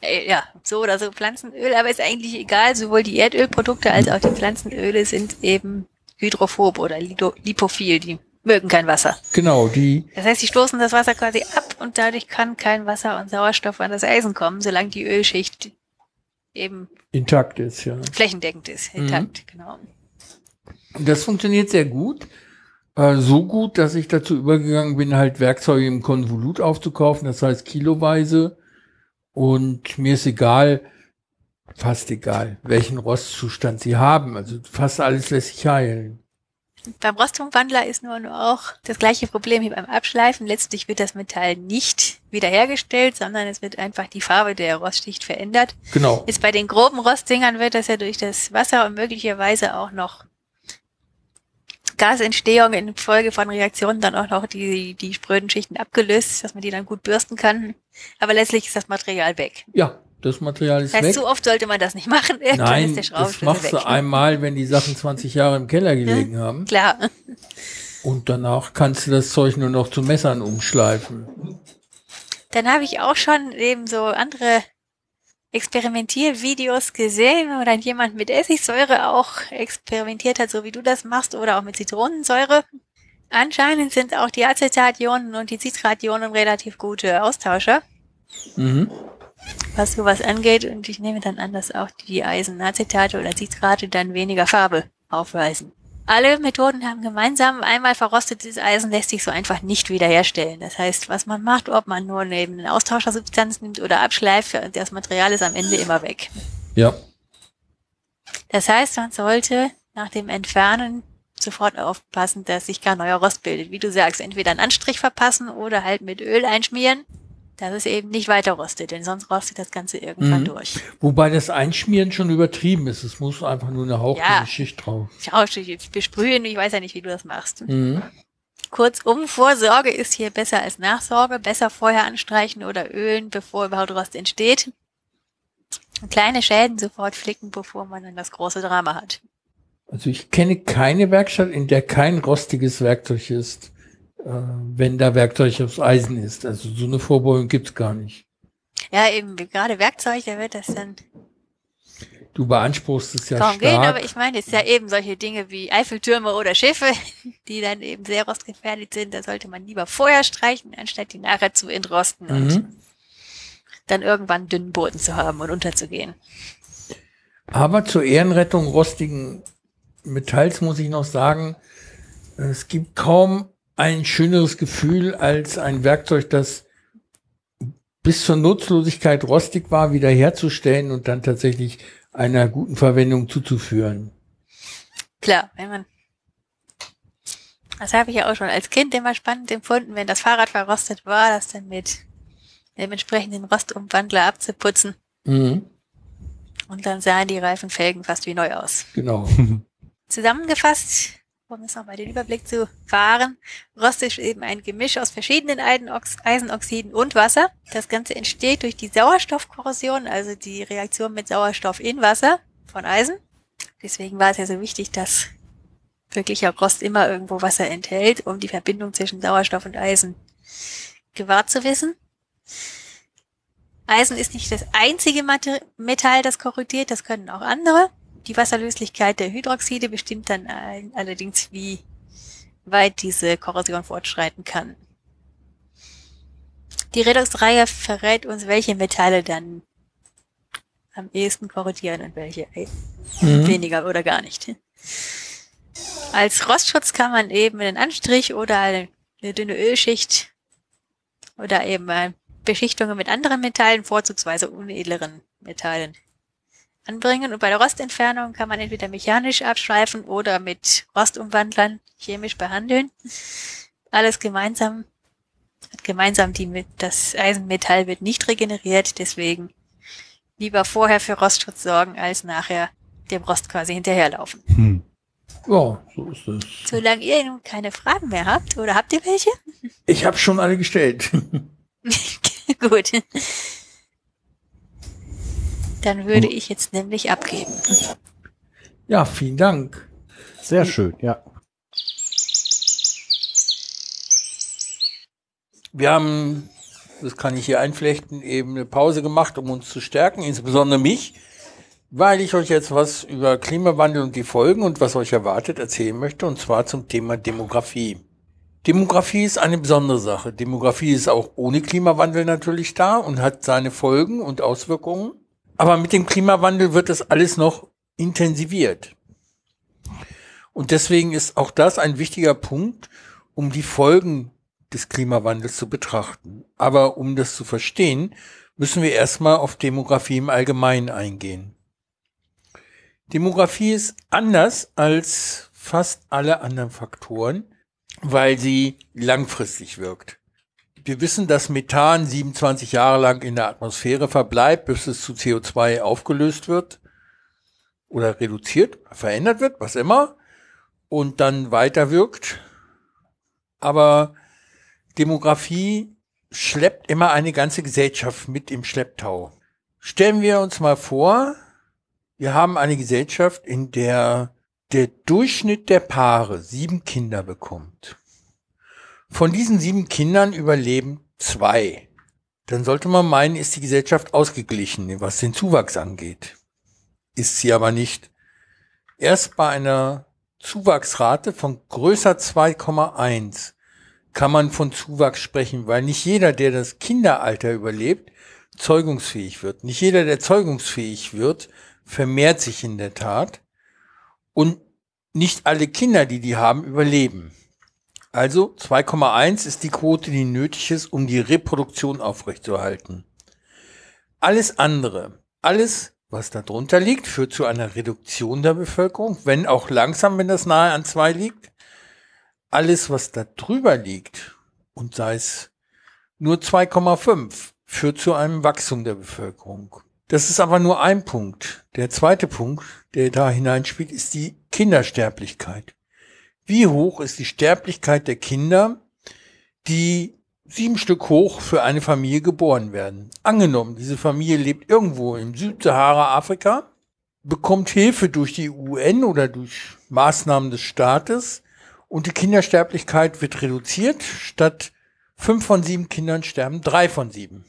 Äh, Ja, so oder so Pflanzenöl, aber ist eigentlich egal. Sowohl die Erdölprodukte als auch die Pflanzenöle sind eben hydrophob oder lipophil. Die mögen kein Wasser. Genau, die, Das heißt, sie stoßen das Wasser quasi ab und dadurch kann kein Wasser und Sauerstoff an das Eisen kommen, solange die Ölschicht eben intakt ist, ja. flächendeckend ist, intakt, genau. Und das funktioniert sehr gut. Äh, so gut, dass ich dazu übergegangen bin, halt Werkzeuge im Konvolut aufzukaufen, das heißt kiloweise. Und mir ist egal, fast egal, welchen Rostzustand sie haben. Also fast alles lässt sich heilen. Beim Rostumwandler ist nur, nur auch das gleiche Problem wie beim Abschleifen. Letztlich wird das Metall nicht wiederhergestellt, sondern es wird einfach die Farbe der Rostschicht verändert. Genau. Jetzt bei den groben Rostdingern wird das ja durch das Wasser und möglicherweise auch noch Gasentstehung in Folge von Reaktionen dann auch noch die, die spröden Schichten abgelöst, dass man die dann gut bürsten kann. Aber letztlich ist das Material weg. Ja, das Material ist Das heißt, weg. zu oft sollte man das nicht machen. Irgendwann Nein, das machst weg. du einmal, wenn die Sachen 20 Jahre im Keller gelegen haben. Klar. Und danach kannst du das Zeug nur noch zu Messern umschleifen. Dann habe ich auch schon eben so andere Experimentiervideos gesehen, wo dann jemand mit Essigsäure auch experimentiert hat, so wie du das machst, oder auch mit Zitronensäure. Anscheinend sind auch die Acetationen und die Citrationen relativ gute Austauscher, Mhm. Was sowas angeht. Und ich nehme dann an, dass auch die Eisenacetate oder Citrate dann weniger Farbe aufweisen. Alle Methoden haben gemeinsam, einmal verrostetes Eisen lässt sich so einfach nicht wiederherstellen. Das heißt, was man macht, ob man nur neben eine Austauschersubstanz nimmt oder abschleift, das Material ist am Ende immer weg. Ja. Das heißt, man sollte nach dem Entfernen sofort aufpassen, dass sich kein neuer Rost bildet. Wie du sagst, entweder einen Anstrich verpassen oder halt mit Öl einschmieren, dass es eben nicht weiter rostet, denn sonst rostet das Ganze irgendwann Mhm. durch. Wobei das Einschmieren schon übertrieben ist. Es muss einfach nur eine hauchdünne Ja. Schicht drauf. Schau, besprühen, ich weiß ja nicht, wie du das machst. Mhm. Kurzum, Vorsorge ist hier besser als Nachsorge. Besser vorher anstreichen oder ölen, bevor überhaupt Rost entsteht. Und kleine Schäden sofort flicken, bevor man dann das große Drama hat. Also ich kenne keine Werkstatt, in der kein rostiges Werkzeug ist, wenn da Werkzeug aus Eisen ist. Also so eine Vorbeugung gibt's gar nicht. Ja, eben, gerade Werkzeug, da wird das dann Du beanspruchst es ja kaum stark. gehen, aber ich meine, es ist ja eben solche Dinge wie Eiffeltürme oder Schiffe, die dann eben sehr rostgefährdet sind. Da sollte man lieber vorher streichen, anstatt die nachher zu entrosten und mhm. dann irgendwann dünnen Boden zu haben und unterzugehen. Aber zur Ehrenrettung rostigen Metalls muss ich noch sagen, es gibt kaum ein schöneres Gefühl als ein Werkzeug, das bis zur Nutzlosigkeit rostig war, wiederherzustellen und dann tatsächlich einer guten Verwendung zuzuführen. Klar, wenn man. Das habe ich ja auch schon als Kind immer spannend empfunden, wenn das Fahrrad verrostet war, das dann mit dem entsprechenden Rostumwandler abzuputzen. Mhm. Und dann sahen die Reifenfelgen fast wie neu aus. Genau. Zusammengefasst, um jetzt nochmal den Überblick zu fahren, Rost ist eben ein Gemisch aus verschiedenen Eisenoxiden und Wasser. Das Ganze entsteht durch die Sauerstoffkorrosion, also die Reaktion mit Sauerstoff in Wasser von Eisen. Deswegen war es ja so wichtig, dass wirklicher Rost immer irgendwo Wasser enthält, um die Verbindung zwischen Sauerstoff und Eisen gewahrt zu wissen. Eisen ist nicht das einzige Metall, das korrodiert, das können auch andere. Die Wasserlöslichkeit der Hydroxide bestimmt dann all allerdings, wie weit diese Korrosion fortschreiten kann. Die Redox-Reihe verrät uns, welche Metalle dann am ehesten korrodieren und welche Mhm. weniger oder gar nicht. Als Rostschutz kann man eben einen Anstrich oder eine, eine dünne Ölschicht oder eben äh, Beschichtungen mit anderen Metallen, vorzugsweise unedleren Metallen, anbringen. Und bei der Rostentfernung kann man entweder mechanisch abschleifen oder mit Rostumwandlern chemisch behandeln. Alles gemeinsam hat gemeinsam die mit das Eisenmetall wird nicht regeneriert, deswegen lieber vorher für Rostschutz sorgen, als nachher dem Rost quasi hinterherlaufen. Hm. Ja, so ist es. Solange ihr nun keine Fragen mehr habt, oder habt ihr welche? Ich habe schon alle gestellt. Gut. Dann würde ich jetzt nämlich abgeben. ja, vielen Dank. Sehr schön, ja. Wir haben, das kann ich hier einflechten, eben eine Pause gemacht, um uns zu stärken, insbesondere mich, weil ich euch jetzt was über Klimawandel und die Folgen und was euch erwartet erzählen möchte, und zwar zum Thema Demografie. Demografie ist eine besondere Sache. Demografie ist auch ohne Klimawandel natürlich da und hat seine Folgen und Auswirkungen. Aber mit dem Klimawandel wird das alles noch intensiviert. Und deswegen ist auch das ein wichtiger Punkt, um die Folgen des Klimawandels zu betrachten. Aber um das zu verstehen, müssen wir erstmal auf Demografie im Allgemeinen eingehen. Demografie ist anders als fast alle anderen Faktoren, weil sie langfristig wirkt. Wir wissen, dass Methan 27 Jahre lang in der Atmosphäre verbleibt, bis es zu CO2 aufgelöst wird oder reduziert, verändert wird, was immer, und dann weiter wirkt. Aber Demografie schleppt immer eine ganze Gesellschaft mit im Schlepptau. Stellen wir uns mal vor, wir haben eine Gesellschaft, in der der Durchschnitt der Paare sieben Kinder bekommt. Von diesen sieben Kindern überleben zwei. Dann sollte man meinen, ist die Gesellschaft ausgeglichen, was den Zuwachs angeht. Ist sie aber nicht. Erst bei einer Zuwachsrate von größer 2,1 kann man von Zuwachs sprechen, weil nicht jeder, der das Kinderalter überlebt, zeugungsfähig wird. Nicht jeder, der zeugungsfähig wird, vermehrt sich in der Tat. Und nicht alle Kinder, die die haben, überleben. Also 2,1 ist die Quote, die nötig ist, um die Reproduktion aufrechtzuerhalten. Alles andere, alles, was darunter liegt, führt zu einer Reduktion der Bevölkerung, wenn auch langsam, wenn das nahe an zwei liegt. Alles, was da drüber liegt, und sei es nur 2,5, führt zu einem Wachstum der Bevölkerung. Das ist aber nur ein Punkt. Der zweite Punkt, der da hineinspielt, ist die Kindersterblichkeit. Wie hoch ist die Sterblichkeit der Kinder, die sieben Stück hoch für eine Familie geboren werden? Angenommen, diese Familie lebt irgendwo im Südsahara Afrika, bekommt Hilfe durch die UN oder durch Maßnahmen des Staates und die Kindersterblichkeit wird reduziert. Statt fünf von sieben Kindern sterben drei von sieben.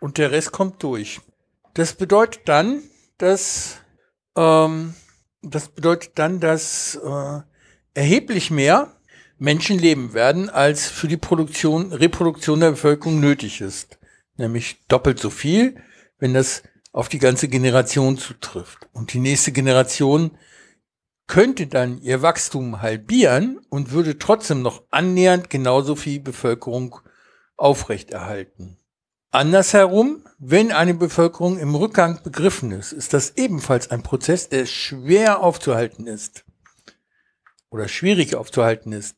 Und der Rest kommt durch. Das bedeutet dann, dass ähm, das bedeutet dann, dass äh, erheblich mehr Menschen leben werden, als für die Produktion, Reproduktion der Bevölkerung nötig ist. Nämlich doppelt so viel, wenn das auf die ganze Generation zutrifft. Und die nächste Generation könnte dann ihr Wachstum halbieren und würde trotzdem noch annähernd genauso viel Bevölkerung aufrechterhalten. Andersherum, wenn eine Bevölkerung im Rückgang begriffen ist, ist das ebenfalls ein Prozess, der schwer aufzuhalten ist oder schwierig aufzuhalten ist.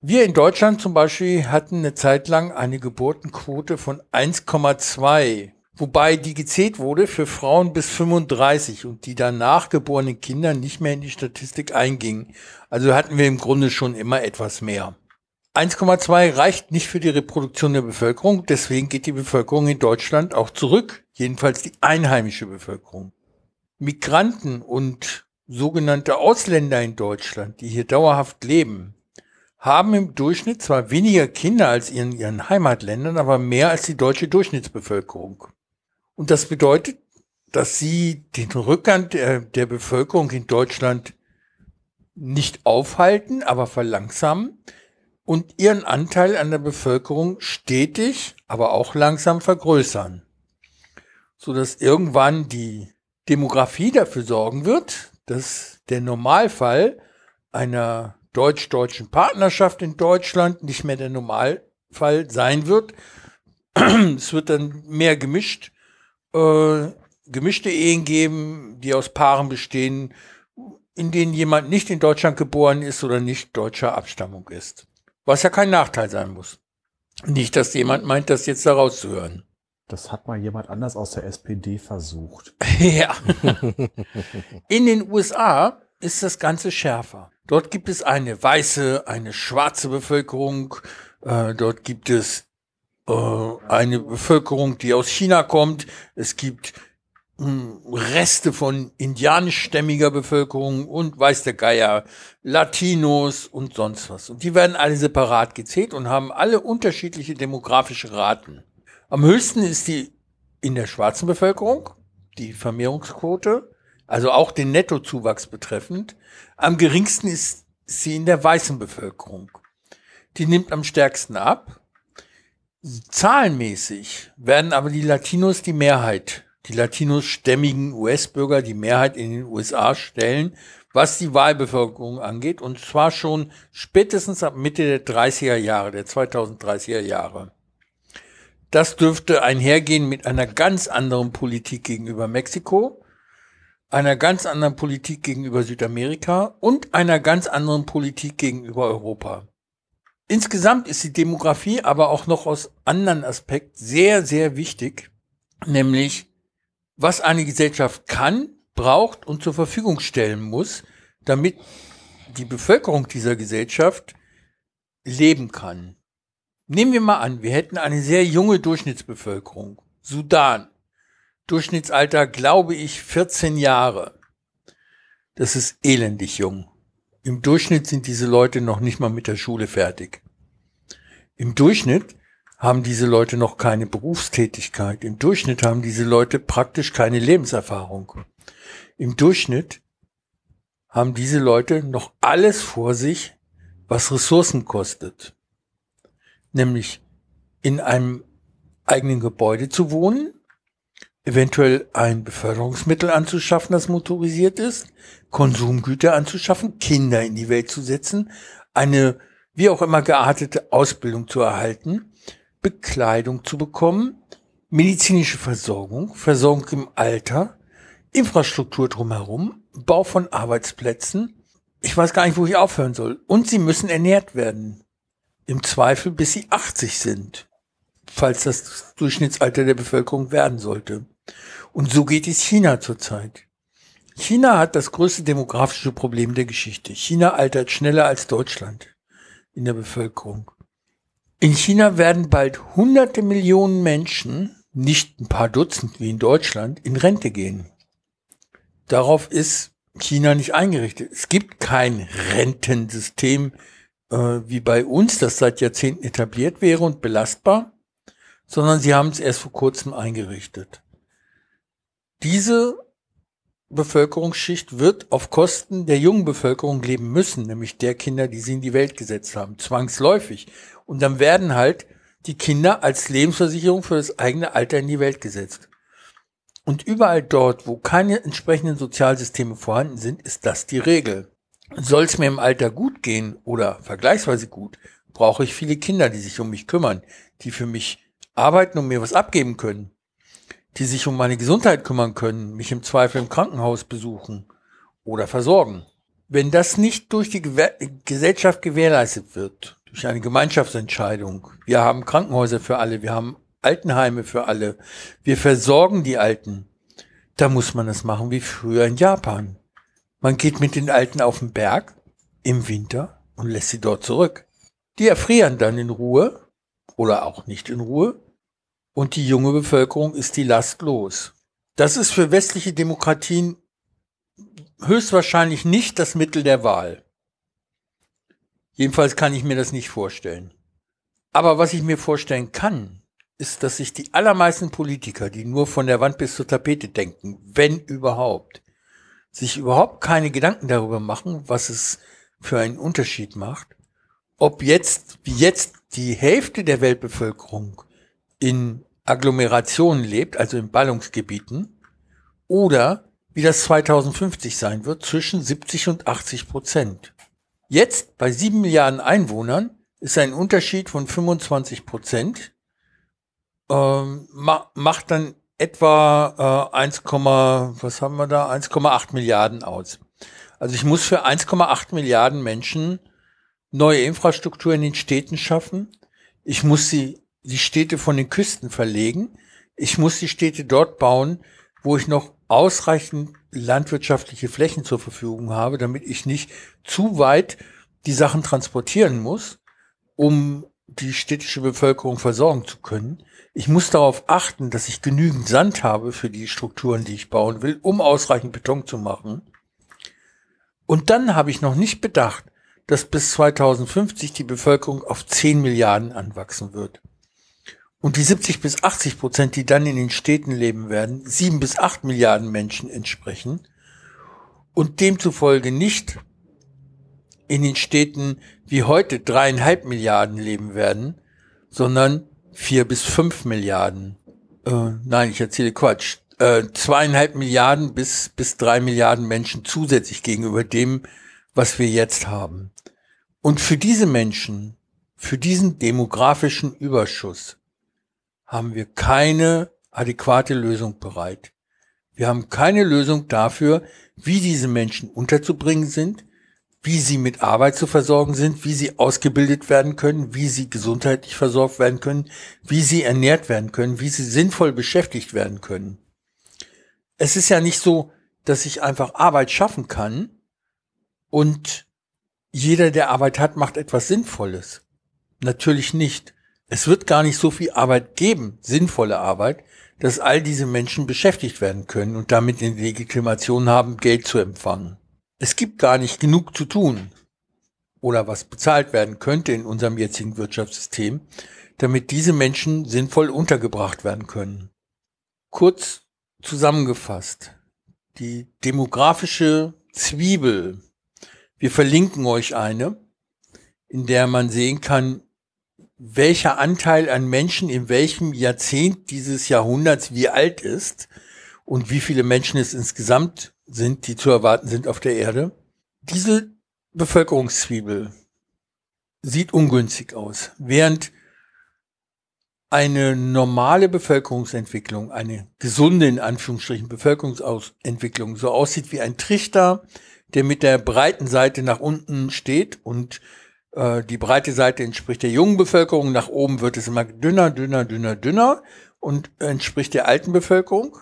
Wir in Deutschland zum Beispiel hatten eine Zeit lang eine Geburtenquote von 1,2, wobei die gezählt wurde für Frauen bis 35 und die danach geborenen Kinder nicht mehr in die Statistik eingingen. Also hatten wir im Grunde schon immer etwas mehr. 1,2 reicht nicht für die Reproduktion der Bevölkerung, deswegen geht die Bevölkerung in Deutschland auch zurück, jedenfalls die einheimische Bevölkerung. Migranten und sogenannte Ausländer in Deutschland, die hier dauerhaft leben, haben im Durchschnitt zwar weniger Kinder als in ihren Heimatländern, aber mehr als die deutsche Durchschnittsbevölkerung. Und das bedeutet, dass sie den Rückgang der, der Bevölkerung in Deutschland nicht aufhalten, aber verlangsamen und ihren Anteil an der Bevölkerung stetig, aber auch langsam vergrößern, so dass irgendwann die Demografie dafür sorgen wird, dass der Normalfall einer deutsch-deutschen Partnerschaft in Deutschland nicht mehr der Normalfall sein wird. es wird dann mehr gemischt, äh, gemischte Ehen geben, die aus Paaren bestehen, in denen jemand nicht in Deutschland geboren ist oder nicht deutscher Abstammung ist. Was ja kein Nachteil sein muss. Nicht, dass jemand meint, das jetzt da rauszuhören. Das hat mal jemand anders aus der SPD versucht. ja. In den USA ist das Ganze schärfer. Dort gibt es eine weiße, eine schwarze Bevölkerung. Äh, dort gibt es äh, eine Bevölkerung, die aus China kommt. Es gibt mh, hm, Reste von indianischstämmiger Bevölkerung und weiß der Geier, Latinos und sonst was. Und die werden alle separat gezählt und haben alle unterschiedliche demografische Raten. Am höchsten ist die in der schwarzen Bevölkerung, die Vermehrungsquote, also auch den Nettozuwachs betreffend. Am geringsten ist sie in der weißen Bevölkerung. Die nimmt am stärksten ab. Zahlenmäßig werden aber die Latinos die Mehrheit, die Latinos-stämmigen US-Bürger die Mehrheit in den USA stellen, was die Wahlbevölkerung angeht, und zwar schon spätestens ab Mitte der 30er Jahre, der 2030er Jahre. Das dürfte einhergehen mit einer ganz anderen Politik gegenüber Mexiko. einer ganz anderen Politik gegenüber Südamerika und einer ganz anderen Politik gegenüber Europa. Insgesamt ist die Demografie aber auch noch aus anderen Aspekten sehr, sehr wichtig, nämlich was eine Gesellschaft kann, braucht und zur Verfügung stellen muss, damit die Bevölkerung dieser Gesellschaft leben kann. Nehmen wir mal an, wir hätten eine sehr junge Durchschnittsbevölkerung. Sudan. Durchschnittsalter, glaube ich, 14 Jahre. Das ist elendig jung. Im Durchschnitt sind diese Leute noch nicht mal mit der Schule fertig. Im Durchschnitt haben diese Leute noch keine Berufstätigkeit. Im Durchschnitt haben diese Leute praktisch keine Lebenserfahrung. Im Durchschnitt haben diese Leute noch alles vor sich, was Ressourcen kostet nämlich in einem eigenen Gebäude zu wohnen, eventuell ein Beförderungsmittel anzuschaffen, das motorisiert ist, Konsumgüter anzuschaffen, Kinder in die Welt zu setzen, eine wie auch immer geartete Ausbildung zu erhalten, Bekleidung zu bekommen, medizinische Versorgung, Versorgung im Alter, Infrastruktur drumherum, Bau von Arbeitsplätzen. Ich weiß gar nicht, wo ich aufhören soll. Und sie müssen ernährt werden. Im Zweifel bis sie 80 sind, falls das Durchschnittsalter der Bevölkerung werden sollte. Und so geht es China zurzeit. China hat das größte demografische Problem der Geschichte. China altert schneller als Deutschland in der Bevölkerung. In China werden bald hunderte Millionen Menschen, nicht ein paar Dutzend wie in Deutschland, in Rente gehen. Darauf ist China nicht eingerichtet. Es gibt kein Rentensystem äh, wie bei uns, das seit Jahrzehnten etabliert wäre und belastbar, sondern sie haben es erst vor kurzem eingerichtet. Diese Bevölkerungsschicht wird auf Kosten der jungen Bevölkerung leben müssen, nämlich der Kinder, die sie in die Welt gesetzt haben, zwangsläufig. Und dann werden halt die Kinder als Lebensversicherung für das eigene Alter in die Welt gesetzt. Und überall dort, wo keine entsprechenden Sozialsysteme vorhanden sind, ist das die Regel. Soll es mir im Alter gut gehen oder vergleichsweise gut, brauche ich viele Kinder, die sich um mich kümmern, die für mich arbeiten und mir was abgeben können, die sich um meine Gesundheit kümmern können, mich im Zweifel im Krankenhaus besuchen oder versorgen. Wenn das nicht durch die Gesellschaft gewährleistet wird, durch eine Gemeinschaftsentscheidung, wir haben Krankenhäuser für alle, wir haben Altenheime für alle, wir versorgen die Alten, da muss man das machen wie früher in Japan. Man geht mit den Alten auf den Berg im Winter und lässt sie dort zurück. Die erfrieren dann in Ruhe oder auch nicht in Ruhe und die junge Bevölkerung ist die Last los. Das ist für westliche Demokratien höchstwahrscheinlich nicht das Mittel der Wahl. Jedenfalls kann ich mir das nicht vorstellen. Aber was ich mir vorstellen kann, ist, dass sich die allermeisten Politiker, die nur von der Wand bis zur Tapete denken, wenn überhaupt, sich überhaupt keine Gedanken darüber machen, was es für einen Unterschied macht, ob jetzt, wie jetzt die Hälfte der Weltbevölkerung in Agglomerationen lebt, also in Ballungsgebieten, oder wie das 2050 sein wird, zwischen 70 und 80 Prozent. Jetzt bei sieben Milliarden Einwohnern ist ein Unterschied von 25 Prozent, ähm, macht dann etwa äh, 1, was haben wir da? 1,8 Milliarden aus. Also ich muss für 1,8 Milliarden Menschen neue Infrastruktur in den Städten schaffen. Ich muss sie, die Städte von den Küsten verlegen. Ich muss die Städte dort bauen, wo ich noch ausreichend landwirtschaftliche Flächen zur Verfügung habe, damit ich nicht zu weit die Sachen transportieren muss, um die städtische Bevölkerung versorgen zu können. Ich muss darauf achten, dass ich genügend Sand habe für die Strukturen, die ich bauen will, um ausreichend Beton zu machen. Und dann habe ich noch nicht bedacht, dass bis 2050 die Bevölkerung auf 10 Milliarden anwachsen wird. Und die 70 bis 80 Prozent, die dann in den Städten leben werden, 7 bis 8 Milliarden Menschen entsprechen und demzufolge nicht in den Städten wie heute dreieinhalb Milliarden leben werden, sondern vier bis fünf Milliarden. Äh, nein, ich erzähle Quatsch. Äh, zweieinhalb Milliarden bis, bis drei Milliarden Menschen zusätzlich gegenüber dem, was wir jetzt haben. Und für diese Menschen, für diesen demografischen Überschuss, haben wir keine adäquate Lösung bereit. Wir haben keine Lösung dafür, wie diese Menschen unterzubringen sind, wie sie mit Arbeit zu versorgen sind, wie sie ausgebildet werden können, wie sie gesundheitlich versorgt werden können, wie sie ernährt werden können, wie sie sinnvoll beschäftigt werden können. Es ist ja nicht so, dass ich einfach Arbeit schaffen kann und jeder, der Arbeit hat, macht etwas Sinnvolles. Natürlich nicht. Es wird gar nicht so viel Arbeit geben, sinnvolle Arbeit, dass all diese Menschen beschäftigt werden können und damit eine Legitimation haben, Geld zu empfangen. Es gibt gar nicht genug zu tun oder was bezahlt werden könnte in unserem jetzigen Wirtschaftssystem, damit diese Menschen sinnvoll untergebracht werden können. Kurz zusammengefasst, die demografische Zwiebel. Wir verlinken euch eine, in der man sehen kann, welcher Anteil an Menschen in welchem Jahrzehnt dieses Jahrhunderts wie alt ist und wie viele Menschen es insgesamt sind, die zu erwarten sind auf der Erde. Diese Bevölkerungszwiebel sieht ungünstig aus, während eine normale Bevölkerungsentwicklung, eine gesunde in Anführungsstrichen Bevölkerungsentwicklung so aussieht wie ein Trichter, der mit der breiten Seite nach unten steht und äh, die breite Seite entspricht der jungen Bevölkerung, nach oben wird es immer dünner, dünner, dünner, dünner und entspricht der alten Bevölkerung.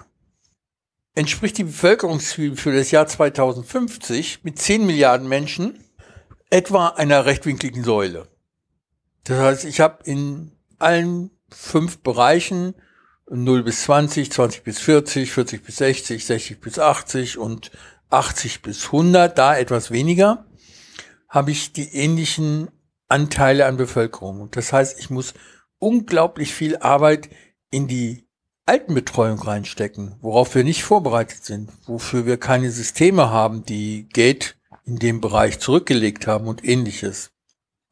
Entspricht die Bevölkerungsziel für das Jahr 2050 mit 10 Milliarden Menschen etwa einer rechtwinkligen Säule. Das heißt, ich habe in allen fünf Bereichen 0 bis 20, 20 bis 40, 40 bis 60, 60 bis 80 und 80 bis 100, da etwas weniger habe ich die ähnlichen Anteile an Bevölkerung. Das heißt, ich muss unglaublich viel Arbeit in die Altenbetreuung reinstecken, worauf wir nicht vorbereitet sind, wofür wir keine Systeme haben, die Geld in dem Bereich zurückgelegt haben und ähnliches.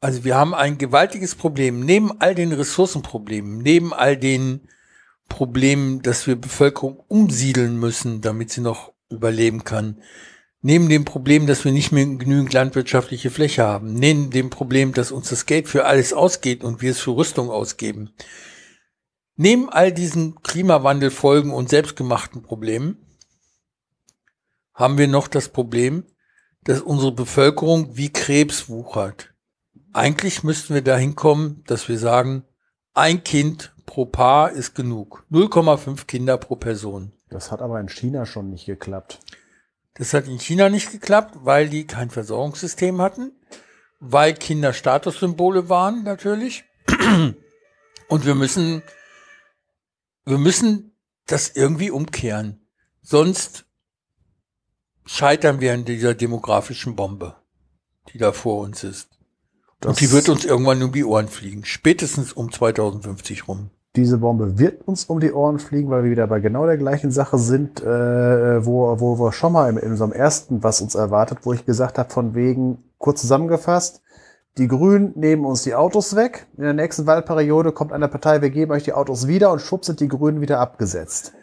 Also wir haben ein gewaltiges Problem. Neben all den Ressourcenproblemen, neben all den Problemen, dass wir Bevölkerung umsiedeln müssen, damit sie noch überleben kann, Neben dem Problem, dass wir nicht mehr genügend landwirtschaftliche Fläche haben, neben dem Problem, dass uns das Geld für alles ausgeht und wir es für Rüstung ausgeben, neben all diesen Klimawandelfolgen und selbstgemachten Problemen haben wir noch das Problem, dass unsere Bevölkerung wie Krebs wuchert. Eigentlich müssten wir dahin kommen, dass wir sagen, ein Kind pro Paar ist genug. 0,5 Kinder pro Person. Das hat aber in China schon nicht geklappt. Das hat in China nicht geklappt, weil die kein Versorgungssystem hatten, weil Kinder Statussymbole waren natürlich. Und wir müssen, wir müssen das irgendwie umkehren. Sonst scheitern wir an dieser demografischen Bombe, die da vor uns ist. Das Und die wird uns irgendwann um die Ohren fliegen. Spätestens um 2050 rum diese Bombe wird uns um die Ohren fliegen, weil wir wieder bei genau der gleichen Sache sind, äh, wo, wo wir schon mal in, in unserem ersten, was uns erwartet, wo ich gesagt habe, von wegen, kurz zusammengefasst, die Grünen nehmen uns die Autos weg. In der nächsten Wahlperiode kommt eine Partei, wir geben euch die Autos wieder und schwupp sind die Grünen wieder abgesetzt.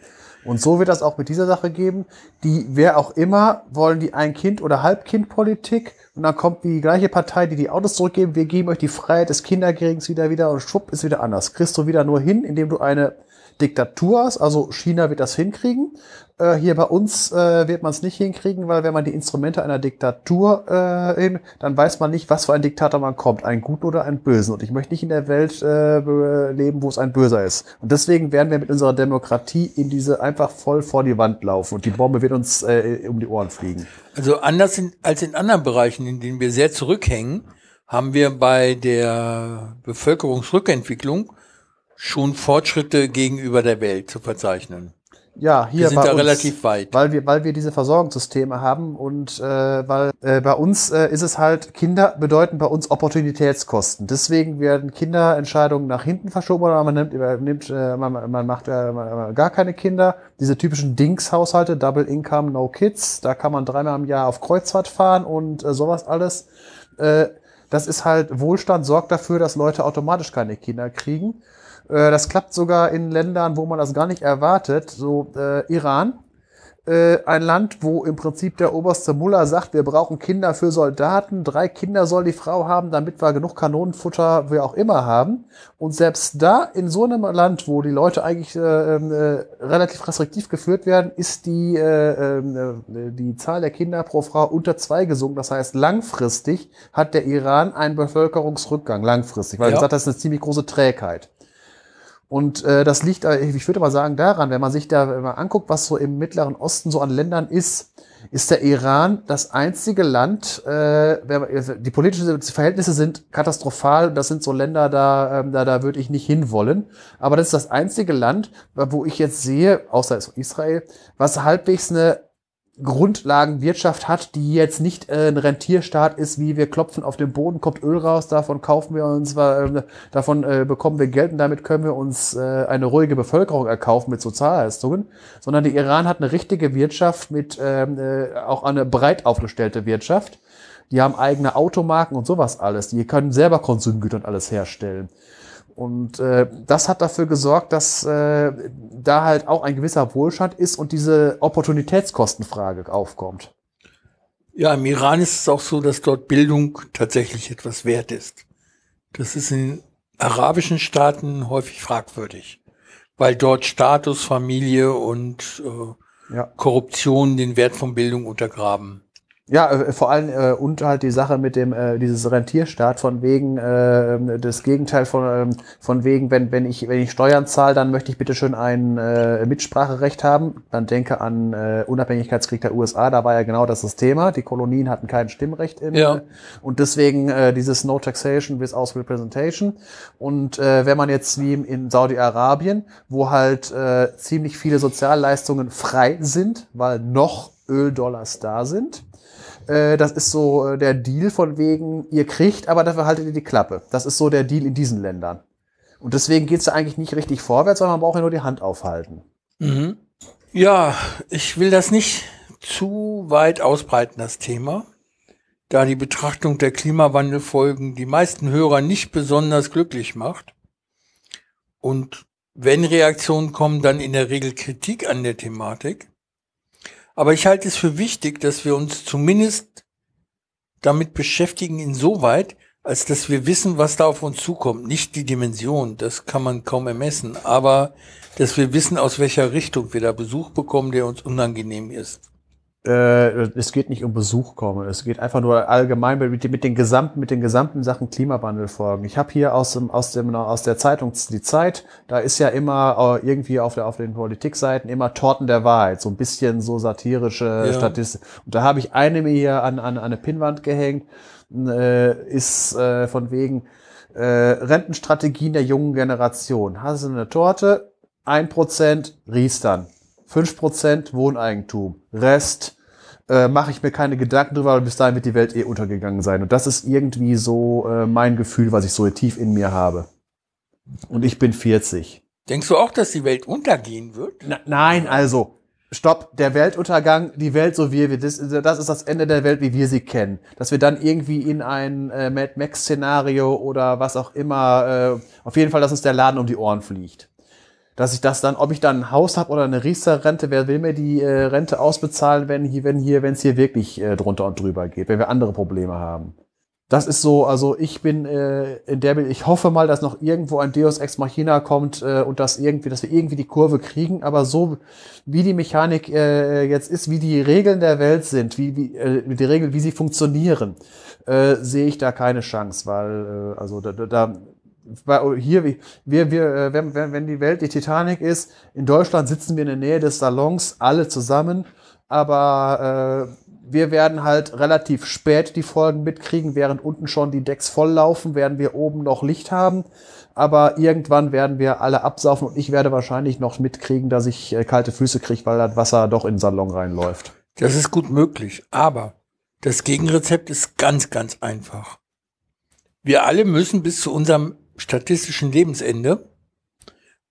Und so wird das auch mit dieser Sache geben. Die, wer auch immer, wollen die Ein-Kind- oder Halbkind-Politik. Und dann kommt die gleiche Partei, die die Autos zurückgeben. Wir geben euch die Freiheit des Kinderkriegens wieder wieder und schwupp ist wieder anders. Kriegst du wieder nur hin, indem du eine Diktatur hast. Also China wird das hinkriegen. Äh, hier bei uns äh, wird man es nicht hinkriegen, weil wenn man die Instrumente einer Diktatur äh, hin, dann weiß man nicht, was für ein Diktator man kommt, einen guten oder einen bösen. Und ich möchte nicht in der Welt äh, leben, wo es ein Böser ist. Und deswegen werden wir mit unserer Demokratie in diese einfach voll vor die Wand laufen und die Bombe wird uns äh, um die Ohren fliegen. Also anders in, als in anderen Bereichen, in denen wir sehr zurückhängen, haben wir bei der Bevölkerungsrückentwicklung schon Fortschritte gegenüber der Welt zu verzeichnen. Ja, hier wir sind da uns, relativ weit. Weil wir, weil wir diese Versorgungssysteme haben und äh, weil äh, bei uns äh, ist es halt, Kinder bedeuten bei uns Opportunitätskosten. Deswegen werden Kinderentscheidungen nach hinten verschoben oder man nimmt, nimmt äh, man, man macht äh, gar keine Kinder. Diese typischen Dings-Haushalte, Double Income, No Kids, da kann man dreimal im Jahr auf Kreuzfahrt fahren und äh, sowas alles. Äh, das ist halt Wohlstand, sorgt dafür, dass Leute automatisch keine Kinder kriegen. Äh, das klappt sogar in Ländern, wo man das gar nicht erwartet, so äh, Iran. äh, ein Land, wo im Prinzip der oberste Muller sagt, wir brauchen Kinder für Soldaten, drei Kinder soll die Frau haben, damit wir genug Kanonenfutter, wie auch immer haben. Und selbst da in so einem Land, wo die Leute eigentlich äh, äh, relativ restriktiv geführt werden, ist die, äh, äh, die Zahl der Kinder pro Frau unter zwei gesunken. Das heißt, langfristig hat der Iran einen Bevölkerungsrückgang, langfristig, weil Ja. gesagt, das ist eine ziemlich große Trägheit. Und äh, das liegt, äh, ich würde mal sagen, daran, wenn man sich da man anguckt, was so im Mittleren Osten so an Ländern ist, ist der Iran das einzige Land, äh, also die politischen Verhältnisse sind katastrophal. Das sind so Länder, da, ähm, da, da würde ich nicht hinwollen. Aber das ist das einzige Land, wo ich jetzt sehe, außer Israel, was halbwegs eine Grundlagenwirtschaft hat, die jetzt nicht äh, ein Rentierstaat ist, wie wir klopfen auf den Boden, kommt Öl raus, davon kaufen wir uns, äh, davon äh, bekommen wir Geld und damit können wir uns äh, eine ruhige Bevölkerung erkaufen mit Sozialleistungen, sondern der Iran hat eine richtige Wirtschaft mit ähm, äh, auch eine breit aufgestellte Wirtschaft. Die haben eigene Automarken und sowas alles. Die können selber Konsumgüter und alles herstellen. Und äh, das hat dafür gesorgt, dass äh, da halt auch ein gewisser Wohlstand ist und diese Opportunitätskostenfrage aufkommt. Ja, im Iran ist es auch so, dass dort Bildung tatsächlich etwas wert ist. Das ist in arabischen Staaten häufig fragwürdig, weil dort Status, Familie und äh, Ja. Korruption den Wert von Bildung untergraben. Ja, äh, vor allem äh, und halt die Sache mit dem äh, dieses Rentierstaat von wegen äh, das Gegenteil von ähm, von wegen wenn wenn ich wenn ich Steuern zahle, dann möchte ich bitte schön ein äh, Mitspracherecht haben. Dann denke an äh, Unabhängigkeitskrieg der USA, da war ja genau das das Thema. Die Kolonien hatten kein Stimmrecht in Ja. und deswegen äh, dieses No Taxation without Representation. Und äh, wenn man jetzt wie in Saudi-Arabien, wo halt äh, ziemlich viele Sozialleistungen frei sind, weil noch Öldollars da sind, äh, das ist so äh, der Deal von wegen, ihr kriegt, aber dafür haltet ihr die Klappe. Das ist so der Deal in diesen Ländern. Und deswegen geht's da eigentlich nicht richtig vorwärts, sondern man braucht ja nur die Hand aufhalten. Mhm. Ja, ich will das nicht zu weit ausbreiten, das Thema, da die Betrachtung der Klimawandelfolgen die meisten Hörer nicht besonders glücklich macht. Und wenn Reaktionen kommen, dann in der Regel Kritik an der Thematik. Aber ich halte es für wichtig, dass wir uns zumindest damit beschäftigen insoweit, als dass wir wissen, was da auf uns zukommt. Nicht die Dimension, das kann man kaum ermessen, aber dass wir wissen, aus welcher Richtung wir da Besuch bekommen, der uns unangenehm ist. Äh, es geht nicht um Besuch kommen. Es geht einfach nur allgemein mit, mit den gesamten, mit den gesamten Sachen Klimawandel folgen. Ich habe hier aus dem, aus dem, aus der Zeitung Die Zeit, da ist ja immer äh, irgendwie auf der, auf den Politikseiten immer Torten der Wahrheit, so ein bisschen so satirische Ja. Statistik. Und da habe ich eine mir hier an, an, an eine Pinnwand gehängt, äh, ist äh, von wegen äh, Rentenstrategien der jungen Generation. Hast du eine Torte, 1% Riestern. 5% Wohneigentum. Rest äh, mache ich mir keine Gedanken drüber, weil bis dahin wird die Welt eh untergegangen sein. Und das ist irgendwie so äh, mein Gefühl, was ich so tief in mir habe. Und ich bin 40. Denkst du auch, dass die Welt untergehen wird? Na, nein, also, stopp, der Weltuntergang, die Welt so wie wir, das, das ist das Ende der Welt, wie wir sie kennen. Dass wir dann irgendwie in ein äh, Mad Max-Szenario oder was auch immer, äh, auf jeden Fall, dass uns der Laden um die Ohren fliegt. Dass ich das dann, ob ich dann ein Haus habe oder eine Riester-Rente, wer will mir die äh, Rente ausbezahlen, wenn hier, wenn hier, wenn es hier wirklich äh, drunter und drüber geht, wenn wir andere Probleme haben. Das ist so, also ich bin äh, in der, ich hoffe mal, dass noch irgendwo ein Deus Ex Machina kommt äh, und dass irgendwie, dass wir irgendwie die Kurve kriegen, aber so wie die Mechanik äh, jetzt ist, wie die Regeln der Welt sind, wie, wie äh, die Regeln, wie sie funktionieren, äh, sehe ich da keine Chance, weil äh, also da, da, hier, wie- wir, wir, äh, wenn, wenn, wenn die Welt die Titanic ist, in Deutschland sitzen wir in der Nähe des Salons, alle zusammen, aber äh, wir werden halt relativ spät die Folgen mitkriegen, während unten schon die Decks volllaufen, werden wir oben noch Licht haben. Aber irgendwann werden wir alle absaufen und ich werde wahrscheinlich noch mitkriegen, dass ich äh, kalte Füße kriege, weil das Wasser doch in den Salon reinläuft. Das ist gut möglich, aber das Gegenrezept ist ganz, ganz einfach. Wir alle müssen bis zu unserem statistischen Lebensende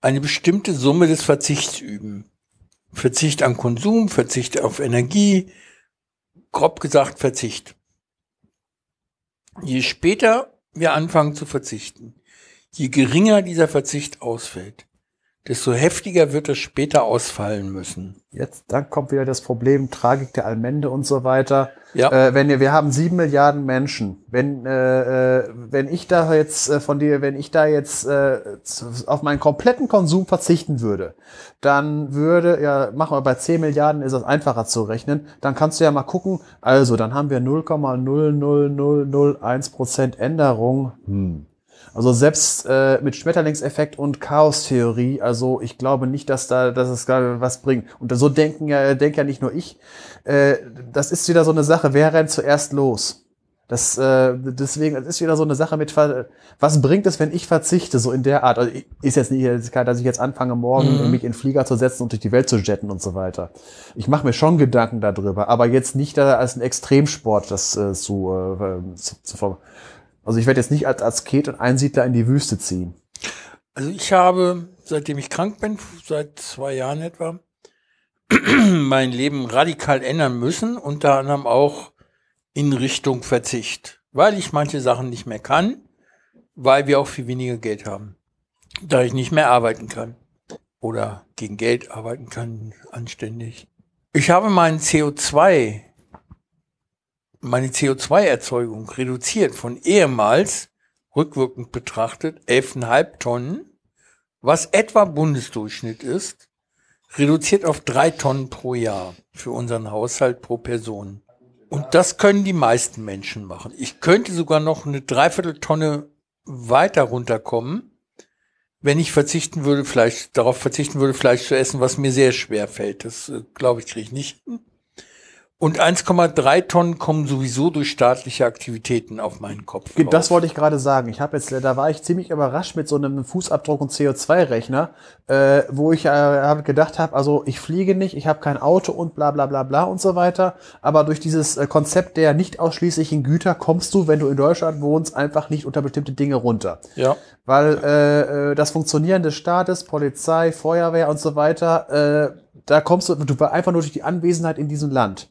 eine bestimmte Summe des Verzichts üben. Verzicht am Konsum, Verzicht auf Energie, grob gesagt Verzicht. Je später wir anfangen zu verzichten, je geringer dieser Verzicht ausfällt, desto heftiger wird es später ausfallen müssen. Jetzt, dann kommt wieder das Problem, Tragik der Allmende und so weiter. Ja. Äh, wenn wir, wir haben sieben Milliarden Menschen. Wenn, äh, äh, wenn ich da jetzt äh, von dir, wenn ich da jetzt äh, auf meinen kompletten Konsum verzichten würde, dann würde, ja, machen wir bei 10 Milliarden ist das einfacher zu rechnen, dann kannst du ja mal gucken, also dann haben wir 0,00001 Prozent Änderung. Hm. Also selbst äh, mit Schmetterlingseffekt und Chaostheorie, also ich glaube nicht, dass da, dass es gar was bringt. Und so denken ja, denkt ja nicht nur ich. Äh, das ist wieder so eine Sache, wer rennt zuerst los? Das, äh, deswegen, das ist wieder so eine Sache mit, was bringt es, wenn ich verzichte, so in der Art? Also ist jetzt nicht, dass ich jetzt anfange, morgen Mhm. mich in den Flieger zu setzen und durch die Welt zu jetten und so weiter. Ich mache mir schon Gedanken darüber, aber jetzt nicht da als ein Extremsport, das äh, zu, äh, zu, zu Also ich werde jetzt nicht als Asket und Einsiedler in die Wüste ziehen. Also ich habe, seitdem ich krank bin, seit zwei Jahren etwa, mein Leben radikal ändern müssen, unter anderem auch in Richtung Verzicht, weil ich manche Sachen nicht mehr kann, weil wir auch viel weniger Geld haben, da ich nicht mehr arbeiten kann oder gegen Geld arbeiten kann, anständig. Ich habe meinen CO2, meine CO2-Erzeugung reduziert von ehemals rückwirkend betrachtet 11,5 Tonnen, was etwa Bundesdurchschnitt ist, reduziert auf drei Tonnen pro Jahr für unseren Haushalt pro Person. Und das können die meisten Menschen machen. Ich könnte sogar noch eine Dreivierteltonne weiter runterkommen, wenn ich verzichten würde, Fleisch, darauf verzichten würde, Fleisch zu essen, was mir sehr schwer fällt. Das äh, glaube ich, kriege ich nicht hin. Und 1,3 Tonnen kommen sowieso durch staatliche Aktivitäten auf meinen Kopf. Das drauf. wollte ich gerade sagen. Ich habe jetzt, da war ich ziemlich überrascht mit so einem Fußabdruck und CO2-Rechner, äh, wo ich äh, gedacht habe, also ich fliege nicht, ich habe kein Auto und bla bla bla bla und so weiter. Aber durch dieses äh, Konzept der nicht ausschließlichen Güter kommst du, wenn du in Deutschland wohnst, einfach nicht unter bestimmte Dinge runter. Ja. Weil äh, äh, das Funktionieren des Staates, Polizei, Feuerwehr und so weiter, äh, da kommst du, du einfach nur durch die Anwesenheit in diesem Land.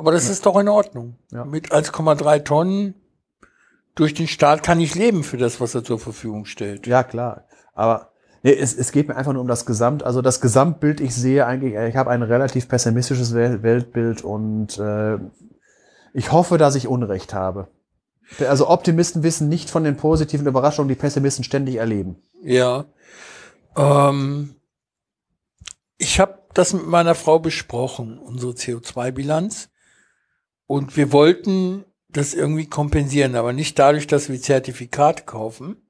Aber das ist doch in Ordnung. Ja. Mit 1,3 Tonnen durch den Staat kann ich leben für das, was er zur Verfügung stellt. Ja, klar. Aber nee, es, es geht mir einfach nur um das Gesamt, also das Gesamtbild, ich sehe eigentlich, ich habe ein relativ pessimistisches Wel Weltbild und äh, ich hoffe, dass ich Unrecht habe. Also Optimisten wissen nicht von den positiven Überraschungen, die Pessimisten ständig erleben. Ja. Ähm, ich habe das mit meiner Frau besprochen, unsere CO2-Bilanz. Und wir wollten das irgendwie kompensieren, aber nicht dadurch, dass wir Zertifikate kaufen,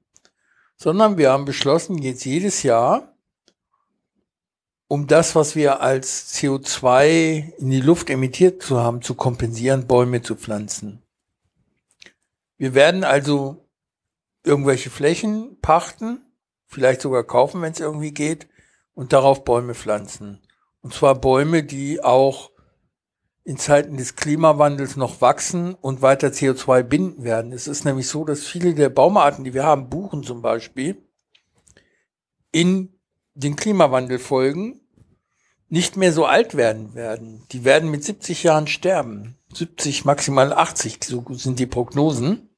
sondern wir haben beschlossen, jetzt jedes Jahr, um das, was wir als CO2 in die Luft emittiert zu haben, zu kompensieren, Bäume zu pflanzen. Wir werden also irgendwelche Flächen pachten, vielleicht sogar kaufen, wenn es irgendwie geht, und darauf Bäume pflanzen. Und zwar Bäume, die auch in Zeiten des Klimawandels noch wachsen und weiter CO2 binden werden. Es ist nämlich so, dass viele der Baumarten, die wir haben, Buchen zum Beispiel, in den Klimawandelfolgen nicht mehr so alt werden werden. Die werden mit 70 Jahren sterben. 70, maximal 80, so sind die Prognosen.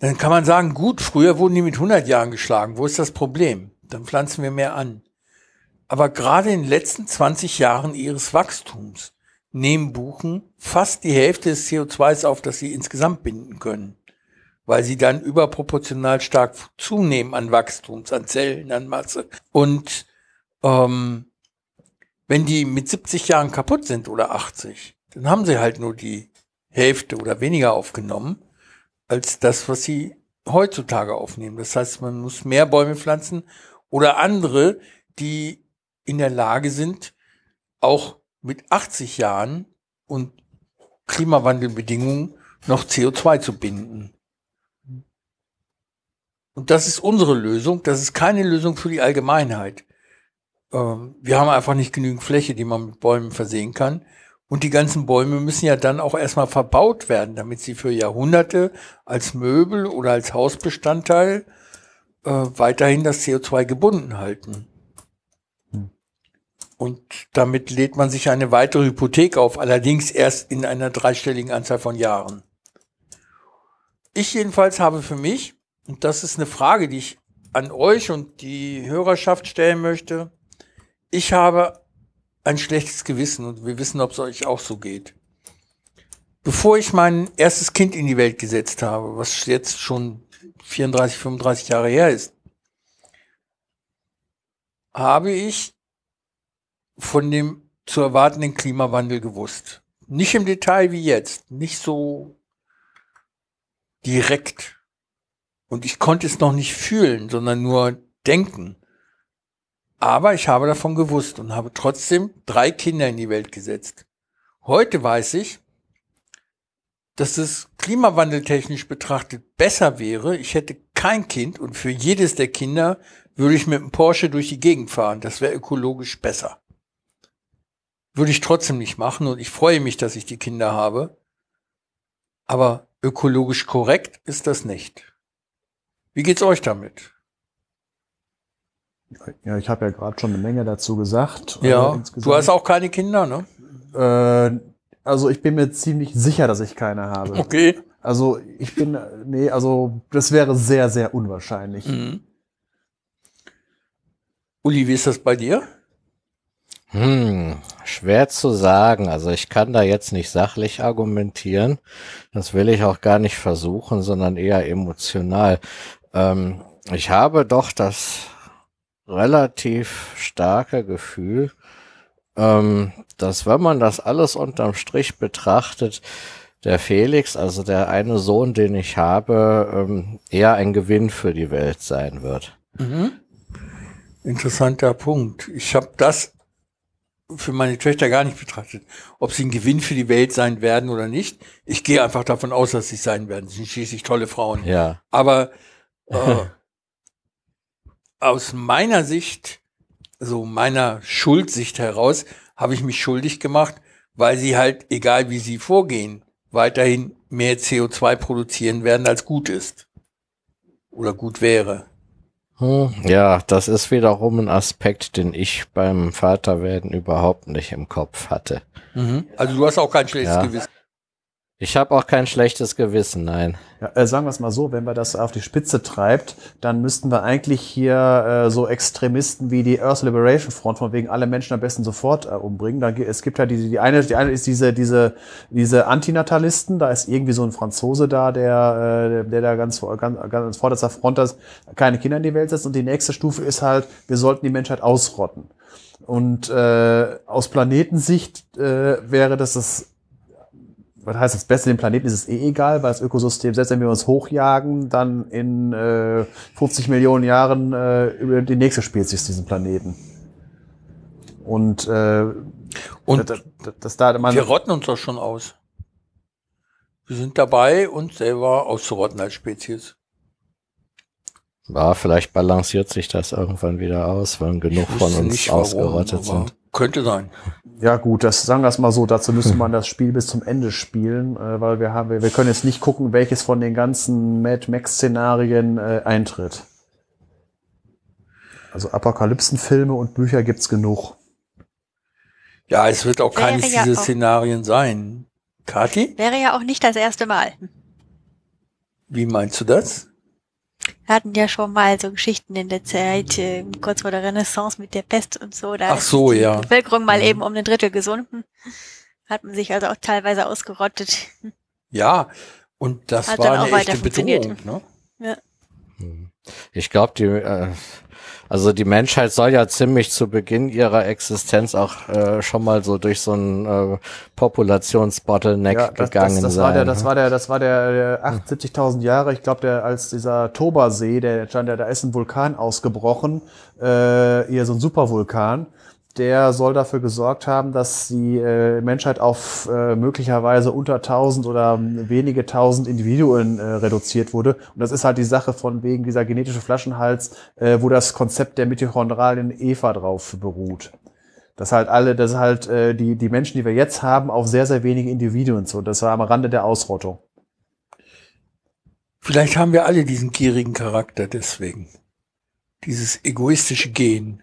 Dann kann man sagen, gut, früher wurden die mit 100 Jahren geschlagen. Wo ist das Problem? Dann pflanzen wir mehr an. Aber gerade in den letzten 20 Jahren ihres Wachstums nehmen Buchen fast die Hälfte des CO2s auf, das sie insgesamt binden können. Weil sie dann überproportional stark zunehmen an Wachstums, an Zellen, an Masse. Und ähm, wenn die mit 70 Jahren kaputt sind oder 80, dann haben sie halt nur die Hälfte oder weniger aufgenommen als das, was sie heutzutage aufnehmen. Das heißt, man muss mehr Bäume pflanzen oder andere, die in der Lage sind, auch mit 80 Jahren und Klimawandelbedingungen noch CO2 zu binden. Und das ist unsere Lösung. Das ist keine Lösung für die Allgemeinheit. Ähm, wir haben einfach nicht genügend Fläche, die man mit Bäumen versehen kann. Und die ganzen Bäume müssen ja dann auch erstmal verbaut werden, damit sie für Jahrhunderte als Möbel oder als Hausbestandteil äh, weiterhin das CO2 gebunden halten. Und damit lädt man sich eine weitere Hypothek auf, allerdings erst in einer dreistelligen Anzahl von Jahren. Ich jedenfalls habe für mich, und das ist eine Frage, die ich an euch und die Hörerschaft stellen möchte. Ich habe ein schlechtes Gewissen und wir wissen, ob es euch auch so geht. Bevor ich mein erstes Kind in die Welt gesetzt habe, was jetzt schon 34, 35 Jahre her ist, habe ich von dem zu erwartenden Klimawandel gewusst. Nicht im Detail wie jetzt, nicht so direkt. Und ich konnte es noch nicht fühlen, sondern nur denken. Aber ich habe davon gewusst und habe trotzdem drei Kinder in die Welt gesetzt. Heute weiß ich, dass es klimawandeltechnisch betrachtet besser wäre. Ich hätte kein Kind und für jedes der Kinder würde ich mit einem Porsche durch die Gegend fahren. Das wäre ökologisch besser. Würde ich trotzdem nicht machen und ich freue mich, dass ich die Kinder habe. Aber ökologisch korrekt ist das nicht. Wie geht's euch damit? Ja, ich habe ja gerade schon eine Menge dazu gesagt. Ja, du hast auch keine Kinder, ne? Äh, also ich bin mir ziemlich sicher, dass ich keine habe. Okay. Also ich bin, nee, also das wäre sehr, sehr unwahrscheinlich. Mhm. Uli, wie ist das bei dir? Hm, schwer zu sagen. Also ich kann da jetzt nicht sachlich argumentieren. Das will ich auch gar nicht versuchen, sondern eher emotional. Ähm, ich habe doch das relativ starke Gefühl, ähm, dass wenn man das alles unterm Strich betrachtet, der Felix, also der eine Sohn, den ich habe, ähm, eher ein Gewinn für die Welt sein wird. Mhm. Interessanter Punkt. Ich habe das für meine Töchter gar nicht betrachtet. Ob sie ein Gewinn für die Welt sein werden oder nicht. Ich gehe einfach davon aus, dass sie sein werden. Sie sind schließlich tolle Frauen. Ja. Aber äh, aus meiner Sicht, so meiner Schuldsicht heraus, habe ich mich schuldig gemacht, weil sie halt, egal wie sie vorgehen, weiterhin mehr CO2 produzieren werden, als gut ist. Oder gut wäre. Hm, ja, das ist wiederum ein Aspekt, den ich beim Vaterwerden überhaupt nicht im Kopf hatte. Mhm. Also du hast auch kein schlechtes Ja. Gewissen. Ich habe auch kein schlechtes Gewissen, nein. Ja, äh, sagen wir es mal so, wenn wir das auf die Spitze treibt, dann müssten wir eigentlich hier äh, so Extremisten wie die Earth Liberation Front von wegen alle Menschen am besten sofort äh, umbringen. Da, es gibt ja die, die eine, die eine ist diese diese diese Antinatalisten. Da ist irgendwie so ein Franzose da, der äh, der da ganz ganz, ganz vorderster Front ist, keine Kinder in die Welt setzt. Und die nächste Stufe ist halt, wir sollten die Menschheit ausrotten. Und äh, aus Planetensicht äh, wäre das das was heißt das Beste, dem Planeten ist es eh egal, weil das Ökosystem, selbst wenn wir uns hochjagen, dann in äh, 50 Millionen Jahren äh, über die nächste Spezies diesen Planeten. Und, äh, Und das, das, das da man, wir rotten uns doch schon aus. Wir sind dabei, uns selber auszurotten als Spezies. Ja, vielleicht balanciert sich das irgendwann wieder aus, wenn genug von uns nicht, warum, ausgerottet aber sind. Könnte sein. ja gut, das sagen wir es mal so, dazu müsste man das Spiel bis zum Ende spielen, äh, weil wir haben, wir, wir können jetzt nicht gucken, welches von den ganzen Mad Max-Szenarien äh, eintritt. Also Apokalypsenfilme und Bücher gibt's genug. Ja, es wird auch Wäre keines ja dieser auch- Szenarien sein. Kathi, Wäre ja auch nicht das erste Mal. wie meinst du das? Wir hatten ja schon mal so Geschichten in der Zeit, äh, kurz vor der Renaissance mit der Pest und so. Da Ach so, ist die ja. Bevölkerung mal Mhm. eben um ein Drittel gesunken. Hat man sich also auch teilweise ausgerottet. Ja, und das Hat war dann auch eine echte. Bedrohung. Ne? Ich glaube, die, äh, also die Menschheit soll ja ziemlich zu Beginn ihrer Existenz auch äh, schon mal so durch so einen äh, Populationsbottleneck Ja, das, gegangen das, das sein. war der, das ne? war der, das war der, der 78.000 Jahre. Ich glaube, der als dieser Toba-See, der ja, da ist ein Vulkan ausgebrochen, äh, hier so ein Supervulkan. Der soll dafür gesorgt haben, dass die äh, Menschheit auf äh, möglicherweise unter 1000 oder wenige tausend Individuen äh, reduziert wurde. Und das ist halt die Sache von wegen dieser genetische Flaschenhals, äh, wo das Konzept der mitochondralen Eva drauf beruht. dass halt alle, dass halt äh, die, die Menschen, die wir jetzt haben, auf sehr, sehr wenige Individuen so. Das war am Rande der Ausrottung. Vielleicht haben wir alle diesen gierigen Charakter deswegen. Dieses egoistische Gen.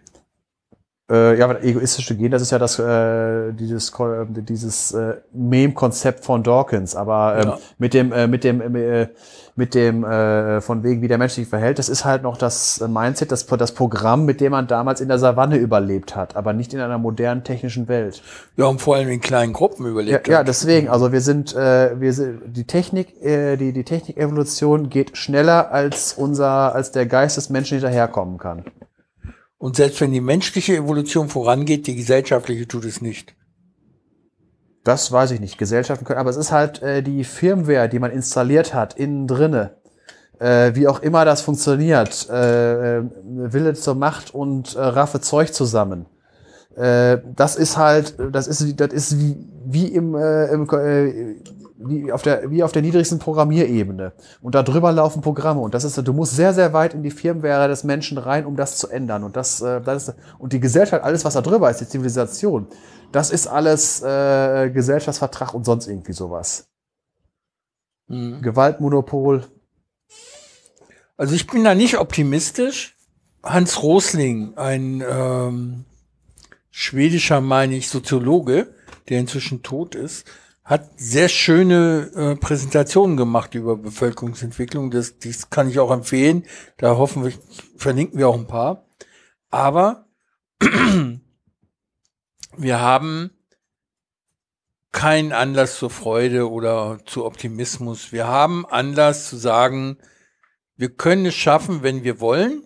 Äh, ja, aber egoistische Gen, das ist ja das, äh, dieses, äh, dieses äh, Mem-Konzept von Dawkins, aber ähm, Ja. mit dem, äh, mit dem, äh, mit dem, äh, von wegen, wie der Mensch sich verhält, das ist halt noch das Mindset, das, das Programm, mit dem man damals in der Savanne überlebt hat, aber nicht in einer modernen technischen Welt. Ja, und vor allem in kleinen Gruppen Ja, überlebt ja hat. deswegen, also wir sind, äh, wir sind, die Technik, äh, die, die Technikevolution geht schneller als unser, als der Geist des Menschen hinterherkommen kann. Und selbst wenn die menschliche Evolution vorangeht, die gesellschaftliche tut es nicht. Das weiß ich nicht. Gesellschaften können, aber es ist halt äh, die Firmware, die man installiert hat, innen drinne. Äh, wie auch immer das funktioniert. Äh, äh, Wille zur Macht und äh, raffe Zeug zusammen. Äh, das ist halt, das ist, das ist wie, wie im, äh, im äh, wie auf der, wie auf der niedrigsten Programmierebene. Und da drüber laufen Programme. Und das ist, du musst sehr, sehr weit in die Firmware des Menschen rein, um das zu ändern. Und das, äh, das ist, und die Gesellschaft, alles, was da drüber ist, die Zivilisation, das ist alles äh, Gesellschaftsvertrag und sonst irgendwie sowas. Mhm. Gewaltmonopol. Also ich bin da nicht optimistisch. Hans Rosling, ein ähm, schwedischer, meine ich, Soziologe, der inzwischen tot ist, hat sehr schöne äh, Präsentationen gemacht über Bevölkerungsentwicklung. Das, das kann ich auch empfehlen. Da hoffen wir, verlinken wir auch ein paar. Aber wir haben keinen Anlass zur Freude oder zu Optimismus. Wir haben Anlass zu sagen, wir können es schaffen, wenn wir wollen.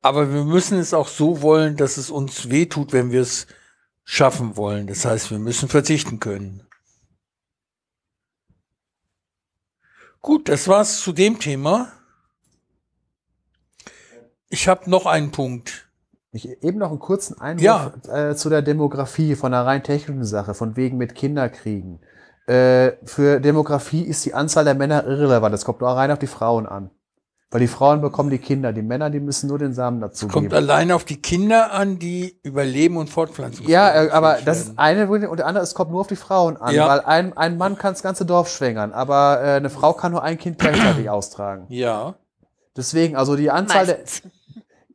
Aber wir müssen es auch so wollen, dass es uns wehtut, wenn wir es schaffen wollen. Das heißt, wir müssen verzichten können. Gut, das war's zu dem Thema. Ich habe noch einen Punkt. Ich eben noch einen kurzen Einwurf Ja. äh, zu der Demografie von einer rein technischen Sache, von wegen mit Kinderkriegen. Äh, für Demografie ist die Anzahl der Männer irrelevant. Es kommt nur rein auf die Frauen an. Weil die Frauen bekommen die Kinder, die Männer, die müssen nur den Samen dazu Kommt geben. allein auf die Kinder an, die überleben und fortpflanzen. Ja, äh, aber das ist eine und der andere, es kommt nur auf die Frauen an, Ja. weil ein, ein Mann kann das ganze Dorf schwängern, aber äh, eine Frau kann nur ein Kind gleichzeitig austragen. Ja. Deswegen, also die Anzahl der, Meistens.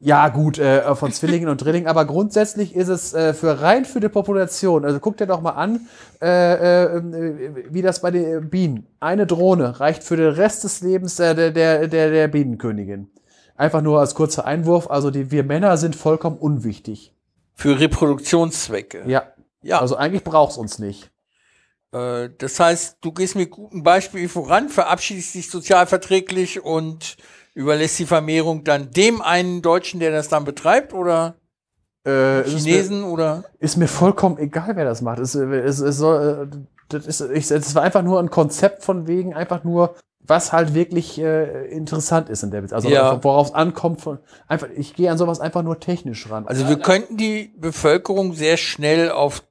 Ja, gut, äh, von Zwillingen und Drillingen, aber grundsätzlich ist es äh, für rein für die Population. Also guck dir doch mal an, äh, äh, wie das bei den Bienen. Eine Drohne reicht für den Rest des Lebens der, der, der, der, der Bienenkönigin. Einfach nur als kurzer Einwurf, also die, wir Männer sind vollkommen unwichtig. Für Reproduktionszwecke. Ja. Ja. Also eigentlich braucht's uns nicht. Äh, Das heißt, du gehst mit gutem Beispiel voran, verabschiedest dich sozialverträglich und überlässt die Vermehrung dann dem einen Deutschen, der das dann betreibt, oder Äh, es ist mir- Chinesen, oder? Ist mir vollkommen egal, wer das macht. Es, es, es soll, äh, das ist, ich, es war einfach nur ein Konzept von wegen, einfach nur, was halt wirklich äh, interessant ist in der Beziehung. Also Ja. worauf es ankommt. Von, einfach, ich gehe an sowas einfach nur technisch ran. Also wir könnten die Bevölkerung sehr schnell auf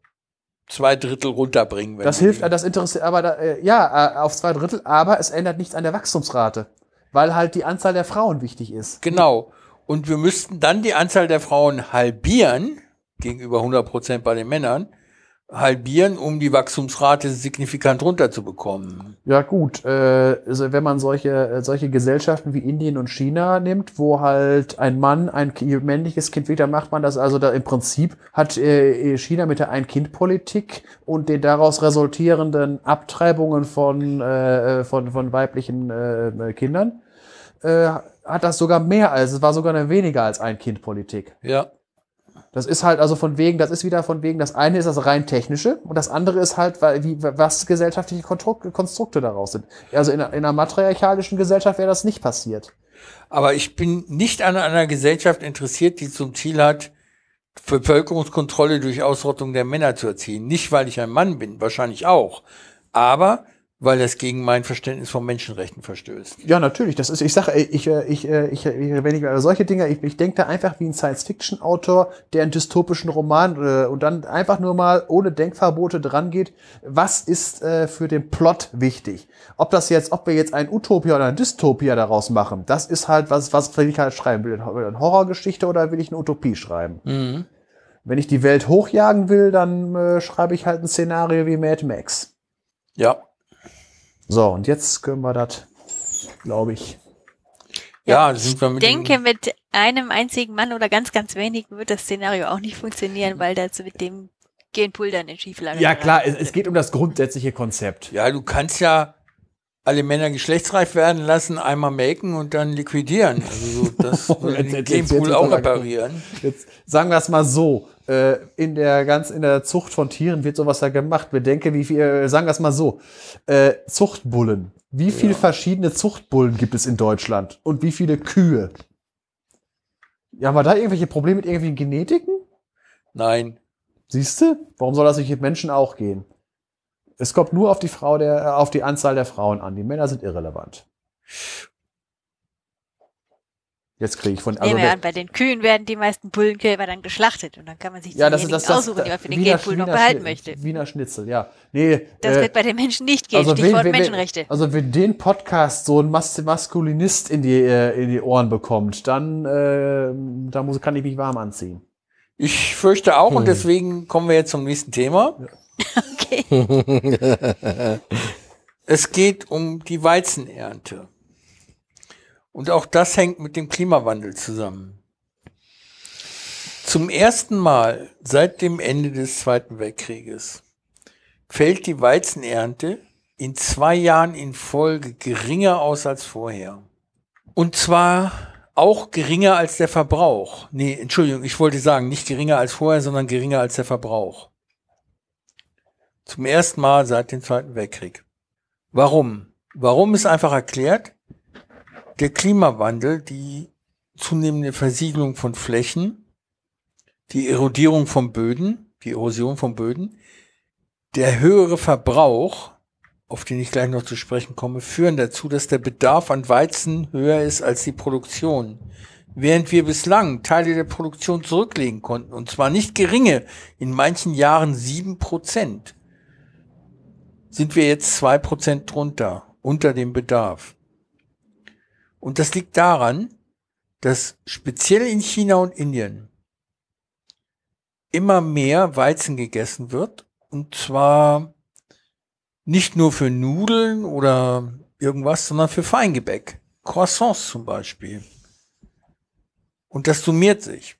zwei Drittel runterbringen. Wenn das hilft, das interessiert, aber da, äh, ja, äh, auf zwei Drittel, aber es ändert nichts an der Wachstumsrate, weil halt die Anzahl der Frauen wichtig ist. Genau. Und wir müssten dann die Anzahl der Frauen halbieren, gegenüber 100 Prozent bei den Männern, halbieren, um die Wachstumsrate signifikant runterzubekommen. Ja gut, äh, also wenn man solche, äh, solche Gesellschaften wie Indien und China nimmt, wo halt ein Mann ein männliches Kind wieder macht man das, also da im Prinzip hat äh, China mit der Ein-Kind-Politik und den daraus resultierenden Abtreibungen von, äh, von, von weiblichen äh, Kindern, äh, hat das sogar mehr als, es war sogar eine weniger als Ein-Kind-Politik. Ja. Das ist halt also von wegen, das ist wieder von wegen, das eine ist das rein technische und das andere ist halt, wie, was gesellschaftliche Konstrukte, daraus sind. Also in, in einer matriarchalischen Gesellschaft wäre das nicht passiert. Aber ich bin nicht an einer Gesellschaft interessiert, die zum Ziel hat, Bevölkerungskontrolle durch Ausrottung der Männer zu erzielen. Nicht, weil ich ein Mann bin, wahrscheinlich auch, aber weil das gegen mein Verständnis von Menschenrechten verstößt. Ja, natürlich. Das ist, ich sage, ich, äh, ich, äh, ich, ich, wenn ich über solche Dinge, ich, ich denke da einfach wie ein Science-Fiction-Autor, der einen dystopischen Roman äh, und dann einfach nur mal ohne Denkverbote dran geht. Was ist äh, für den Plot wichtig? Ob das jetzt, ob wir jetzt ein Utopia oder ein Dystopia daraus machen, das ist halt was, was will ich halt schreiben? Will ich eine Horrorgeschichte oder will ich eine Utopie schreiben? Mhm. Wenn ich die Welt hochjagen will, dann äh, schreibe ich halt ein Szenario wie Mad Max. Ja. So, und jetzt können wir das, glaube ich. Ja, sind wir Ich mit denke, dem, mit einem einzigen Mann oder ganz, ganz wenigen wird das Szenario auch nicht funktionieren, weil das mit dem Genpool dann in Schieflage Ja, klar, es, es geht um das grundsätzliche Konzept. ja, du kannst ja alle Männer geschlechtsreif werden lassen, einmal melken und dann liquidieren. Also so, das würde Jetzt- den Genpool auch reparieren. Jetzt sagen wir es mal so. Äh, in der ganz in der Zucht von Tieren wird sowas ja gemacht. Bedenke, wie viel, äh, sagen wir es mal so. Äh, Zuchtbullen. Wie viele verschiedene Zuchtbullen gibt es in Deutschland? Und wie viele Kühe? Ja, haben wir da irgendwelche Probleme mit irgendwelchen Genetiken? Nein. Siehst du? Warum soll das nicht mit Menschen auch gehen? Es kommt nur auf die Frau der, äh, auf die Anzahl der Frauen an. Die Männer sind irrelevant. Jetzt kriege ich von, also Nehmen wir an, bei den Kühen werden die meisten Bullenkälber dann geschlachtet und dann kann man sich ja, das das, das aussuchen, die man für den Wiener- Genpool noch behalten möchte. Wiener Schnitzel, ja. Nee, Das äh, wird bei den Menschen nicht gehen. also Stichwort wenn, wenn, Menschenrechte. Also wenn den Podcast so ein Mas Maskulinist in die, äh, in die Ohren bekommt, dann äh, da muss, kann ich mich warm anziehen. Ich fürchte auch Hm. und deswegen kommen wir jetzt zum nächsten Thema. Okay. Es geht um die Weizenernte. Und auch das hängt mit dem Klimawandel zusammen. Zum ersten Mal seit dem Ende des Zweiten Weltkrieges fällt die Weizenernte in zwei Jahren in Folge geringer aus als vorher. Und zwar auch geringer als der Verbrauch. Nee, Entschuldigung, ich wollte sagen, nicht geringer als vorher, sondern geringer als der Verbrauch. Zum ersten Mal seit dem Zweiten Weltkrieg. Warum? Warum ist einfach erklärt, der Klimawandel, die zunehmende Versiegelung von Flächen, die Erodierung von Böden, die Erosion von Böden, der höhere Verbrauch, auf den ich gleich noch zu sprechen komme, führen dazu, dass der Bedarf an Weizen höher ist als die Produktion. Während wir bislang Teile der Produktion zurücklegen konnten, und zwar nicht geringe, in manchen Jahren sieben Prozent, sind wir jetzt zwei Prozent drunter, unter dem Bedarf. Und das liegt daran, dass speziell in China und Indien immer mehr Weizen gegessen wird. Und zwar nicht nur für Nudeln oder irgendwas, sondern für Feingebäck. Croissants zum Beispiel. Und das summiert sich.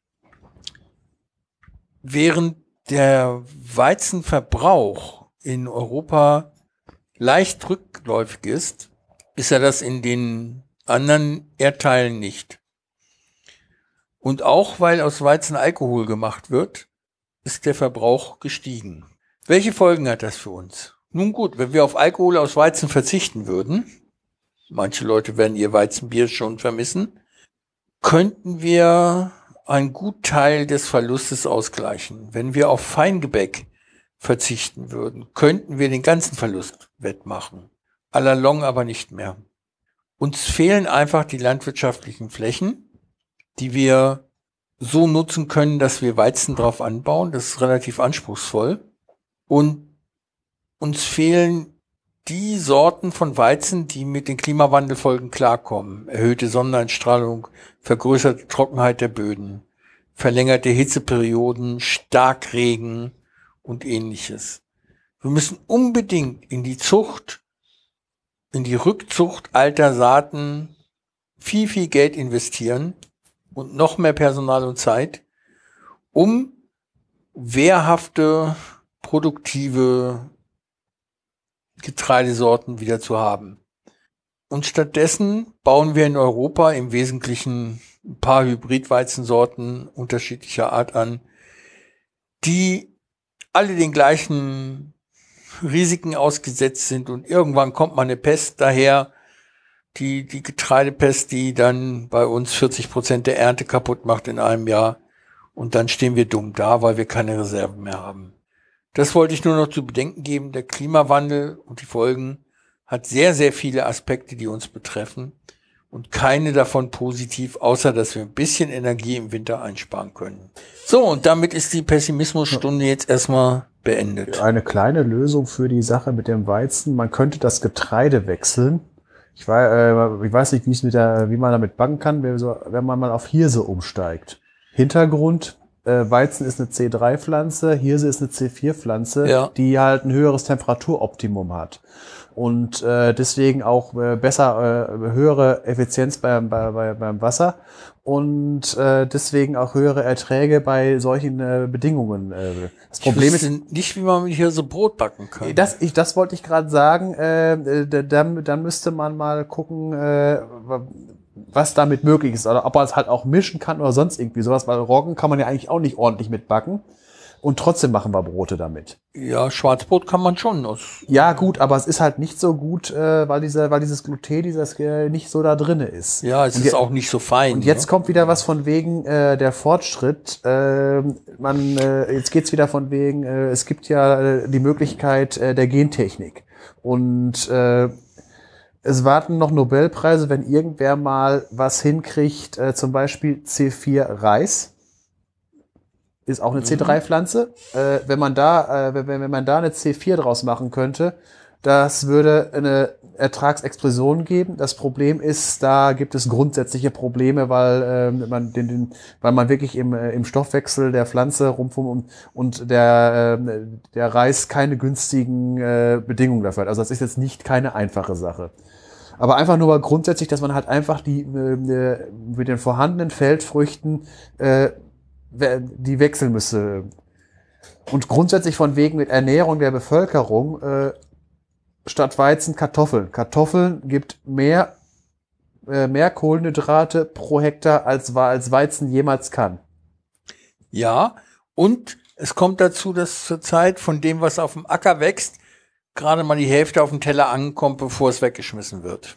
Während der Weizenverbrauch in Europa leicht rückläufig ist, ist er das in den anderen Erdteilen nicht. Und auch weil aus Weizen Alkohol gemacht wird, ist der Verbrauch gestiegen. Welche Folgen hat das für uns? Nun gut, wenn wir auf Alkohol aus Weizen verzichten würden, manche Leute werden ihr Weizenbier schon vermissen, könnten wir einen Gutteil des Verlustes ausgleichen. Wenn wir auf Feingebäck verzichten würden, könnten wir den ganzen Verlust wettmachen. Allalong aber nicht mehr. Uns fehlen einfach die landwirtschaftlichen Flächen, die wir so nutzen können, dass wir Weizen drauf anbauen. Das ist relativ anspruchsvoll. Und uns fehlen die Sorten von Weizen, die mit den Klimawandelfolgen klarkommen. Erhöhte Sonneneinstrahlung, vergrößerte Trockenheit der Böden, verlängerte Hitzeperioden, Starkregen und ähnliches. Wir müssen unbedingt in die Zucht, in die Rückzucht alter Saaten viel, viel Geld investieren und noch mehr Personal und Zeit, um wehrhafte, produktive Getreidesorten wieder zu haben. Und stattdessen bauen wir in Europa im Wesentlichen ein paar Hybridweizensorten unterschiedlicher Art an, die alle den gleichen Risiken ausgesetzt sind und irgendwann kommt mal eine Pest daher, die, die Getreidepest, die dann bei uns 40 Prozent der Ernte kaputt macht in einem Jahr. Und dann stehen wir dumm da, weil wir keine Reserven mehr haben. Das wollte ich nur noch zu bedenken geben. Der Klimawandel und die Folgen hat sehr, sehr viele Aspekte, die uns betreffen. Und keine davon positiv, außer dass wir ein bisschen Energie im Winter einsparen können. So, und damit ist die Pessimismusstunde jetzt erstmal beendet. Eine kleine Lösung für die Sache mit dem Weizen. Man könnte das Getreide wechseln. Ich, weiß, äh, ich weiß nicht, wie es mit der, wie man damit backen kann, wenn, so, wenn man mal auf Hirse umsteigt. Hintergrund, Äh, Weizen ist eine C3-Pflanze, Hirse ist eine C4-Pflanze, Ja. die halt ein höheres Temperaturoptimum hat. Und äh, deswegen auch äh, besser, äh, höhere Effizienz beim, bei, bei, beim Wasser und äh, deswegen auch höhere Erträge bei solchen äh, Bedingungen. Äh, das Problem ich ist, wüsste nicht, wie man hier so Brot backen kann. das, ich, das wollte ich gerade sagen. Äh, äh, dann, dann müsste man mal gucken, äh, was damit möglich ist. Oder ob man es halt auch mischen kann oder sonst irgendwie sowas, weil Roggen kann man ja eigentlich auch nicht ordentlich mitbacken. Und trotzdem machen wir Brote damit. ja, Schwarzbrot kann man schon aus. Ja, gut, aber es ist halt nicht so gut, äh, weil, dieser, weil dieses Gluten, dieses äh, nicht so da drinne ist. Ja, es Und ist auch nicht so fein. Und jetzt ne? kommt wieder was von wegen äh, der Fortschritt. Ähm, man, äh, jetzt geht's wieder von wegen, äh, es gibt ja äh, die Möglichkeit äh, der Gentechnik. Und äh, es warten noch Nobelpreise, wenn irgendwer mal was hinkriegt, äh, zum Beispiel C4 Reis. Ist auch eine C3-Pflanze. Äh, wenn man da, äh, wenn, wenn man da eine C4 draus machen könnte, das würde eine Ertragsexplosion geben. Das Problem ist, da gibt es grundsätzliche Probleme, weil ähm, man den, den, weil man wirklich im, äh, im Stoffwechsel der Pflanze rumfum und, und der, ähm, der Reis keine günstigen äh, Bedingungen dafür hat. Also das ist jetzt nicht keine einfache Sache. Aber einfach nur grundsätzlich, dass man halt einfach die äh, mit den vorhandenen Feldfrüchten äh, die wechseln müsste. Und grundsätzlich von wegen mit Ernährung der Bevölkerung äh, statt Weizen Kartoffeln. Kartoffeln gibt mehr, äh, mehr Kohlenhydrate pro Hektar als, als Weizen jemals kann. Ja, und es kommt dazu, dass zurzeit von dem, was auf dem Acker wächst, gerade mal die Hälfte auf dem Teller ankommt, bevor es weggeschmissen wird.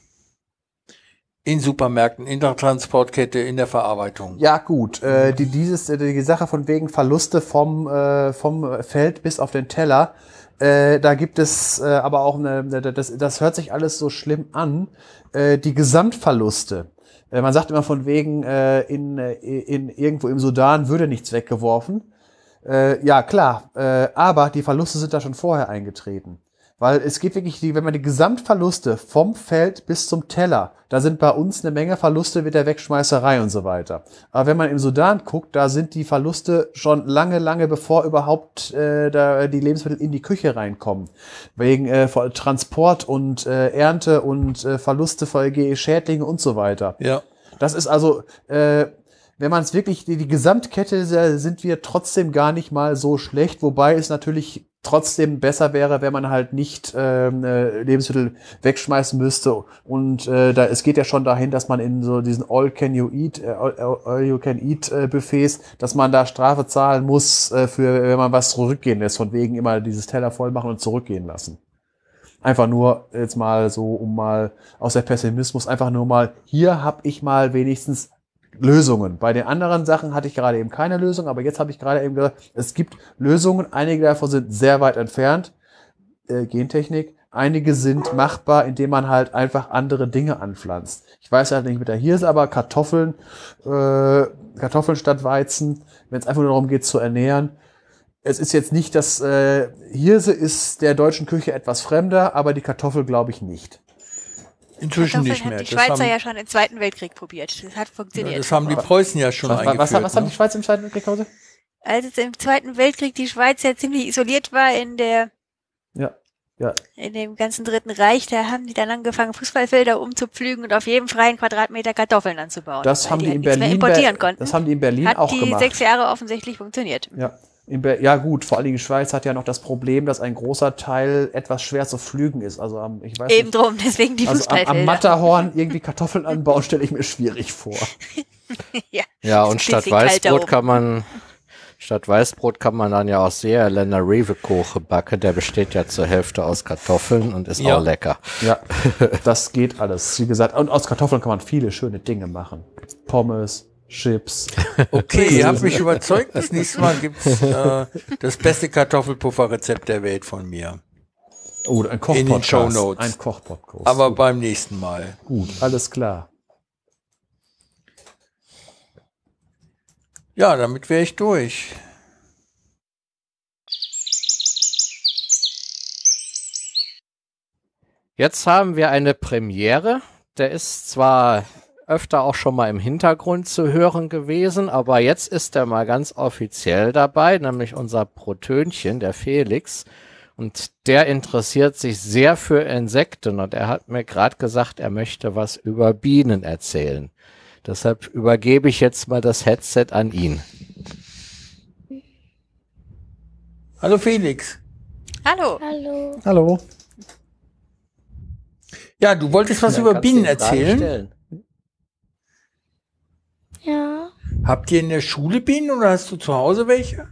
In Supermärkten, in der Transportkette, in der Verarbeitung. Ja, gut. Äh, die, dieses, äh, die Sache von wegen Verluste vom, äh, vom Feld bis auf den Teller, äh, da gibt es äh, aber auch eine, das, das hört sich alles so schlimm an. Äh, die Gesamtverluste. Äh, man sagt immer von wegen, äh, in, äh, in irgendwo im Sudan würde nichts weggeworfen. Äh, ja, klar. Äh, aber die Verluste sind da schon vorher eingetreten. Weil es geht wirklich, die, wenn man die Gesamtverluste vom Feld bis zum Teller, da sind bei uns eine Menge Verluste mit der Wegschmeißerei und so weiter. Aber wenn man im Sudan guckt, da sind die Verluste schon lange, lange bevor überhaupt äh, da die Lebensmittel in die Küche reinkommen. Wegen äh, Transport und äh, Ernte und äh, Verluste für Schädlinge und so weiter. Ja. Das ist also, äh, wenn man es wirklich, die, die Gesamtkette äh, sind wir trotzdem gar nicht mal so schlecht, wobei es natürlich trotzdem besser wäre, wenn man halt nicht ähm, äh, Lebensmittel wegschmeißen müsste. Und äh, da, es geht ja schon dahin, dass man in so diesen All Can You Eat, äh, All, All You Can Eat äh, Buffets, dass man da Strafe zahlen muss, äh, für wenn man was zurückgehen lässt, von wegen immer dieses Teller voll machen und zurückgehen lassen. Einfach nur jetzt mal so, um mal aus der Pessimismus, einfach nur mal, hier habe ich mal wenigstens Lösungen. Bei den anderen Sachen hatte ich gerade eben keine Lösung, aber jetzt habe ich gerade eben gesagt, es gibt Lösungen. Einige davon sind sehr weit entfernt, äh, Gentechnik. Einige sind machbar, indem man halt einfach andere Dinge anpflanzt. Ich weiß halt nicht mit der Hirse, aber Kartoffeln, äh, Kartoffeln statt Weizen, wenn es einfach nur darum geht zu ernähren. Es ist jetzt nicht das, äh, Hirse ist der deutschen Küche etwas fremder, aber die Kartoffel glaube ich nicht. Inzwischen Kartoffeln nicht hat mehr. die Das Schweizer haben, ja schon im Zweiten Weltkrieg probiert. Das hat ja, funktioniert. das haben die Preußen ja schon Was, eingeführt. was, was haben ne? die Schweiz im Zweiten Weltkrieg Hause? Als es im Zweiten Weltkrieg die Schweiz ja ziemlich isoliert war in der Ja, ja. in dem ganzen Dritten Reich, da haben die dann angefangen, Fußballfelder umzupflügen und auf jedem freien Quadratmeter Kartoffeln anzubauen. Das haben die, halt in nichts mehr Berlin, importieren konnten. das haben die in Berlin hat auch die gemacht. sechs Jahre offensichtlich funktioniert. Ja. Ja gut, vor allen Dingen Schweiz hat ja noch das Problem, dass ein großer Teil etwas schwer zu pflügen ist. Also am, ich weiß Eben nicht, drum, deswegen die also am, am Matterhorn irgendwie Kartoffeln anbauen, stelle ich mir schwierig vor. ja. Ja, und statt Weißbrot kann man, statt Weißbrot kann man dann ja auch Seerländer Rewe-Kuchen backen. Der besteht ja zur Hälfte aus Kartoffeln und ist Ja. auch lecker. Ja, das geht alles. Wie gesagt, und aus Kartoffeln kann man viele schöne Dinge machen. Pommes, Chips. Okay, ihr habt mich überzeugt. Das nächste Mal gibt's äh, das beste Kartoffelpufferrezept der Welt von mir. Oh, ein In den Kochpodcast. Shownotes. Ein Kochpodcast. Aber beim nächsten Mal. gut, alles klar. Ja, damit wäre ich durch. Jetzt haben wir eine Premiere. Der ist zwar öfter auch schon mal im Hintergrund zu hören gewesen, aber jetzt ist er mal ganz offiziell dabei, nämlich unser Protönchen, der Felix. Und der interessiert sich sehr für Insekten und er hat mir gerade gesagt, er möchte was über Bienen erzählen. Deshalb übergebe ich jetzt mal das Headset an ihn. Hallo Felix. Hallo. Hallo. Hallo. Ja, du wolltest was Ja, über Bienen erzählen. stellen. Ja. Habt ihr in der Schule Bienen oder hast du zu Hause welche?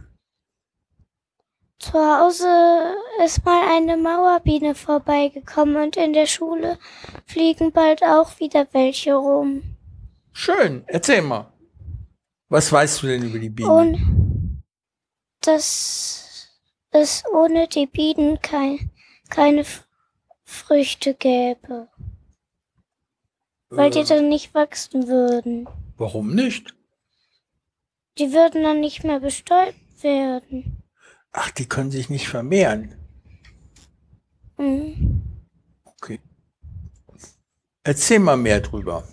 Zu Hause ist mal eine Mauerbiene vorbeigekommen und in der Schule fliegen bald auch wieder welche rum. Schön, erzähl mal. Was weißt du denn über die Bienen? Und dass es ohne die Bienen kein, keine Früchte gäbe, weil die Äh, dann nicht wachsen würden. warum nicht? Die würden dann nicht mehr bestäubt werden. Ach, die können sich nicht vermehren. Mhm. Okay. Erzähl mal mehr drüber.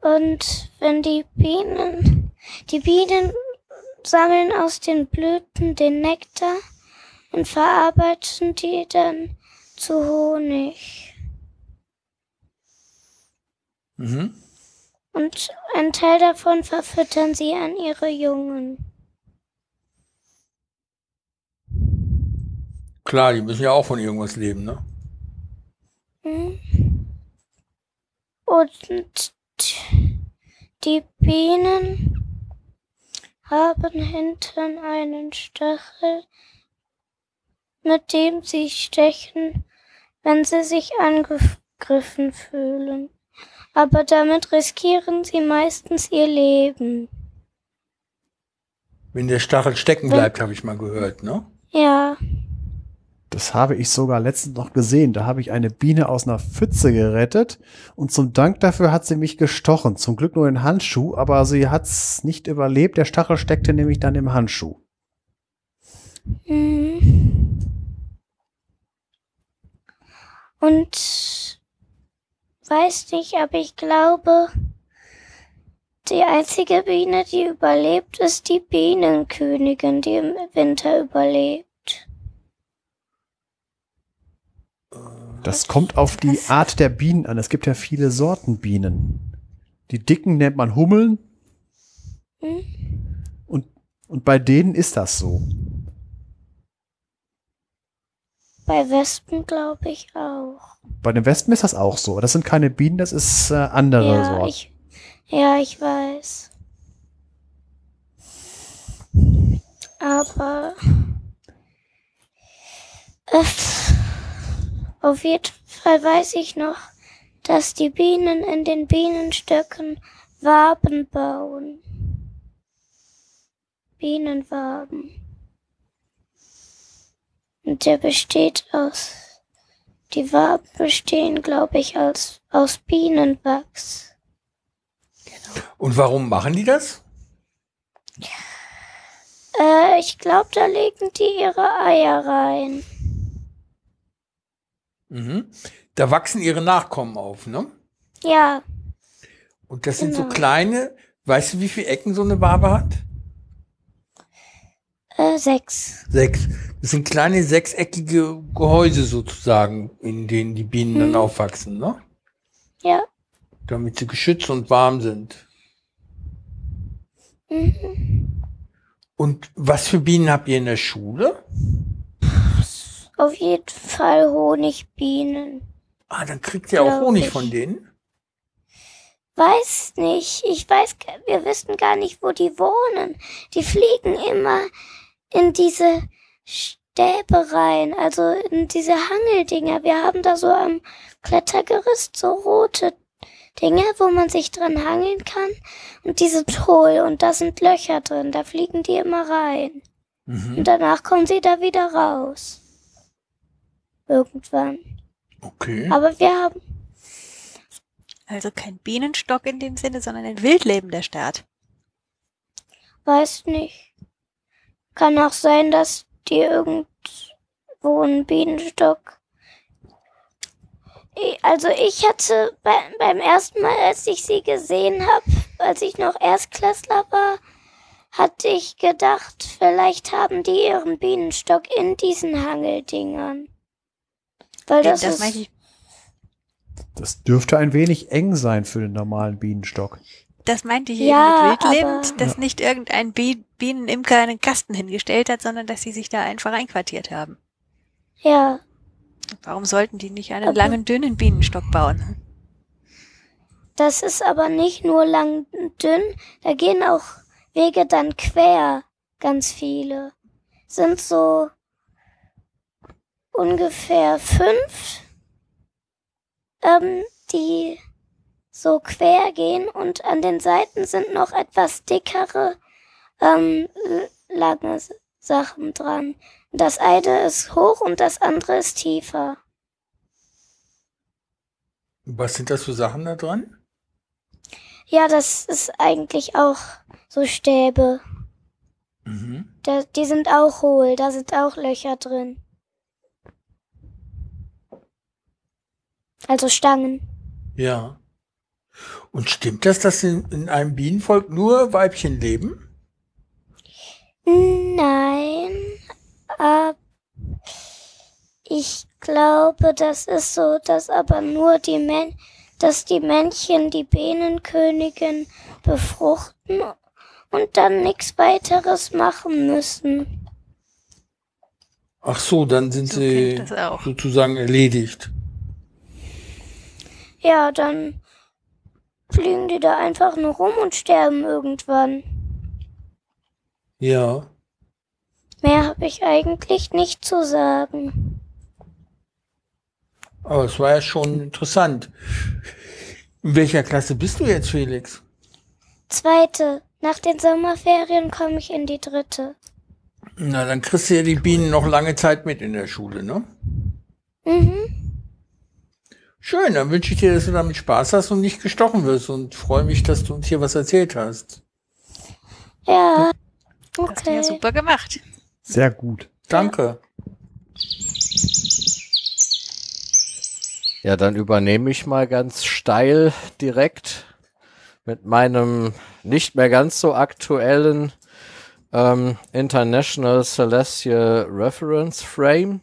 Und wenn die Bienen, die Bienen sammeln aus den Blüten den Nektar und verarbeiten die dann zu Honig. Mhm. Und einen Teil davon verfüttern sie an ihre Jungen. Klar, die müssen ja auch von irgendwas leben, ne? Mhm. Und die Bienen haben hinten einen Stachel, mit dem sie stechen, wenn sie sich angegriffen fühlen. Aber damit riskieren sie meistens ihr Leben. Wenn der Stachel stecken bleibt, habe ich mal gehört, ne? Ja, Das habe ich sogar letztens noch gesehen. Da habe ich eine Biene aus einer Pfütze gerettet und zum Dank dafür hat sie mich gestochen. Zum Glück nur in Handschuh, aber sie hat's nicht überlebt. Der Stachel steckte nämlich dann im Handschuh. Mhm. Und weiß nicht, aber ich glaube, die einzige Biene, die überlebt, ist die Bienenkönigin, die im Winter überlebt. Das kommt auf die Art der Bienen an. Es gibt ja viele Sorten Bienen. Die dicken nennt man Hummeln Hm? und, und bei denen ist das so. Bei Wespen glaube ich auch. Bei den Wespen ist das auch so. Das sind keine Bienen, das ist äh, andere Ja Sorten. ich, ja, ich weiß. Aber äh, auf jeden Fall weiß ich noch, dass die Bienen in den Bienenstöcken Waben bauen. Bienenwaben. Und der besteht aus, die Waben bestehen, glaube ich, aus, aus Bienenwachs. Und warum machen die das? Äh, ich glaube, da legen die ihre Eier rein. Mhm. Da wachsen ihre Nachkommen auf, ne? Ja, Und das sind so Genau. kleine, weißt du, wie viele Ecken so eine Wabe hat? Äh, sechs. Sechs. Das sind kleine sechseckige Gehäuse sozusagen, in denen die Bienen dann aufwachsen, ne? Ja. Damit sie geschützt und warm sind. Mhm. Und was für Bienen habt ihr in der Schule? Auf jeden Fall Honigbienen. Ah, dann kriegt ihr auch Honig ich. von denen. Weiß nicht. Ich weiß, wir wissen gar nicht, wo die wohnen. Die fliegen immer in diese Stäbe rein, also in diese Hangeldinger. Wir haben da so am Klettergerüst so rote Dinge, wo man sich dran hangeln kann. Und die sind hohl und da sind Löcher drin. Da fliegen die immer rein. Mhm. Und danach kommen sie da wieder raus. Irgendwann. Okay. Aber wir haben, Also kein Bienenstock in dem Sinne, sondern ein wildlebender Staat. weiß nicht. Kann auch sein, dass die irgendwo einen Bienenstock also ich hatte bei, beim ersten Mal, als ich sie gesehen habe, als ich noch Erstklässler war, hatte ich gedacht, vielleicht haben die ihren Bienenstock in diesen Hangeldingern. Weil das, das ist, Das dürfte ein wenig eng sein für den normalen Bienenstock. Das meinte ich Ja, eben mit wildlebend, dass nicht irgendein Bi Bienenimker einen Kasten hingestellt hat, sondern dass sie sich da einfach einquartiert haben. ja, Warum sollten die nicht einen Aber- langen, dünnen Bienenstock bauen? das ist aber nicht nur lang und dünn, da gehen auch Wege dann quer, ganz viele. Sind so ungefähr fünf, ähm, die so quer gehen und an den Seiten sind noch etwas dickere, ähm, lange Sachen dran. Das eine ist hoch und das andere ist tiefer. Was sind das für Sachen da dran? Ja, das ist eigentlich auch so Stäbe. Mhm. Da, die sind auch hohl, da sind auch Löcher drin. Also Stangen. Ja. Und stimmt das, dass in, in einem Bienenvolk nur Weibchen leben? Nein, aber ich glaube, das ist so, dass aber nur die Män dass die Männchen die Bienenkönigin befruchten und dann nichts weiteres machen müssen. Ach so, dann sind So sie sozusagen erledigt. Ja, dann fliegen die da einfach nur rum und sterben irgendwann. Ja. Mehr habe ich eigentlich nicht zu sagen. Aber es war ja schon interessant. In welcher Klasse bist du jetzt, Felix? Zweite, nach den Sommerferien komme ich in die dritte. Na, dann kriegst du ja die Bienen noch lange Zeit mit in der Schule, ne? Mhm. Schön, dann wünsche ich dir, dass du damit Spaß hast und nicht gestochen wirst und freue mich, dass du uns hier was erzählt hast. Ja. Das hast du ja Okay. super gemacht. Sehr gut. Danke. Ja, dann übernehme ich mal ganz steil direkt mit meinem nicht mehr ganz so aktuellen ähm, International Celestial Reference Frame.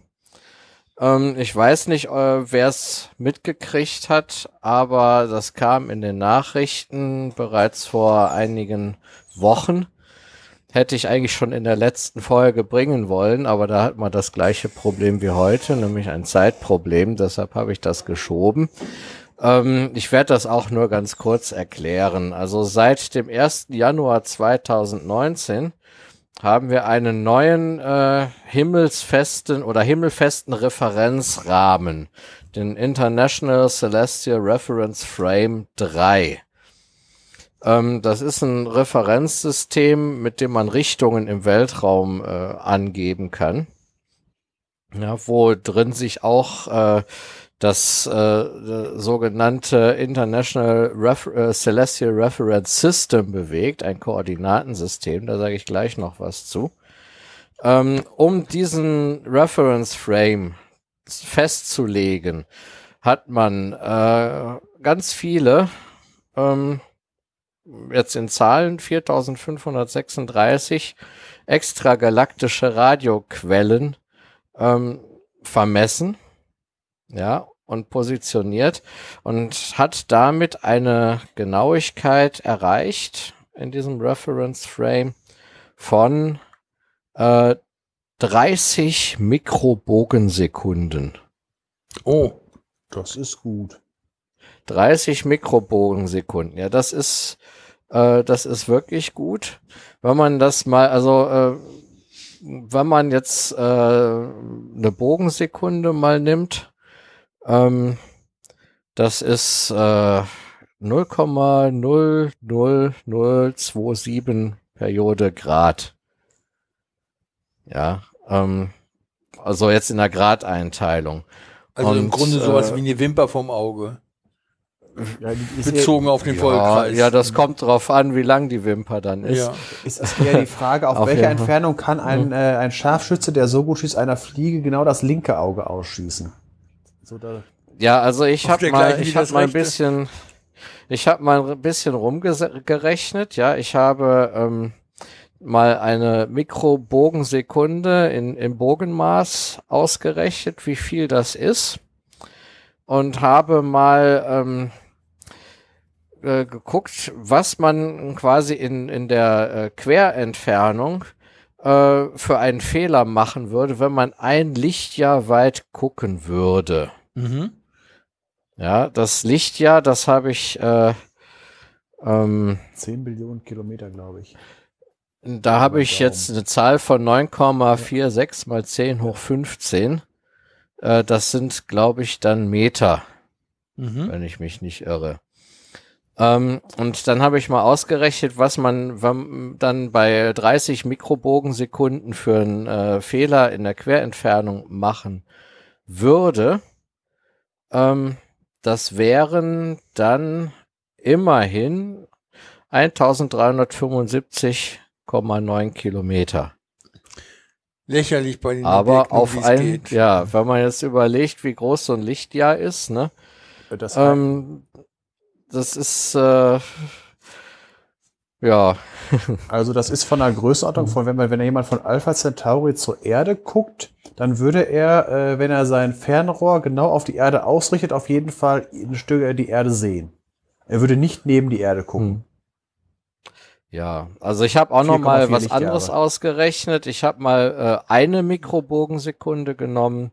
Ähm, ich weiß nicht, äh, wer es mitgekriegt hat, aber das kam in den Nachrichten bereits vor einigen Wochen. Hätte ich eigentlich schon in der letzten Folge bringen wollen, aber da hat man das gleiche Problem wie heute, nämlich ein Zeitproblem. Deshalb habe ich das geschoben. Ähm, ich werde das auch nur ganz kurz erklären. Also seit dem 1. Januar 2019 haben wir einen neuen äh, himmelsfesten oder himmelfesten Referenzrahmen, den International Celestial Reference Frame 3. Ähm, das ist ein Referenzsystem, mit dem man Richtungen im Weltraum äh, angeben kann. Ja, wo drin sich auch äh, das äh, sogenannte International Ref äh, Celestial Reference System bewegt, ein Koordinatensystem, da sage ich gleich noch was zu. Ähm, um diesen Reference Frame festzulegen, hat man äh, ganz viele, ähm, jetzt in Zahlen 4536 extragalaktische Radioquellen ähm, vermessen ja, und positioniert und hat damit eine Genauigkeit erreicht in diesem Reference Frame von äh, 30 Mikrobogensekunden. Oh, Das ist gut. 30 Mikrobogensekunden. Ja, das ist, äh, das ist wirklich gut. Wenn man das mal, also äh, wenn man jetzt äh, eine Bogensekunde mal nimmt, ähm, das ist äh, 0,00027 Periode Grad. Ja, ähm, also jetzt in der Gradeinteilung. also im Und, Grunde sowas äh, wie eine Wimper vom Auge. Ja, Bezogen auf den Ja, Vollkreis. ja, das kommt drauf an, wie lang die Wimper dann ist. Ja. ist, ist eher die Frage, auf, Auf welcher. Entfernung kann ein, äh, ein Scharfschütze, der so gut schießt, einer Fliege genau das linke Auge ausschießen? So da, Ja, also ich habe mal, ich habe das mal ein bisschen, ich habe mal ein bisschen rumgerechnet. Ja, ich habe ähm, mal eine Mikrobogensekunde in im Bogenmaß ausgerechnet, wie viel das ist, und habe mal ähm, äh, geguckt, was man quasi in in der äh, Querentfernung äh, für einen Fehler machen würde, wenn man ein Lichtjahr weit gucken würde. Mhm. Ja, das Lichtjahr, das habe ich, äh, ähm, 10 Billionen Kilometer, glaube ich. da habe ich jetzt eine Zahl von 9,46 mal 10 hoch 15. Äh, das sind, glaube ich, dann Meter, Mhm. wenn ich mich nicht irre. Ähm, und dann habe ich mal ausgerechnet, was man wenn, dann bei 30 Mikrobogensekunden für einen äh, Fehler in der Querentfernung machen würde. Ähm, das wären dann immerhin 1375,9 Kilometer. Lächerlich bei den Aber Objekten, auf ein, geht. ja, wenn man jetzt überlegt, wie groß so ein Lichtjahr ist, ne? Das Ähm, das ist, äh, ja, Also das ist von der Größenordnung von, wenn man, wenn jemand von Alpha Centauri zur Erde guckt, dann würde er, äh, wenn er sein Fernrohr genau auf die Erde ausrichtet, auf jeden Fall ein Stück äh, die Erde sehen. Er würde nicht neben die Erde gucken. Hm. Ja, also ich habe auch noch 4,4 mal was Lichtjahre. anderes ausgerechnet. Ich habe mal äh, eine Mikrobogensekunde genommen.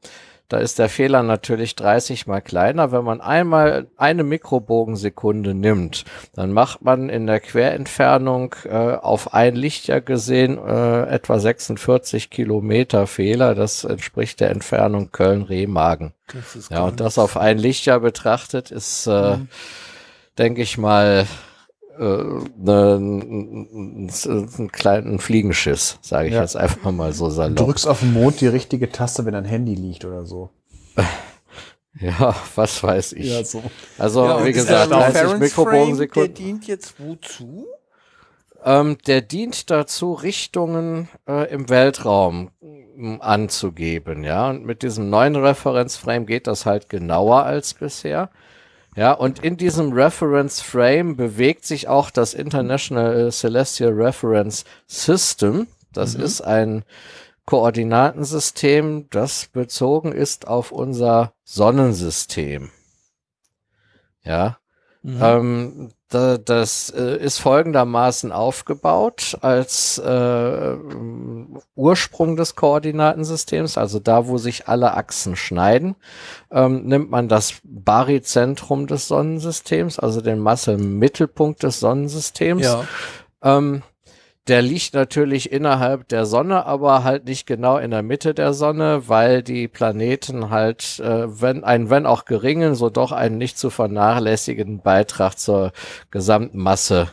Da ist der Fehler natürlich 30 mal kleiner. Wenn man einmal eine Mikrobogensekunde nimmt, dann macht man in der Querentfernung äh, auf ein Lichtjahr gesehen äh, etwa 46 Kilometer Fehler. Das entspricht der Entfernung Köln-Remagen. Ist Ja, und das auf ein Lichtjahr betrachtet ist, äh, denke ich mal, äh, ne, ein, ein, ein kleinen Fliegenschiss, sage ich Ja. jetzt einfach mal so Du salopp. drückst auf dem Mond die richtige Taste, wenn dein Handy liegt oder so. Ja, was weiß ich. so. Also, Ja, wie gesagt, 30 Reference Frame, Der Mikrobogensekunden. dient jetzt wozu? Ähm, der dient dazu, Richtungen äh, im Weltraum m, anzugeben, ja. Und mit diesem neuen Referenzframe geht das halt genauer als bisher. Ja, und in diesem Reference Frame bewegt sich auch das International Celestial Reference System. Das ist ein Koordinatensystem, das bezogen ist auf unser Sonnensystem. Ja, Mhm. ähm, das äh, ist folgendermaßen aufgebaut als äh, Ursprung des Koordinatensystems, also da, wo sich alle Achsen schneiden, ähm, nimmt man das Baryzentrum des Sonnensystems, also den Massemittelpunkt des Sonnensystems. ja. Ähm, der liegt natürlich innerhalb der Sonne, aber halt nicht genau in der Mitte der Sonne, weil die Planeten halt, äh, wenn ein wenn auch geringen, so doch einen nicht zu vernachlässigenden Beitrag zur Gesamtmasse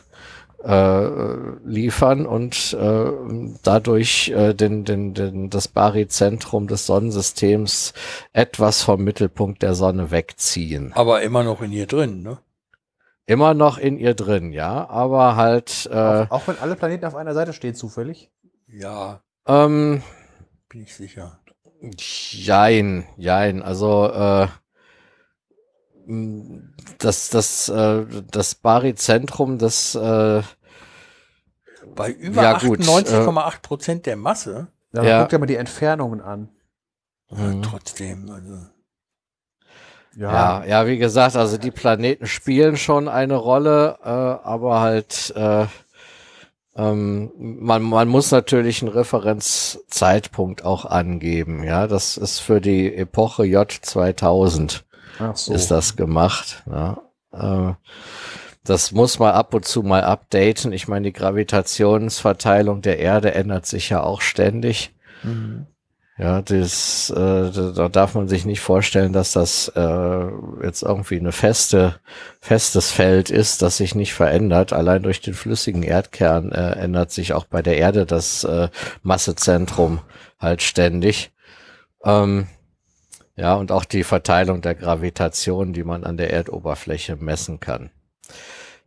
äh, liefern und äh, dadurch äh, den, den, den, das Baryzentrum des Sonnensystems etwas vom Mittelpunkt der Sonne wegziehen. Aber immer noch in ihr drin, ne? Immer noch in ihr drin, ja, aber halt äh, Auch, auch wenn alle Planeten auf einer Seite stehen, zufällig. Ja, ähm, bin ich sicher. Jein, jein. Also äh, das das äh, das Baryzentrum, das äh, Bei über Ja, gut, 98,8 Prozent der Masse, Ja, Ja. Guck dir mal die Entfernungen an. ja, Mhm. trotzdem, also. Ja, ja, wie gesagt, also die Planeten spielen schon eine Rolle, äh, aber halt äh, ähm, man, man muss natürlich einen Referenzzeitpunkt auch angeben. Ja, das ist für die Epoche J2000. Ach so. ist das gemacht. Ja. Äh, das muss man ab und zu mal updaten. Ich meine, die Gravitationsverteilung der Erde ändert sich ja auch ständig. Mhm. Ja, das, äh, da da darf man sich nicht vorstellen, dass das äh, jetzt irgendwie eine feste, festes Feld ist, das sich nicht verändert. Allein durch den flüssigen Erdkern äh, ändert sich auch bei der Erde das äh, Massezentrum halt ständig. Ähm, ja, und auch die Verteilung der Gravitation, die man an der Erdoberfläche messen kann.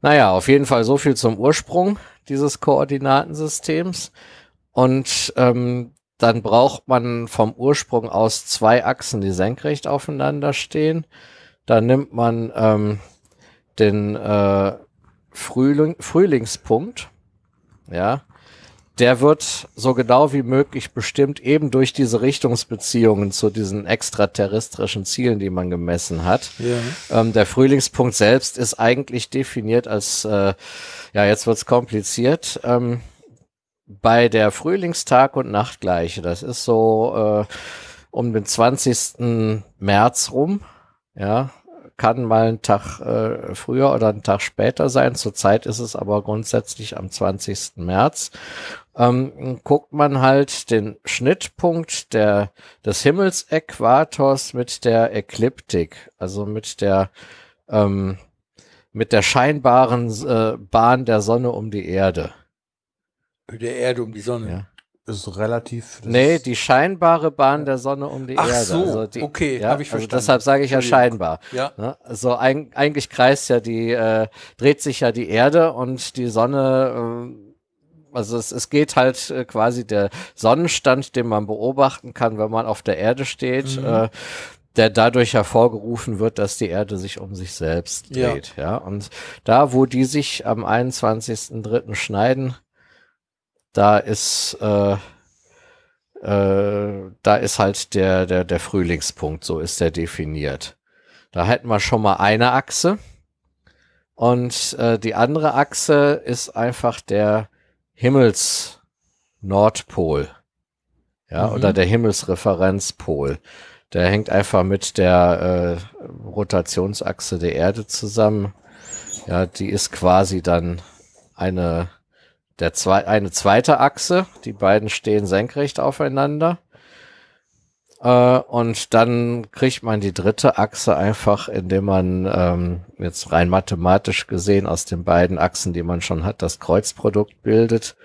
Naja, auf jeden Fall so viel zum Ursprung dieses Koordinatensystems. Und ähm, dann braucht man vom Ursprung aus zwei Achsen, die senkrecht aufeinander stehen. Da nimmt man ähm, den äh, Frühling, Frühlingspunkt, ja, der wird so genau wie möglich bestimmt eben durch diese Richtungsbeziehungen zu diesen extraterrestrischen Zielen, die man gemessen hat. Ja. Ähm, der Frühlingspunkt selbst ist eigentlich definiert als, äh, ja, jetzt wird's kompliziert, ähm, bei der Frühlingstag- und Nachtgleiche. Das ist so äh, um den 20. März rum, ja, kann mal ein Tag äh, früher oder einen Tag später sein. Zurzeit ist es aber grundsätzlich am 20. März. Ähm, guckt man halt den Schnittpunkt der, des Himmelsäquators mit der Ekliptik, also mit der, ähm, mit der scheinbaren äh, Bahn der Sonne um die Erde. Der Erde um die Sonne. Ja. Ist relativ. Nee, ist- die scheinbare Bahn der Sonne um die Ach Erde. so, also die, okay, ja, hab ich also verstanden. deshalb sage ich ja scheinbar. Ja. Ne? Also ein, eigentlich kreist ja die, äh, dreht sich ja die Erde und die Sonne, äh, also es, es geht halt äh, quasi der Sonnenstand, den man beobachten kann, wenn man auf der Erde steht, Mhm. äh, der dadurch hervorgerufen wird, dass die Erde sich um sich selbst Ja. dreht. Ja. Und da, wo die sich am 21.03. schneiden, da ist äh, äh, da ist halt der, der, der Frühlingspunkt, so ist der definiert. Da hätten wir schon mal eine Achse. Und äh, die andere Achse ist einfach der Himmelsnordpol. Ja, Mhm. oder der Himmelsreferenzpol. Der hängt einfach mit der äh, Rotationsachse der Erde zusammen. Ja, die ist quasi dann eine der zwei, eine zweite Achse. Die beiden stehen senkrecht aufeinander. Äh, und dann kriegt man die dritte Achse einfach, indem man ähm, jetzt rein mathematisch gesehen aus den beiden Achsen, die man schon hat, das Kreuzprodukt bildet.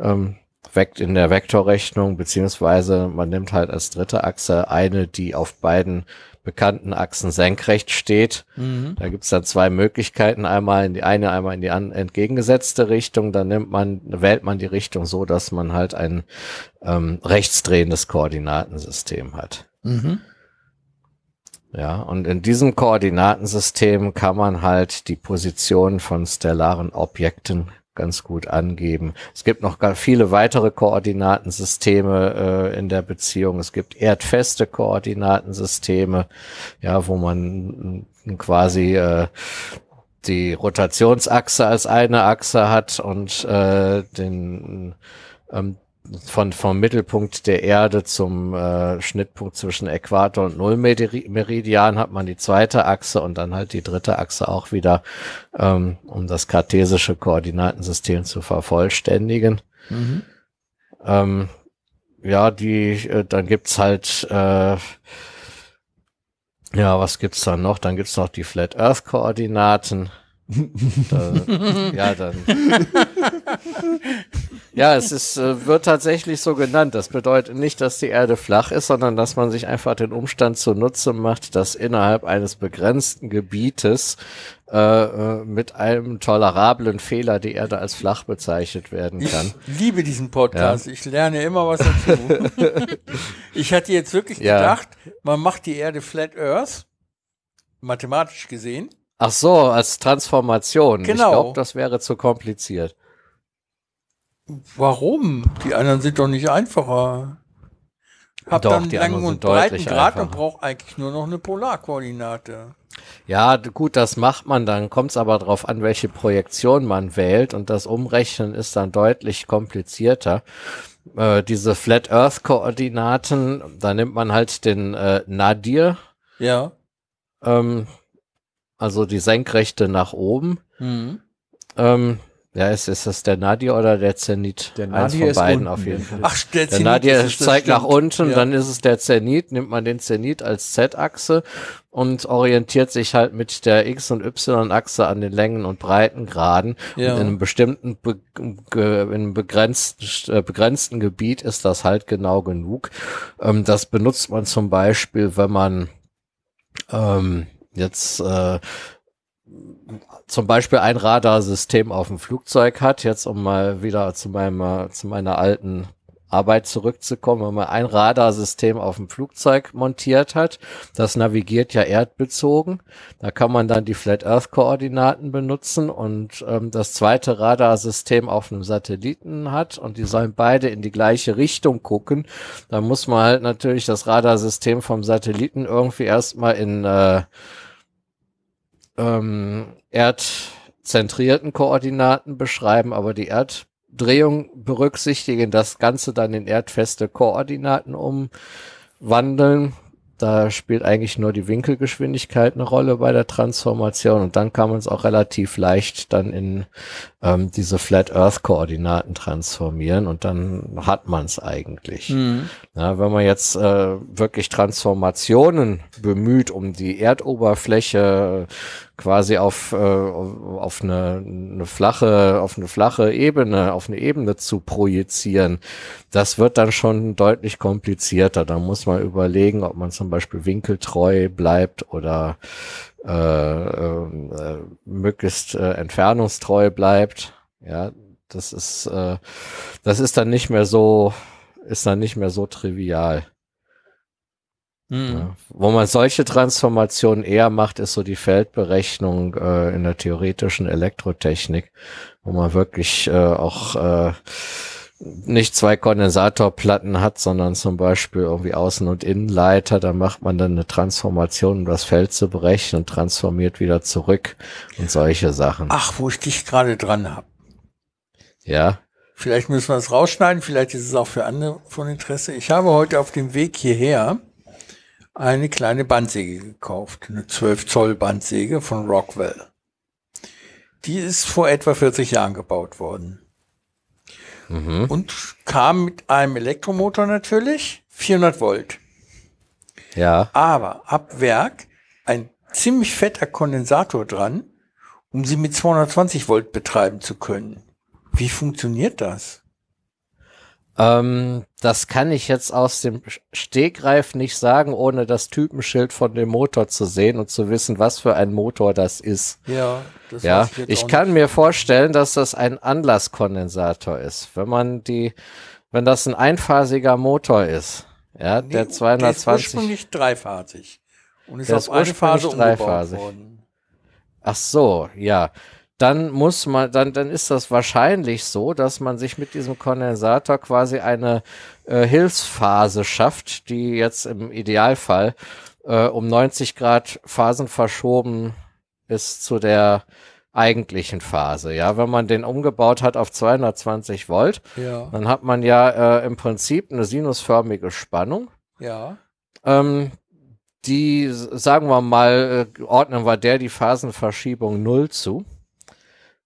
Ähm, weckt in der Vektorrechnung, beziehungsweise man nimmt halt als dritte Achse eine, die auf beiden bekannten Achsen senkrecht steht. Mhm. Da gibt's dann zwei Möglichkeiten, einmal in die eine, einmal in die an, entgegengesetzte Richtung. Dann nimmt man, wählt man die Richtung so, dass man halt ein ähm, rechtsdrehendes Koordinatensystem hat. Mhm. Ja, und in diesem Koordinatensystem kann man halt die Position von stellaren Objekten ganz gut angeben. Es gibt noch viele weitere Koordinatensysteme äh, in der Beziehung. Es gibt erdfeste Koordinatensysteme, ja, wo man äh, quasi äh, die Rotationsachse als eine Achse hat und äh, den ähm, von vom Mittelpunkt der Erde zum äh, Schnittpunkt zwischen Äquator und Nullmeridian hat man die zweite Achse und dann halt die dritte Achse auch wieder, ähm, um das kartesische Koordinatensystem zu vervollständigen. Mhm. Ähm, ja, die, äh, dann gibt's halt, äh, ja, was gibt's dann noch? Dann gibt's noch die Flat Earth Koordinaten. Da, ja, dann. ja, es ist, äh, wird tatsächlich so genannt. Das bedeutet nicht, dass die Erde flach ist, sondern dass man sich einfach den Umstand zunutze macht, dass innerhalb eines begrenzten Gebietes äh, äh, mit einem tolerablen Fehler die Erde als flach bezeichnet werden Ich kann. liebe diesen Podcast. Ich lerne immer was dazu. ich hatte jetzt wirklich Ja. gedacht, man macht die Erde Flat Earth, mathematisch gesehen. Ach so, als Transformation. Ich Genau. glaube, das wäre zu kompliziert. Warum? Die anderen sind doch nicht einfacher. Hab Doch, dann die langen und breiten Grad und einfacher. brauche eigentlich nur noch eine Polarkoordinate. Ja, gut, das macht man, dann kommt es aber darauf an, welche Projektion man wählt und das Umrechnen ist dann deutlich komplizierter. Äh, diese Flat Earth Koordinaten, da nimmt man halt den äh, Nadir, Ja. ähm, also die Senkrechte nach oben. Mhm. Ähm, ja, ist, ist das der Nadir oder der Zenit? Der Eins Nadir von ist beiden unten. auf jeden Fall. Ach, der Der Zenit Nadir ist es, das zeigt nach unten, Ja. dann ist es der Zenit, nimmt man den Zenit als Z-Achse und orientiert sich halt mit der X- und Y-Achse an den Längen und Breitengraden. Ja. Und in einem bestimmten, be ge in einem begrenzten, äh, begrenzten Gebiet ist das halt genau genug. Ähm, das benutzt man zum Beispiel, wenn man ähm, jetzt äh, zum Beispiel ein Radarsystem auf dem Flugzeug hat, jetzt um mal wieder zu meinem, äh, zu meiner alten Arbeit zurückzukommen, wenn man ein Radarsystem auf dem Flugzeug montiert hat. Das navigiert ja erdbezogen. Da kann man dann die Flat Earth Koordinaten benutzen und ähm, das zweite Radarsystem auf einem Satelliten hat und die sollen beide in die gleiche Richtung gucken. Da muss man halt natürlich das Radarsystem vom Satelliten irgendwie erstmal in äh, ähm, erdzentrierten Koordinaten beschreiben, aber die Erddrehung berücksichtigen, das Ganze dann in erdfeste Koordinaten umwandeln. Da spielt eigentlich nur die Winkelgeschwindigkeit eine Rolle bei der Transformation und dann kann man es auch relativ leicht dann in ähm, diese Flat Earth Koordinaten transformieren und dann hat man es eigentlich. Mhm. Ja, wenn man jetzt äh, wirklich Transformationen bemüht, um die Erdoberfläche quasi auf, äh, auf eine, eine flache, auf eine flache Ebene, auf eine Ebene zu projizieren, das wird dann schon deutlich komplizierter. Da muss man überlegen, ob man zum Beispiel winkeltreu bleibt oder äh, äh, möglichst äh, entfernungstreu bleibt. Ja, das ist, äh, das ist dann nicht mehr so, ist dann nicht mehr so trivial. Mhm. Ja. Wo man solche Transformationen eher macht, ist so die Feldberechnung äh, in der theoretischen Elektrotechnik, wo man wirklich äh, auch äh, nicht zwei Kondensatorplatten hat, sondern zum Beispiel irgendwie Außen- und Innenleiter. Da macht man dann eine Transformation, um das Feld zu berechnen und transformiert wieder zurück und solche Sachen. Ach, wo ich dich gerade dran habe. Ja, Vielleicht müssen wir es rausschneiden, vielleicht ist es auch für andere von Interesse. Ich habe heute auf dem Weg hierher eine kleine Bandsäge gekauft, eine 12 Zoll Bandsäge von Rockwell. Die ist vor etwa 40 Jahren gebaut worden mhm. und kam mit einem Elektromotor natürlich, 400 Volt. ja, aber ab Werk ein ziemlich fetter Kondensator dran, um sie mit 220 Volt betreiben zu können. Wie funktioniert das? Ähm, das kann ich jetzt aus dem Stegreif nicht sagen, ohne das Typenschild von dem Motor zu sehen und zu wissen, was für ein Motor das ist. Ja, das Ja, ich auch kann mir vorstellen, dass das ein Anlasskondensator ist. Wenn man die, wenn das ein einphasiger Motor ist, ja, nicht. der Nee, Der ist 220, ursprünglich deiphasig und ist Der auf ist eine Phase umgebaut dreiphasig. worden. ach so, ja. Dann muss man, dann, dann ist das wahrscheinlich so, dass man sich mit diesem Kondensator quasi eine äh, Hilfsphase schafft, die jetzt im Idealfall äh, um 90 Grad Phasen verschoben ist zu der eigentlichen Phase. Ja, wenn man den umgebaut hat auf 220 Volt, Ja, dann hat man ja äh, im Prinzip eine sinusförmige Spannung. ja. Ähm, die, sagen wir mal, äh, ordnen wir der die Phasenverschiebung null zu.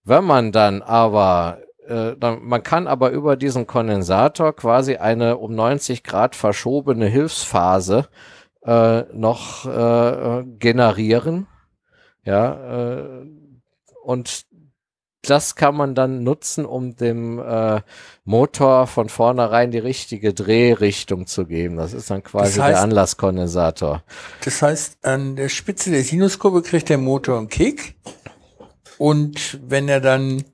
Wenn man dann aber, äh, dann, man kann aber über diesen Kondensator quasi eine um 90 Grad verschobene Hilfsphase äh, noch äh, generieren. Ja, äh, und das kann man dann nutzen, um dem äh, Motor von vornherein die richtige Drehrichtung zu geben. Das ist dann quasi Das heißt- der Anlasskondensator. Das heißt, an der Spitze der Sinuskurve kriegt der Motor einen Kick und wenn er dann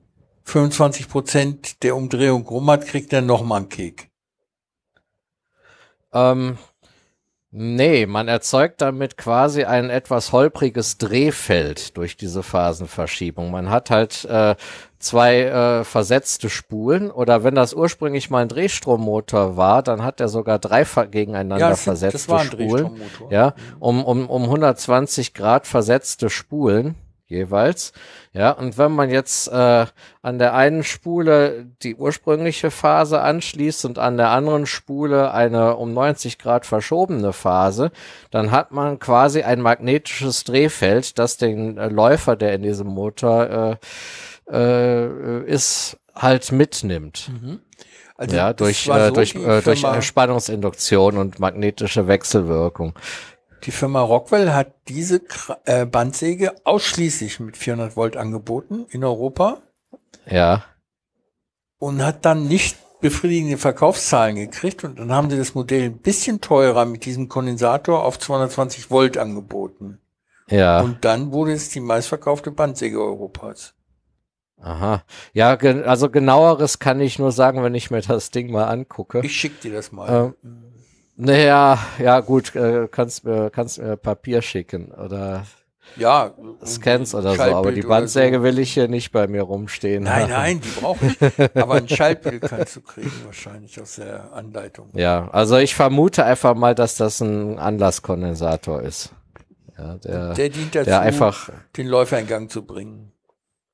25 Prozent der Umdrehung rum hat, kriegt er nochmal einen Kick. Ähm, nee, man erzeugt damit quasi ein etwas holpriges Drehfeld durch diese Phasenverschiebung. Man hat halt äh, zwei äh, versetzte Spulen oder wenn das ursprünglich mal ein Drehstrommotor war, dann hat er sogar drei gegeneinander das versetzte war ein Spulen. Ja, um, um, um 120 Grad versetzte Spulen jeweils. Ja, und wenn man jetzt äh, an der einen Spule die ursprüngliche Phase anschließt und an der anderen Spule eine um 90 Grad verschobene Phase, dann hat man quasi ein magnetisches Drehfeld, das den äh, Läufer, der in diesem Motor äh, äh, ist, halt mitnimmt. Mhm. Also Ja, durch, äh, so, durch, durch Spannungsinduktion und magnetische Wechselwirkung. Die Firma Rockwell hat diese äh, Bandsäge ausschließlich mit 400 Volt angeboten in Europa Ja. und hat dann nicht befriedigende Verkaufszahlen gekriegt und dann haben sie das Modell ein bisschen teurer mit diesem Kondensator auf 220 Volt angeboten. Ja. Und dann wurde es die meistverkaufte Bandsäge Europas. Aha. Ja, ge also genaueres kann ich nur sagen, wenn ich mir das Ding mal angucke. Ich schick dir das mal. Ähm, naja, ja gut, äh, kannst mir kannst mir Papier schicken oder ja, Scans oder so, aber die Bandsäge so. will ich hier nicht bei mir rumstehen. Nein, haben. nein, die brauche ich. aber ein Schaltbild kannst du kriegen wahrscheinlich aus der Anleitung. Ja, also ich vermute einfach mal, dass das ein Anlasskondensator ist. Ja, der, der dient dazu, der einfach, den Läufer in Gang zu bringen.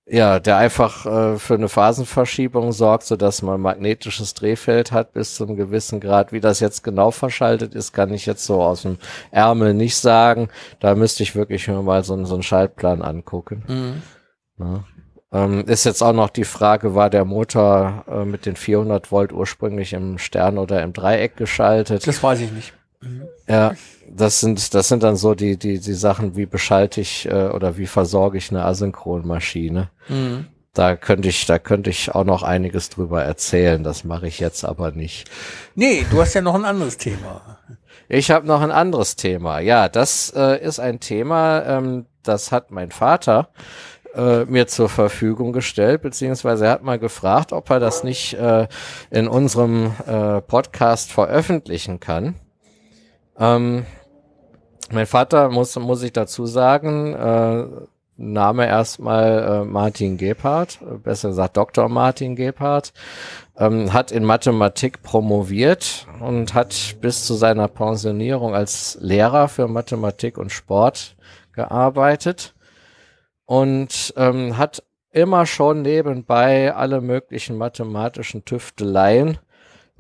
Ja, der einfach äh, für eine Phasenverschiebung sorgt, so dass man magnetisches Drehfeld hat bis zum gewissen Grad. Wie das jetzt genau verschaltet ist, kann ich jetzt so aus dem Ärmel nicht sagen. Da müsste ich wirklich mal so, so einen Schaltplan angucken. Mhm. Ja. Ähm, ist jetzt auch noch die Frage, war der Motor äh, mit den 400 Volt ursprünglich im Stern oder im Dreieck geschaltet? Das weiß ich nicht. Mhm. Ja, das sind, das sind dann so die, die, die Sachen, wie beschalte ich äh, oder wie versorge ich eine Asynchronmaschine. Mhm. Da könnte ich, da könnte ich auch noch einiges drüber erzählen. Das mache ich jetzt aber nicht. Nee, du hast ja noch ein anderes Thema. Ich habe noch ein anderes Thema. Ja, das äh, ist ein Thema, ähm, das hat mein Vater äh, mir zur Verfügung gestellt, beziehungsweise er hat mal gefragt, ob er das nicht äh, in unserem äh, Podcast veröffentlichen kann. Ähm, mein Vater muss, muss ich dazu sagen, äh, Name erstmal äh, Martin Gebhardt, besser gesagt Dr. Martin Gebhardt, ähm, hat in Mathematik promoviert und hat bis zu seiner Pensionierung als Lehrer für Mathematik und Sport gearbeitet und ähm, hat immer schon nebenbei alle möglichen mathematischen Tüfteleien äh,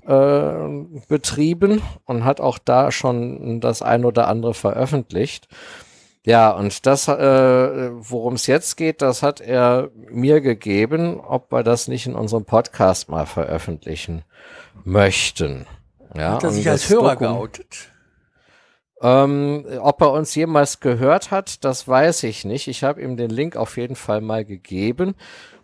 betrieben und hat auch da schon das ein oder andere veröffentlicht. Ja, und das, äh, worum es jetzt geht, das hat er mir gegeben, ob wir das nicht in unserem Podcast mal veröffentlichen möchten. Ja, hat er sich als Hörer Dokum geoutet? Ähm, ob er uns jemals gehört hat, das weiß ich nicht. Ich habe ihm den Link auf jeden Fall mal gegeben.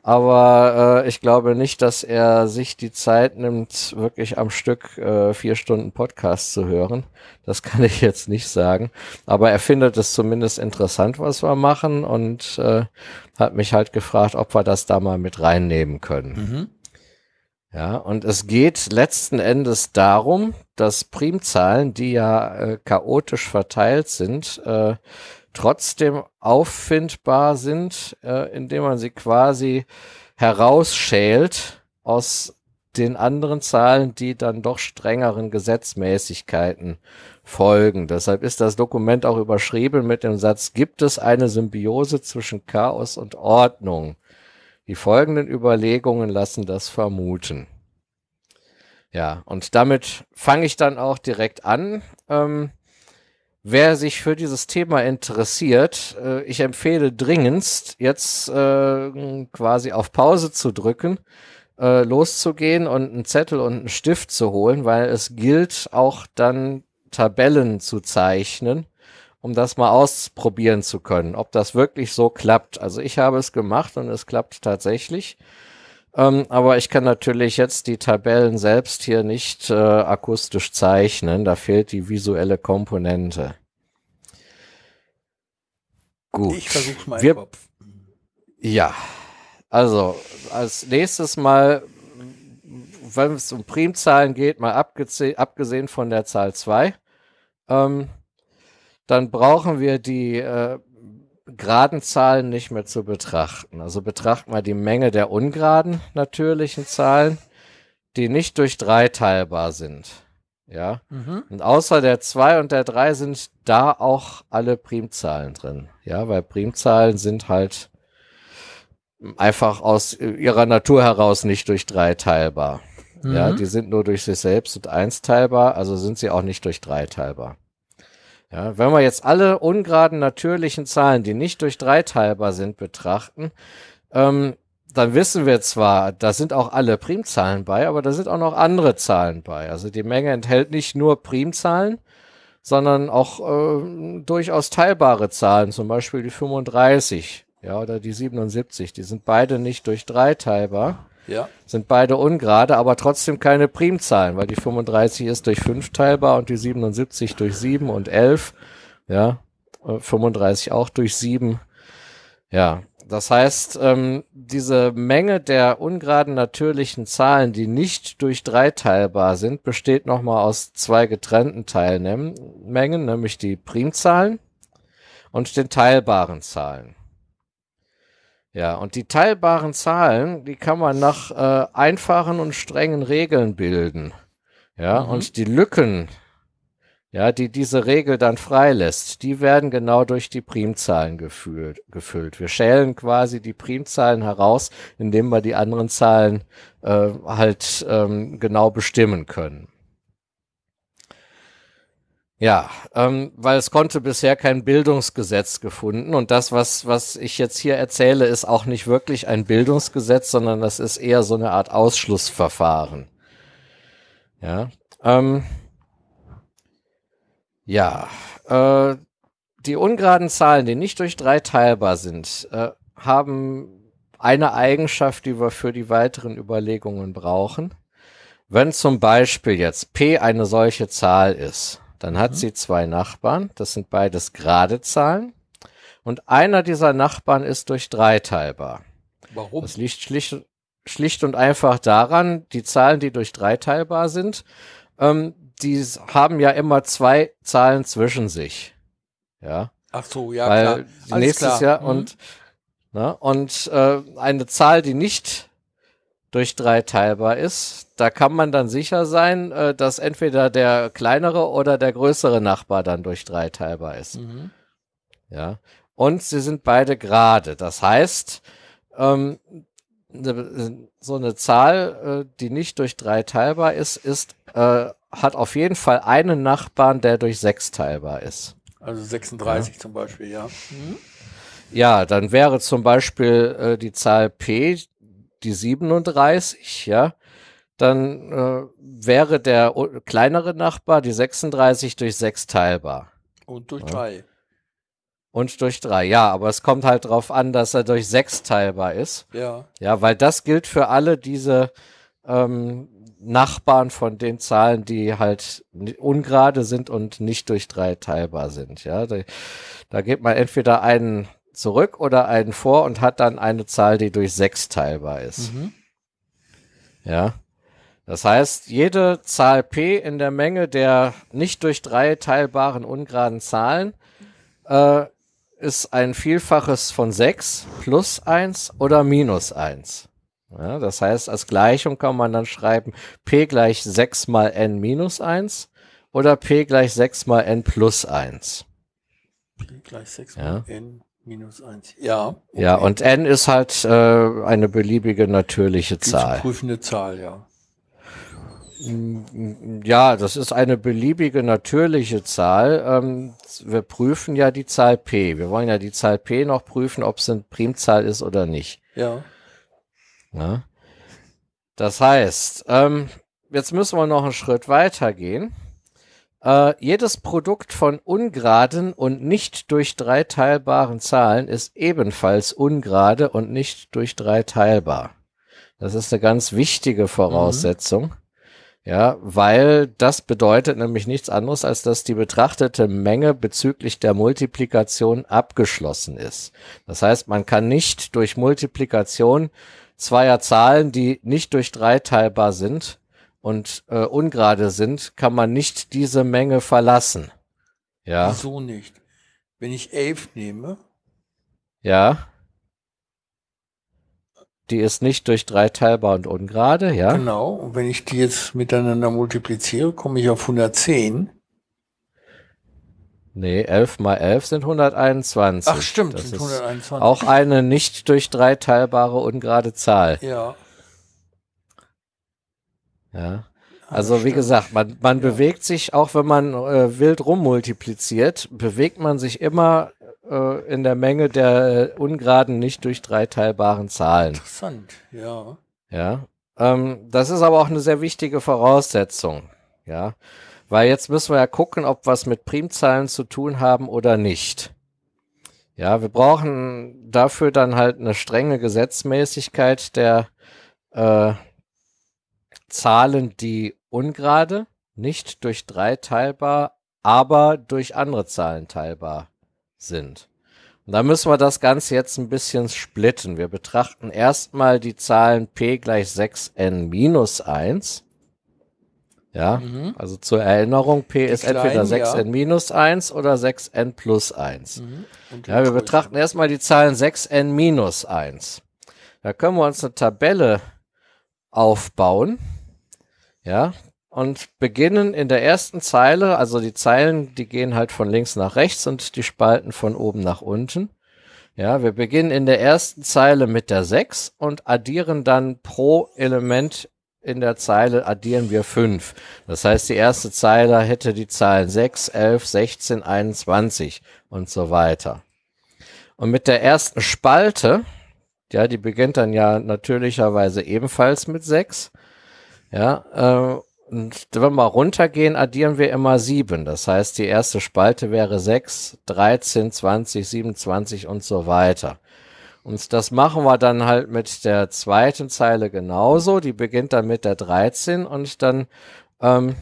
Aber äh, ich glaube nicht, dass er sich die Zeit nimmt, wirklich am Stück äh, vier Stunden Podcast zu hören. Das kann ich jetzt nicht sagen. Aber er findet es zumindest interessant, was wir machen und äh, hat mich halt gefragt, ob wir das da mal mit reinnehmen können. Mhm. Ja, und es geht letzten Endes darum, dass Primzahlen, die ja äh, chaotisch verteilt sind, äh, trotzdem auffindbar sind, äh, indem man sie quasi herausschält aus den anderen Zahlen, die dann doch strengeren Gesetzmäßigkeiten folgen. Deshalb ist das Dokument auch überschrieben mit dem Satz, gibt es eine Symbiose zwischen Chaos und Ordnung? Die folgenden Überlegungen lassen das vermuten. Ja, und damit fange ich dann auch direkt an. Ähm, Wer sich für dieses Thema interessiert, äh, ich empfehle dringendst, jetzt äh, quasi auf Pause zu drücken, äh, loszugehen und einen Zettel und einen Stift zu holen, weil es gilt auch dann Tabellen zu zeichnen, um das mal ausprobieren zu können, ob das wirklich so klappt. Also ich habe es gemacht und es klappt tatsächlich. Ähm, aber ich kann natürlich jetzt die Tabellen selbst hier nicht äh, akustisch zeichnen. Da fehlt die visuelle Komponente. Gut. Ich versuch's mal Wir, im Kopf. Ja. Also, als nächstes mal, wenn es um Primzahlen geht, mal abgesehen von der Zahl 2, ähm, dann brauchen wir die äh, geraden Zahlen nicht mehr zu betrachten. Also betrachten wir die Menge der ungeraden natürlichen Zahlen, die nicht durch drei teilbar sind. Ja. Mhm. Und außer der 2 und der 3 sind da auch alle Primzahlen drin. Ja, weil Primzahlen sind halt einfach aus ihrer Natur heraus nicht durch 3 teilbar. Mhm. Ja, die sind nur durch sich selbst und 1 teilbar, also sind sie auch nicht durch 3 teilbar. Ja, wenn wir jetzt alle ungeraden natürlichen Zahlen, die nicht durch drei teilbar sind, betrachten, ähm, dann wissen wir zwar, da sind auch alle Primzahlen bei, aber da sind auch noch andere Zahlen bei. Also die Menge enthält nicht nur Primzahlen, sondern auch äh, durchaus teilbare Zahlen, zum Beispiel die 35 ja, oder die 77. Die sind beide nicht durch drei teilbar. Ja. Sind beide ungerade, aber trotzdem keine Primzahlen, weil die 35 ist durch 5 teilbar und die 77 durch 7 und 11. Ja, 35 äh, auch durch 7. Ja, das heißt, ähm, diese Menge der ungeraden natürlichen Zahlen, die nicht durch drei teilbar sind, besteht nochmal aus zwei getrennten Teilmengen, nämlich die Primzahlen und den teilbaren Zahlen. Ja, und die teilbaren Zahlen, die kann man nach äh, einfachen und strengen Regeln bilden. Ja, Mhm. und die Lücken, ja, die diese Regel dann freilässt, die werden genau durch die Primzahlen gefüllt. gefüllt. Wir schälen quasi die Primzahlen heraus, indem wir die anderen Zahlen äh, halt ähm, genau bestimmen können. Ja, ähm, weil es konnte bisher kein Bildungsgesetz gefunden und das, was, was ich jetzt hier erzähle, ist auch nicht wirklich ein Bildungsgesetz, sondern das ist eher so eine Art Ausschlussverfahren. Ja, ähm, ja, äh, die ungeraden Zahlen, die nicht durch drei teilbar sind, äh, haben eine Eigenschaft, die wir für die weiteren Überlegungen brauchen. Wenn zum Beispiel jetzt p eine solche Zahl ist, dann hat sie zwei Nachbarn, das sind beides gerade Zahlen, und einer dieser Nachbarn ist durch drei teilbar. Warum? Das liegt schlicht, schlicht und einfach daran, die Zahlen, die durch drei teilbar sind, ähm, die haben ja immer zwei Zahlen zwischen sich. Ja, Ach so, ja, weil klar. Alles nächstes klar. Jahr Mhm. und ne, und äh, eine Zahl, die nicht durch drei teilbar ist, da kann man dann sicher sein, äh, dass entweder der kleinere oder der größere Nachbar dann durch drei teilbar ist. Mhm. Ja. Und sie sind beide gerade. Das heißt, ähm, ne- so eine Zahl, äh, die nicht durch drei teilbar ist, ist, äh, hat auf jeden Fall einen Nachbarn, der durch sechs teilbar ist. Also 36 zum Beispiel, ja. Mhm. Ja, dann wäre zum Beispiel äh, die Zahl P die 37, ja. Dann äh, wäre der kleinere Nachbar, die 36, durch sechs teilbar. Und durch Ja. drei. Und durch drei, ja, aber es kommt halt drauf an, dass er durch sechs teilbar ist. Ja. Ja, weil das gilt für alle diese ähm, Nachbarn von den Zahlen, die halt ungerade sind und nicht durch drei teilbar sind. Ja, da, da geht man entweder einen zurück oder einen vor und hat dann eine Zahl, die durch sechs teilbar ist. Mhm. Ja. Das heißt, jede Zahl P in der Menge der nicht durch drei teilbaren ungeraden Zahlen äh, ist ein Vielfaches von 6 plus 1 oder minus 1. Ja, das heißt, als Gleichung kann man dann schreiben P gleich 6 mal n minus 1 oder P gleich 6 mal n plus 1. P gleich 6 Ja. mal n minus 1. Ja. Ja, okay. und n ist halt äh, eine beliebige natürliche Die Zahl. prüfende Zahl, ja. Ja, das ist eine beliebige natürliche Zahl. Ähm, wir prüfen ja die Zahl p. Wir wollen ja die Zahl p noch prüfen, ob es eine Primzahl ist oder nicht. Ja. Ja? Das heißt, ähm, jetzt müssen wir noch einen Schritt weiter gehen. Äh, jedes Produkt von ungeraden und nicht durch drei teilbaren Zahlen ist ebenfalls ungerade und nicht durch drei teilbar. Das ist eine ganz wichtige Voraussetzung. Ja, weil das bedeutet nämlich nichts anderes, als dass die betrachtete Menge bezüglich der Multiplikation abgeschlossen ist. Das heißt, man kann nicht durch Multiplikation zweier Zahlen, die nicht durch drei teilbar sind und äh, ungerade sind, kann man nicht diese Menge verlassen. Ja, Wieso nicht? Wenn ich 11 nehme, ja. Die ist nicht durch drei teilbar und ungerade, ja. genau, und wenn ich die jetzt miteinander multipliziere, komme ich auf 110. Nee, 11 mal 11 sind 121. Ach stimmt, das sind ist 121. auch eine nicht durch drei teilbare ungerade Zahl. Ja. Ja. Also wie gesagt, man, man Ja. bewegt sich, auch wenn man äh, wild rummultipliziert, bewegt man sich immer äh, in der Menge der äh, ungeraden, nicht durch drei teilbaren Zahlen. Interessant, ja. Ja. Ähm, das ist aber auch eine sehr wichtige Voraussetzung. Ja. Weil jetzt müssen wir ja gucken, ob was mit Primzahlen zu tun haben oder nicht. Ja, wir brauchen dafür dann halt eine strenge Gesetzmäßigkeit der äh, Zahlen, die ungerade, nicht durch drei teilbar, aber durch andere Zahlen teilbar sind. Da müssen wir das Ganze jetzt ein bisschen splitten. Wir betrachten erstmal die Zahlen p gleich 6n minus 1. Ja, Mhm. also zur Erinnerung, p ist kleinen, entweder 6n ja. minus 1 oder 6n plus 1. Mhm. Und die Ja, wir betrachten erstmal die Zahlen 6n minus 1. Da können wir uns eine Tabelle aufbauen. Ja, und beginnen in der ersten Zeile, also die Zeilen, die gehen halt von links nach rechts und die Spalten von oben nach unten. Ja, wir beginnen in der ersten Zeile mit der 6 und addieren dann pro Element in der Zeile addieren wir 5. Das heißt, die erste Zeile hätte die Zahlen 6, 11, 16, 21 und so weiter. Und mit der ersten Spalte, ja, die beginnt dann ja natürlicherweise ebenfalls mit 6. Ja, äh, und wenn wir runtergehen, addieren wir immer 7. Das heißt, die erste Spalte wäre 6, 13, 20, 27 und so weiter. Und das machen wir dann halt mit der zweiten Zeile genauso. Die beginnt dann mit der 13 und dann ähm,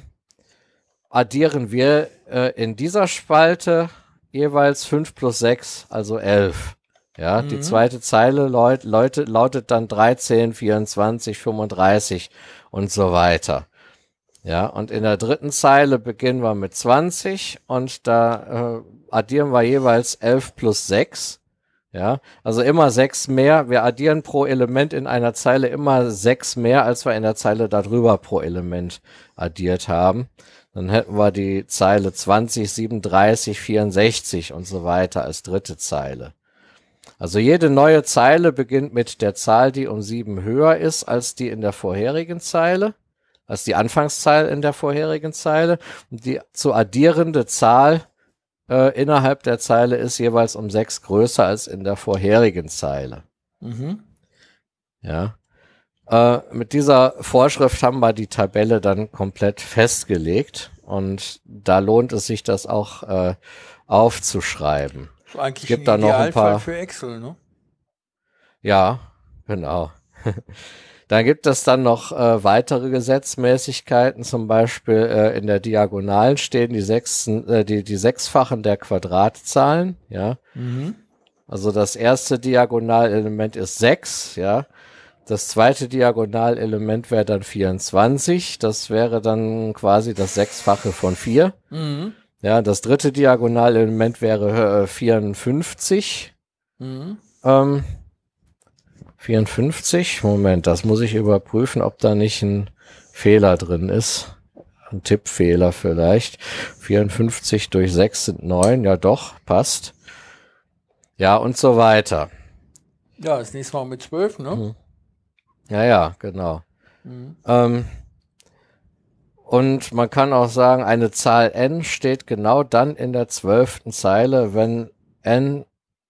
addieren wir äh, in dieser Spalte jeweils 5 plus 6, also 11. Ja, die Mhm. zweite Zeile laut, lautet dann 13, 24, 35 und so weiter. Ja, und in der dritten Zeile beginnen wir mit 20 und da äh, addieren wir jeweils 11 plus 6. Ja, also immer 6 mehr. Wir addieren pro Element in einer Zeile immer 6 mehr, als wir in der Zeile darüber pro Element addiert haben. Dann hätten wir die Zeile 20, 37, 64 und so weiter als dritte Zeile. Also jede neue Zeile beginnt mit der Zahl, die um 7 höher ist als die in der vorherigen Zeile, als die Anfangszahl in der vorherigen Zeile. Und die zu addierende Zahl äh, innerhalb der Zeile ist jeweils um 6 größer als in der vorherigen Zeile. Mhm. Ja. Äh, mit dieser Vorschrift haben wir die Tabelle dann komplett festgelegt und da lohnt es sich, das auch äh, aufzuschreiben. Eigentlich gibt da noch ein paar- für Excel, ne? Ja, genau. Dann gibt es dann noch äh, weitere Gesetzmäßigkeiten, zum Beispiel äh, in der Diagonalen stehen die, Sechsen, äh, die, die Sechsfachen der Quadratzahlen, ja. Mhm. Also das erste Diagonalelement ist 6, ja. Das zweite Diagonalelement wäre dann 24. Das wäre dann quasi das Sechsfache von 4. Mhm. Ja, das dritte Diagonalelement wäre äh, 54. Mhm. Ähm, 54. Moment, das muss ich überprüfen, ob da nicht ein Fehler drin ist. Ein Tippfehler vielleicht. 54 durch 6 sind 9. Ja, doch, passt. Ja, und so weiter. Ja, das nächste Mal mit 12, ne? Mhm. Ja, ja, genau. Mhm. Ähm, und man kann auch sagen, eine Zahl n steht genau dann in der zwölften Zeile, wenn n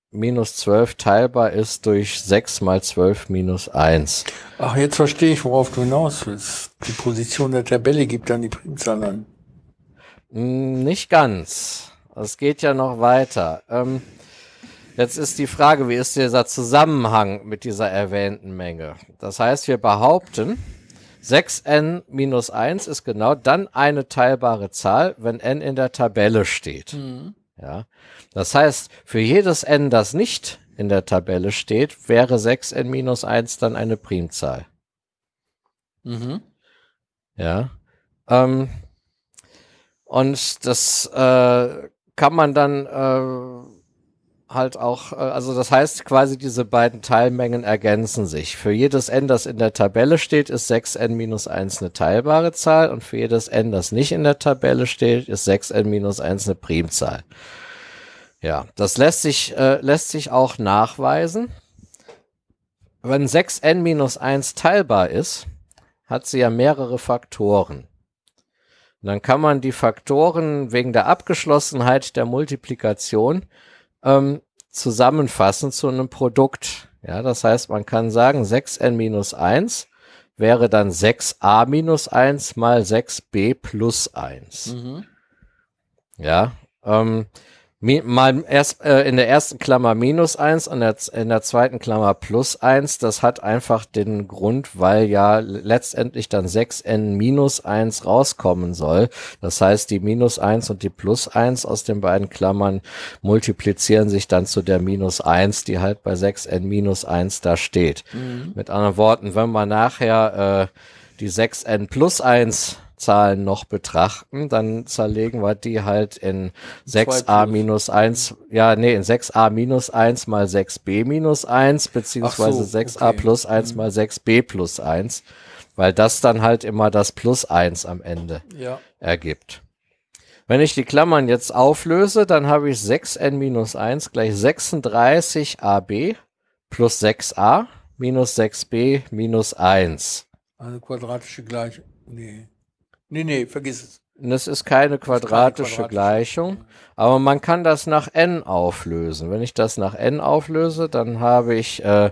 minus 12 teilbar ist durch 6 mal 12 minus 1. Ach, jetzt verstehe ich, worauf du hinaus willst. Die Position der Tabelle gibt dann die Primzahl an. Hm, Nicht ganz. Es geht ja noch weiter. Ähm, jetzt ist die Frage, wie ist dieser Zusammenhang mit dieser erwähnten Menge? Das heißt, wir behaupten, 6n minus 1 ist genau dann eine teilbare Zahl, wenn n in der Tabelle steht. Mhm. Ja. Das heißt, für jedes n, das nicht in der Tabelle steht, wäre 6n minus 1 dann eine Primzahl. Mhm. Ja. Ähm, und das äh, kann man dann äh, halt auch, äh, also das heißt quasi, diese beiden Teilmengen ergänzen sich. Für jedes n, das in der Tabelle steht, ist 6n minus 1 eine teilbare Zahl und für jedes n, das nicht in der Tabelle steht, ist 6n minus 1 eine Primzahl. Ja, das lässt sich, äh, lässt sich auch nachweisen. Wenn 6n minus 1 teilbar ist, hat sie ja mehrere Faktoren. Dann kann man die Faktoren wegen der Abgeschlossenheit der Multiplikation ähm, zusammenfassen zu einem Produkt. Ja, das heißt, man kann sagen, 6n minus 1 wäre dann 6a minus 1 mal 6b plus 1. Mhm. Ja, ähm, mal erst äh, in der ersten Klammer minus eins und in der zweiten Klammer plus eins. Das hat einfach den Grund, weil ja letztendlich dann 6n minus eins rauskommen soll. Das heißt, die minus eins und die plus eins aus den beiden Klammern multiplizieren sich dann zu der minus eins, die halt bei 6n minus eins da steht. Mhm. Mit anderen Worten, wenn man nachher äh, die 6n plus eins Zahlen noch betrachten, dann zerlegen wir die halt in 6a minus 1, ja, nee, in 6a minus 1 mal 6b minus 1, beziehungsweise so, 6a okay. plus 1 mal 6b plus 1, weil das dann halt immer das plus 1 am Ende Ja. ergibt. Wenn ich die Klammern jetzt auflöse, dann habe ich 6n minus 1 gleich 36ab plus 6a minus 6b minus 1. Eine quadratische Gleichung. Nee. Nee, nee, vergiss es. Das ist keine quadratische quadratische. Gleichung, aber man kann das nach n auflösen. Wenn ich das nach n auflöse, dann habe ich äh,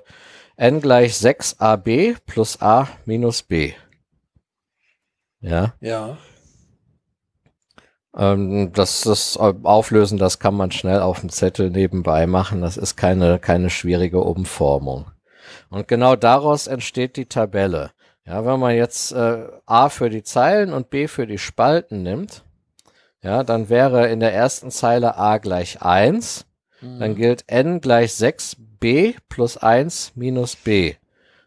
n gleich 6ab plus a minus b. Ja, Ja. ähm, das, das Auflösen, das kann man schnell auf dem Zettel nebenbei machen. Das ist keine, keine schwierige Umformung. Und genau daraus entsteht die Tabelle. Ja, wenn man jetzt äh, A für die Zeilen und B für die Spalten nimmt, ja, dann wäre in der ersten Zeile A gleich 1, dann gilt n gleich 6b plus 1 minus b.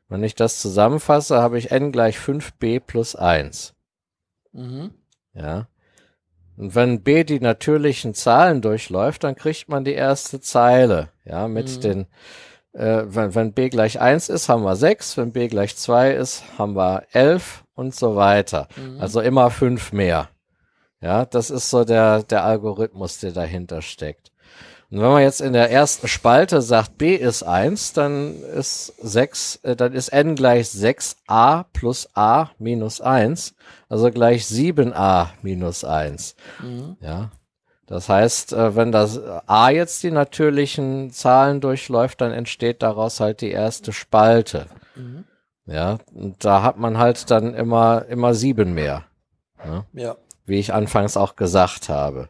Wenn ich das zusammenfasse, habe ich n gleich 5b plus 1. Mhm. Ja. Und wenn b die natürlichen Zahlen durchläuft, dann kriegt man die erste Zeile. Ja, mit Mhm. den, äh, wenn, wenn b gleich 1 ist, haben wir 6, wenn b gleich 2 ist, haben wir 11 und so weiter. Mhm. Also immer 5 mehr. Ja, das ist so der, der Algorithmus, der dahinter steckt. Und wenn man jetzt in der ersten Spalte sagt, b ist 1, dann ist 6, äh, dann ist n gleich 6a plus a minus 1, also gleich 7a minus 1. Mhm. Ja. Das heißt, äh, wenn das a jetzt die natürlichen Zahlen durchläuft, dann entsteht daraus halt die erste Spalte. Mhm. Ja, und da hat man halt dann immer, immer sieben mehr Ja. wie ich anfangs auch gesagt habe.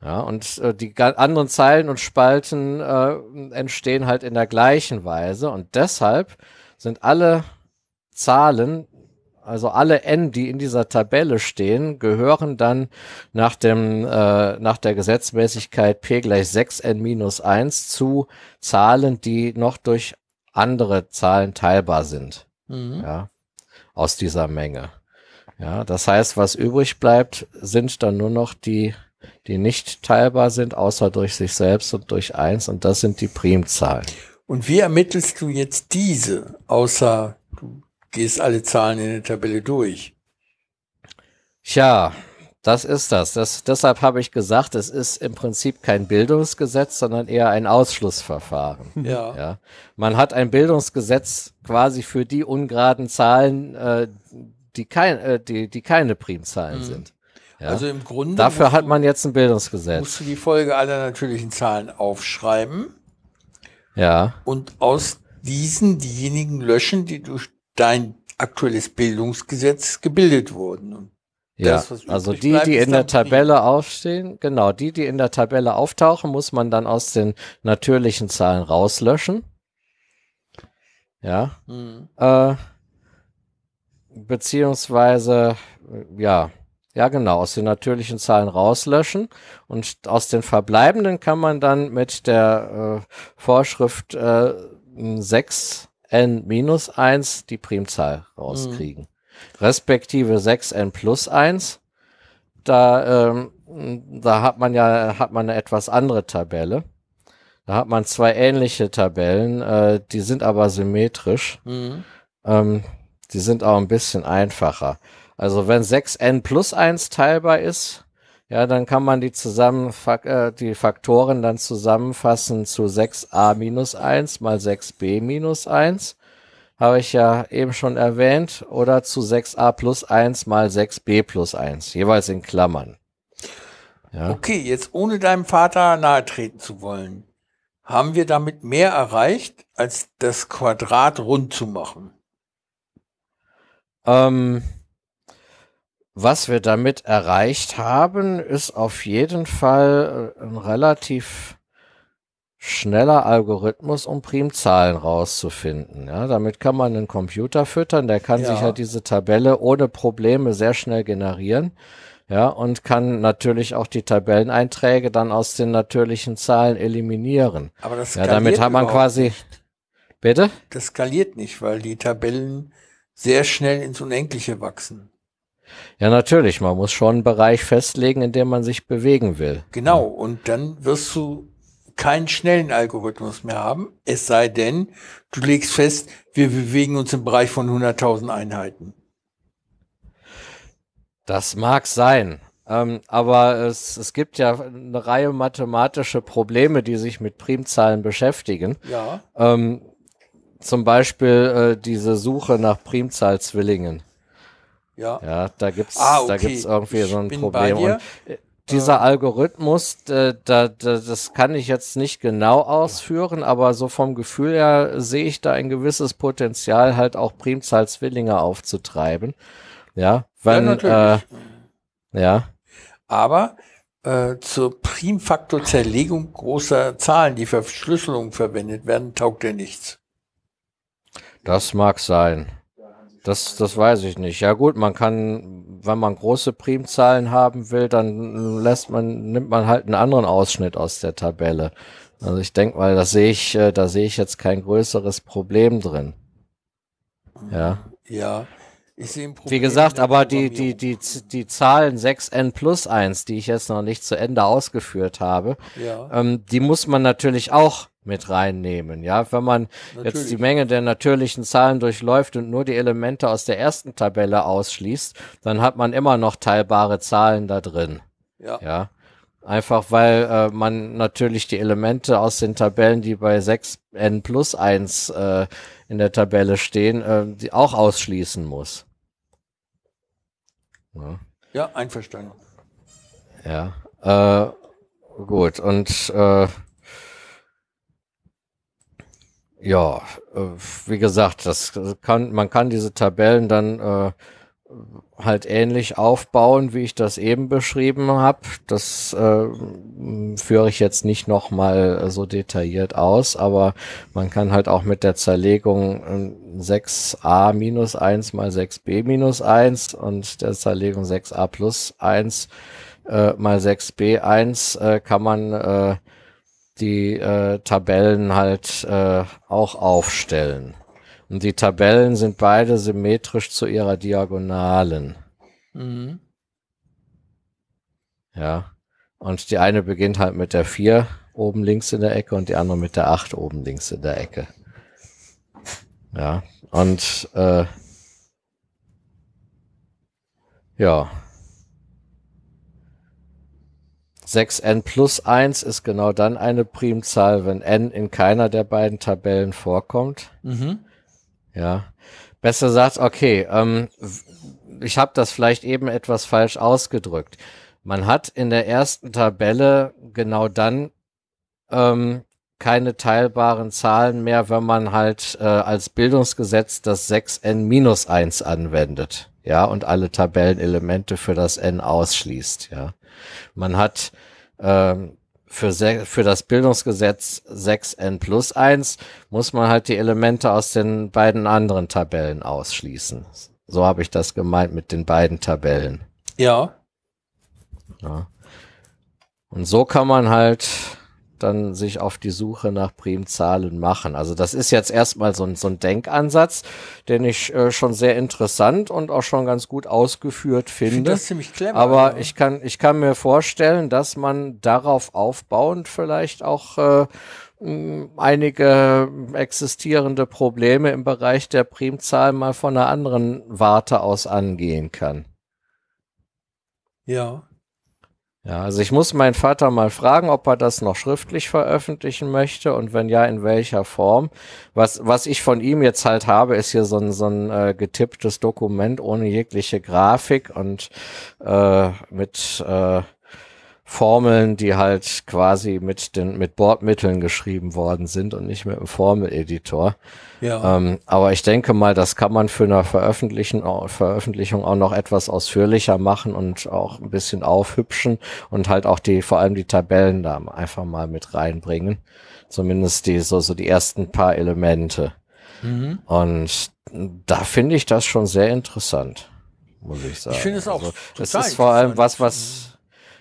Ja, und äh, die anderen Zeilen und Spalten äh, entstehen halt in der gleichen Weise und deshalb sind alle Zahlen, also alle n, die in dieser Tabelle stehen, gehören dann nach dem äh, nach der Gesetzmäßigkeit p gleich 6n minus 1 zu Zahlen, die noch durch andere Zahlen teilbar sind Mhm. ja, aus dieser Menge. Ja, das heißt, was übrig bleibt, sind dann nur noch die, die nicht teilbar sind, außer durch sich selbst und durch eins, und das sind die Primzahlen. Und wie ermittelst du jetzt diese, außer du gehst alle Zahlen in der Tabelle durch? Tja, das ist das. das deshalb habe ich gesagt, es ist im Prinzip kein Bildungsgesetz, sondern eher ein Ausschlussverfahren. Ja. Ja, man hat ein Bildungsgesetz quasi für die ungeraden Zahlen, äh, die, kein, äh, die, die keine Primzahlen Mhm. sind. Ja? Also im Grunde Dafür hat du, man jetzt ein Bildungsgesetz. musst du die Folge aller natürlichen Zahlen aufschreiben Ja, und aus diesen diejenigen löschen, die durch dein aktuelles Bildungsgesetz gebildet wurden. Und ja. Das, also die, bleibt, die in der. Tabelle aufstehen, genau, die, die in der Tabelle auftauchen, muss man dann aus den natürlichen Zahlen rauslöschen. Ja, Mhm. äh, beziehungsweise, ja, ja genau, aus den natürlichen Zahlen rauslöschen und aus den verbleibenden kann man dann mit der äh, Vorschrift äh, 6n minus 1 die Primzahl rauskriegen. Respektive 6n plus 1. Da, ähm, da hat man ja hat man eine etwas andere Tabelle. Da hat man zwei ähnliche Tabellen, äh, die sind aber symmetrisch. Mhm. Ähm, die sind auch ein bisschen einfacher. Also wenn 6n plus 1 teilbar ist, ja, dann kann man die zusammen, äh, die Faktoren dann zusammenfassen zu 6a minus 1 mal 6b minus 1. Habe ich ja eben schon erwähnt. Oder zu 6a plus 1 mal 6b plus 1. Jeweils in Klammern. Ja. Okay, jetzt ohne deinem Vater nahe treten zu wollen, haben wir damit mehr erreicht, als das Quadrat rund zu machen. Ähm, was wir damit erreicht haben, ist auf jeden Fall äh, ein relativ schneller Algorithmus, um Primzahlen rauszufinden. Ja, damit kann man einen Computer füttern, der kann Ja. sich halt diese Tabelle ohne Probleme sehr schnell generieren. Ja, und kann natürlich auch die Tabelleneinträge dann aus den natürlichen Zahlen eliminieren. Aber das Ja, damit skaliert hat man quasi, nicht. bitte? Das skaliert nicht, weil die Tabellen sehr schnell ins Unendliche wachsen. Ja, natürlich. Man muss schon einen Bereich festlegen, in dem man sich bewegen will. Genau. Und dann wirst du keinen schnellen Algorithmus mehr haben. Es sei denn, du legst fest, wir bewegen uns im Bereich von 100.000 Einheiten. Das mag sein. Ähm, aber es, es gibt ja eine Reihe mathematische Probleme, die sich mit Primzahlen beschäftigen. Ja. Ähm, zum Beispiel äh, diese Suche nach Primzahlzwillingen. Ja. Ja, da gibt's, Ah, da okay. gibt's irgendwie Ich so ein Problem. Und äh, dieser Algorithmus, äh, da, da, das kann ich jetzt nicht genau ausführen, aber so vom Gefühl her sehe ich da ein gewisses Potenzial, halt auch Primzahlzwillinge aufzutreiben. Ja, ja, wenn, äh, natürlich. ja, Aber äh, zur Primfaktorzerlegung großer Zahlen, die für Verschlüsselung verwendet werden, taugt er nichts. Das mag sein. Das, das weiß ich nicht. Ja gut, man kann, wenn man große Primzahlen haben will, dann lässt man, nimmt man halt einen anderen Ausschnitt aus der Tabelle. Also ich denke mal, das sehe ich, äh, da sehe ich jetzt kein größeres Problem drin. Ja. Ja. Ich sehe ein Problem Wie gesagt, aber die, die, die, die Zahlen 6n plus 1, die ich jetzt noch nicht zu Ende ausgeführt habe, Ja, ähm, die muss man natürlich auch mit reinnehmen. Ja, wenn man jetzt die natürlich. Menge der natürlichen Zahlen durchläuft und nur die Elemente aus der ersten Tabelle ausschließt, dann hat man immer noch teilbare Zahlen da drin. Ja. Ja. Einfach weil äh, man natürlich die Elemente aus den Tabellen, die bei 6n plus 1 äh, in der Tabelle stehen, äh, die auch ausschließen muss. Ja. ja, einverstanden. Ja, äh, gut, und äh, ja, äh, wie gesagt, das kann, man kann diese Tabellen dann äh, halt ähnlich aufbauen, wie ich das eben beschrieben habe. Das äh, führe ich jetzt nicht nochmal so detailliert aus, aber man kann halt auch mit der Zerlegung äh, 6a minus 1 mal 6b minus 1 und der Zerlegung 6a plus 1 äh, mal 6b1 äh, kann man äh, die äh, Tabellen halt äh, auch aufstellen. Und die Tabellen sind beide symmetrisch zu ihrer Diagonalen. Mhm. Ja. Und die eine beginnt halt mit der 4 oben links in der Ecke und die andere mit der 8 oben links in der Ecke. Ja. Und äh, ja. 6n plus 1 ist genau dann eine Primzahl, wenn n in keiner der beiden Tabellen vorkommt. Mhm. Ja. Besser sagt, okay, ähm, ich habe das vielleicht eben etwas falsch ausgedrückt. Man hat in der ersten Tabelle genau dann ähm, keine teilbaren Zahlen mehr, wenn man halt äh, als Bildungsgesetz das 6n minus 1 anwendet. Ja, und alle Tabellenelemente für das n ausschließt. Ja. Man hat ähm, für, für das Bildungsgesetz 6n plus 1 muss man halt die Elemente aus den beiden anderen Tabellen ausschließen. So habe ich das gemeint mit den beiden Tabellen. Ja, Ja. Und so kann man halt dann sich auf die Suche nach Primzahlen machen. Also das ist jetzt erstmal so ein, so ein Denkansatz, den ich äh, schon sehr interessant und auch schon ganz gut ausgeführt ich finde finde. das ziemlich clever. Aber ja. ich kann, ich kann mir vorstellen, dass man darauf aufbauend vielleicht auch äh, einige existierende Probleme im Bereich der Primzahl mal von einer anderen Warte aus angehen kann. Ja, Ja, also ich muss meinen Vater mal fragen, ob er das noch schriftlich veröffentlichen möchte und wenn ja, in welcher Form. Was, was ich von ihm jetzt halt habe, ist hier so ein, so ein äh, getipptes Dokument ohne jegliche Grafik und äh, mit äh, Formeln, die halt quasi mit den mit Bordmitteln geschrieben worden sind und nicht mit einem Formeleditor. Ja. Ähm, aber ich denke mal, das kann man für eine Veröffentlichen, Veröffentlichung auch noch etwas ausführlicher machen und auch ein bisschen aufhübschen und halt auch die, vor allem die Tabellen da einfach mal mit reinbringen. Zumindest die, so, so die ersten paar Elemente. Mhm. Und da finde ich das schon sehr interessant, muss ich sagen. Ich finde es auch Also, es ist vor allem was, was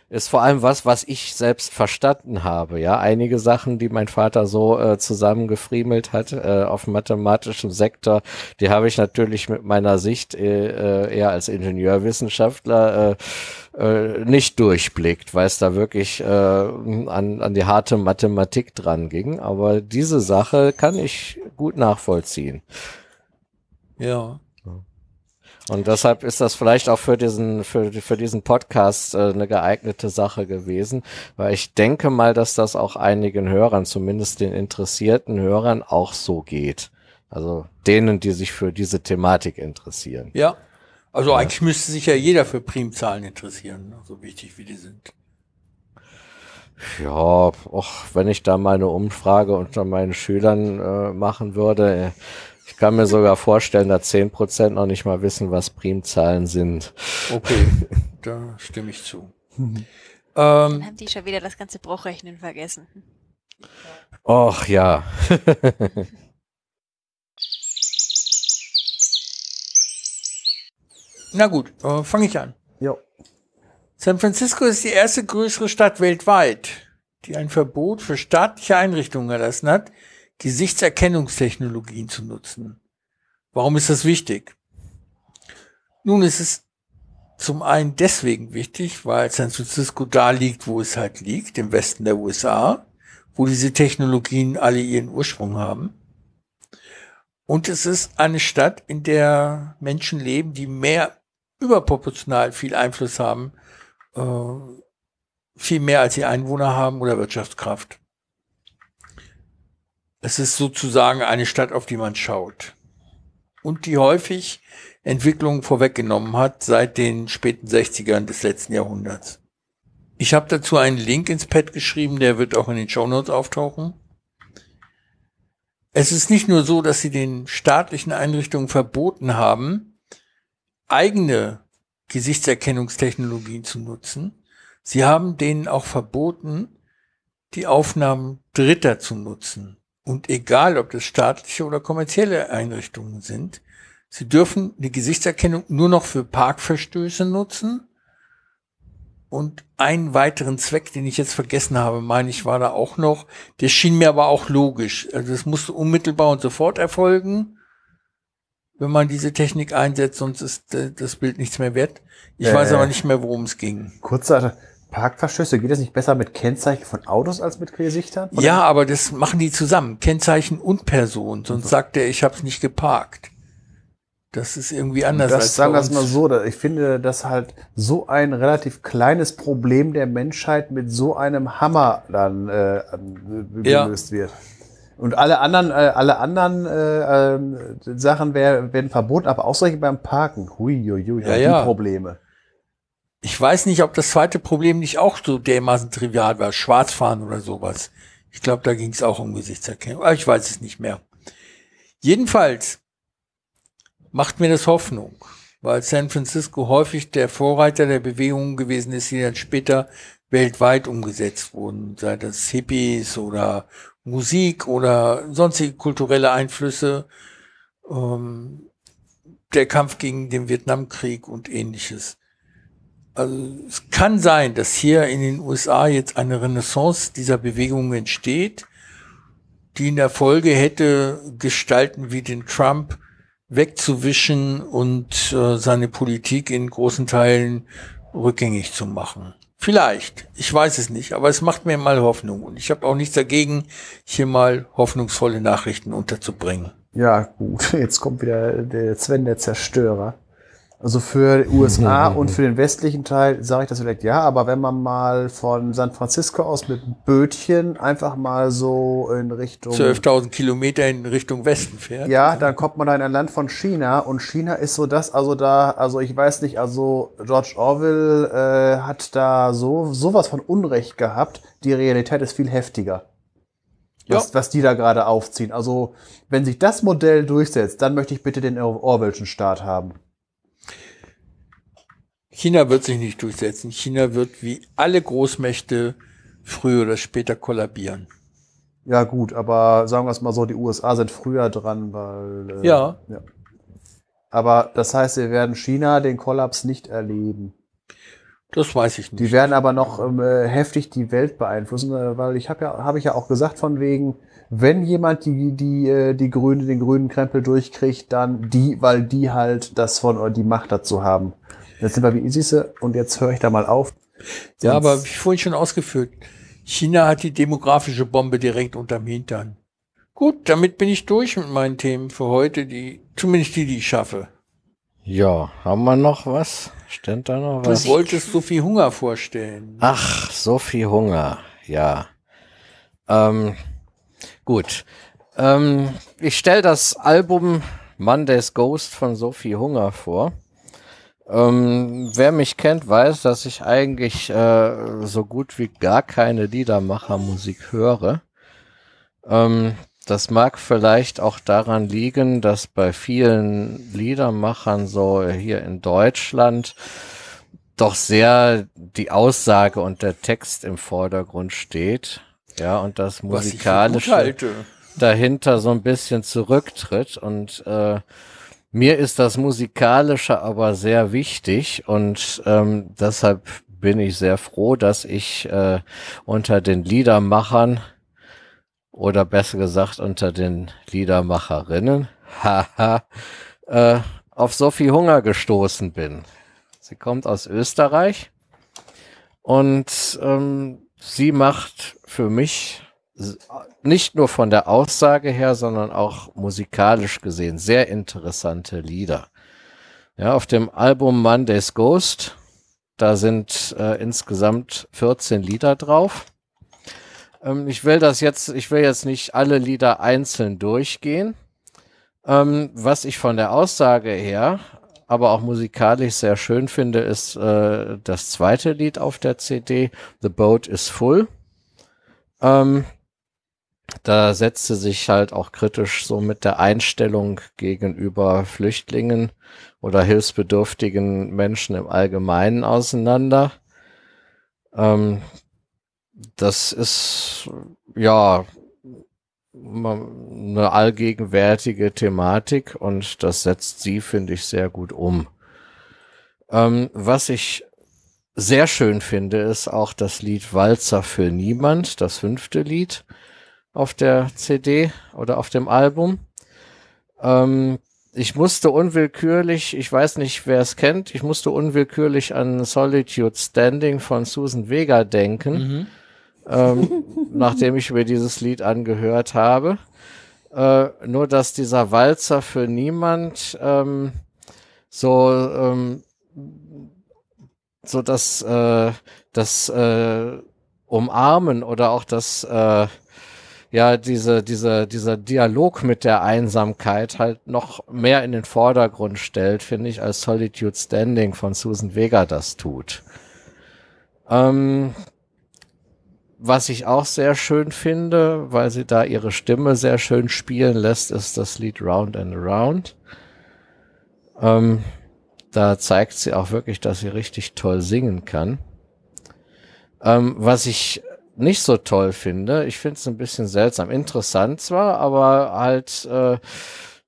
ist vor allem was, was ich selbst verstanden habe. Ja, einige Sachen, die mein Vater so äh, zusammengefriemelt hat äh, auf mathematischem Sektor, die habe ich natürlich mit meiner Sicht äh, äh, eher als Ingenieurwissenschaftler äh, äh, nicht durchblickt, weil es da wirklich äh, an, an die harte Mathematik dran ging. Aber diese Sache kann ich gut nachvollziehen. Ja. Und deshalb ist das vielleicht auch für diesen, für, für diesen Podcast äh, eine geeignete Sache gewesen, weil ich denke mal, dass das auch einigen Hörern, zumindest den interessierten Hörern, auch so geht. Also denen, die sich für diese Thematik interessieren. Ja. Also eigentlich müsste sich ja jeder für Primzahlen interessieren, so wichtig wie die sind. Ja, auch wenn ich da mal eine Umfrage unter meinen Schülern äh, machen würde, äh, ich kann mir sogar vorstellen, dass zehn Prozent noch nicht mal wissen, was Primzahlen sind. Okay, da stimme ich zu. Dann Ähm, haben die schon wieder das ganze Bruchrechnen vergessen. Och ja. na gut, äh, fange ich an. Jo. San Francisco ist die erste größere Stadt weltweit, die ein Verbot für staatliche Einrichtungen erlassen hat, Gesichtserkennungstechnologien zu nutzen. Warum ist das wichtig? Nun ist es zum einen deswegen wichtig, weil San Francisco da liegt, wo es halt liegt, im Westen der USA, wo diese Technologien alle ihren Ursprung haben. Und es ist eine Stadt, in der Menschen leben, die mehr überproportional viel Einfluss haben, äh, viel mehr als die Einwohner haben oder Wirtschaftskraft. Es ist sozusagen eine Stadt, auf die man schaut. Und die häufig Entwicklungen vorweggenommen hat seit den späten 60ern des letzten Jahrhunderts. Ich habe dazu einen Link ins Pad geschrieben, der wird auch in den Shownotes auftauchen. Es ist nicht nur so, dass sie den staatlichen Einrichtungen verboten haben, eigene Gesichtserkennungstechnologien zu nutzen. Sie haben denen auch verboten, die Aufnahmen Dritter zu nutzen. Und egal, ob das staatliche oder kommerzielle Einrichtungen sind, sie dürfen die Gesichtserkennung nur noch für Parkverstöße nutzen. Und einen weiteren Zweck, den ich jetzt vergessen habe, meine ich, war da auch noch. Der schien mir aber auch logisch. Also es musste unmittelbar und sofort erfolgen, wenn man diese Technik einsetzt, sonst ist äh, das Bild nichts mehr wert. Ich Äh. weiß aber nicht mehr, worum es ging. Kurze Parkverstöße, geht das nicht besser mit Kennzeichen von Autos als mit Gesichtern? Von Ja, aber das machen die zusammen. Kennzeichen und Person. Sonst sagt er, ich habe es nicht geparkt. Das ist irgendwie anders Das als sagen wir es mal so, ich finde, dass halt so ein relativ kleines Problem der Menschheit mit so einem Hammer dann äh, an- Ja. gelöst wird. Und alle anderen, äh, alle anderen äh, ähm, Sachen wär, werden verboten, aber auch solche beim Parken. Hui, hui, hui, Ja, die ja. Probleme. Ich weiß nicht, ob das zweite Problem nicht auch so dermaßen trivial war. Schwarzfahren oder sowas. Ich glaube, da ging es auch um Gesichtserkennung. Aber ich weiß es nicht mehr. Jedenfalls macht mir das Hoffnung, weil San Francisco häufig der Vorreiter der Bewegungen gewesen ist, die dann später weltweit umgesetzt wurden, sei das Hippies oder Musik oder sonstige kulturelle Einflüsse, ähm, der Kampf gegen den Vietnamkrieg und ähnliches. Also es kann sein, dass hier in den USA jetzt eine Renaissance dieser Bewegung entsteht, die in der Folge hätte Gestalten wie den Trump wegzuwischen und äh, seine Politik in großen Teilen rückgängig zu machen. Vielleicht, ich weiß es nicht, aber es macht mir mal Hoffnung und ich habe auch nichts dagegen, hier mal hoffnungsvolle Nachrichten unterzubringen. Ja, gut. Jetzt kommt wieder der Sven, der Zerstörer. Also für die USA und für den westlichen Teil sage ich das vielleicht ja, aber wenn man mal von San Francisco aus mit Bötchen einfach mal so in Richtung 12.000 Kilometer in Richtung Westen fährt. Ja, dann kommt man da in ein Land von China und China ist so das, also da, also ich weiß nicht, also George Orwell äh, hat da so sowas von Unrecht gehabt. Die Realität ist viel heftiger. Was, was die da gerade aufziehen. Also, wenn sich das Modell durchsetzt, dann möchte ich bitte den Or Orwellschen Staat haben. China wird sich nicht durchsetzen. China wird wie alle Großmächte früher oder später kollabieren. Ja, gut, aber sagen wir es mal so, die USA sind früher dran, weil. Äh, Ja. ja. Aber das heißt, wir werden China den Kollaps nicht erleben. Das weiß ich Die nicht. werden aber noch ähm, äh, heftig die Welt beeinflussen, äh, weil ich habe ja, habe ich ja auch gesagt von wegen, wenn jemand die die äh, die Grüne den grünen Krempel durchkriegt, dann die, weil die halt das von die Macht dazu haben. Jetzt sind wir wie Isise und jetzt höre ich da mal auf. Ja, aber wie vorhin schon ausgeführt, China hat die demografische Bombe direkt unterm Hintern. Gut, damit bin ich durch mit meinen Themen für heute, die, zumindest die, die ich schaffe. Ja, haben wir noch was? Stand da noch was? Du wolltest so viel Hunger vorstellen. Ach, so viel Hunger, ja. Ähm, gut. Ähm, ich stelle das Album Monday's Ghost von Sophie Hunger vor. Ähm, wer mich kennt, weiß, dass ich eigentlich äh, so gut wie gar keine Liedermachermusik höre. Ähm, das mag vielleicht auch daran liegen, dass bei vielen Liedermachern so hier in Deutschland doch sehr die Aussage und der Text im Vordergrund steht. Ja, und das musikalische dahinter so ein bisschen zurücktritt. Und äh, mir ist das Musikalische aber sehr wichtig und ähm, deshalb bin ich sehr froh, dass ich äh, unter den Liedermachern oder besser gesagt unter den Liedermacherinnen haha, äh, auf Sophie Hunger gestoßen bin. Sie kommt aus Österreich und ähm, sie macht für mich nicht nur von der Aussage her, sondern auch musikalisch gesehen sehr interessante Lieder. Ja, auf dem Album Monday's Ghost, da sind äh, insgesamt 14 Lieder drauf. Ähm, ich will das jetzt, ich will jetzt nicht alle Lieder einzeln durchgehen. Ähm, was ich von der Aussage her, aber auch musikalisch sehr schön finde, ist äh, das zweite Lied auf der CD, The Boat is Full. Ähm, da setzte sich halt auch kritisch so mit der Einstellung gegenüber Flüchtlingen oder hilfsbedürftigen Menschen im Allgemeinen auseinander. Ähm, das ist ja eine allgegenwärtige Thematik und das setzt sie, finde ich, sehr gut um. Ähm, was ich sehr schön finde, ist auch das Lied Walzer für niemand, das fünfte Lied auf der CD oder auf dem Album. Ähm, ich musste unwillkürlich, ich weiß nicht, wer es kennt, ich musste unwillkürlich an Solitude Standing von Susan Vega denken, ähm, nachdem ich mir dieses Lied angehört habe. Äh, nur, dass dieser Walzer für niemand ähm, so, ähm, so das, äh, das äh, Umarmen oder auch das, äh, ja, diese, diese, dieser Dialog mit der Einsamkeit halt noch mehr in den Vordergrund stellt, finde ich, als Solitude Standing von Susan Vega das tut. Ähm, was ich auch sehr schön finde, weil sie da ihre Stimme sehr schön spielen lässt, ist das Lied Round and Around. Ähm, da zeigt sie auch wirklich, dass sie richtig toll singen kann. Ähm, was ich nicht so toll finde, ich finde es ein bisschen seltsam. Interessant zwar, aber halt äh,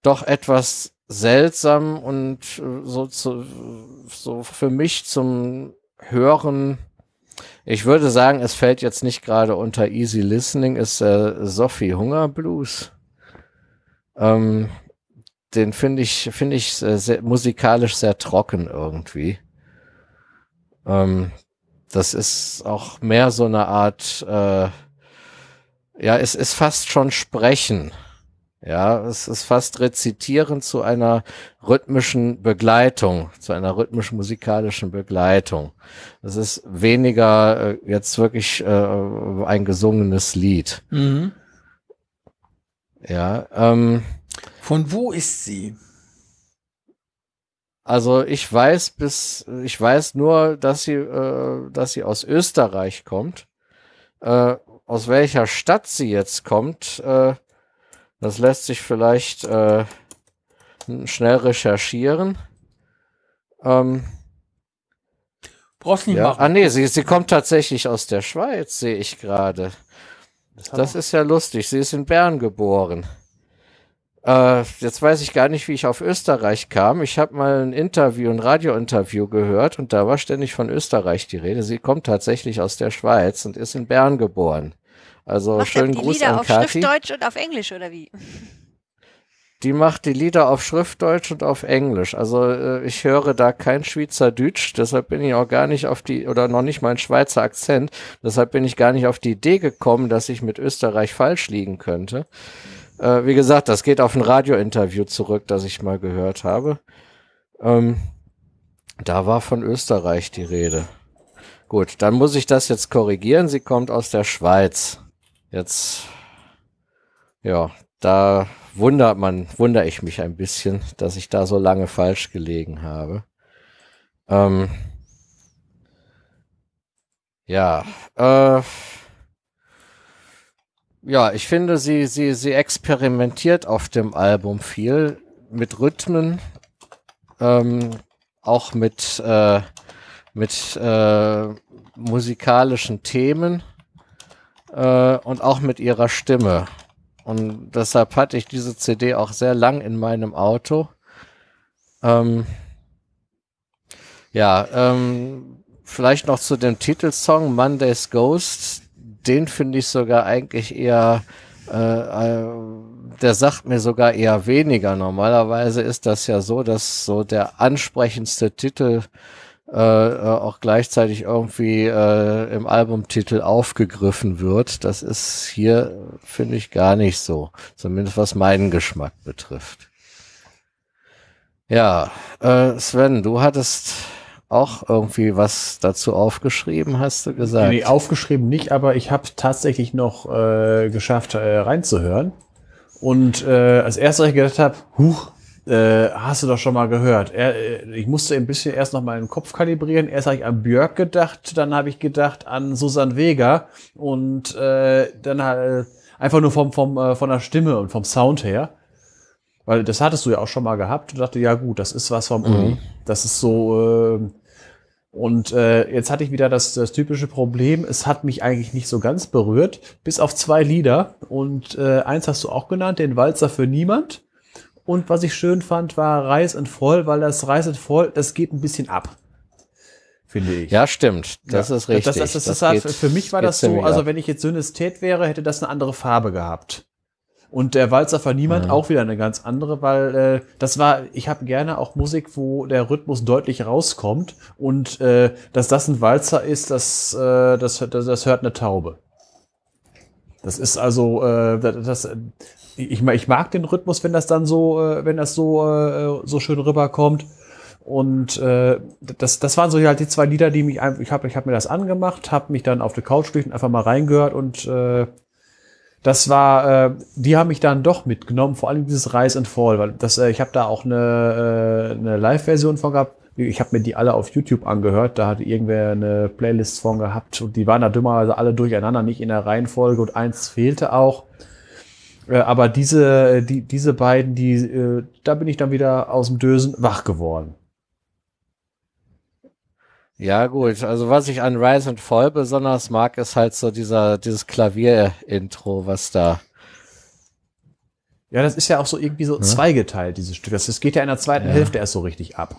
doch etwas seltsam und äh, so, zu, so für mich zum Hören ich würde sagen, es fällt jetzt nicht gerade unter Easy Listening, ist äh, Sophie Hunger Blues. Ähm, den finde ich, finde ich äh, sehr, musikalisch sehr trocken irgendwie. Ähm, das ist auch mehr so eine Art, äh, ja, es ist fast schon Sprechen. Ja, es ist fast rezitieren zu einer rhythmischen Begleitung, zu einer rhythmisch musikalischen Begleitung. Es ist weniger äh, jetzt wirklich äh, ein gesungenes Lied. Mhm. Ja, ähm, Von wo ist sie? Also ich weiß bis, ich weiß nur, dass sie, äh, dass sie aus Österreich kommt. Äh, aus welcher Stadt sie jetzt kommt, äh, das lässt sich vielleicht äh, schnell recherchieren. Ähm, Brauchst nicht ja. machen. Ah nee, sie, sie kommt tatsächlich aus der Schweiz, sehe ich gerade. Das ist ja lustig. Sie ist in Bern geboren. Äh, jetzt weiß ich gar nicht, wie ich auf Österreich kam. Ich habe mal ein Interview, ein Radiointerview gehört und da war ständig von Österreich die Rede. Sie kommt tatsächlich aus der Schweiz und ist in Bern geboren. Also Macht schönen die Gruß Lieder an auf Kathi. Schriftdeutsch und auf Englisch oder wie? Die macht die Lieder auf Schriftdeutsch und auf Englisch. Also äh, ich höre da kein Schweizerdeutsch, deshalb bin ich auch gar nicht auf die, oder noch nicht mal ein Schweizer Akzent, deshalb bin ich gar nicht auf die Idee gekommen, dass ich mit Österreich falsch liegen könnte. Äh, wie gesagt, das geht auf ein Radiointerview zurück, das ich mal gehört habe. Ähm, da war von Österreich die Rede. Gut, dann muss ich das jetzt korrigieren. Sie kommt aus der Schweiz. Jetzt, ja, da wundert man, wundere ich mich ein bisschen, dass ich da so lange falsch gelegen habe. Ähm, ja, äh, ja, ich finde, sie, sie, sie experimentiert auf dem Album viel mit Rhythmen, ähm, auch mit, äh, mit äh, musikalischen Themen äh, und auch mit ihrer Stimme. Und deshalb hatte ich diese CD auch sehr lang in meinem Auto. Ähm, ja, ähm, vielleicht noch zu dem Titelsong Monday's Ghost. Den finde ich sogar eigentlich eher, äh, äh, der sagt mir sogar eher weniger. Normalerweise ist das ja so, dass so der ansprechendste Titel äh, äh, auch gleichzeitig irgendwie äh, im Albumtitel aufgegriffen wird. Das ist hier, finde ich, gar nicht so. Zumindest was meinen Geschmack betrifft. Ja, äh, Sven, du hattest auch irgendwie was dazu aufgeschrieben, hast du gesagt. Nee, aufgeschrieben nicht, aber ich habe tatsächlich noch äh, geschafft, äh, reinzuhören. Und äh, als erstes ich gedacht habe, huch, äh, hast du doch schon mal gehört. Er, äh, ich musste ein bisschen erst noch mal im Kopf kalibrieren. Erst habe ich an Björk gedacht, dann habe ich gedacht an Susan Vega und äh, dann halt einfach nur vom, vom, äh, von der Stimme und vom Sound her. Weil das hattest du ja auch schon mal gehabt und dachte, ja gut, das ist was vom Uli. Das ist so. Äh, und äh, jetzt hatte ich wieder das, das typische Problem, es hat mich eigentlich nicht so ganz berührt, bis auf zwei Lieder. Und äh, eins hast du auch genannt, den Walzer für niemand. Und was ich schön fand, war Reis und Voll, weil das Reis und Voll, das geht ein bisschen ab. Finde ich. Ja, stimmt. Das Ja. ist richtig. Das, das, das, das, das geht- für mich war das so, also wenn ich jetzt Synesthet wäre, hätte das eine andere Farbe gehabt. Und der Walzer für niemand Mhm. auch wieder eine ganz andere, weil äh, das war, ich habe gerne auch Musik, wo der Rhythmus deutlich rauskommt und äh, dass das ein Walzer ist, das, äh, das, das, das hört eine Taube. Das ist also, äh, das, das ich, ich mag den Rhythmus, wenn das dann so, äh, wenn das so, äh, so schön rüberkommt. Und äh, das, das waren so halt die zwei Lieder, die mich einfach, ich habe ich hab mir das angemacht, habe mich dann auf die Couch gelegt und einfach mal reingehört und äh, das war, äh, die haben mich dann doch mitgenommen, vor allem dieses Rise and Fall, weil das, äh, ich habe da auch eine, äh, eine Live-Version von gehabt. Ich habe mir die alle auf YouTube angehört, da hatte irgendwer eine Playlist von gehabt und die waren da dummerweise alle durcheinander, nicht in der Reihenfolge und eins fehlte auch. Äh, aber diese, die, diese beiden, die, äh, da bin ich dann wieder aus dem Dösen wach geworden. Ja, gut. Also was ich an Rise and Fall besonders mag, ist halt so dieser, dieses Klavier-Intro, was da. Ja, das ist ja auch so irgendwie so zweigeteilt, dieses Stück. Das, das geht ja in der zweiten Ja. Hälfte erst so richtig ab.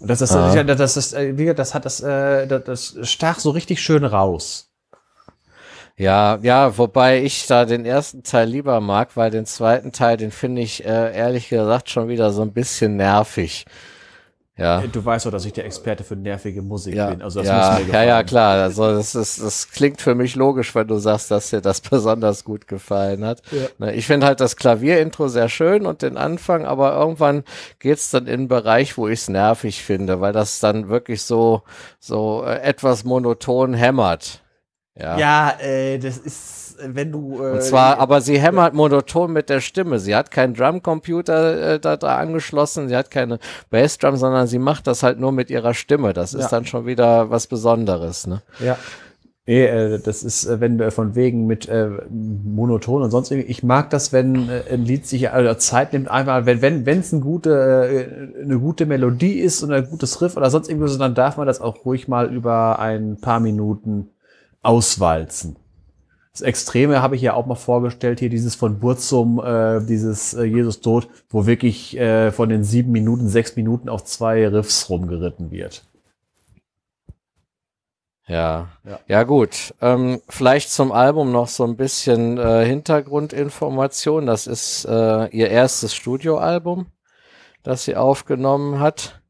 Und das ist, Ah. das, das, das, wie gesagt, das hat das, äh, das, das stach so richtig schön raus. Ja, ja, wobei ich da den ersten Teil lieber mag, weil den zweiten Teil, den finde ich äh, ehrlich gesagt schon wieder so ein bisschen nervig. Ja. Du weißt doch, dass ich der Experte für nervige Musik Ja, bin. Also das ja, muss mir ja, ja, klar. Also das, ist, das klingt für mich logisch, wenn du sagst, dass dir das besonders gut gefallen hat. Ne, Ich finde halt das Klavierintro sehr schön und den Anfang, aber irgendwann geht's dann in einen Bereich, wo ich es nervig finde, weil das dann wirklich so, so äh, etwas monoton hämmert. Ja. Ja, äh, das ist, wenn du. Äh, Und zwar, aber sie hämmert monoton mit der Stimme. Sie hat keinen Drumcomputer äh, da, da angeschlossen, sie hat keine Bassdrum, sondern sie macht das halt nur mit ihrer Stimme. Das ist Ja. dann schon wieder was Besonderes. Ne? Ja. Nee, äh, das ist, äh, wenn äh, von wegen mit äh, Monoton und sonst irgendwie. Ich mag das, wenn äh, ein Lied sich also Zeit nimmt, einmal, wenn wenn wenn es eine gute äh, eine gute Melodie ist und ein gutes Riff oder sonst irgendwas, dann darf man das auch ruhig mal über ein paar Minuten auswalzen. Das Extreme habe ich ja auch mal vorgestellt, hier dieses von Burzum, äh, dieses äh, Jesus Tod, wo wirklich äh, von den sieben Minuten, sechs Minuten auf zwei Riffs rumgeritten wird. Ja. Ja. ja, gut. Ähm, vielleicht zum Album noch so ein bisschen äh, Hintergrundinformation. Das ist äh, ihr erstes Studioalbum, das sie aufgenommen hat.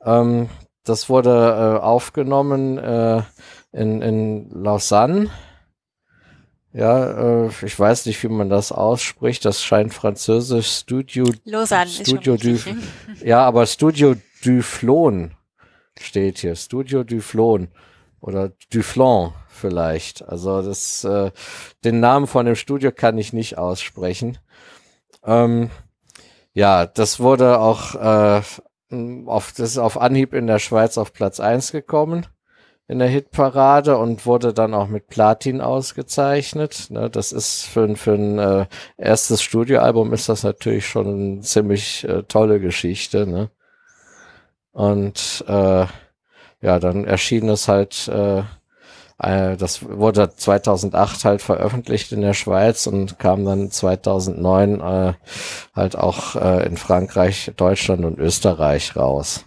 Ähm, das wurde äh, aufgenommen äh, in, in Lausanne. Ja, äh, ich weiß nicht, wie man das ausspricht. Das scheint französisch Studio Lausanne Studio du, ja, aber Studio Duflon steht hier. Studio Duflon oder Duflon vielleicht. Also das, äh, den Namen von dem Studio kann ich nicht aussprechen. Ähm, ja, das wurde auch äh, auf, das ist auf Anhieb in der Schweiz auf Platz eins gekommen in der Hitparade und wurde dann auch mit Platin ausgezeichnet. Ne, das ist für, ein- für ein äh, erstes Studioalbum ist das natürlich schon eine ziemlich äh, tolle Geschichte. Ne? Und äh, ja, dann erschien es halt, äh, äh, das wurde 2008 halt veröffentlicht in der Schweiz und kam dann 2009 äh, halt auch äh, in Frankreich, Deutschland und Österreich raus.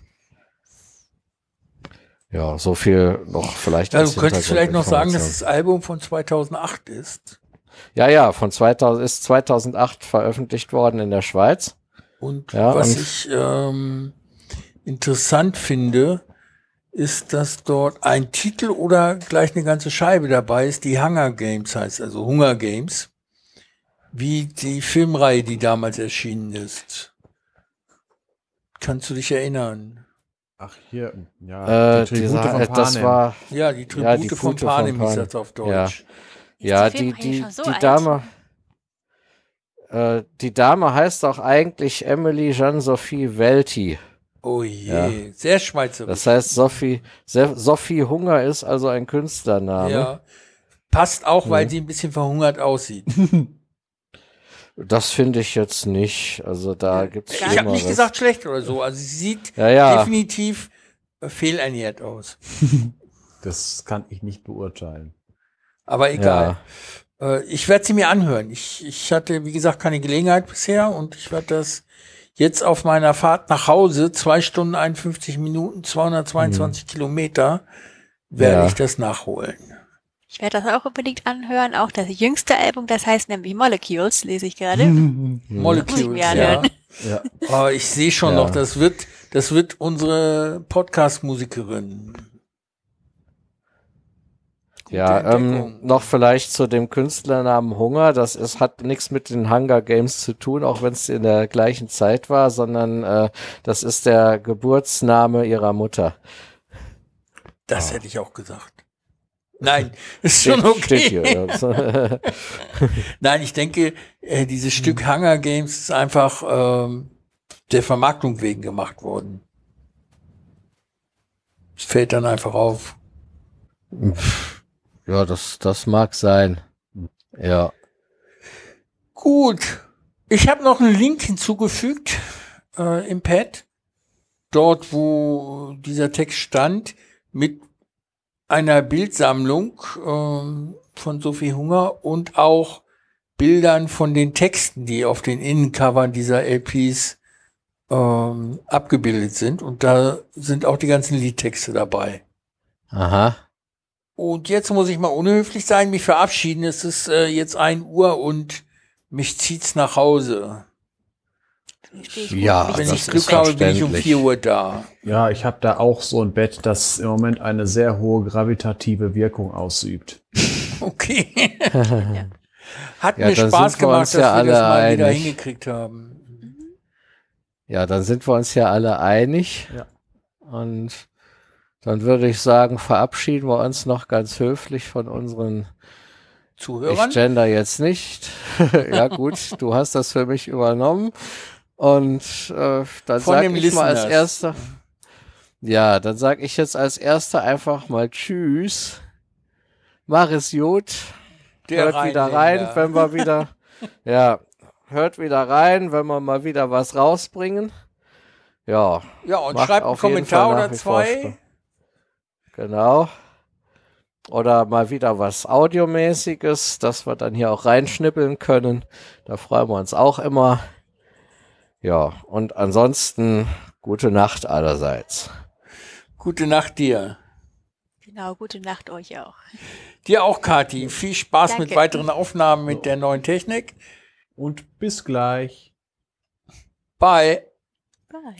Ja, so viel noch vielleicht. Ja, als du könntest vielleicht noch sagen, dass das Album von 2008 ist. Ja, ja, von 2000 ist 2008 veröffentlicht worden in der Schweiz. Und Ja, was und- ich ähm, interessant finde, ist, dass dort ein Titel oder gleich eine ganze Scheibe dabei ist, die Hunger Games heißt, also Hunger Games, wie die Filmreihe, die damals erschienen ist. Kannst du dich erinnern? Ach, hier, ja. Äh, die Tribute dieser, von äh, das Panem. war, Ja, die Tribute Ja, die von Pute von Panem hieß Panem. das auf Deutsch. Ja. Ja, die die, so die alt? Dame, äh, die Dame heißt auch eigentlich Emily Jeanne-Sophie Welti. Oh je, Ja. sehr schweizerisch. Das heißt, Sophie, Sophie Hunger ist also ein Künstlername. ja. Passt auch, weil Mhm. sie ein bisschen verhungert aussieht. Das finde ich jetzt nicht. Also da gibt's Ich habe nicht gesagt schlecht oder so. Also sie sieht Ja, ja. definitiv äh, fehlernährt aus. Das kann ich nicht beurteilen. Aber egal. Äh, ich werde sie mir anhören. Ich, ich hatte, wie gesagt, keine Gelegenheit bisher und ich werde das jetzt auf meiner Fahrt nach Hause, zwei Stunden 51 Minuten, 222 Kilometer, werde. Ja. ich das nachholen. Ich werde das auch unbedingt anhören. Auch das jüngste Album, das heißt nämlich Molecules, lese ich gerade. Molecules, mir ja. Ja. Aber ich sehe schon Ja. noch, das wird, das wird unsere Podcast-Musikerin. Ja, ähm, noch vielleicht zu dem Künstlernamen Hunger. Das ist, hat nichts mit den Hunger Games zu tun, auch wenn es in der gleichen Zeit war, sondern äh, das ist der Geburtsname ihrer Mutter. Das hätte ich auch gesagt. Nein, ist schon okay. hier. Nein, ich denke, äh, dieses Stück Hunger Games ist einfach ähm, der Vermarktung wegen gemacht worden. Es fällt dann einfach auf. ja, das, das mag sein. Ja. Gut. Ich habe noch einen Link hinzugefügt äh, im Pad. Dort, wo dieser Text stand, mit einer Bildsammlung ähm, von Sophie Hunger und auch Bildern von den Texten, die auf den Innencovern dieser LPs ähm, abgebildet sind. Und da sind auch die ganzen Liedtexte dabei. Aha. Und jetzt muss ich mal unhöflich sein, mich verabschieden. Es ist äh, jetzt ein Uhr und mich zieht's nach Hause. Ja, Wenn ich das Glück ist habe, bin ich um verständlich. 4 Uhr da. Ja, ich habe da auch so ein Bett, das im Moment eine sehr hohe gravitative Wirkung ausübt. Okay. Hat Ja, mir Spaß gemacht, uns dass ja wir das alle mal wieder einig. hingekriegt haben. Ja, dann sind wir uns ja alle einig. Ja. Und dann würde ich sagen, verabschieden wir uns noch ganz höflich von unseren Zuhörern? Ich gender jetzt nicht. ja gut, du hast das für mich übernommen. Und äh, dann Von sag dem ich mal als Listeners. erster. Ja, dann sag ich jetzt als erster einfach mal Tschüss. Mach es gut. Der hört wieder rein, wenn wir wieder. ja, hört wieder rein, wenn wir mal wieder was rausbringen. Ja, Ja, und schreibt einen Kommentar oder zwei. Genau. Oder mal wieder was Audiomäßiges, dass wir dann hier auch reinschnippeln können. Da freuen wir uns auch immer. Ja, und ansonsten gute Nacht allerseits. Gute Nacht dir. Genau, gute Nacht euch auch. Dir auch, Kathi. Viel Spaß mit Danke. weiteren Aufnahmen mit der neuen Technik. Und bis gleich. Bye. Bye.